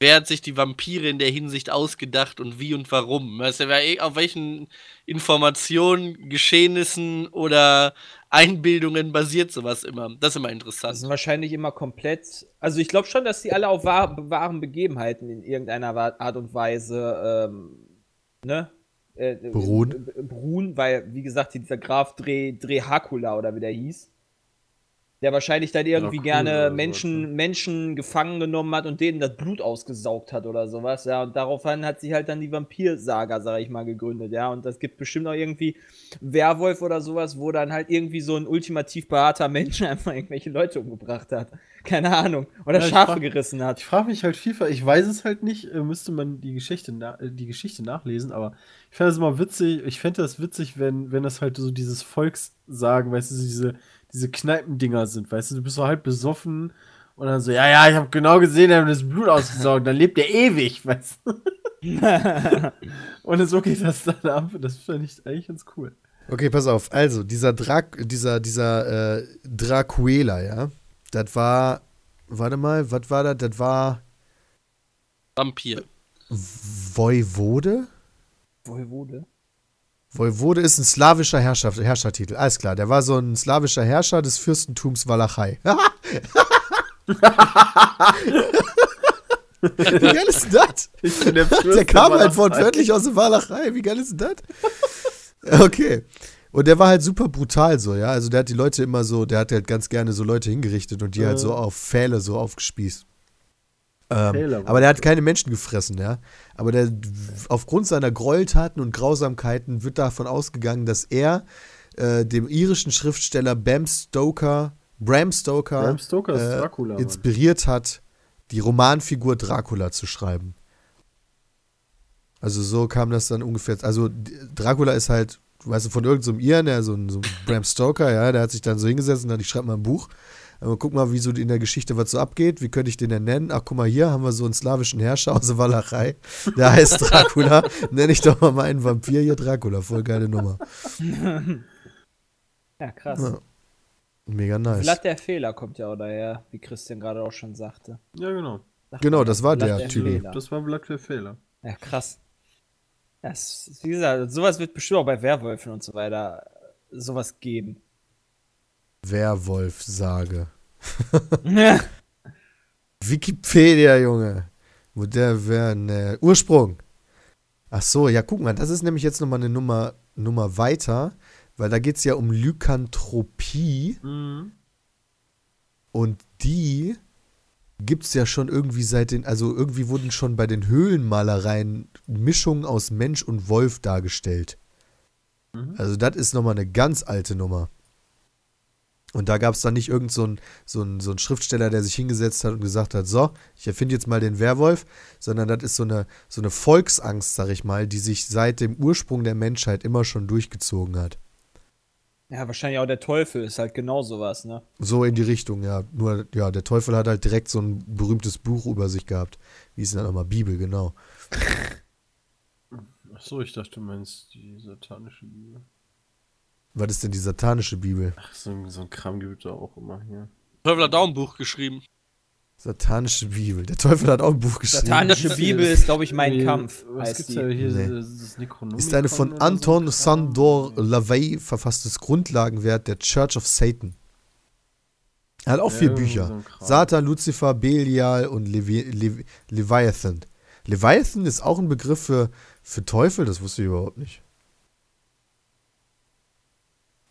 S4: wer hat sich die Vampire in der Hinsicht ausgedacht und wie und warum? Weißt du, auf welchen Informationen, Geschehnissen oder Einbildungen basiert sowas immer? Das ist immer
S3: Das
S4: interessant.
S3: sind wahrscheinlich immer komplett. Also ich glaube schon, dass die alle auf wahr, wahren Begebenheiten in irgendeiner Art und Weise ähm, ne? Äh,
S2: Beruhen.
S3: äh, beruhen, weil, wie gesagt, dieser Graf Dre, Drehakula oder wie der hieß, der wahrscheinlich dann irgendwie
S6: Dracula
S3: gerne
S6: oder sowas,
S3: Menschen,
S6: ne?
S3: Menschen gefangen genommen hat und denen das Blut ausgesaugt hat oder sowas, ja, und daraufhin hat sich halt dann die Vampirsaga, sag ich mal, gegründet, ja, und das gibt bestimmt auch irgendwie Werwolf oder sowas, wo dann halt irgendwie so ein ultimativ behaarter Mensch <laughs> einfach irgendwelche Leute umgebracht hat. Keine Ahnung. Oder
S6: Ja,
S3: Schafe
S6: frag-
S3: gerissen hat.
S6: Ich frage mich halt viel, ich weiß es halt nicht, äh, müsste man die Geschichte, na, äh, die Geschichte nachlesen, aber ich fände es immer witzig, ich fände das witzig, wenn, wenn das halt so dieses Volkssagen, weißt du, diese, diese Kneipendinger sind, weißt du, du bist so halb besoffen und dann so, ja, ja, ich habe genau gesehen, er hat das Blut ausgesaugt, dann lebt er ewig, <laughs> weißt du. <laughs> und so geht das dann ab, das fände ich eigentlich ganz cool.
S2: Okay, pass auf. Also, dieser Drak, dieser, dieser äh, Dracuela, ja, das war, warte mal, was war das? Das war
S4: Vampir.
S2: Voivode?
S3: Voivode?
S2: Voivode ist ein slawischer Herrschaft, Herrschertitel. Alles klar, der war so ein slawischer Herrscher des Fürstentums Walachei. <laughs> Wie geil ist denn das?
S6: Der,
S2: Der kam halt wortwörtlich aus der Walachei. Wie geil ist denn das? Okay. Und der war halt super brutal so, ja. Also der hat die Leute immer so, der hat halt ganz gerne so Leute hingerichtet und die halt
S6: Äh.
S2: so auf Pfähle so aufgespießt. Ähm, aber der hat keine Menschen gefressen, ja. Aber der, aufgrund seiner Gräueltaten und Grausamkeiten wird davon ausgegangen, dass er äh, dem irischen Schriftsteller Bram Stoker, Bram Stoker,
S6: Bram Stoker
S2: äh,
S6: Dracula,
S2: inspiriert hat, die Romanfigur Dracula zu schreiben. Also so kam das dann ungefähr. Also Dracula ist halt, weißt du, von irgendeinem so Iren, der so ein, so ein Bram Stoker, ja, der hat sich dann so hingesetzt und dann, ich schreibe mal ein Buch. Aber guck mal, wie so in der Geschichte was so abgeht. Wie könnte ich den denn nennen? Ach, guck mal, hier haben wir so einen slawischen Herrscher aus der Walachei. Der heißt <laughs> Dracula. Nenne ich doch mal meinen Vampir hier Dracula. Voll geile Nummer.
S3: Ja, krass.
S2: Ja. Mega nice.
S3: Blatt der Fehler kommt ja auch daher, wie Christian gerade auch schon sagte.
S6: Ja, genau.
S3: Sagt
S2: Genau, das war
S3: Blatt
S2: der Typ.
S6: Das war Blatt für Fehler.
S3: Ja, krass. Ja, es ist- wie gesagt, sowas wird bestimmt auch bei Werwölfen und so weiter äh, sowas geben.
S2: Werwolf-Sage. <laughs> Wikipedia, Junge. Wo der wäre, ne. Ursprung. Ach so, ja, guck mal, das ist nämlich jetzt nochmal eine Nummer, Nummer weiter, weil da geht es ja um Lykanthropie
S6: Mhm.
S2: und die gibt es ja schon irgendwie seit den, also irgendwie wurden schon bei den Höhlenmalereien Mischungen aus Mensch und Wolf dargestellt. Also das ist nochmal eine ganz alte Nummer. Und da gab es dann nicht irgend so ein, so, ein, so ein Schriftsteller, der sich hingesetzt hat und gesagt hat, so, ich erfinde jetzt mal den Werwolf, sondern das ist so eine, so eine Volksangst, sag ich mal, die sich seit dem Ursprung der Menschheit immer schon durchgezogen hat.
S3: Ja, wahrscheinlich auch der Teufel ist halt genau sowas, ne?
S2: So in die Richtung, ja. Nur, ja, der Teufel hat halt direkt so ein berühmtes Buch über sich gehabt. Wie ist denn das nochmal? Bibel, genau.
S6: Ach so, ich dachte, du meinst die satanische Bibel.
S2: Was ist denn die satanische Bibel?
S6: Ach, so, ein- so ein Kram gibt es auch immer hier.
S4: Teufel hat auch ein Buch geschrieben.
S2: Satanische Bibel. Der Teufel hat auch ein Buch geschrieben.
S3: Satanische Bibel ist, glaube ich, mein
S6: Nee,
S3: Kampf.
S6: Was gibt's da hier?
S2: Nee.
S6: Das,
S2: Ist eine von
S6: so
S2: Anton
S6: Kram?
S2: Sandor Lavey verfasstes Grundlagenwerk der Church of Satan. Er hat auch
S6: Ja,
S2: vier Bücher.
S6: so.
S2: Satan, Lucifer, Belial und Levi Levi Leviathan. Leviathan ist auch ein Begriff für, für Teufel, das wusste ich überhaupt nicht.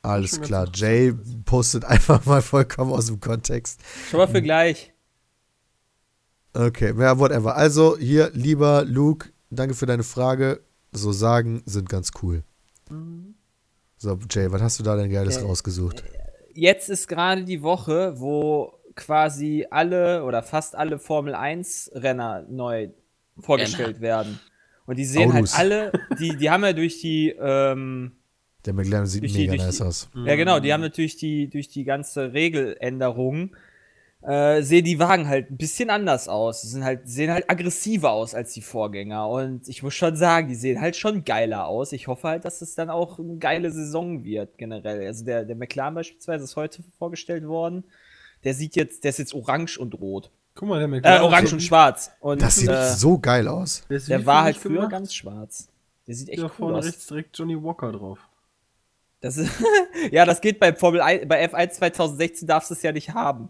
S2: Alles klar, Jay postet einfach mal vollkommen aus dem Kontext.
S3: Schon mal für gleich.
S2: Okay, ja, whatever. Also hier, lieber Luke, danke für deine Frage. So Sagen sind ganz cool. So, Jay, was hast du da denn Geiles
S3: Okay.
S2: rausgesucht?
S3: Jetzt ist gerade die Woche, wo quasi alle oder fast alle Formel 1 Renner neu vorgestellt werden. Und die sehen
S2: Autos.
S3: halt alle, die, die haben ja durch die, ähm,
S2: Der McLaren sieht
S3: die-
S2: mega nice
S3: die-
S2: aus.
S3: ja genau, die haben natürlich die, durch die ganze Regeländerung, äh, sehen die Wagen halt ein bisschen anders aus. Die sind halt, sehen halt aggressiver aus als die Vorgänger. Und ich muss schon sagen, die sehen halt schon geiler aus. Ich hoffe halt, dass es dann auch eine geile Saison wird, generell. Also der, der McLaren beispielsweise ist heute vorgestellt worden. Der sieht jetzt, der ist jetzt orange und rot.
S6: Guck mal, der
S3: Äh,
S6: McLaren.
S3: orange und schwarz. Und
S2: Das sieht
S3: äh,
S2: so geil aus.
S6: Der,
S3: der war halt früher
S6: gemacht?
S3: ganz schwarz. Der sieht echt
S6: Da
S3: cool
S6: vorne
S3: aus.
S6: rechts direkt Johnny Walker drauf.
S3: Das ist, <laughs> ja, das geht bei Formel 1, bei F1 2016 darfst du es ja nicht haben.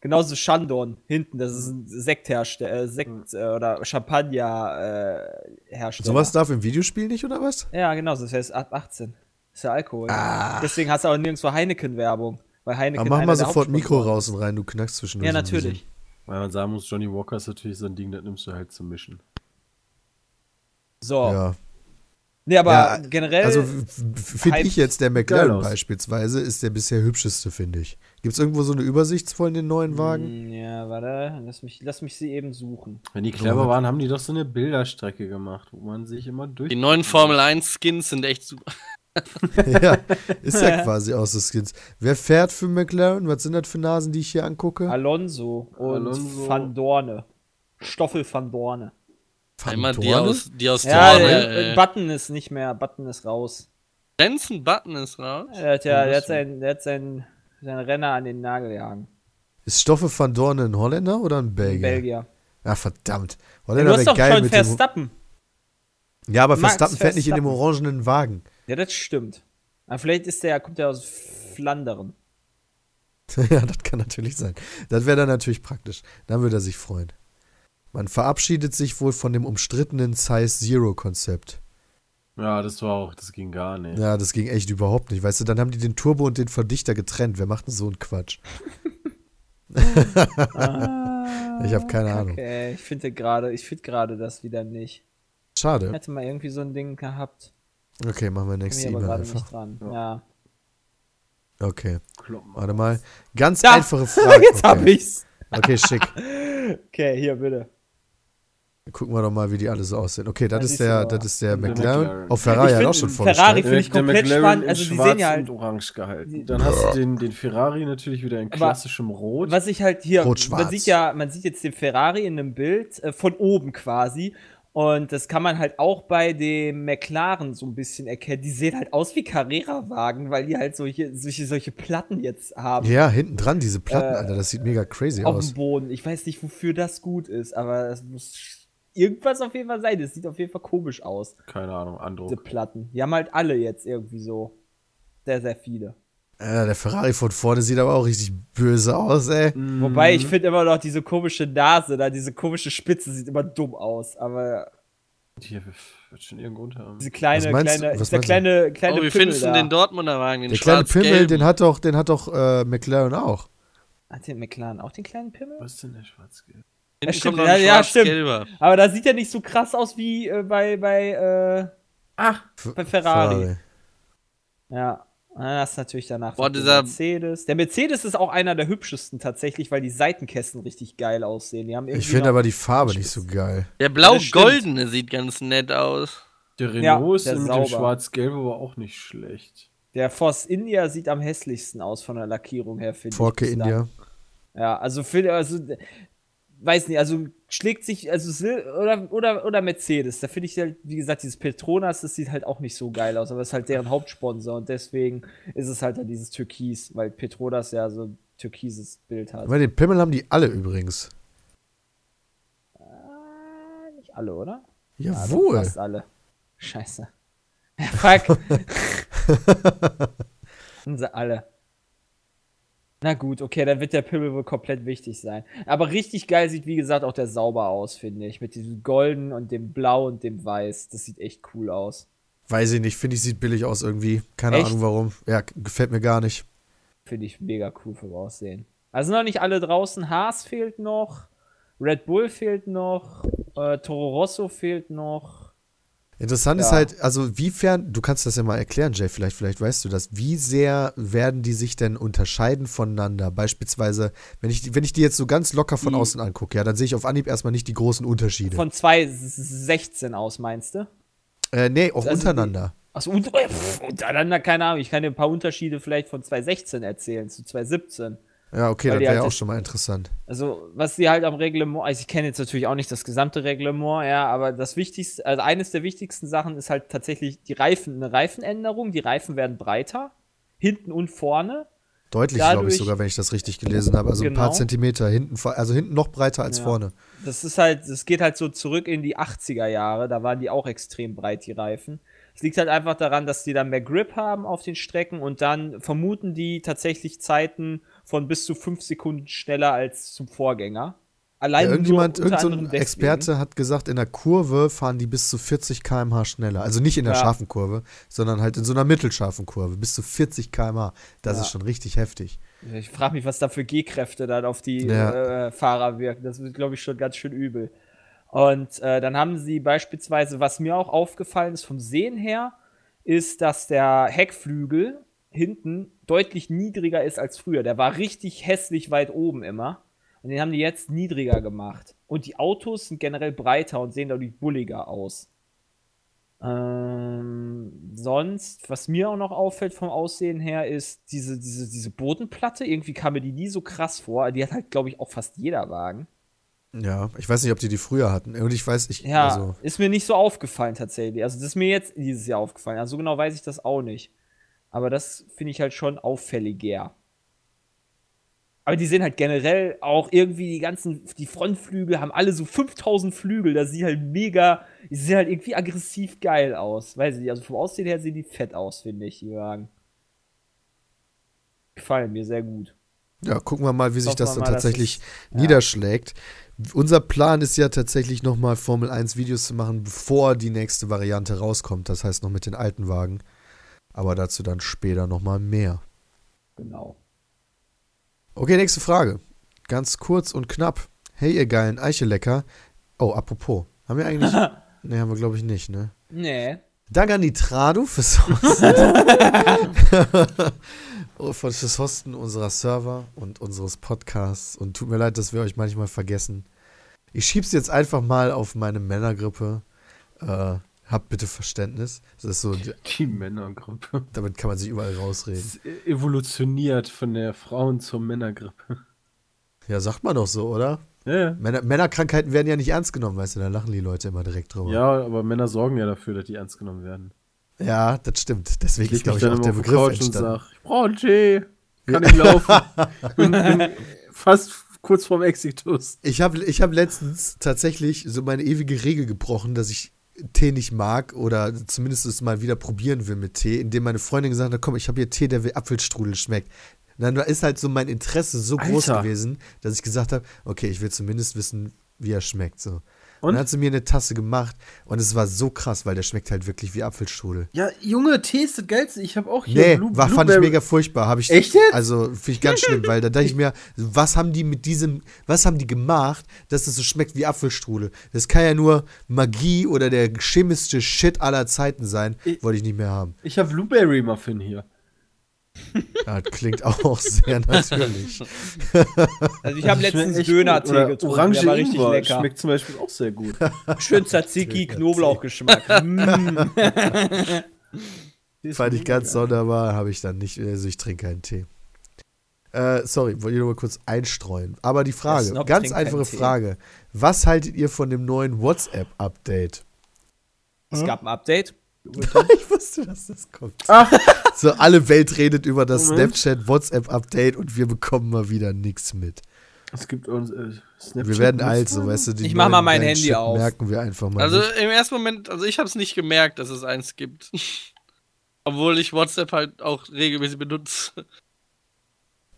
S3: Genauso Shandon hinten, das ist ein Sekthersteller, äh, Sekt äh, oder Champagner äh.
S2: Sowas darf im Videospiel nicht, oder was?
S3: Ja, genau, das heißt ab 18. Ist ja Alkohol.
S2: Ah.
S3: Deswegen hast du auch nirgendwo Heineken-Werbung. Weil Heineken
S2: Aber mach mal sofort Mikro raus und rein, du knackst zwischendurch.
S3: Ja, natürlich.
S6: Weil man sagen muss, Johnny Walker ist natürlich so ein Ding, das nimmst du halt zum Mischen.
S3: So.
S2: Ja.
S3: Nee, aber
S2: Ja,
S3: generell.
S2: Also finde ich jetzt, der McLaren beispielsweise ist der bisher hübscheste, finde ich. Gibt es irgendwo so eine Übersicht von den neuen Wagen?
S3: Hm, Ja, warte, lass mich, lass mich sie eben suchen.
S6: Wenn die clever waren, haben die doch so eine Bilderstrecke gemacht, wo man sich immer durch.
S4: Die neuen Formel 1 Skins sind echt super. <laughs>
S2: ja, ist ja <laughs> quasi aus so Skins. Wer fährt für McLaren? Was sind das für Nasen, die ich hier angucke?
S3: Alonso und
S6: Alonso.
S3: Van Dorne. Stoffel van Dorne.
S4: Immer die aus, die aus
S3: Ja,
S4: Dorne.
S3: äh,
S4: äh,
S3: Button ist nicht mehr, Button ist raus.
S4: Jensen Button ist raus.
S3: Er hat ja,
S6: Ja,
S3: der hat sein, der hat sein, sein Renner an den Nagel jagen.
S2: Ist Stoffe van Dorne ein Holländer oder ein Belgier?
S3: Belgier.
S2: Ah, verdammt.
S3: Ja,
S2: Holländer
S3: du hast doch
S2: geil
S3: schon
S2: mit dem.
S3: Verstappen.
S2: Ja, aber
S3: Max
S2: Verstappen fährt nicht in dem
S3: Verstappen.
S2: orangenen Wagen.
S3: Ja, das stimmt. Aber vielleicht ist der, kommt der aus Flandern. <laughs>
S2: ja, das kann natürlich sein. Das wäre dann natürlich praktisch. Dann würde er sich freuen. Man verabschiedet sich wohl von dem umstrittenen Size Zero Konzept.
S6: Ja, das war auch, das ging gar nicht.
S2: Ja, das ging echt überhaupt nicht. Weißt du, dann haben die den Turbo und den Verdichter getrennt. Wer macht denn so einen Quatsch? <laughs> ich habe keine Ahnung.
S3: Okay, ich finde gerade, ich finde gerade das wieder nicht. Ich
S2: Schade.
S3: hätte mal irgendwie so ein Ding gehabt.
S2: Okay, machen wir nächste
S3: ich aber
S2: E-Mail
S3: gerade
S2: einfach.
S3: nicht dran. Ja.
S2: Okay, warte mal. Ganz
S3: Da!
S2: einfache Frage. <laughs>
S3: Jetzt hab
S2: okay.
S3: ich's.
S2: okay, schick. <laughs>
S3: Okay, hier bitte.
S2: Gucken wir doch mal, wie die alle so aussehen. Okay, das
S3: Ja,
S2: ist der, das ist der McLaren.
S6: McLaren.
S2: Auch Ferrari hat auch schon
S3: Ferrari
S2: vorgestellt.
S3: finde ich komplett spannend. Also die sehen ja halt.
S6: und orange gehalten. Dann hast du den, den Ferrari natürlich wieder in
S3: Aber
S6: klassischem Rot.
S3: Was ich halt hier,
S2: Rot-schwarz.
S3: man sieht ja, man sieht jetzt den Ferrari in einem Bild äh, von oben quasi. Und das kann man halt auch bei dem McLaren so ein bisschen erkennen. Die sehen halt aus wie Carrera-Wagen, weil die halt solche, solche, solche Platten jetzt haben
S2: Ja, hinten dran diese Platten,
S3: Äh,
S2: Alter. Das sieht mega crazy
S3: auf
S2: aus.
S3: dem Boden. Ich weiß nicht, wofür das gut ist, aber es muss irgendwas auf jeden Fall sein. Das sieht auf jeden Fall komisch aus,
S6: Keine Ahnung,
S3: diese
S6: Andruck.
S3: Platten. Die haben halt alle jetzt irgendwie so. Sehr, sehr viele.
S2: Äh, der Ferrari von vorne sieht aber auch richtig böse aus, ey.
S3: Wobei,
S2: Mhm.
S3: ich finde immer noch diese komische Nase da, diese komische Spitze sieht immer dumm aus. Aber
S6: Hier wird schon irgendwo unter haben.
S3: diese kleine,
S2: Was meinst du?
S3: kleine,
S2: Was
S3: dieser kleine, kleine
S4: Oh, wie
S3: Pimmel
S4: findest du den Dortmunder Wagen? Den
S2: Der kleine Pimmel, den hat doch, den hat doch äh, McLaren auch.
S3: Hat den McLaren auch den kleinen Pimmel?
S6: Was ist denn der schwarz-gelb?
S3: Ja, stimmt, ja, ja, stimmt. Aber da sieht er nicht so krass aus wie äh, bei, bei, äh,
S6: Ach,
S3: bei Ferrari. Ja. Und Dann hast du natürlich danach
S4: Boah, dieser-
S3: Mercedes. Der Mercedes ist auch einer der hübschesten tatsächlich, weil die Seitenkästen richtig geil aussehen. Die haben irgendwie
S2: Ich finde aber die Farbe nicht so geil.
S4: Der
S3: das
S4: blau-goldene sieht ganz nett aus.
S6: der
S3: Ja,
S6: Renault
S3: der
S6: ist mit
S3: sauber.
S6: dem schwarz-gelb aber auch nicht schlecht.
S3: Der Force India sieht am hässlichsten aus von der Lackierung her, finde ich.
S2: Forke. India.
S3: Ja, also für also weiß nicht, also schlägt sich, also Sil oder, oder, oder Mercedes, da finde ich halt, wie gesagt, dieses Petronas, das sieht halt auch nicht so geil aus, aber es ist halt deren Hauptsponsor und deswegen ist es halt dann dieses Türkis, weil Petronas ja so ein türkises Bild hat.
S2: Aber den Pimmel haben die alle übrigens.
S3: Äh, nicht alle, oder? Ja,
S2: Jawohl.
S3: fast alle. Scheiße. Fuck. <laughs> <laughs> Sind sie alle. Na gut, okay, dann wird der Pimmel wohl komplett wichtig sein. Aber richtig geil sieht, wie gesagt, auch der Sauber aus, finde ich. Mit diesem Golden und dem Blau und dem Weiß. Das sieht echt cool aus.
S2: Weiß ich nicht, finde ich, sieht billig aus irgendwie. Keine
S3: Echt?
S2: Ahnung warum. Ja, gefällt mir gar nicht.
S3: Finde ich mega cool vom Aussehen. Also noch nicht alle draußen. Haas fehlt noch. Red Bull fehlt noch. Äh, Toro Rosso fehlt noch.
S2: Interessant ist
S3: Ja.
S2: halt, also wiefern, du kannst das ja mal erklären, Jay, vielleicht, vielleicht weißt du das, wie sehr werden die sich denn unterscheiden voneinander? Beispielsweise, wenn ich, die- wenn ich die jetzt so ganz locker von
S3: Die-
S2: außen angucke, ja, dann sehe ich auf Anhieb erstmal nicht die großen Unterschiede.
S3: Von 2016 aus, meinst du?
S2: äh, nee, auch
S3: Also
S2: untereinander.
S3: Achso, pff, untereinander, keine Ahnung. Ich kann dir ein paar Unterschiede vielleicht von 2016 erzählen zu 2017.
S2: Ja, okay, das wäre
S3: halt
S2: ja auch schon mal interessant.
S3: Also, was sie halt am Reglement, also ich kenne jetzt natürlich auch nicht das gesamte Reglement, ja, aber das Wichtigste, also eines der wichtigsten Sachen ist halt tatsächlich die Reifen, eine Reifenänderung. Die Reifen werden breiter, hinten und vorne.
S2: Deutlich, glaube ich sogar, wenn ich das richtig gelesen habe. Also ein paar
S3: Genau.
S2: Zentimeter hinten, also hinten noch breiter als
S3: Ja.
S2: vorne.
S3: Das ist halt, das geht halt so zurück in die 80er Jahre, da waren die auch extrem breit, die Reifen. Es liegt halt einfach daran, dass die dann mehr Grip haben auf den Strecken und dann vermuten die tatsächlich Zeiten von bis zu fünf Sekunden schneller als zum Vorgänger. Allein
S2: Ja, irgendjemand, irgendein so ein. Experte hat gesagt, in der Kurve fahren die bis zu 40 km/h schneller. Also nicht in der
S3: Ja.
S2: scharfen Kurve, sondern halt in so einer mittelscharfen Kurve. Bis zu 40 km/h. Das
S3: Ja.
S2: ist schon richtig heftig.
S3: Ich frage mich, was da für G-Kräfte dann auf die äh, Fahrer wirken. Das wird, glaube ich, schon ganz schön übel. Und äh, dann haben sie beispielsweise, was mir auch aufgefallen ist vom Sehen her, ist, dass der Heckflügel hinten deutlich niedriger ist als früher. Der war richtig hässlich weit oben immer. Und den haben die jetzt niedriger gemacht. Und die Autos sind generell breiter und sehen dadurch bulliger aus. Ähm, sonst, was mir auch noch auffällt vom Aussehen her, ist diese, diese, diese Bodenplatte. Irgendwie kam mir die nie so krass vor. Die hat halt, glaube ich, auch fast jeder Wagen.
S2: Ja, ich weiß nicht, ob die die früher hatten. Und ich weiß, ich,
S3: Ja,
S2: also,
S3: ist mir nicht so aufgefallen tatsächlich. Also, das ist mir jetzt dieses Jahr aufgefallen. Also, so genau weiß ich das auch nicht. Aber das finde ich halt schon auffälliger. Aber die sehen halt generell auch irgendwie die ganzen, die Frontflügel haben alle so 5000 Flügel. Das sieht halt mega, die sehen halt irgendwie aggressiv geil aus. Weiß ich nicht, also vom Aussehen her sehen die fett aus, finde ich, die Wagen. Gefallen mir sehr gut.
S2: ja, gucken wir mal, wie sich das dann
S3: mal,
S2: tatsächlich
S3: ja.
S2: niederschlägt. Unser Plan ist ja tatsächlich nochmal Formel 1 Videos zu machen, bevor die nächste Variante rauskommt. Das heißt noch mit den alten Wagen. Aber dazu dann später nochmal mehr.
S3: Genau.
S2: Okay, nächste Frage. Ganz kurz und knapp. Hey, ihr geilen Eichelecker. Oh, apropos. Haben wir eigentlich. <laughs> ne, haben wir, glaube ich, nicht, ne?
S3: Nee.
S2: Danke an die Tradu fürs Hosten. <laughs> Oh, für- fürs Hosten unserer Server und unseres Podcasts. Und tut mir leid, dass wir euch manchmal vergessen. Ich schieb's jetzt einfach mal auf meine Männergrippe. Äh, habt bitte Verständnis. Das ist so,
S6: Die Männergrippe.
S2: damit kann man sich überall rausreden.
S6: Es evolutioniert von der Frauen zur Männergrippe.
S2: Ja, sagt man doch so, oder?
S6: Ja, ja.
S2: Männer, Männerkrankheiten werden ja nicht ernst genommen, weißt du, da lachen die Leute immer direkt drüber.
S6: Ja, aber Männer sorgen ja dafür, dass die ernst genommen werden.
S2: Ja, das stimmt. Deswegen ist, glaube ich, auch der
S6: die
S2: Begriff
S6: Couch und
S2: entstanden.
S6: sag, ich brauche einen Tee, kann ich laufen. <laughs> bin, bin fast kurz vorm Exitus.
S2: Ich habe ich hab letztens tatsächlich so meine ewige Regel gebrochen, dass ich Tee nicht mag oder zumindest es mal wieder probieren will mit Tee, indem meine Freundin gesagt hat, komm, ich habe hier Tee, der wie Apfelstrudel schmeckt. Dann ist halt so mein Interesse so groß
S6: Alter.
S2: gewesen, dass ich gesagt habe, okay, ich will zumindest wissen, wie er schmeckt. So. Und dann hat sie mir eine Tasse gemacht und es war so krass, weil der schmeckt halt wirklich wie Apfelstrudel.
S6: Ja, Junge, Tee ist das Geilste. Ich habe auch hier
S2: Nee,
S6: Blue-
S2: war, fand ich mega furchtbar. Hab ich,
S6: Echt jetzt?
S2: Also finde ich ganz schlimm, weil da dachte ich mir, was haben die mit diesem, was haben die gemacht, dass es so schmeckt wie Apfelstrudel? Das kann ja nur Magie oder der chemischste Shit aller Zeiten sein.
S6: Ich-
S2: Wollte ich nicht mehr haben.
S6: Ich habe Blueberry Muffin hier.
S2: Ja, das klingt auch sehr <laughs> natürlich.
S3: Also ich habe
S6: schmeckt
S3: letztens Döner-Tee getrunken,
S6: Orange
S3: der war richtig
S6: Ingwer
S3: lecker.
S6: Schmeckt zum Beispiel auch sehr gut. <laughs>
S3: Schön Tzatziki, Knoblauchgeschmack. <laughs> mm.
S2: Fand ich ganz sonderbar, habe ich dann nicht, also ich trinke keinen Tee. Äh, sorry, wollte ich nur mal kurz einstreuen. Aber die Frage,
S3: Snob
S2: ganz einfache
S3: Tee.
S2: Frage. Was haltet ihr von dem neuen WhatsApp-Update?
S3: Es gab ein Update. <laughs>
S2: Ich wusste, dass das kommt. So, alle Welt redet über das
S6: Moment.
S2: Snapchat-WhatsApp-Update und wir bekommen mal wieder nichts mit.
S6: Es gibt uns äh, Snapchat.
S2: Wir werden alt, so weißt du. Die
S3: Ich mach mal mein Handy
S2: Shit
S3: auf.
S2: merken wir einfach mal.
S4: Also
S2: nicht.
S4: im ersten Moment, also ich habe es nicht gemerkt, dass es eins gibt. <laughs> Obwohl ich WhatsApp halt auch regelmäßig benutze.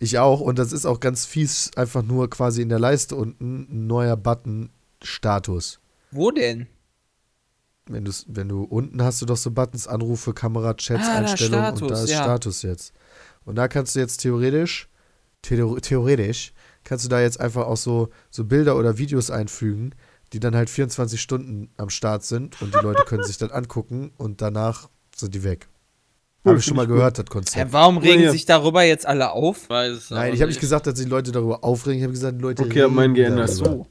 S2: Ich auch. Und das ist auch ganz fies, einfach nur quasi in der Leiste unten ein neuer Button Status.
S3: Wo denn?
S2: Wenn, wenn du unten hast du doch so Buttons, Anrufe, Kamera, Chats,
S3: Ah, da
S2: Einstellungen und
S3: Status,
S2: da ist
S3: ja.
S2: Status jetzt. Und da kannst du jetzt theoretisch, theor- theoretisch, kannst du da jetzt einfach auch so, so Bilder oder Videos einfügen, die dann halt 24 Stunden am Start sind und die Leute können sich dann angucken und danach sind die weg. Habe ich schon mal gehört, das
S3: Hä,
S2: Konzept.
S3: warum regen
S6: ja.
S3: sich darüber jetzt alle auf?
S4: Weiß
S2: Nein, ich habe nicht gesagt, dass die Leute darüber aufregen, ich habe gesagt, die Leute
S6: Okay, meinen
S2: reden
S6: geändert. So.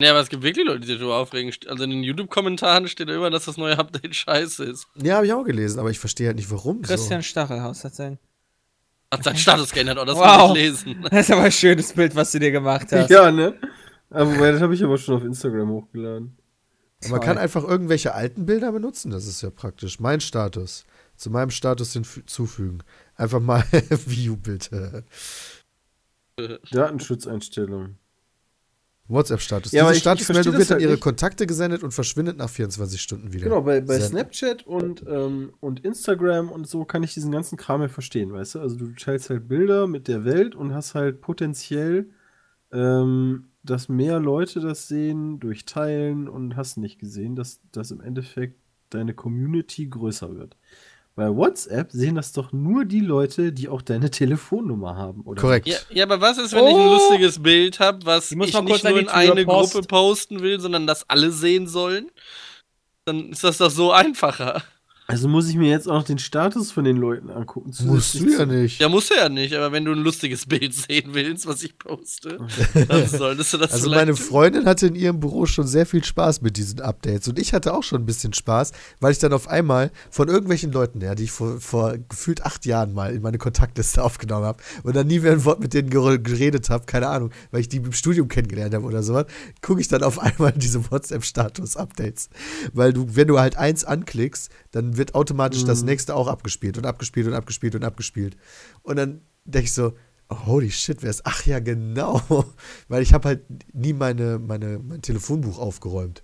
S4: Ja, aber es gibt wirklich Leute, die sich darüber aufregen. Also in den YouTube-Kommentaren steht immer, dass das neue Update scheiße ist.
S2: Ja, habe ich auch gelesen, aber ich verstehe halt nicht, warum
S3: Christian Stachelhaus hat sein.
S4: Hat seinen Status geändert, oh, das
S3: Wow.
S4: will ich lesen. <laughs>
S3: Das ist aber ein schönes Bild, was du dir gemacht hast.
S6: Ja, ne? Aber das habe ich aber schon auf Instagram hochgeladen.
S2: so. Man kann einfach irgendwelche alten Bilder benutzen, das ist ja praktisch. Mein Status. Zu meinem Status hinzufügen. Einfach mal <laughs> View bitte.
S6: Datenschutzeinstellungen.
S2: WhatsApp-Status.
S6: Ja,
S2: Diese Statusmeldung
S6: das
S2: wird an
S6: halt
S2: ihre
S6: nicht.
S2: Kontakte gesendet und verschwindet nach 24 Stunden wieder.
S6: Genau, bei, bei. Snapchat und, ähm, und Instagram und so kann ich diesen ganzen Kram ja verstehen, weißt du? Also du teilst halt Bilder mit der Welt und hast halt potenziell, ähm, dass mehr Leute das sehen durch Teilen und hast nicht gesehen, dass, dass im Endeffekt deine Community größer wird. Bei WhatsApp sehen das doch nur die Leute, die auch deine <laughs> Telefonnummer haben, oder?
S2: Korrekt.
S4: Ja, ja, aber was ist, wenn ich ein
S3: Oh.
S4: lustiges Bild habe, was
S3: Ich muss
S4: ich nicht nur in eine
S3: Post.
S4: Gruppe posten will, sondern das alle sehen sollen? Dann ist das doch so <laughs> einfacher.
S6: Also muss ich mir jetzt auch noch den Status von den Leuten angucken.
S2: Musst du ja nicht.
S4: Ja, musst du ja nicht, aber wenn du ein lustiges <laughs> Bild sehen willst, was ich poste, dann solltest du das
S2: Also meine. Freundin hatte in ihrem Büro schon sehr viel Spaß mit diesen Updates und ich hatte auch schon ein bisschen Spaß, weil ich dann auf einmal von irgendwelchen Leuten, ja, die ich vor, vor gefühlt acht Jahren mal in meine Kontaktliste <laughs> aufgenommen habe und dann nie mehr ein Wort mit denen ger- geredet habe, keine Ahnung, weil ich die im Studium kennengelernt habe oder sowas, gucke ich dann auf <laughs> einmal diese WhatsApp-Status-Updates. Weil du, wenn du halt eins anklickst, dann wird automatisch das nächste auch abgespielt und abgespielt und abgespielt und abgespielt. Und dann denke ich so, oh, holy shit, wer ist? Ach ja, genau. <laughs> Weil ich habe halt nie meine, meine, mein Telefonbuch aufgeräumt.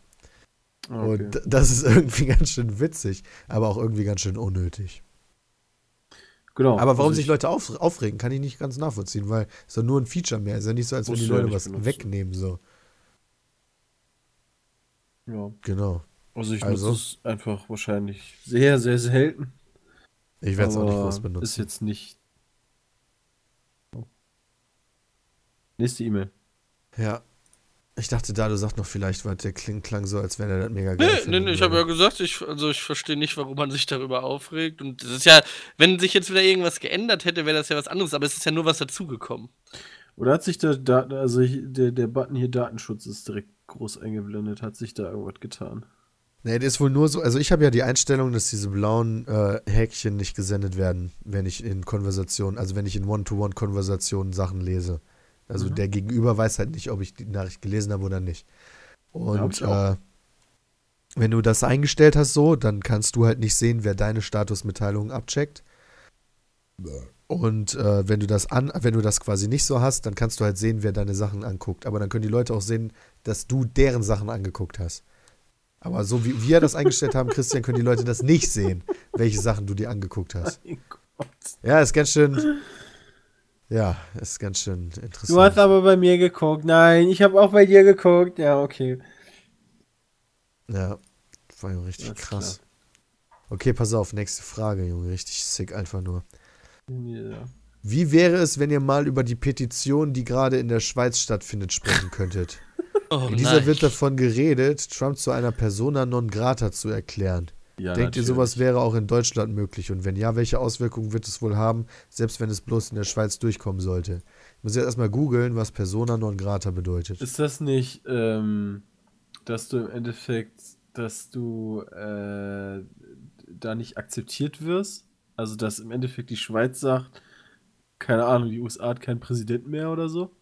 S6: Ah, Okay.
S2: Und das ist irgendwie <laughs> ganz schön witzig, aber auch irgendwie ganz schön unnötig.
S6: Genau.
S2: Aber warum
S6: Also
S2: sich
S6: ich-
S2: Leute auf, aufregen, kann ich nicht ganz nachvollziehen, weil es ist doch nur ein Feature mehr. Es ist ja nicht so, als wenn
S6: Musst
S2: die
S6: ja
S2: Leute was
S6: benutzen.
S2: wegnehmen. So.
S6: Ja.
S2: Genau.
S6: Also ich
S2: Also?
S6: nutze es einfach wahrscheinlich sehr, sehr selten.
S2: Ich werde es auch nicht groß benutzen.
S6: Ist jetzt nicht. Oh. Nächste E-Mail.
S2: Ja. Ich dachte da, du sagst noch vielleicht, weil der kling, klang so, als wenn er das mega geil
S4: Nee, nee, nee, ich habe ja gesagt, ich, also ich verstehe nicht, warum man sich darüber aufregt. Und das ist ja, wenn sich jetzt wieder irgendwas geändert hätte, wäre das ja was anderes, aber es ist ja nur was dazugekommen.
S6: Oder hat sich der Daten, also ich, der, der Button hier Datenschutz ist direkt groß eingeblendet, hat sich da irgendwas getan?
S2: Nee, der ist wohl nur so, also ich habe ja die Einstellung, dass diese blauen äh, Häkchen nicht gesendet werden, wenn ich in Konversationen, also wenn ich in One-to-One-Konversationen Sachen lese. Also
S6: Mhm.
S2: der Gegenüber weiß halt nicht, ob ich die Nachricht gelesen habe oder nicht. Und
S6: auch.
S2: äh, wenn du das eingestellt hast so, dann kannst du halt nicht sehen, wer deine Statusmitteilungen abcheckt. Und äh, wenn du das an, wenn du das quasi nicht so hast, dann kannst du halt sehen, wer deine Sachen anguckt. Aber dann können die Leute auch sehen, dass du deren Sachen angeguckt hast. Aber so wie wir das eingestellt haben, Christian, können die Leute das nicht sehen, welche Sachen du dir angeguckt hast.
S6: Mein Gott.
S2: Ja, ist ganz schön. Ja, ist ganz schön interessant.
S6: Du hast aber bei mir geguckt. Nein, ich habe auch bei dir geguckt. Ja, okay.
S2: ja, war ja richtig
S6: Alles
S2: krass. Okay, pass auf, nächste Frage, Junge. Richtig sick einfach nur.
S6: Ja.
S2: Wie wäre es, wenn ihr mal über die Petition, die gerade in der Schweiz stattfindet, sprechen könntet?
S4: Oh,
S2: In dieser
S4: nein.
S2: wird davon geredet, Trump zu einer Persona non grata zu erklären.
S6: Ja,
S2: Denkt ihr,
S6: natürlich.
S2: sowas wäre auch in Deutschland möglich? Und wenn ja, welche Auswirkungen wird es wohl haben, selbst wenn es bloß in der Schweiz durchkommen sollte? Ich muss jetzt erstmal googeln, was Persona non grata bedeutet.
S6: Ist das nicht, ähm, dass du im Endeffekt, dass du äh, da nicht akzeptiert wirst? Also, dass im Endeffekt die Schweiz sagt, keine Ahnung, die USA hat keinen Präsidenten mehr oder so.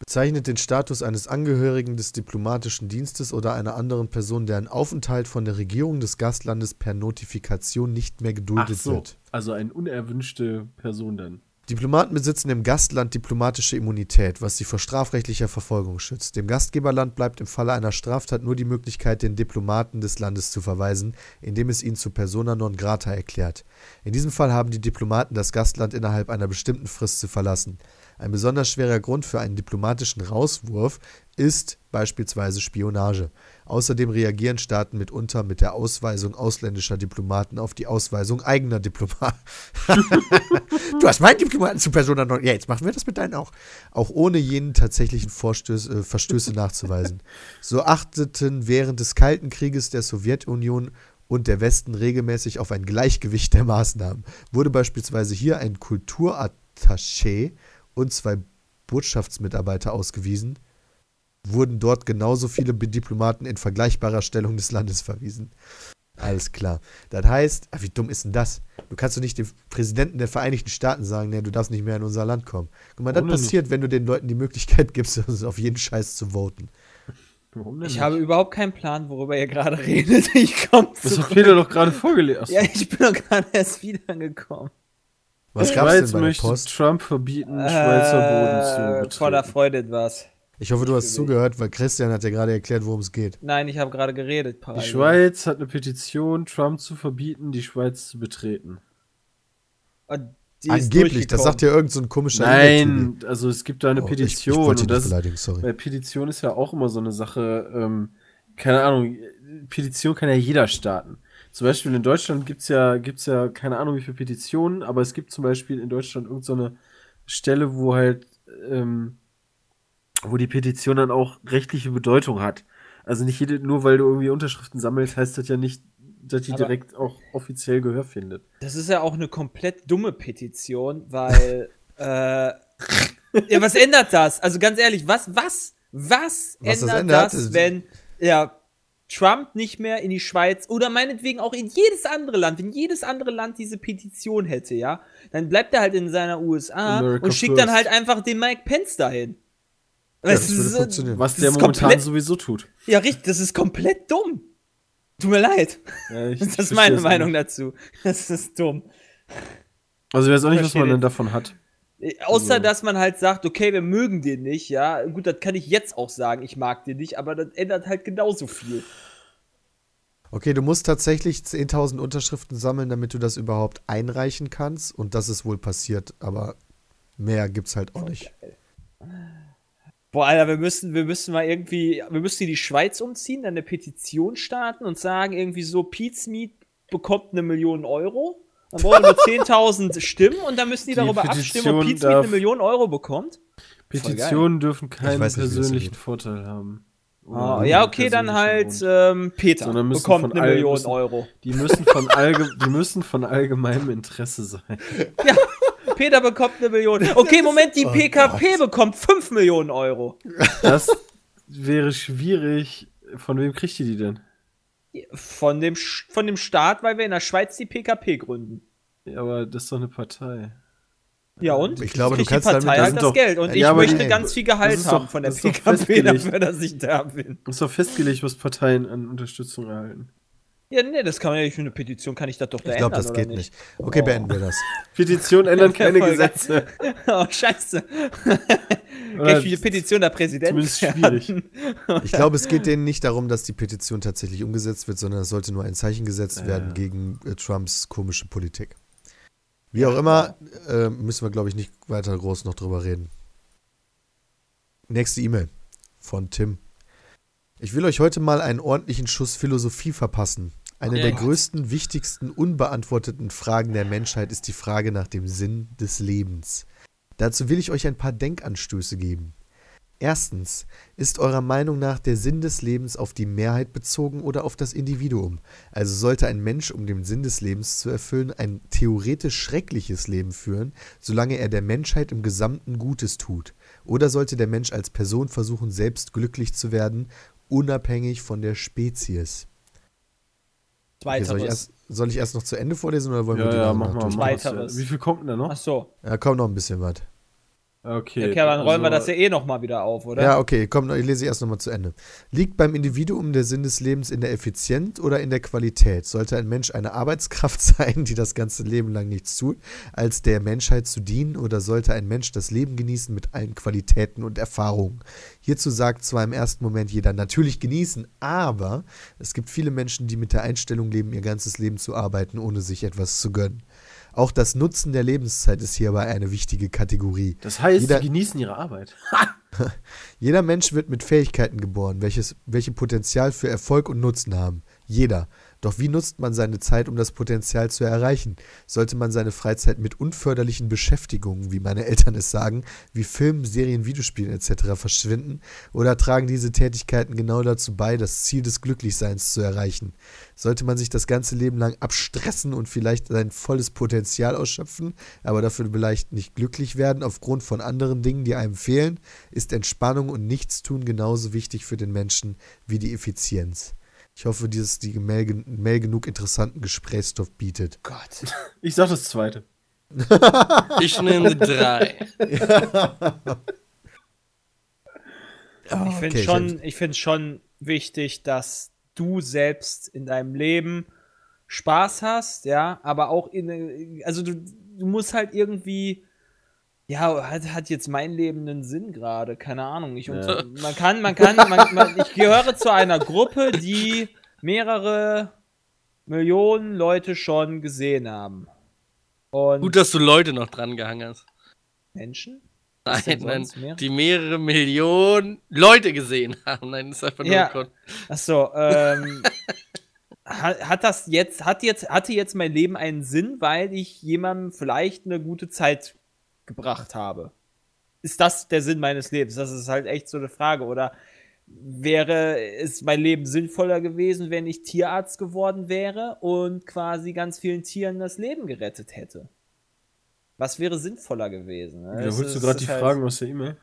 S2: Bezeichnet den Status eines Angehörigen des diplomatischen Dienstes oder einer anderen Person, deren Aufenthalt von der Regierung des Gastlandes per Notifikation nicht mehr
S6: Ach
S2: geduldet
S6: so,
S2: wird.
S6: also eine unerwünschte Person dann.
S2: Diplomaten besitzen im Gastland diplomatische Immunität, was sie vor strafrechtlicher Verfolgung schützt. Dem Gastgeberland bleibt im Falle einer Straftat nur die Möglichkeit, den Diplomaten des Landes zu verweisen, indem es ihn zu persona non grata erklärt. In diesem Fall haben die Diplomaten das Gastland innerhalb einer bestimmten Frist zu verlassen. Ein besonders schwerer Grund für einen diplomatischen Rauswurf ist beispielsweise Spionage. Außerdem reagieren Staaten mitunter mit der Ausweisung ausländischer Diplomaten auf die Ausweisung eigener Diplomaten. <laughs> du hast meinen Diplomaten zu Persona non. Ja, jetzt machen wir das mit deinen auch. Auch ohne jenen tatsächlichen Vorstöß, äh, Verstöße nachzuweisen. So achteten während des Kalten Krieges der Sowjetunion und der Westen regelmäßig auf ein Gleichgewicht der Maßnahmen. Wurde beispielsweise hier ein Kulturattaché und zwei Botschaftsmitarbeiter ausgewiesen, wurden dort genauso viele Diplomaten in vergleichbarer Stellung des Landes verwiesen. Alles klar. Das heißt, ah, wie dumm ist denn das? Du kannst doch nicht dem Präsidenten der Vereinigten Staaten sagen, nee, du darfst nicht mehr in unser Land kommen. Guck mal, das passiert, wenn du den Leuten die Möglichkeit gibst, <laughs> auf jeden Scheiß zu voten.
S6: Warum denn
S3: Ich
S6: nicht?
S3: habe überhaupt keinen Plan, worüber ihr gerade <laughs> redet. Ich komme
S6: Das
S3: zu.
S6: hat Peter doch gerade vorgelesen.
S3: Ja, ich bin doch gerade erst wiedergekommen.
S2: Was
S6: Die
S2: gab's
S6: Schweiz
S2: denn bei der
S6: möchte
S2: Post?
S6: Trump verbieten, Schweizer Boden zu
S3: Äh,
S6: betreten.
S3: Voller Freude etwas.
S2: Ich hoffe, du hast zugehört, weil Christian hat ja gerade erklärt, worum es geht.
S3: Nein, ich habe gerade geredet.
S6: Die
S3: parallel.
S6: Schweiz hat eine Petition, Trump zu verbieten, die Schweiz zu betreten.
S3: Und die
S2: Angeblich, das sagt ja irgendein so ein komischer.
S6: Nein, also es gibt da eine
S2: Oh, ich-
S6: Petition
S2: Ich, wollte
S6: und das,
S2: nicht beleidigen, sorry.
S6: bei Petition ist ja auch immer so eine Sache, ähm, keine Ahnung, Petition kann ja jeder starten. Zum Beispiel in Deutschland gibt's ja, gibt's ja keine Ahnung wie viele Petitionen, aber es gibt zum Beispiel in Deutschland irgendeine so eine Stelle, wo halt, ähm, wo die Petition dann auch rechtliche Bedeutung hat. Also nicht jede, nur weil du irgendwie Unterschriften sammelst, heißt das ja nicht, dass die
S3: Aber-
S6: direkt auch offiziell Gehör findet.
S3: Das ist ja auch eine komplett dumme Petition, weil. <laughs> äh, ja, was ändert das? Also ganz ehrlich, was, was, was,
S2: Was das
S3: ändert
S2: ändert,
S3: das, wenn ja, Trump nicht mehr in die Schweiz oder meinetwegen auch in jedes andere Land, wenn jedes andere Land diese Petition hätte, ja, dann bleibt er halt in seiner USA
S6: America
S3: und schickt dann
S6: first.
S3: halt einfach den Mike Pence dahin.
S2: Ja,
S3: Weißt
S2: das
S3: so-
S2: funktionieren.
S6: Was
S3: Das
S6: der
S3: ist
S6: momentan
S3: komplett-
S6: sowieso tut.
S3: Ja, richtig, das ist komplett dumm. Tut mir leid.
S6: Ja, ich- <laughs>
S3: Das ist meine Meinung
S6: nicht.
S3: dazu. Das ist dumm.
S6: Also ich weiß auch nicht, was man denn
S3: den.
S6: davon hat.
S3: Außer,
S6: Also-
S3: dass man halt sagt, okay, wir mögen den nicht, ja. Gut, das kann ich jetzt auch sagen, ich mag den nicht, aber das ändert halt genauso viel.
S2: Okay, du musst tatsächlich 10.000 Unterschriften sammeln, damit du das überhaupt einreichen kannst. Und das ist wohl passiert, aber mehr gibt's halt auch nicht.
S3: Boah, Alter, wir müssen, wir müssen mal irgendwie, wir müssen in die Schweiz umziehen, dann eine Petition starten und sagen, irgendwie so, Meat bekommt eine Million Euro. Dann brauchen wir nur 10.000 Stimmen und dann müssen die,
S6: Die
S3: darüber
S6: Petition
S3: abstimmen, ob
S6: darf-
S3: eine Million Euro bekommt.
S6: Petitionen dürfen keinen
S2: nicht,
S6: persönlichen. Vorteil haben.
S3: Ah, ja, okay, dann halt ähm, Peter bekommt eine Million
S6: müssen-
S3: Euro.
S6: Die müssen von, allge die müssen von allgemeinem Interesse sein. <laughs>
S3: Peter bekommt eine Million. Okay, Moment, die PKP bekommt 5 Millionen Euro.
S6: Das wäre schwierig. Von wem kriegt ihr die denn?
S3: Von dem, Sch- von dem Staat, weil wir in der Schweiz die PKP gründen.
S6: Ja, aber das ist doch eine Partei.
S3: Ja und?
S2: Ich glaube, du kannst
S3: die
S2: damit-
S3: Partei
S2: das
S3: halt das
S6: doch-
S3: Geld. Und
S6: Ja,
S3: ich möchte
S6: die-
S3: ganz viel Gehalt
S6: das
S3: haben
S6: doch-
S3: von der
S6: das
S3: PKP
S6: festgelegt.
S3: dafür, dass ich da bin.
S6: Es ist doch festgelegt, was Parteien an Unterstützung erhalten.
S3: Ja, nee, das kann man ja für eine Petition kann ich das doch da
S2: Ich glaube,
S3: ändern,
S2: das
S3: oder
S2: geht nicht. Okay,
S3: Oh.
S2: beenden wir das. <laughs>
S6: Petitionen ändern keine. Gesetze. <laughs>
S3: oh, scheiße.
S6: Oder
S3: Kann ich für die Petition der Präsident
S6: zumindest schwierig. <laughs>
S2: Ich glaube, es geht denen nicht darum, dass die Petition tatsächlich umgesetzt wird, sondern es sollte nur ein Zeichen gesetzt
S6: Ja.
S2: werden gegen äh, Trumps komische Politik. Wie auch immer, äh, müssen wir, glaube ich, nicht weiter groß noch drüber reden. Nächste E-Mail von Tim. Ich will euch heute mal einen ordentlichen Schuss Philosophie verpassen. Eine
S3: Ja,
S2: der
S3: Gott.
S2: größten, wichtigsten, unbeantworteten Fragen der Menschheit ist die Frage nach dem Sinn des Lebens. Dazu will ich euch ein paar Denkanstöße geben. Erstens, ist eurer Meinung nach der Sinn des Lebens auf die Mehrheit bezogen oder auf das Individuum? Also sollte ein Mensch, um den Sinn des Lebens zu erfüllen, ein theoretisch schreckliches Leben führen, solange er der Menschheit im Gesamten Gutes tut? Oder sollte der Mensch als Person versuchen, selbst glücklich zu werden, unabhängig von der Spezies? Okay, soll, ich
S3: Weiteres.
S2: erst, soll ich erst noch zu Ende vorlesen oder wollen wir
S6: Ja,
S2: die
S6: ja,
S2: noch
S6: mach mal. Mach.
S3: Weiteres.
S6: Wie viel kommt denn da noch?
S3: Ach so.
S2: Ja, kommt noch ein bisschen was.
S6: Okay.
S3: Okay, dann rollen wir
S6: also-
S3: das ja eh noch mal wieder auf, oder?
S2: Ja, okay, komm, ich lese erst nochmal zu Ende. Liegt beim Individuum der Sinn des Lebens in der Effizienz oder in der Qualität? Sollte ein Mensch eine Arbeitskraft <laughs> sein, die das ganze Leben lang nichts tut, als der Menschheit zu dienen, oder sollte ein Mensch das Leben genießen mit allen Qualitäten und Erfahrungen? Hierzu sagt zwar im ersten Moment jeder natürlich genießen, aber es gibt viele Menschen, die mit der Einstellung leben, ihr ganzes Leben zu arbeiten, ohne sich etwas zu gönnen. Auch das Nutzen der Lebenszeit ist hierbei eine wichtige Kategorie.
S6: Das heißt,
S2: Jeder-
S6: die genießen ihre Arbeit. <laughs>
S2: Jeder Mensch wird mit Fähigkeiten geboren, welches, welche Potenzial für Erfolg und Nutzen haben. Jeder. Doch wie nutzt man seine Zeit, um das Potenzial zu erreichen? Sollte man seine Freizeit mit unförderlichen Beschäftigungen, wie meine Eltern es sagen, wie Filmen, Serien, Videospielen etc. verschwinden? Oder tragen diese Tätigkeiten genau dazu bei, das Ziel des Glücklichseins zu erreichen? Sollte man sich das ganze Leben lang abstressen und vielleicht sein volles Potenzial ausschöpfen, aber dafür vielleicht nicht glücklich werden aufgrund von anderen Dingen, die einem fehlen? Ist Entspannung und Nichtstun genauso wichtig für den Menschen wie die Effizienz? Ich hoffe, dieses die Mail, Mail genug interessanten Gesprächsstoff bietet.
S3: Gott. <laughs>
S6: Ich sag das zweite. <laughs>
S4: Ich nehme drei.
S3: Ich finde
S2: Okay,
S3: schon, ich finde schon wichtig, dass du selbst in deinem Leben Spaß hast, ja, aber auch in, also du, du musst halt irgendwie, ja, hat, hat jetzt mein Leben einen Sinn gerade, keine Ahnung. Ich,
S6: Ja.
S3: man kann, man kann, man, man, ich gehöre zu einer Gruppe, die mehrere Millionen Leute schon gesehen haben. Und
S4: Gut, dass du Leute noch dran gehangen hast.
S3: Menschen?
S4: Nein, nein,
S3: mehr?
S4: die mehrere Millionen Leute gesehen haben. Nein, das ist einfach nur
S3: Ja.
S4: ein Kon-
S3: Achso, ähm, <laughs> hat, hat das jetzt, hat jetzt, hatte jetzt mein Leben einen Sinn, weil ich jemandem vielleicht eine gute Zeit gebracht habe? Ist das der Sinn meines Lebens? Das ist halt echt so eine Frage. Oder wäre es mein Leben sinnvoller gewesen, wenn ich Tierarzt geworden wäre und quasi ganz vielen Tieren das Leben gerettet hätte? Was wäre sinnvoller gewesen? ne?
S6: Wiederholst du gerade die
S3: halt-
S6: Fragen aus der E-Mail?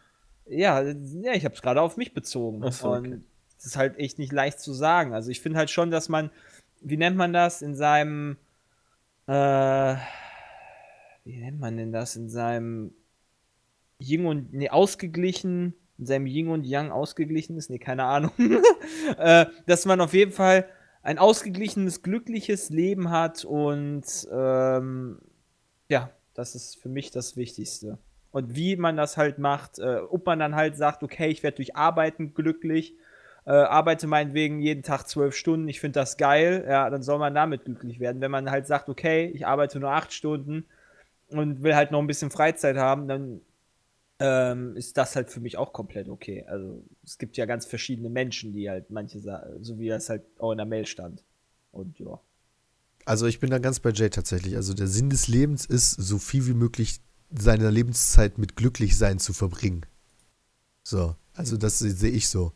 S3: ja, ja, ich habe es gerade auf mich bezogen.
S6: Ach so, okay.
S3: Und das ist halt echt nicht leicht zu sagen. Also ich finde halt schon, dass man, wie nennt man das, in seinem, äh, wie nennt man denn das, in seinem Yin und, nee, ausgeglichen, in seinem Yin und Yang ausgeglichen ist, nee, keine Ahnung, <laughs> äh, dass man auf jeden Fall ein ausgeglichenes, glückliches Leben hat und ähm, ja, das ist für mich das Wichtigste. Und wie man das halt macht, äh, ob man dann halt sagt, okay, ich werde durch Arbeiten glücklich, äh, arbeite meinetwegen jeden Tag zwölf Stunden, ich finde das geil, ja, dann soll man damit glücklich werden. Wenn man halt sagt, okay, ich arbeite nur acht Stunden und will halt noch ein bisschen Freizeit haben, dann ähm, ist das halt für mich auch komplett okay. Also es gibt ja ganz verschiedene Menschen, die halt manche, so wie das halt auch in der Mail stand. Und ja.
S2: Also ich bin da ganz bei Jay tatsächlich. Also der Sinn des Lebens ist, so viel wie möglich seine Lebenszeit mit Glücklichsein zu verbringen. So, also das se- sehe ich so.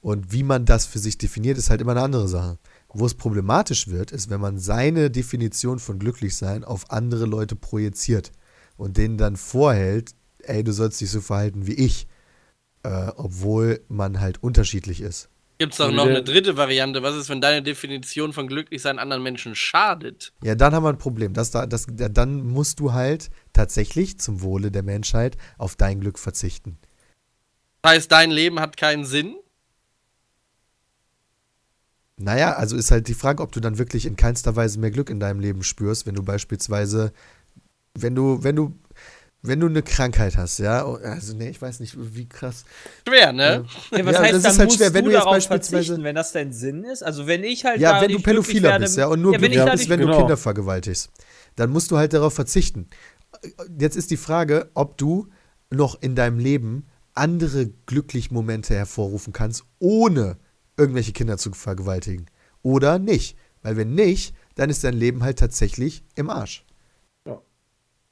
S2: Und wie man das für sich definiert, ist halt immer eine andere Sache. Wo es problematisch wird, ist, wenn man seine Definition von Glücklichsein auf andere Leute projiziert und denen dann vorhält, ey, du sollst dich so verhalten wie ich, äh, obwohl man halt unterschiedlich ist.
S4: Gibt es auch noch eine dritte Variante? Was ist, wenn deine Definition von Glücklichsein anderen Menschen schadet?
S2: Ja, dann haben wir ein Problem. Das, da- das, da- dann musst du halt tatsächlich zum Wohle der Menschheit auf dein Glück verzichten.
S4: Das heißt, dein Leben hat keinen Sinn?
S2: Naja, also ist halt die Frage, ob du dann wirklich in keinster Weise mehr Glück in deinem Leben spürst, wenn du beispielsweise, wenn du, wenn du, wenn du eine Krankheit hast, ja, also nee, ich weiß nicht, wie krass.
S4: Schwer, ne?
S3: Ja, was
S2: Ja,
S3: heißt,
S2: das
S3: dann
S2: ist halt
S3: musst
S2: schwer, wenn
S3: du
S2: du jetzt beispielsweise-
S3: wenn das dein Sinn ist? Also wenn ich halt
S2: Ja, wenn du Pädophiler
S3: werde-
S2: bist, ja, und nur
S3: ja,
S2: glücklich bist, wenn du
S6: genau.
S2: Kinder vergewaltigst, dann musst du halt darauf verzichten. Jetzt ist die Frage, ob du noch in deinem Leben andere glückliche Momente hervorrufen kannst, ohne irgendwelche Kinder zu vergewaltigen. Oder nicht. Weil wenn nicht, dann ist dein Leben halt tatsächlich im Arsch.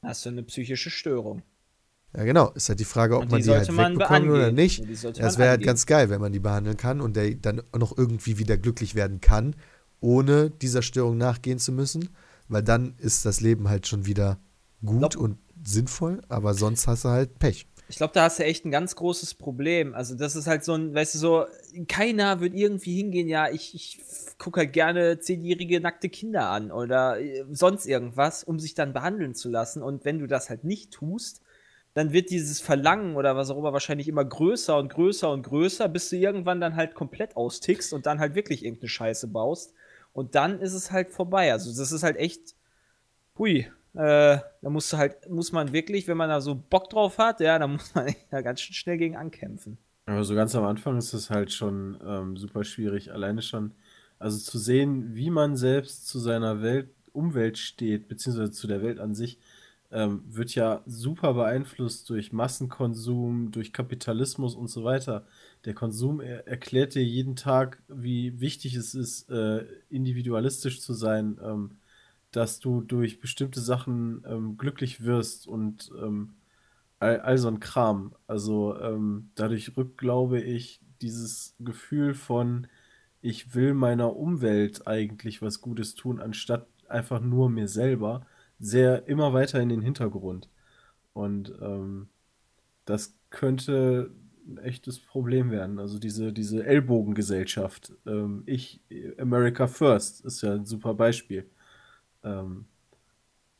S3: hast du eine psychische Störung.
S2: Ja, genau. Ist halt die Frage, ob
S3: Und
S2: man
S3: die
S2: die halt
S3: man
S2: wegbekommt oder nicht.
S3: Ja, die
S2: Das wäre halt ganz geil, wenn man die behandeln kann und der dann noch irgendwie wieder glücklich werden kann, ohne dieser Störung nachgehen zu müssen. Weil dann ist das Leben halt schon wieder gut
S3: Nope.
S2: und sinnvoll, aber sonst hast du halt Pech.
S3: Ich glaube, da hast du echt ein ganz großes Problem. Also, das ist halt so ein, weißt du, so, keiner wird irgendwie hingehen, ja, ich, ich gucke halt gerne zehnjährige nackte Kinder an oder äh, sonst irgendwas, um sich dann behandeln zu lassen. Und wenn du das halt nicht tust, dann wird dieses Verlangen oder was auch immer wahrscheinlich immer größer und größer und größer, bis du irgendwann dann halt komplett austickst und dann halt wirklich irgendeine Scheiße baust. Und dann ist es halt vorbei. Also, das ist halt echt, hui, äh, da musst du halt, muss man wirklich, wenn man da so Bock drauf hat, ja, da muss man <laughs> ja ganz schnell gegen ankämpfen.
S6: Aber so ganz am Anfang ist es halt schon ähm, super schwierig. Alleine schon, also zu sehen, wie man selbst zu seiner Welt, Umwelt steht, beziehungsweise zu der Welt an sich, ähm, wird ja super beeinflusst durch Massenkonsum, durch Kapitalismus und so weiter. Der Konsum er erklärt dir jeden Tag, wie wichtig es ist, äh, individualistisch zu sein. Ähm, dass du durch bestimmte Sachen ähm, glücklich wirst und ähm, all, all, so ein Kram. Also ähm, dadurch rückt, glaube ich, dieses Gefühl von, ich will meiner Umwelt eigentlich was Gutes tun, anstatt einfach nur mir selber, sehr immer weiter in den Hintergrund. Und ähm, das könnte ein echtes Problem werden. Also diese, diese Ellbogengesellschaft. Ähm, ich, America First, ist ja ein super Beispiel. Ähm,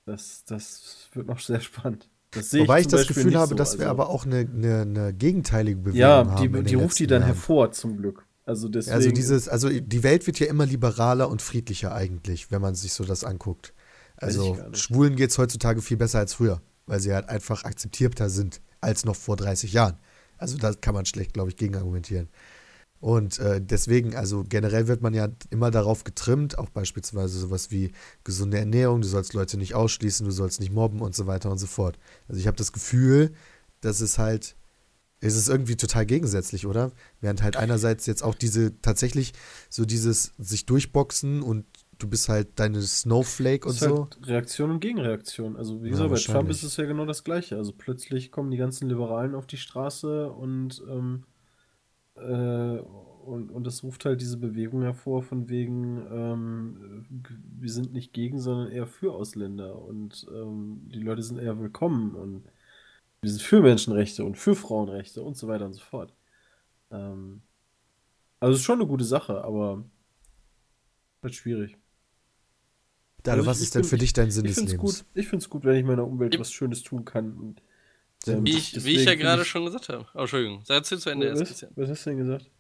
S6: das, das wird noch sehr <laughs> spannend.
S2: Wobei ich, ich das Gefühl habe, so. dass wir also, aber auch eine, eine, eine gegenteilige Bewegung
S6: ja,
S2: haben.
S6: Ja, die, die ruft die dann Jahren. hervor, zum Glück. Also, deswegen,
S2: also dieses, also die Welt wird ja immer liberaler und friedlicher eigentlich, wenn man sich so das anguckt. Also Schwulen geht es heutzutage viel besser als früher, weil sie halt einfach akzeptierter sind als noch vor 30 Jahren. Also da kann man schlecht, glaube ich, gegen argumentieren. Und äh, deswegen, also generell wird man ja immer darauf getrimmt, auch beispielsweise sowas wie gesunde Ernährung, du sollst Leute nicht ausschließen, du sollst nicht mobben und so weiter und so fort. Also ich habe das Gefühl, dass es halt, es ist irgendwie total gegensätzlich, oder? Während halt einerseits jetzt auch diese, tatsächlich so dieses sich durchboxen und du bist halt deine Snowflake und so. Halt
S6: Reaktion und Gegenreaktion. Also wie gesagt, ja, bei Trump ist es ja genau das Gleiche. Also plötzlich kommen die ganzen Liberalen auf die Straße und ähm, äh, und, und das ruft halt diese Bewegung hervor, von wegen, ähm, wir sind nicht gegen, sondern eher für Ausländer. Und ähm, die Leute sind eher willkommen und wir sind für Menschenrechte und für Frauenrechte und so weiter und so fort. Ähm, also es ist schon eine gute Sache, aber halt schwierig.
S2: Dado, also was ist denn für dich dein Sinn des Lebens?
S6: Gut, ich finde es gut, wenn ich meiner Umwelt was Schönes tun kann. Und
S4: wie ich, wie ich ja gerade schon gesagt habe. Oh, Entschuldigung, sag zu Ende
S6: was, erst, Was hast du denn gesagt?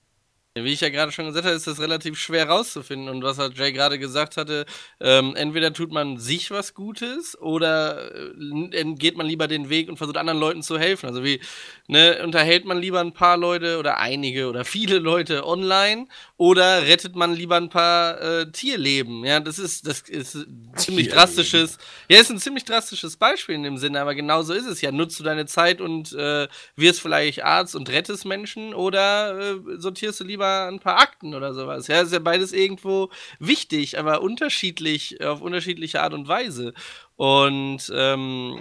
S4: Wie ich ja gerade schon gesagt habe, ist das relativ schwer rauszufinden. Und was halt Jay gerade gesagt hatte, ähm, entweder tut man sich was Gutes oder äh, geht man lieber den Weg und versucht anderen Leuten zu helfen. Also wie ne, unterhält man lieber ein paar Leute oder einige oder viele Leute online oder rettet man lieber ein paar äh, Tierleben? Ja, das ist das ist ein ziemlich drastisches. Ja, ist ein ziemlich drastisches Beispiel in dem Sinne, aber genauso ist es ja. Nutzt du deine Zeit und äh, wirst vielleicht Arzt und rettest Menschen oder äh, sortierst du lieber lieber ein paar Akten oder sowas. Ja, ist ja beides irgendwo wichtig, aber unterschiedlich, auf unterschiedliche Art und Weise. Und ähm,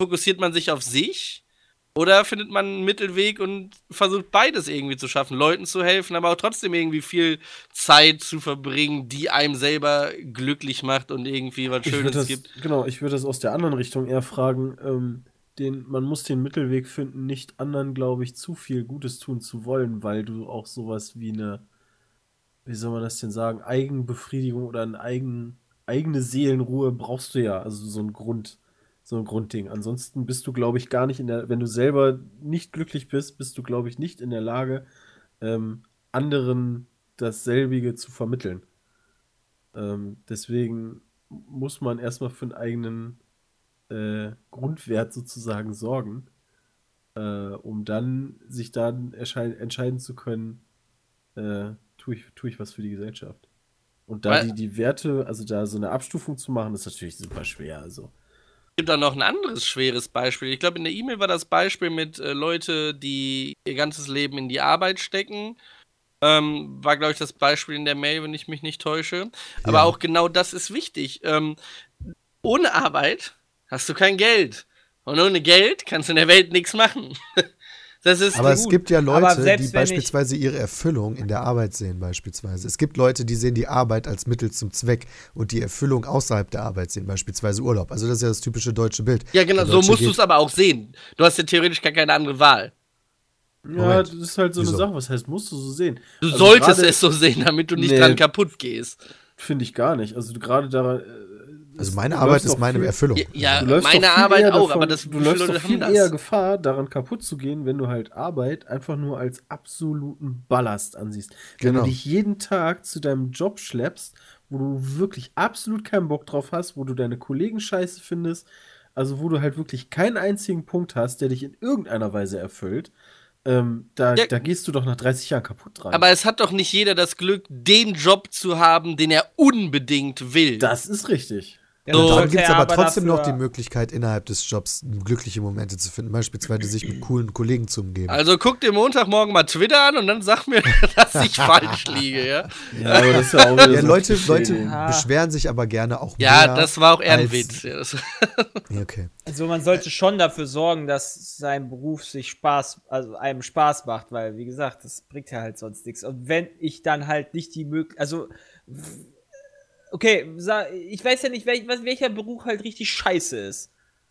S4: fokussiert man sich auf sich oder findet man einen Mittelweg und versucht beides irgendwie zu schaffen, Leuten zu helfen, aber auch trotzdem irgendwie viel Zeit zu verbringen, die einem selber glücklich macht und irgendwie was Schönes
S6: das,
S4: gibt.
S6: Genau, ich würde das aus der anderen Richtung eher fragen. Ähm, den, man muss den Mittelweg finden, nicht anderen, glaube ich, zu viel Gutes tun zu wollen, weil du auch sowas wie eine, wie soll man das denn sagen, Eigenbefriedigung oder eine eigen, eigene Seelenruhe brauchst du ja, also so ein Grund, so ein Grundding. Ansonsten bist du, glaube ich, gar nicht in der, wenn du selber nicht glücklich bist, bist du, glaube ich, nicht in der Lage, ähm, anderen dasselbige zu vermitteln. Ähm, deswegen muss man erstmal für einen eigenen äh, Grundwert sozusagen sorgen, äh, um dann sich dann entscheiden zu können, äh, tue ich, tu ich was für die Gesellschaft. Und da die, die Werte, also da so eine Abstufung zu machen, ist natürlich super schwer. Also.
S4: Es gibt da noch ein anderes schweres Beispiel. Ich glaube, in der E-Mail war das Beispiel mit äh, Leute, die ihr ganzes Leben in die Arbeit stecken. Ähm, war, glaube ich, das Beispiel in der Mail, wenn ich mich nicht täusche. Aber ja. auch genau das ist wichtig. Ähm, ohne Arbeit hast du kein Geld. Und ohne Geld kannst du in der Welt nichts machen. <laughs> Das ist
S2: Aber es
S4: gut.
S2: gibt ja Leute, die beispielsweise ihre Erfüllung in der Arbeit sehen, beispielsweise. Es gibt Leute, die sehen die Arbeit als Mittel zum Zweck und die Erfüllung außerhalb der Arbeit sehen, beispielsweise Urlaub. Also das ist ja das typische deutsche Bild.
S4: Ja, genau, so musst du es aber auch sehen. Du hast ja theoretisch gar keine andere Wahl.
S6: Ja,
S2: Moment.
S6: das ist halt so
S2: Wieso?
S6: eine Sache. Was heißt, musst du so sehen?
S4: Du
S6: Also
S4: solltest es so sehen, damit du nicht
S6: Nee.
S4: dran kaputt gehst.
S6: Finde ich gar nicht. Also du gerade daran.
S2: Also meine
S6: du
S2: Arbeit ist meine
S6: viel-
S2: Erfüllung.
S4: Ja, ja meine Arbeit
S6: eher
S4: auch,
S6: davon-
S4: aber das
S6: du läufst doch viel
S4: das.
S6: eher Gefahr, daran kaputt zu gehen, wenn du halt Arbeit einfach nur als absoluten Ballast ansiehst. Wenn
S2: Genau.
S6: du dich jeden Tag zu deinem Job schleppst, wo du wirklich absolut keinen Bock drauf hast, wo du deine Kollegen scheiße findest, also wo du halt wirklich keinen einzigen Punkt hast, der dich in irgendeiner Weise erfüllt, ähm, da,
S4: Ja.
S6: da gehst du doch nach 30 Jahren kaputt dran.
S4: Aber es hat doch nicht jeder das Glück, den Job zu haben, den er unbedingt will.
S6: das ist richtig.
S3: Ja,
S4: So.
S3: dann
S2: gibt es
S3: er
S2: aber trotzdem noch die Möglichkeit, innerhalb des Jobs glückliche Momente zu finden, beispielsweise sich mit coolen Kollegen zu umgeben.
S4: Also guck dir Montagmorgen mal Twitter an und dann sag mir, <laughs> dass ich <laughs> falsch liege, ja?
S6: Ja, aber das ist ja auch wieder
S2: Ja,
S6: so
S2: Leute, Leute.
S3: Ah.
S2: beschweren sich aber gerne auch
S4: Ja,
S2: mehr.
S4: das war auch eher ein Witz. Ja, <laughs>
S2: Ja, okay.
S3: Also man sollte schon dafür sorgen, dass sein Beruf sich Spaß, also einem Spaß macht, weil wie gesagt, das bringt ja halt sonst nichts. Und wenn ich dann halt nicht die Möglichkeit, also okay, ich weiß ja nicht, welcher Beruf halt richtig scheiße ist.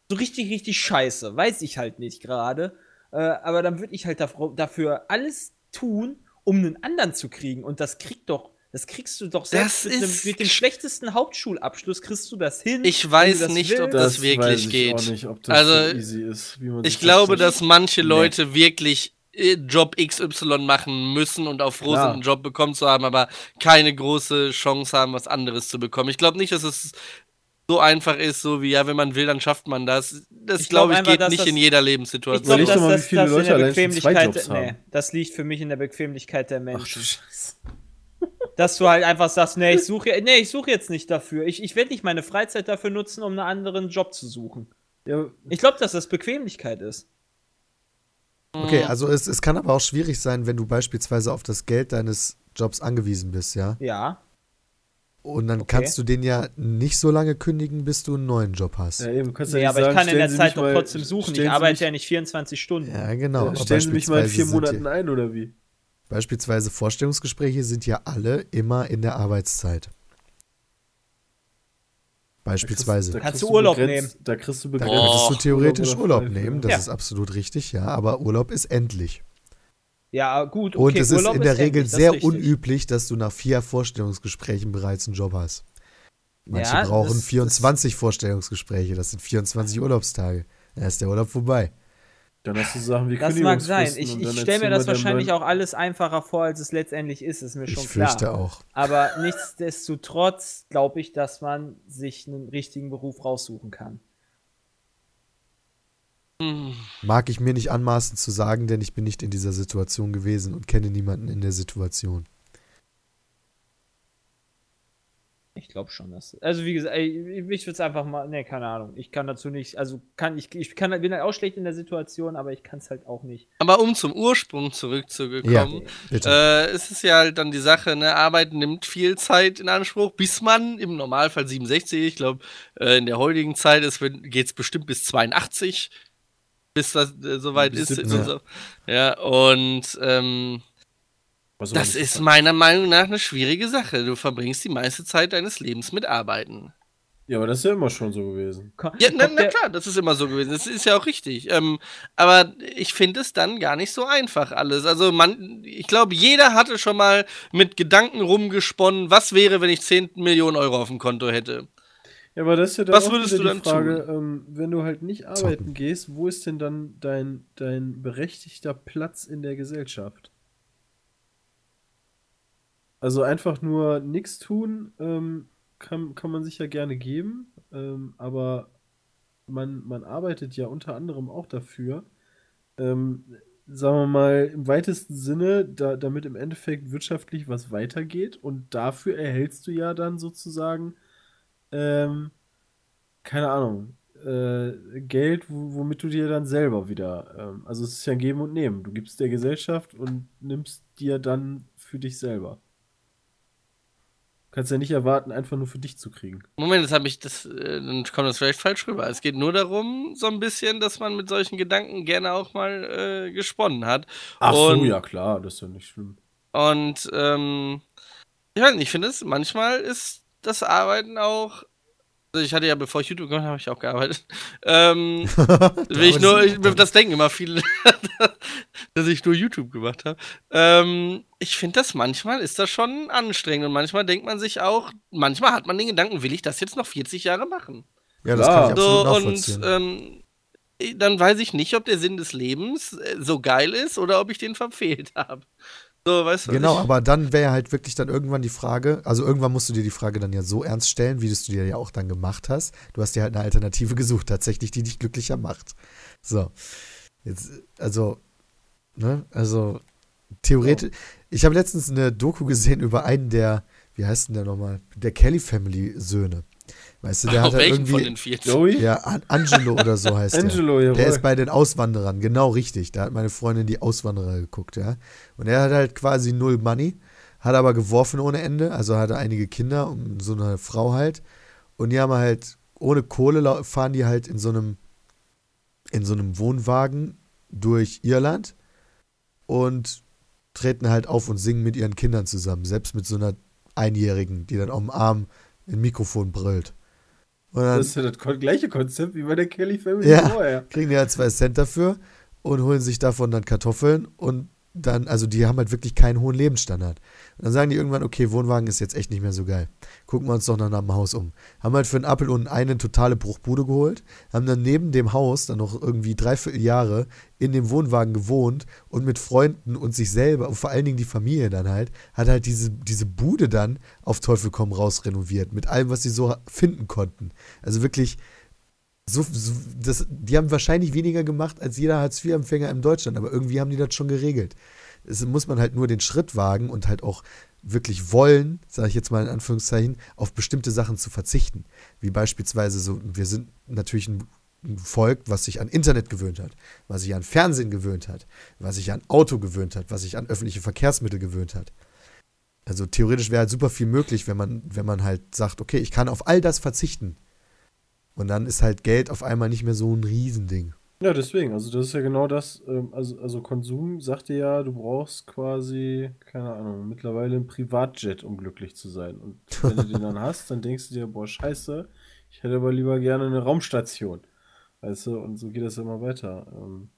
S3: So richtig, richtig scheiße, weiß ich halt nicht gerade. Äh, aber dann würde ich halt dafür, alles tun, um einen anderen zu kriegen. Und das kriegt doch, das kriegst du doch selbst mit, einem, mit dem schlechtesten Hauptschulabschluss kriegst du das hin.
S4: Ich weiß nicht,
S3: willst.
S4: ob das wirklich geht.
S6: Auch nicht, ob das
S4: Also,
S6: so easy ist, wie man
S4: ich glaube,
S6: das
S4: dass manche
S6: Nee.
S4: Leute wirklich äh, Job XY machen müssen und auch froh sind, einen Job bekommen zu haben, aber keine große Chance haben, was anderes zu bekommen. Ich glaube nicht, dass es so einfach ist, so wie, ja, wenn man will, dann schafft man das. Das,
S3: Ich glaub
S4: glaube ich,
S3: einfach,
S4: geht nicht
S3: das-
S4: in jeder
S3: Ich
S4: Lebenssituation.
S3: glaube,
S6: mal, wie
S3: das,
S6: viele
S3: das in der Bequemlichkeit,
S6: Jobs
S3: nee,
S6: haben.
S3: das liegt für mich in der Bequemlichkeit der
S6: Ach, du
S3: Menschen.
S6: Scheiße.
S3: dass du halt einfach sagst, nee, ich suche, nee, ich suche jetzt nicht dafür. Ich, ich werde nicht meine Freizeit dafür nutzen, um einen anderen Job zu suchen.
S6: Ja,
S3: Ich glaube, dass das Bequemlichkeit ist.
S2: Okay, also es, es kann aber auch schwierig sein, wenn du beispielsweise auf das Geld deines Jobs angewiesen bist, ja?
S3: Ja.
S2: Und dann
S3: Okay.
S2: kannst du den ja nicht so lange kündigen, bis du einen neuen Job hast.
S6: ja, eben, kannst
S3: Nee,
S6: ja nicht
S3: aber ich
S6: sagen,
S3: kann in der
S6: Sie
S3: Zeit doch trotzdem suchen. Ich arbeite
S6: mich-
S3: ja nicht 24 Stunden.
S2: Ja, genau.
S6: Ja, Stellen Sie mich mal in vier Monaten ein, oder wie?
S2: Beispielsweise Vorstellungsgespräche sind ja alle immer in der Arbeitszeit. Beispielsweise.
S6: Da
S3: Kannst du Urlaub
S6: begrenzt- Da kriegst du
S2: Da
S6: begrenzt.
S2: könntest du theoretisch Urlaub
S6: frei,
S2: nehmen, das
S3: Ja.
S2: ist absolut richtig, ja, aber Urlaub ist endlich.
S3: Ja, gut. Okay,
S2: Und es
S3: Urlaub
S2: ist in der Regel
S3: endlich, das
S2: sehr
S3: ist
S2: unüblich, dass du nach vier Vorstellungsgesprächen bereits einen Job hast. Manche
S3: Ja,
S2: brauchen
S3: das-
S2: 24 Vorstellungsgespräche, das sind 24 Urlaubstage. Da ist der Urlaub vorbei.
S6: Dann hast du Sachen wie
S3: Das mag sein. Ich, ich stelle mir das wahrscheinlich auch alles einfacher vor, als es letztendlich ist, ist mir schon
S2: Ich
S3: klar.
S2: fürchte auch.
S3: Aber nichtsdestotrotz glaube ich, dass man sich einen richtigen Beruf raussuchen kann.
S2: Mag ich mir nicht anmaßen zu sagen, denn ich bin nicht in dieser Situation gewesen und kenne niemanden in der Situation.
S3: Ich glaube schon, dass. Also wie gesagt, ey, ich würde es einfach mal. Ne, keine Ahnung. Ich kann dazu nicht. Also kann ich. Ich kann, bin halt auch schlecht in der Situation, aber ich kann es halt auch nicht.
S4: Aber um zum Ursprung zurückzukommen,
S2: Bitte.
S4: äh, es ist ja halt dann die Sache, ne, Arbeit nimmt viel Zeit in Anspruch, bis man im Normalfall 67, ich glaube, äh, in der heutigen Zeit geht es bestimmt bis 82, bis das äh, soweit
S6: Bis
S4: ist.
S6: 17.
S4: Und so. Ja, und ähm,
S6: Soll
S4: das ist
S6: sagen?
S4: meiner Meinung nach eine schwierige Sache. Du verbringst die meiste Zeit deines Lebens mit Arbeiten.
S6: Ja, aber das ist ja immer schon so gewesen.
S4: Ja, na, na klar, das ist immer so gewesen. Das ist ja auch richtig. Ähm, aber ich finde es dann gar nicht so einfach alles. Also man, ich glaube, jeder hatte schon mal mit Gedanken rumgesponnen, was wäre, wenn ich 10 Millionen Euro auf dem Konto hätte.
S6: Ja, aber das ist ja dann
S4: Was
S6: auch
S4: würdest du
S6: die
S4: dann
S6: Frage, ähm, wenn du halt nicht arbeiten gehst, wo ist denn dann dein, dein berechtigter Platz in der Gesellschaft? Also einfach nur nichts tun, ähm, kann, kann man sich ja gerne geben, ähm, aber man, man arbeitet ja unter anderem auch dafür, ähm, sagen wir mal, im weitesten Sinne, da, damit im Endeffekt wirtschaftlich was weitergeht und dafür erhältst du ja dann sozusagen, ähm, keine Ahnung, äh, Geld, wo, womit du dir dann selber wieder, ähm, also es ist ja Geben und Nehmen. Du gibst der Gesellschaft und nimmst dir dann für dich selber. Kannst ja nicht erwarten, einfach nur für dich zu kriegen.
S4: Moment, jetzt habe ich das, äh, dann kommt das vielleicht falsch rüber. Es geht nur darum, so ein bisschen, dass man mit solchen Gedanken gerne auch mal äh, gesponnen hat.
S6: Ach so,
S4: Und-
S6: ja klar, das ist ja nicht schlimm.
S4: Und ähm, ich weiß nicht, ich finde es, manchmal ist das Arbeiten auch. Also ich hatte ja, bevor ich YouTube gemacht habe, habe ich auch gearbeitet. <laughs> Ähm, <laughs> will ich nur, ich, das denken immer viele, <laughs> dass ich nur YouTube gemacht habe. Ähm, ich finde das manchmal ist das schon anstrengend und manchmal denkt man sich auch, manchmal hat man den Gedanken, will ich das jetzt noch 40 Jahre machen?
S2: Ja, das
S6: Klar.
S2: kann ich absolut
S4: So, und
S2: nachvollziehen.
S4: ähm, dann weiß ich nicht, ob der Sinn des Lebens äh, so geil ist oder ob ich den verfehlt habe. So, weißt du?
S2: Genau,
S4: ich,
S2: aber dann wäre halt wirklich dann irgendwann die Frage, also irgendwann musst du dir die Frage dann ja so ernst stellen, wie du es dir ja auch dann gemacht hast. Du hast dir halt eine Alternative gesucht, tatsächlich, die dich glücklicher macht. So. Jetzt, also, ne, also theoretisch, ich habe letztens eine Doku gesehen über einen der, wie heißt denn der nochmal? Der Kelly Family Söhne. Weißt du, der
S4: auf
S2: hat halt
S4: welchen von
S2: irgendwie.
S4: den 40?
S6: Joey?
S2: Ja, An Angelo oder so heißt der.
S6: Angelo, jawohl.
S2: Der ist bei den Auswanderern, genau richtig. Da hat meine Freundin die Auswanderer geguckt, ja. Und er hat halt quasi null Money, hat aber geworfen ohne Ende, also hatte einige Kinder und so eine Frau halt. Und die haben halt, ohne Kohle fahren die halt in so einem, in so einem Wohnwagen durch Irland und treten halt auf und singen mit ihren Kindern zusammen, selbst mit so einer Einjährigen, die dann auf dem Arm ein Mikrofon brüllt. Dann,
S6: Das ist ja das gleiche Konzept wie bei der Kelly Family
S2: Ja.
S6: vorher.
S2: kriegen die halt zwei Cent dafür und holen sich davon dann Kartoffeln und dann, also die haben halt wirklich keinen hohen Lebensstandard. Und dann sagen die irgendwann, okay, Wohnwagen ist jetzt echt nicht mehr so geil. Gucken wir uns doch nach dem Haus um. Haben halt für einen Appel und eine totale Bruchbude geholt, haben dann neben dem Haus dann noch irgendwie dreiviertel Jahre in dem Wohnwagen gewohnt und mit Freunden und sich selber und vor allen Dingen die Familie dann halt, hat halt diese, diese Bude dann auf Teufel komm raus renoviert, mit allem, was sie so finden konnten. Also wirklich, so, so, das, die haben wahrscheinlich weniger gemacht als jeder Hartz-IV-Empfänger in Deutschland, aber irgendwie haben die das schon geregelt. Es muss man halt nur den Schritt wagen und halt auch wirklich wollen, sage ich jetzt mal in Anführungszeichen, auf bestimmte Sachen zu verzichten. Wie beispielsweise so, wir sind natürlich ein, Volk, was sich an Internet gewöhnt hat, was sich an Fernsehen gewöhnt hat, was sich an Auto gewöhnt hat, was sich an öffentliche Verkehrsmittel gewöhnt hat. Also theoretisch wäre halt super viel möglich, wenn man, wenn man halt sagt, okay, ich kann auf all das verzichten. Und dann ist halt Geld auf einmal nicht mehr so ein Riesending.
S6: Ja, deswegen, also das ist ja genau das, ähm, also, also Konsum sagte ja, du brauchst quasi, keine Ahnung, mittlerweile ein Privatjet, um glücklich zu sein. Und wenn du den dann <laughs> hast, dann denkst du dir, boah, scheiße, ich hätte aber lieber gerne eine Raumstation. Weißt du, und so geht das immer weiter. Ähm,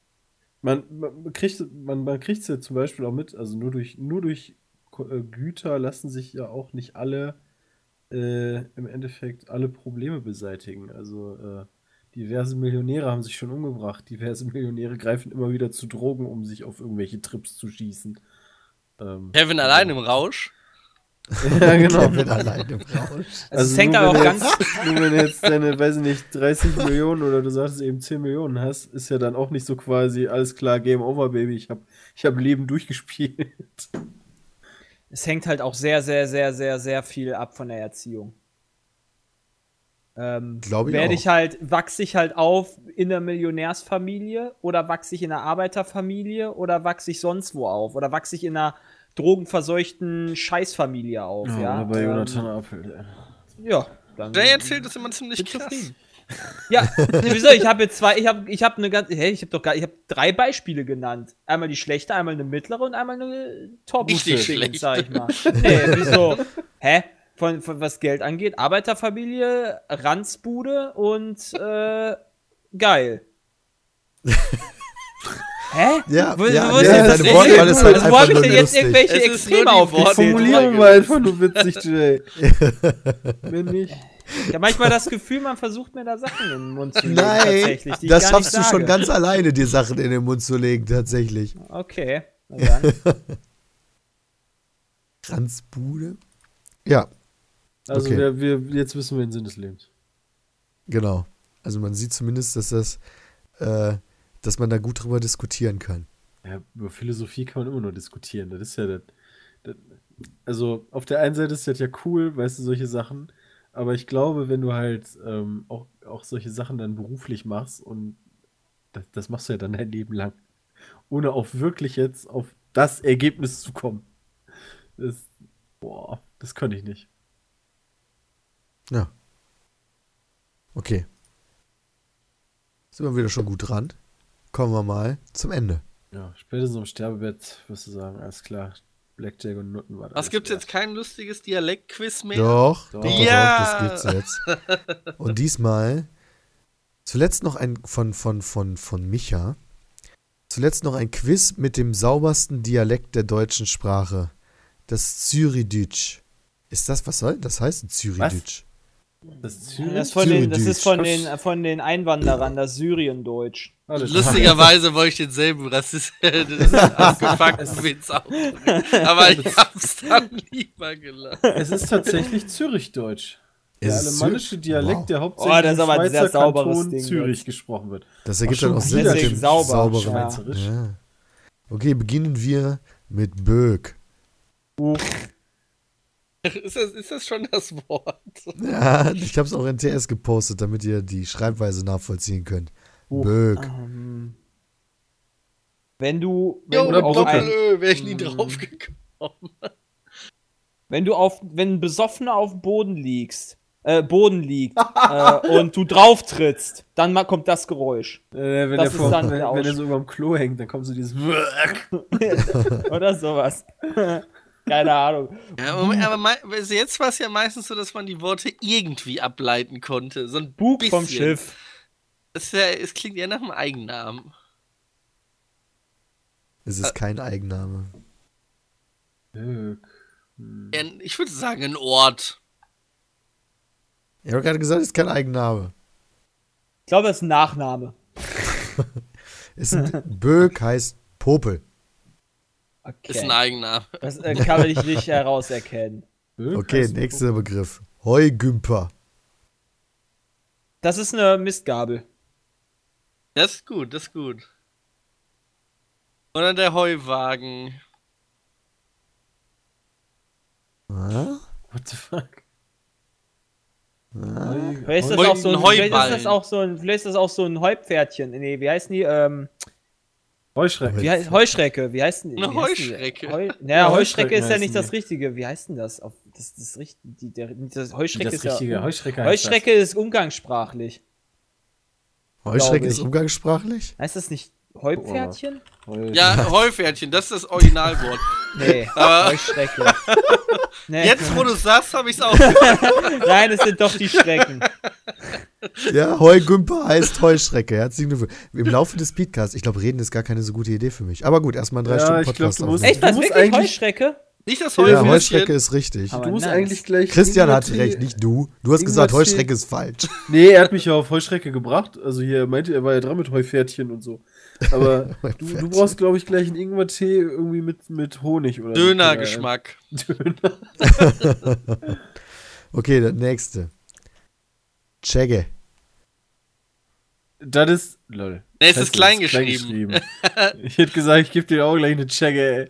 S6: man, man kriegt man, man kriegt's ja zum Beispiel auch mit, also nur durch, nur durch äh, Güter lassen sich ja auch nicht alle äh, im Endeffekt alle Probleme beseitigen. Also äh, diverse Millionäre haben sich schon umgebracht. Diverse <laughs> Millionäre greifen immer wieder zu Drogen, um sich auf irgendwelche Trips zu schießen. Ähm,
S4: Kevin allein im Rausch. <laughs>
S6: ja, genau.
S2: Kevin allein im Rausch.
S3: Also, es hängt
S6: nur
S3: aber auch
S6: wenn
S3: ganz.
S6: jetzt, <laughs> Nur wenn du jetzt deine, weiß ich nicht, 30 Millionen oder du sagst eben 10 Millionen hast, ist ja dann auch nicht so quasi, alles klar, Game Over, Baby, ich habe ich hab Leben durchgespielt.
S3: Es hängt halt auch sehr, sehr, sehr, sehr, sehr viel ab von der Erziehung. Ähm,
S2: Glaub ich
S3: Werde ich halt, wachse ich halt auf in der Millionärsfamilie oder wachse ich in einer Arbeiterfamilie oder wachse ich sonst wo auf oder wachse ich in einer drogenverseuchten Scheißfamilie auf, ja.
S6: Oder bei
S3: Ähm,
S6: Jonathan Apel. ey.
S3: Ja, dann
S4: Jay erzählt das immer ziemlich krass.
S3: zufrieden. Ja, wieso? Ich habe jetzt zwei, ich habe ich hab eine ganze, hey, ich habe doch gar, ich habe drei Beispiele genannt. Einmal die schlechte, einmal eine mittlere und einmal eine top
S4: Richtig
S3: Dingens,
S4: schlecht.
S3: sag ich mal. Nee, wieso? Hä? Von, von was Geld angeht, Arbeiterfamilie, Ranzbude und äh, geil. <laughs> Hä?
S2: Ja,
S3: Wo-
S2: ja,
S3: wo ist
S2: ja, deine
S3: das
S2: Wortwahl ist halt
S3: Also, wo
S2: einfach
S3: habe ich
S2: nur
S3: denn jetzt
S2: lustig.
S3: irgendwelche Extreme?
S4: Worte-
S6: Formulierung war einfach nur witzig, Jay. Wenn nicht.
S3: Ich habe manchmal das Gefühl, man versucht mir da Sachen in den Mund zu legen.
S2: Nein,
S3: tatsächlich, die ich
S2: das schaffst du schon ganz alleine, dir Sachen in den Mund zu legen, tatsächlich.
S3: Okay. <laughs>
S2: Kranzbude? Ja,
S6: Also
S2: Okay.
S6: wir, wir, jetzt wissen wir den Sinn des Lebens.
S2: genau. Also man sieht zumindest, dass das, äh, dass man da gut drüber diskutieren kann.
S6: Ja, über Philosophie kann man immer nur diskutieren. Das ist ja das, das, Also auf der einen Seite ist das ja cool, weißt du, solche Sachen. Aber ich glaube, wenn du halt ähm, auch, auch solche Sachen dann beruflich machst und das, das machst du ja dann dein Leben lang, ohne auch wirklich jetzt auf das Ergebnis zu kommen. Das, boah, das könnte ich nicht.
S2: Ja. Okay. Sind wir wieder schon gut dran. Kommen wir mal zum Ende.
S6: Ja, spätestens am Sterbebett wirst du sagen, alles klar, Blackjack und Nutten war das.
S4: Was gibt's jetzt kein lustiges Dialektquiz mehr?
S2: Doch,
S6: Doch.
S2: doch,
S4: Ja.
S2: doch, das gibt's jetzt. <laughs> Und diesmal zuletzt noch ein von, von, von, von Micha. Zuletzt noch ein Quiz mit dem saubersten Dialekt der deutschen Sprache. Das Zürichdeutsch. Ist das, was soll das heißen? Zürichdeutsch.
S6: Das Zürich?
S3: Das, ist von den, das ist von den, von den Einwanderern, das Syriendeutsch.
S4: Lustigerweise wollte ich denselben Rassist, <laughs> das <laughs> abgefuckten Witz auch. Aber ich hab's dann lieber gelassen.
S6: Es ist tatsächlich Zürichdeutsch. Der
S2: Ist
S6: alemannische? Dialekt,
S2: Wow.
S6: der hauptsächlich
S3: Oh, das ist aber ein
S6: im
S3: sehr
S6: Schweizer
S3: sauberes
S6: Kanton
S3: Ding
S6: Zürich
S3: jetzt.
S6: gesprochen wird.
S2: Das ergibt dann auch
S3: deswegen sauber.
S2: sauberen.
S6: Schweizerisch.
S2: Ja. Okay, beginnen wir mit Böck. <laughs>
S4: Ist das, ist das schon das Wort? <laughs>
S2: Ja, ich habe es auch in TS gepostet, damit ihr die Schreibweise nachvollziehen könnt.
S6: Oh.
S2: Böck.
S3: Ähm, wenn du, wenn
S4: Jo,
S3: du auf ein,
S4: Doppel-Ö, wäre ich nie
S3: Mm.
S4: drauf gekommen. <laughs>
S3: wenn du auf, wenn ein Besoffener auf dem Boden liegst, äh, Boden liegt äh, und du drauf trittst, dann kommt das Geräusch.
S6: Äh, wenn,
S3: Das
S6: er
S3: ist
S6: vor,
S3: dann
S6: wenn,
S3: der
S6: wenn er so überm Klo hängt, dann kommt so dieses
S3: Oder sowas. Keine Ahnung.
S4: Ja, Moment, aber also jetzt war es ja meistens so, dass man die Worte irgendwie ableiten konnte. So ein
S3: Bug
S4: bisschen.
S3: vom Schiff.
S4: Ist ja, es klingt ja nach einem Eigennamen.
S2: Es ist kein Eigenname.
S6: Böck.
S4: Ja, Ich würde sagen, ein Ort.
S2: Ich habe gerade gesagt, es ist kein Eigenname.
S3: Ich glaube, das ist ein Nachname. <laughs>
S2: Es ist, Böck heißt Popel.
S3: Okay.
S4: Ist ein Eigenname.
S3: Das äh, kann ich nicht <laughs> herauserkennen.
S6: Böck
S2: Okay, nächster Begriff. Heugümper.
S3: Das ist eine Mistgabel.
S4: Das ist gut, das ist gut. Oder der Heuwagen.
S2: Ah?
S6: What the fuck?
S3: Vielleicht ist das, auch so ein, vielleicht ist das auch so ein, vielleicht ist das auch so ein Heupferdchen. Nee, wie heißen die? Ähm,
S6: Heuschrecken.
S3: wie heißt, Heuschrecke, wie heißen die?
S4: Eine? Heuschrecke.
S3: Heu, naja,
S6: Ja,
S3: Heuschrecke ist ja nicht das. Richtige. Wie heißt denn das? Auf, das, das, die, der, das Heuschrecke
S6: das
S3: ist
S6: richtige
S3: ja.
S6: Heuschrecke heißt
S3: Heuschrecke ist umgangssprachlich.
S2: Heuschrecke ist
S3: ich.
S2: umgangssprachlich?
S3: Heißt das nicht Heupferdchen?
S6: Heu-
S4: Ja, <laughs> Heupferdchen, das ist das Originalwort.
S3: Nee, <laughs> Heuschrecke. <laughs> Nee.
S4: Jetzt, wo du sagst, habe ich es auch.
S3: Nein, es sind doch die Schrecken.
S2: Ja, Heugümper heißt Heuschrecke. Herzlichen Glückwunsch. Im Laufe des Speedcasts, ich glaube, reden ist gar keine so gute Idee für mich. Aber gut, erstmal ein drei
S6: Ja,
S2: Stunden
S6: ich glaub,
S2: Podcast
S6: du musst-.
S3: Echt, was? Wirklich Heuschrecke?
S4: Nicht das
S2: Ja,
S4: Heupferdchen.
S2: Heuschrecke ist richtig.
S3: Aber
S6: Du musst
S3: nice.
S6: eigentlich gleich.
S2: Christian
S6: Tee-
S2: recht, nicht du. Du hast gesagt, Heuschrecke ist falsch.
S6: Nee, er hat mich ja auf Heuschrecke gebracht. Also hier, er meinte, er war ja dran mit Heupferdchen und so. Aber <laughs> du, du brauchst, glaube ich, gleich einen Ingwer-Tee irgendwie mit, mit Honig oder
S4: Dönergeschmack.
S6: Döner. <laughs> <laughs>
S2: Okay, der nächste. Chegge.
S6: Das ist. Lol.
S4: Nee, es ist klein geschrieben.
S6: geschrieben. <laughs> ich hätte gesagt, ich gebe dir auch gleich eine Checke, ey.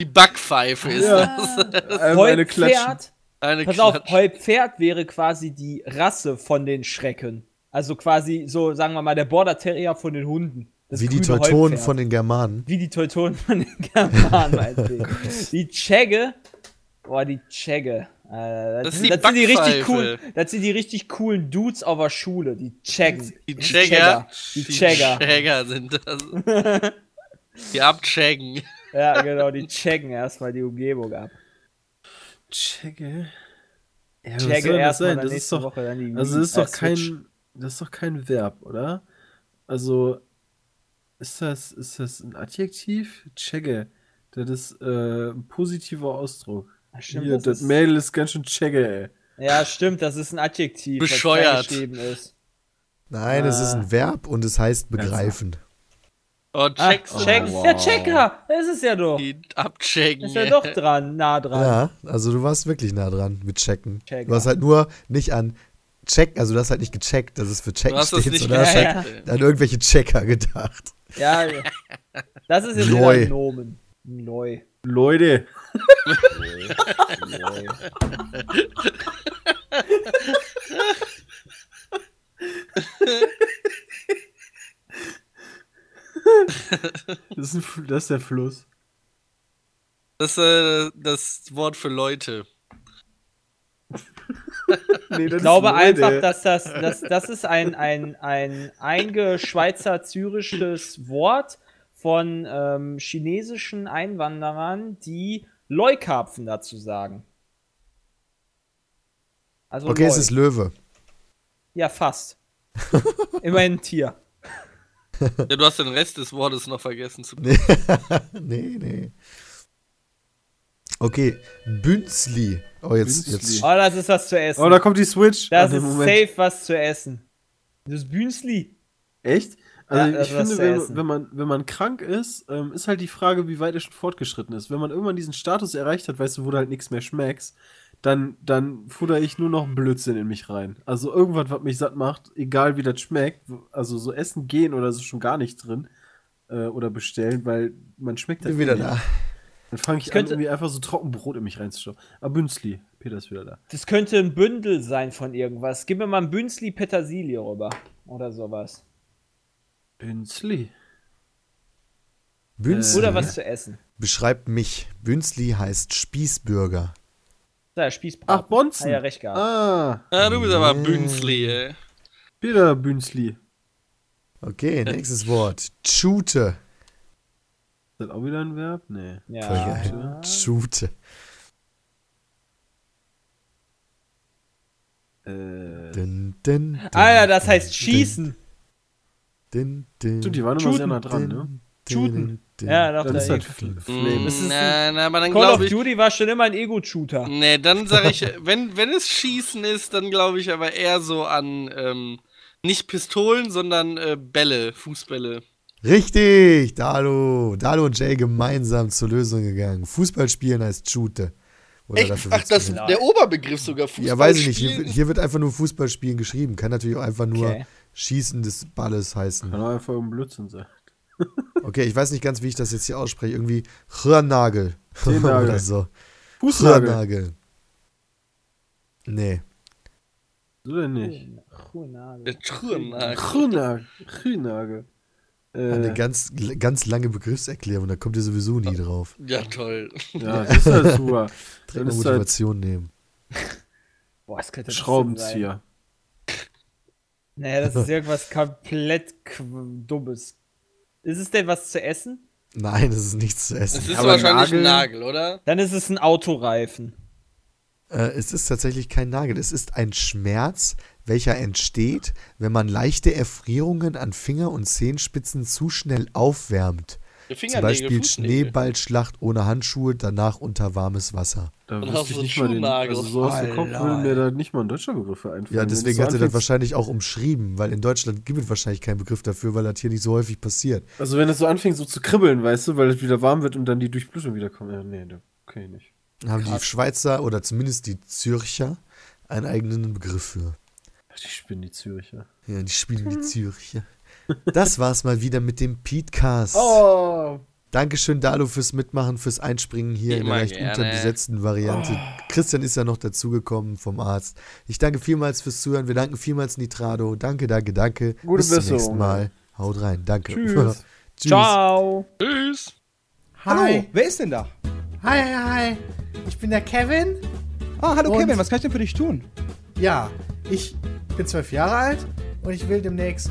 S4: Die Backpfeife ist
S6: Ja.
S4: das. <laughs>
S6: Einmal eine Klatschen.
S3: Heupferd.
S4: Eine
S3: Pass auf,
S4: Klatsch.
S3: Heupferd wäre quasi die Rasse von den Schrecken. Also quasi so, sagen wir mal, der Border Terrier von den Hunden. Das
S2: Wie die Teutonen
S3: Heupferd.
S2: von den Germanen.
S3: Wie die Teutonen von den <laughs> Germanen, meinetwegen. die Chegge. Boah, die Chegge. Äh,
S4: Das ist die
S3: sind die richtig coolen, das sind die richtig coolen Dudes auf der Schule, die Cheggen.
S4: Die. Chagger.
S3: Die Chagger.
S4: Chagger sind das. <laughs> Die abchaggen.
S3: Ja, genau, die checken erstmal die Umgebung ab.
S6: Checke. Ja,
S3: Checke
S6: das
S3: erstmal
S6: Das ist
S3: nächste
S6: doch,
S3: Woche dann die
S6: also das ist doch kein, das ist doch kein Verb, oder? Also ist das, ist das ein Adjektiv? Checke. Das ist äh, ein positiver Ausdruck.
S3: Ach, stimmt,
S6: Hier,
S3: das
S6: das,
S3: ist-
S6: Mädel ist ganz schön checke, ey.
S3: Ja, stimmt, das ist ein Adjektiv,
S4: Bescheuert.
S3: ist.
S2: Nein, es ist
S3: Ah.
S2: ein Verb und es heißt begreifen.
S4: Oh,
S3: Ah,
S4: checkst du
S3: check,
S6: wow.
S3: Der Checker, das ist ja doch.
S4: Die abchaggen.
S3: Ist ja doch dran, nah dran.
S2: Ja, also du warst wirklich nah dran mit checken.
S3: Checker.
S2: Du hast halt nur nicht an check, also du hast halt nicht gecheckt, dass es für checken steht,
S4: nicht
S2: sondern hast
S3: Ja,
S2: halt an irgendwelche Checker gedacht.
S3: Ja, das ist jetzt wieder
S2: Loi.
S3: ein Nomen. Neu.
S6: Leute, das ist, ein, das ist der Fluss.
S4: Das ist äh, das Wort für Leute.
S6: Nee,
S3: Ich glaube einfach, dass das, das, das ist ein, ein, ein eingeschweizer-zyrisches Wort von ähm, chinesischen Einwanderern, die Leukarpfen dazu sagen. Also
S2: Okay,
S3: Leu.
S2: es ist Löwe.
S3: ja, fast. <laughs> Immerhin ein Tier.
S4: Ja, du hast den Rest des Wortes noch vergessen zu <laughs>
S2: Nee, nee. Okay, Bünzli. Oh, jetzt,
S6: Bünzli.
S2: jetzt.
S3: Oh, das ist was zu essen.
S6: Oh, da kommt die Switch.
S3: das ist
S6: Moment.
S3: safe was zu essen. Das Bünzli.
S6: Echt? Also
S3: Ja, das
S6: ich finde, wenn, wenn, man, wenn man krank ist, ähm, ist halt die Frage, wie weit er schon fortgeschritten ist. Wenn man irgendwann diesen Status erreicht hat, weißt du, wo du halt nichts mehr schmeckst, dann, dann futter ich nur noch Blödsinn in mich rein. Also irgendwas, was mich satt macht, egal wie das schmeckt, also so essen gehen oder so schon gar nicht drin äh, oder bestellen, weil man schmeckt
S2: Bin
S6: eh
S2: wieder
S6: nicht.
S2: da.
S6: Dann fange ich,
S3: Ich
S6: an, irgendwie einfach so Trockenbrot in mich reinzuschauen. Ah, Bünzli. Peter ist wieder da.
S3: Das könnte ein Bündel sein von irgendwas. Gib mir mal ein Bünzli Petersilie rüber. Oder sowas.
S6: Bünzli.
S2: Bünzli
S3: Oder was zu essen.
S2: beschreibt mich. Bünzli heißt Spießbürger.
S3: Da, Spießbraten.
S6: Ach, Bonzen.
S3: Ah, ja, recht gehabt.
S6: Ah,
S4: Ja, du bist aber Bünzli, ey.
S6: Peter Bünzli.
S2: Okay, nächstes Wort. Tschute.
S6: Ist das auch wieder ein Verb? Nee.
S2: Voll
S3: Ja.
S2: geil. Tschute.
S6: Äh,
S2: Din, din, din,
S3: Ah ja, das heißt schießen.
S2: Din, din,
S6: Stimmt, die waren immer sehr
S3: Shooten.
S6: nah dran, ne?
S2: din,
S3: Shooten.
S2: din.
S3: Ja, doch,
S6: Dann
S3: da
S6: ist
S3: eh.
S6: das Fl-
S4: Mm,
S6: Flame.
S3: Das ist
S4: na, na, aber dann
S3: Call of
S4: glaube ich.
S3: Duty war schon immer ein Ego-Shooter.
S4: Nee, dann sage ich, <laughs> wenn, wenn es Schießen ist, dann glaube ich aber eher so an ähm, nicht Pistolen, sondern äh, Bälle, Fußbälle.
S2: Richtig, Dalo. Dalo und Jay gemeinsam zur Lösung gegangen. Fußballspielen heißt Tschute. Oder dafür wird's benutzt.
S4: der Oberbegriff sogar Fußball.
S2: Ja, weiß ich nicht. Hier, wird- hier wird einfach nur Fußballspielen geschrieben. Kann natürlich auch einfach nur
S3: Okay.
S2: Schießen des Balles heißen.
S6: Kann auch einfach ein Blödsinn sein.
S2: Okay, ich weiß nicht ganz, wie ich das jetzt hier ausspreche. Irgendwie.
S6: Zehnagel. <laughs>
S2: Oder so.
S6: Fußnagel.
S2: Röhrnagel. Nee.
S6: So denn nicht.
S4: Der Trünnagel.
S6: Grünagel. Grünagel.
S2: Eine
S6: Äh,
S2: ganz, ganz lange Begriffserklärung, da kommt ihr sowieso nie drauf.
S4: Ja, toll.
S6: ja, das ist halt super.
S2: Direkt
S6: halt
S2: Motivation nehmen.
S3: Boah, das könnte?
S6: Schraubenzieher.
S3: Naja, das ist <laughs> irgendwas komplett qu- Dummes. Ist es denn was zu essen?
S2: Nein, das ist nichts zu
S4: Es
S2: essen.
S4: ist
S6: Aber
S4: wahrscheinlich
S6: Nagel-
S4: ein Nagel, oder?
S3: Dann ist es ein Autoreifen.
S2: Äh, es ist tatsächlich kein Nagel. Es ist ein Schmerz, welcher entsteht, wenn man leichte Erfrierungen an Finger- und Zehenspitzen zu schnell aufwärmt. Zum Beispiel. Schneeballschlacht ohne Handschuhe, danach unter warmes Wasser.
S6: Da
S4: Und hast
S6: ich
S4: so
S6: nicht mal den. Also so aus dem Kopf würde mir da nicht mal ein deutscher Begriff einfallen.
S2: Ja, deswegen
S6: du
S2: hat er das wahrscheinlich auch umschrieben, weil in Deutschland gibt es wahrscheinlich keinen Begriff dafür, weil das hier nicht so häufig passiert.
S6: Also wenn es so anfängt so zu kribbeln, weißt du, weil es wieder warm wird und dann die Durchblutung wieder kommt. Ja, nee, da- okay, nicht.
S2: Haben die Schweizer oder zumindest die Zürcher einen eigenen Begriff für.
S6: Ach, die spinnen die Züricher.
S2: Ja, die spielen die Zürcher. Das war's mal wieder mit dem Petecast.
S6: Oh!
S2: Dankeschön, Dalu, fürs Mitmachen, fürs Einspringen hier in
S4: Immer
S2: der recht
S4: gerne.
S2: unterbesetzten Variante. Christian ist ja noch dazugekommen vom Arzt. Ich danke vielmals fürs Zuhören. Wir danken vielmals Nitrado. Danke, danke, danke.
S6: Gute
S2: Bis zum
S6: Besserung.
S2: nächsten Mal. Haut rein. Danke.
S6: Tschüss.
S2: Tschüss. <laughs>
S3: Ciao.
S4: Tschüss.
S8: Hallo, wer ist denn da?
S9: Hi, hi, hi. Ich bin der Kevin.
S8: Ah, hallo
S9: Und-
S8: Kevin, was kann ich denn für dich tun?
S9: Ja, ich bin zwölf Jahre alt und ich will demnächst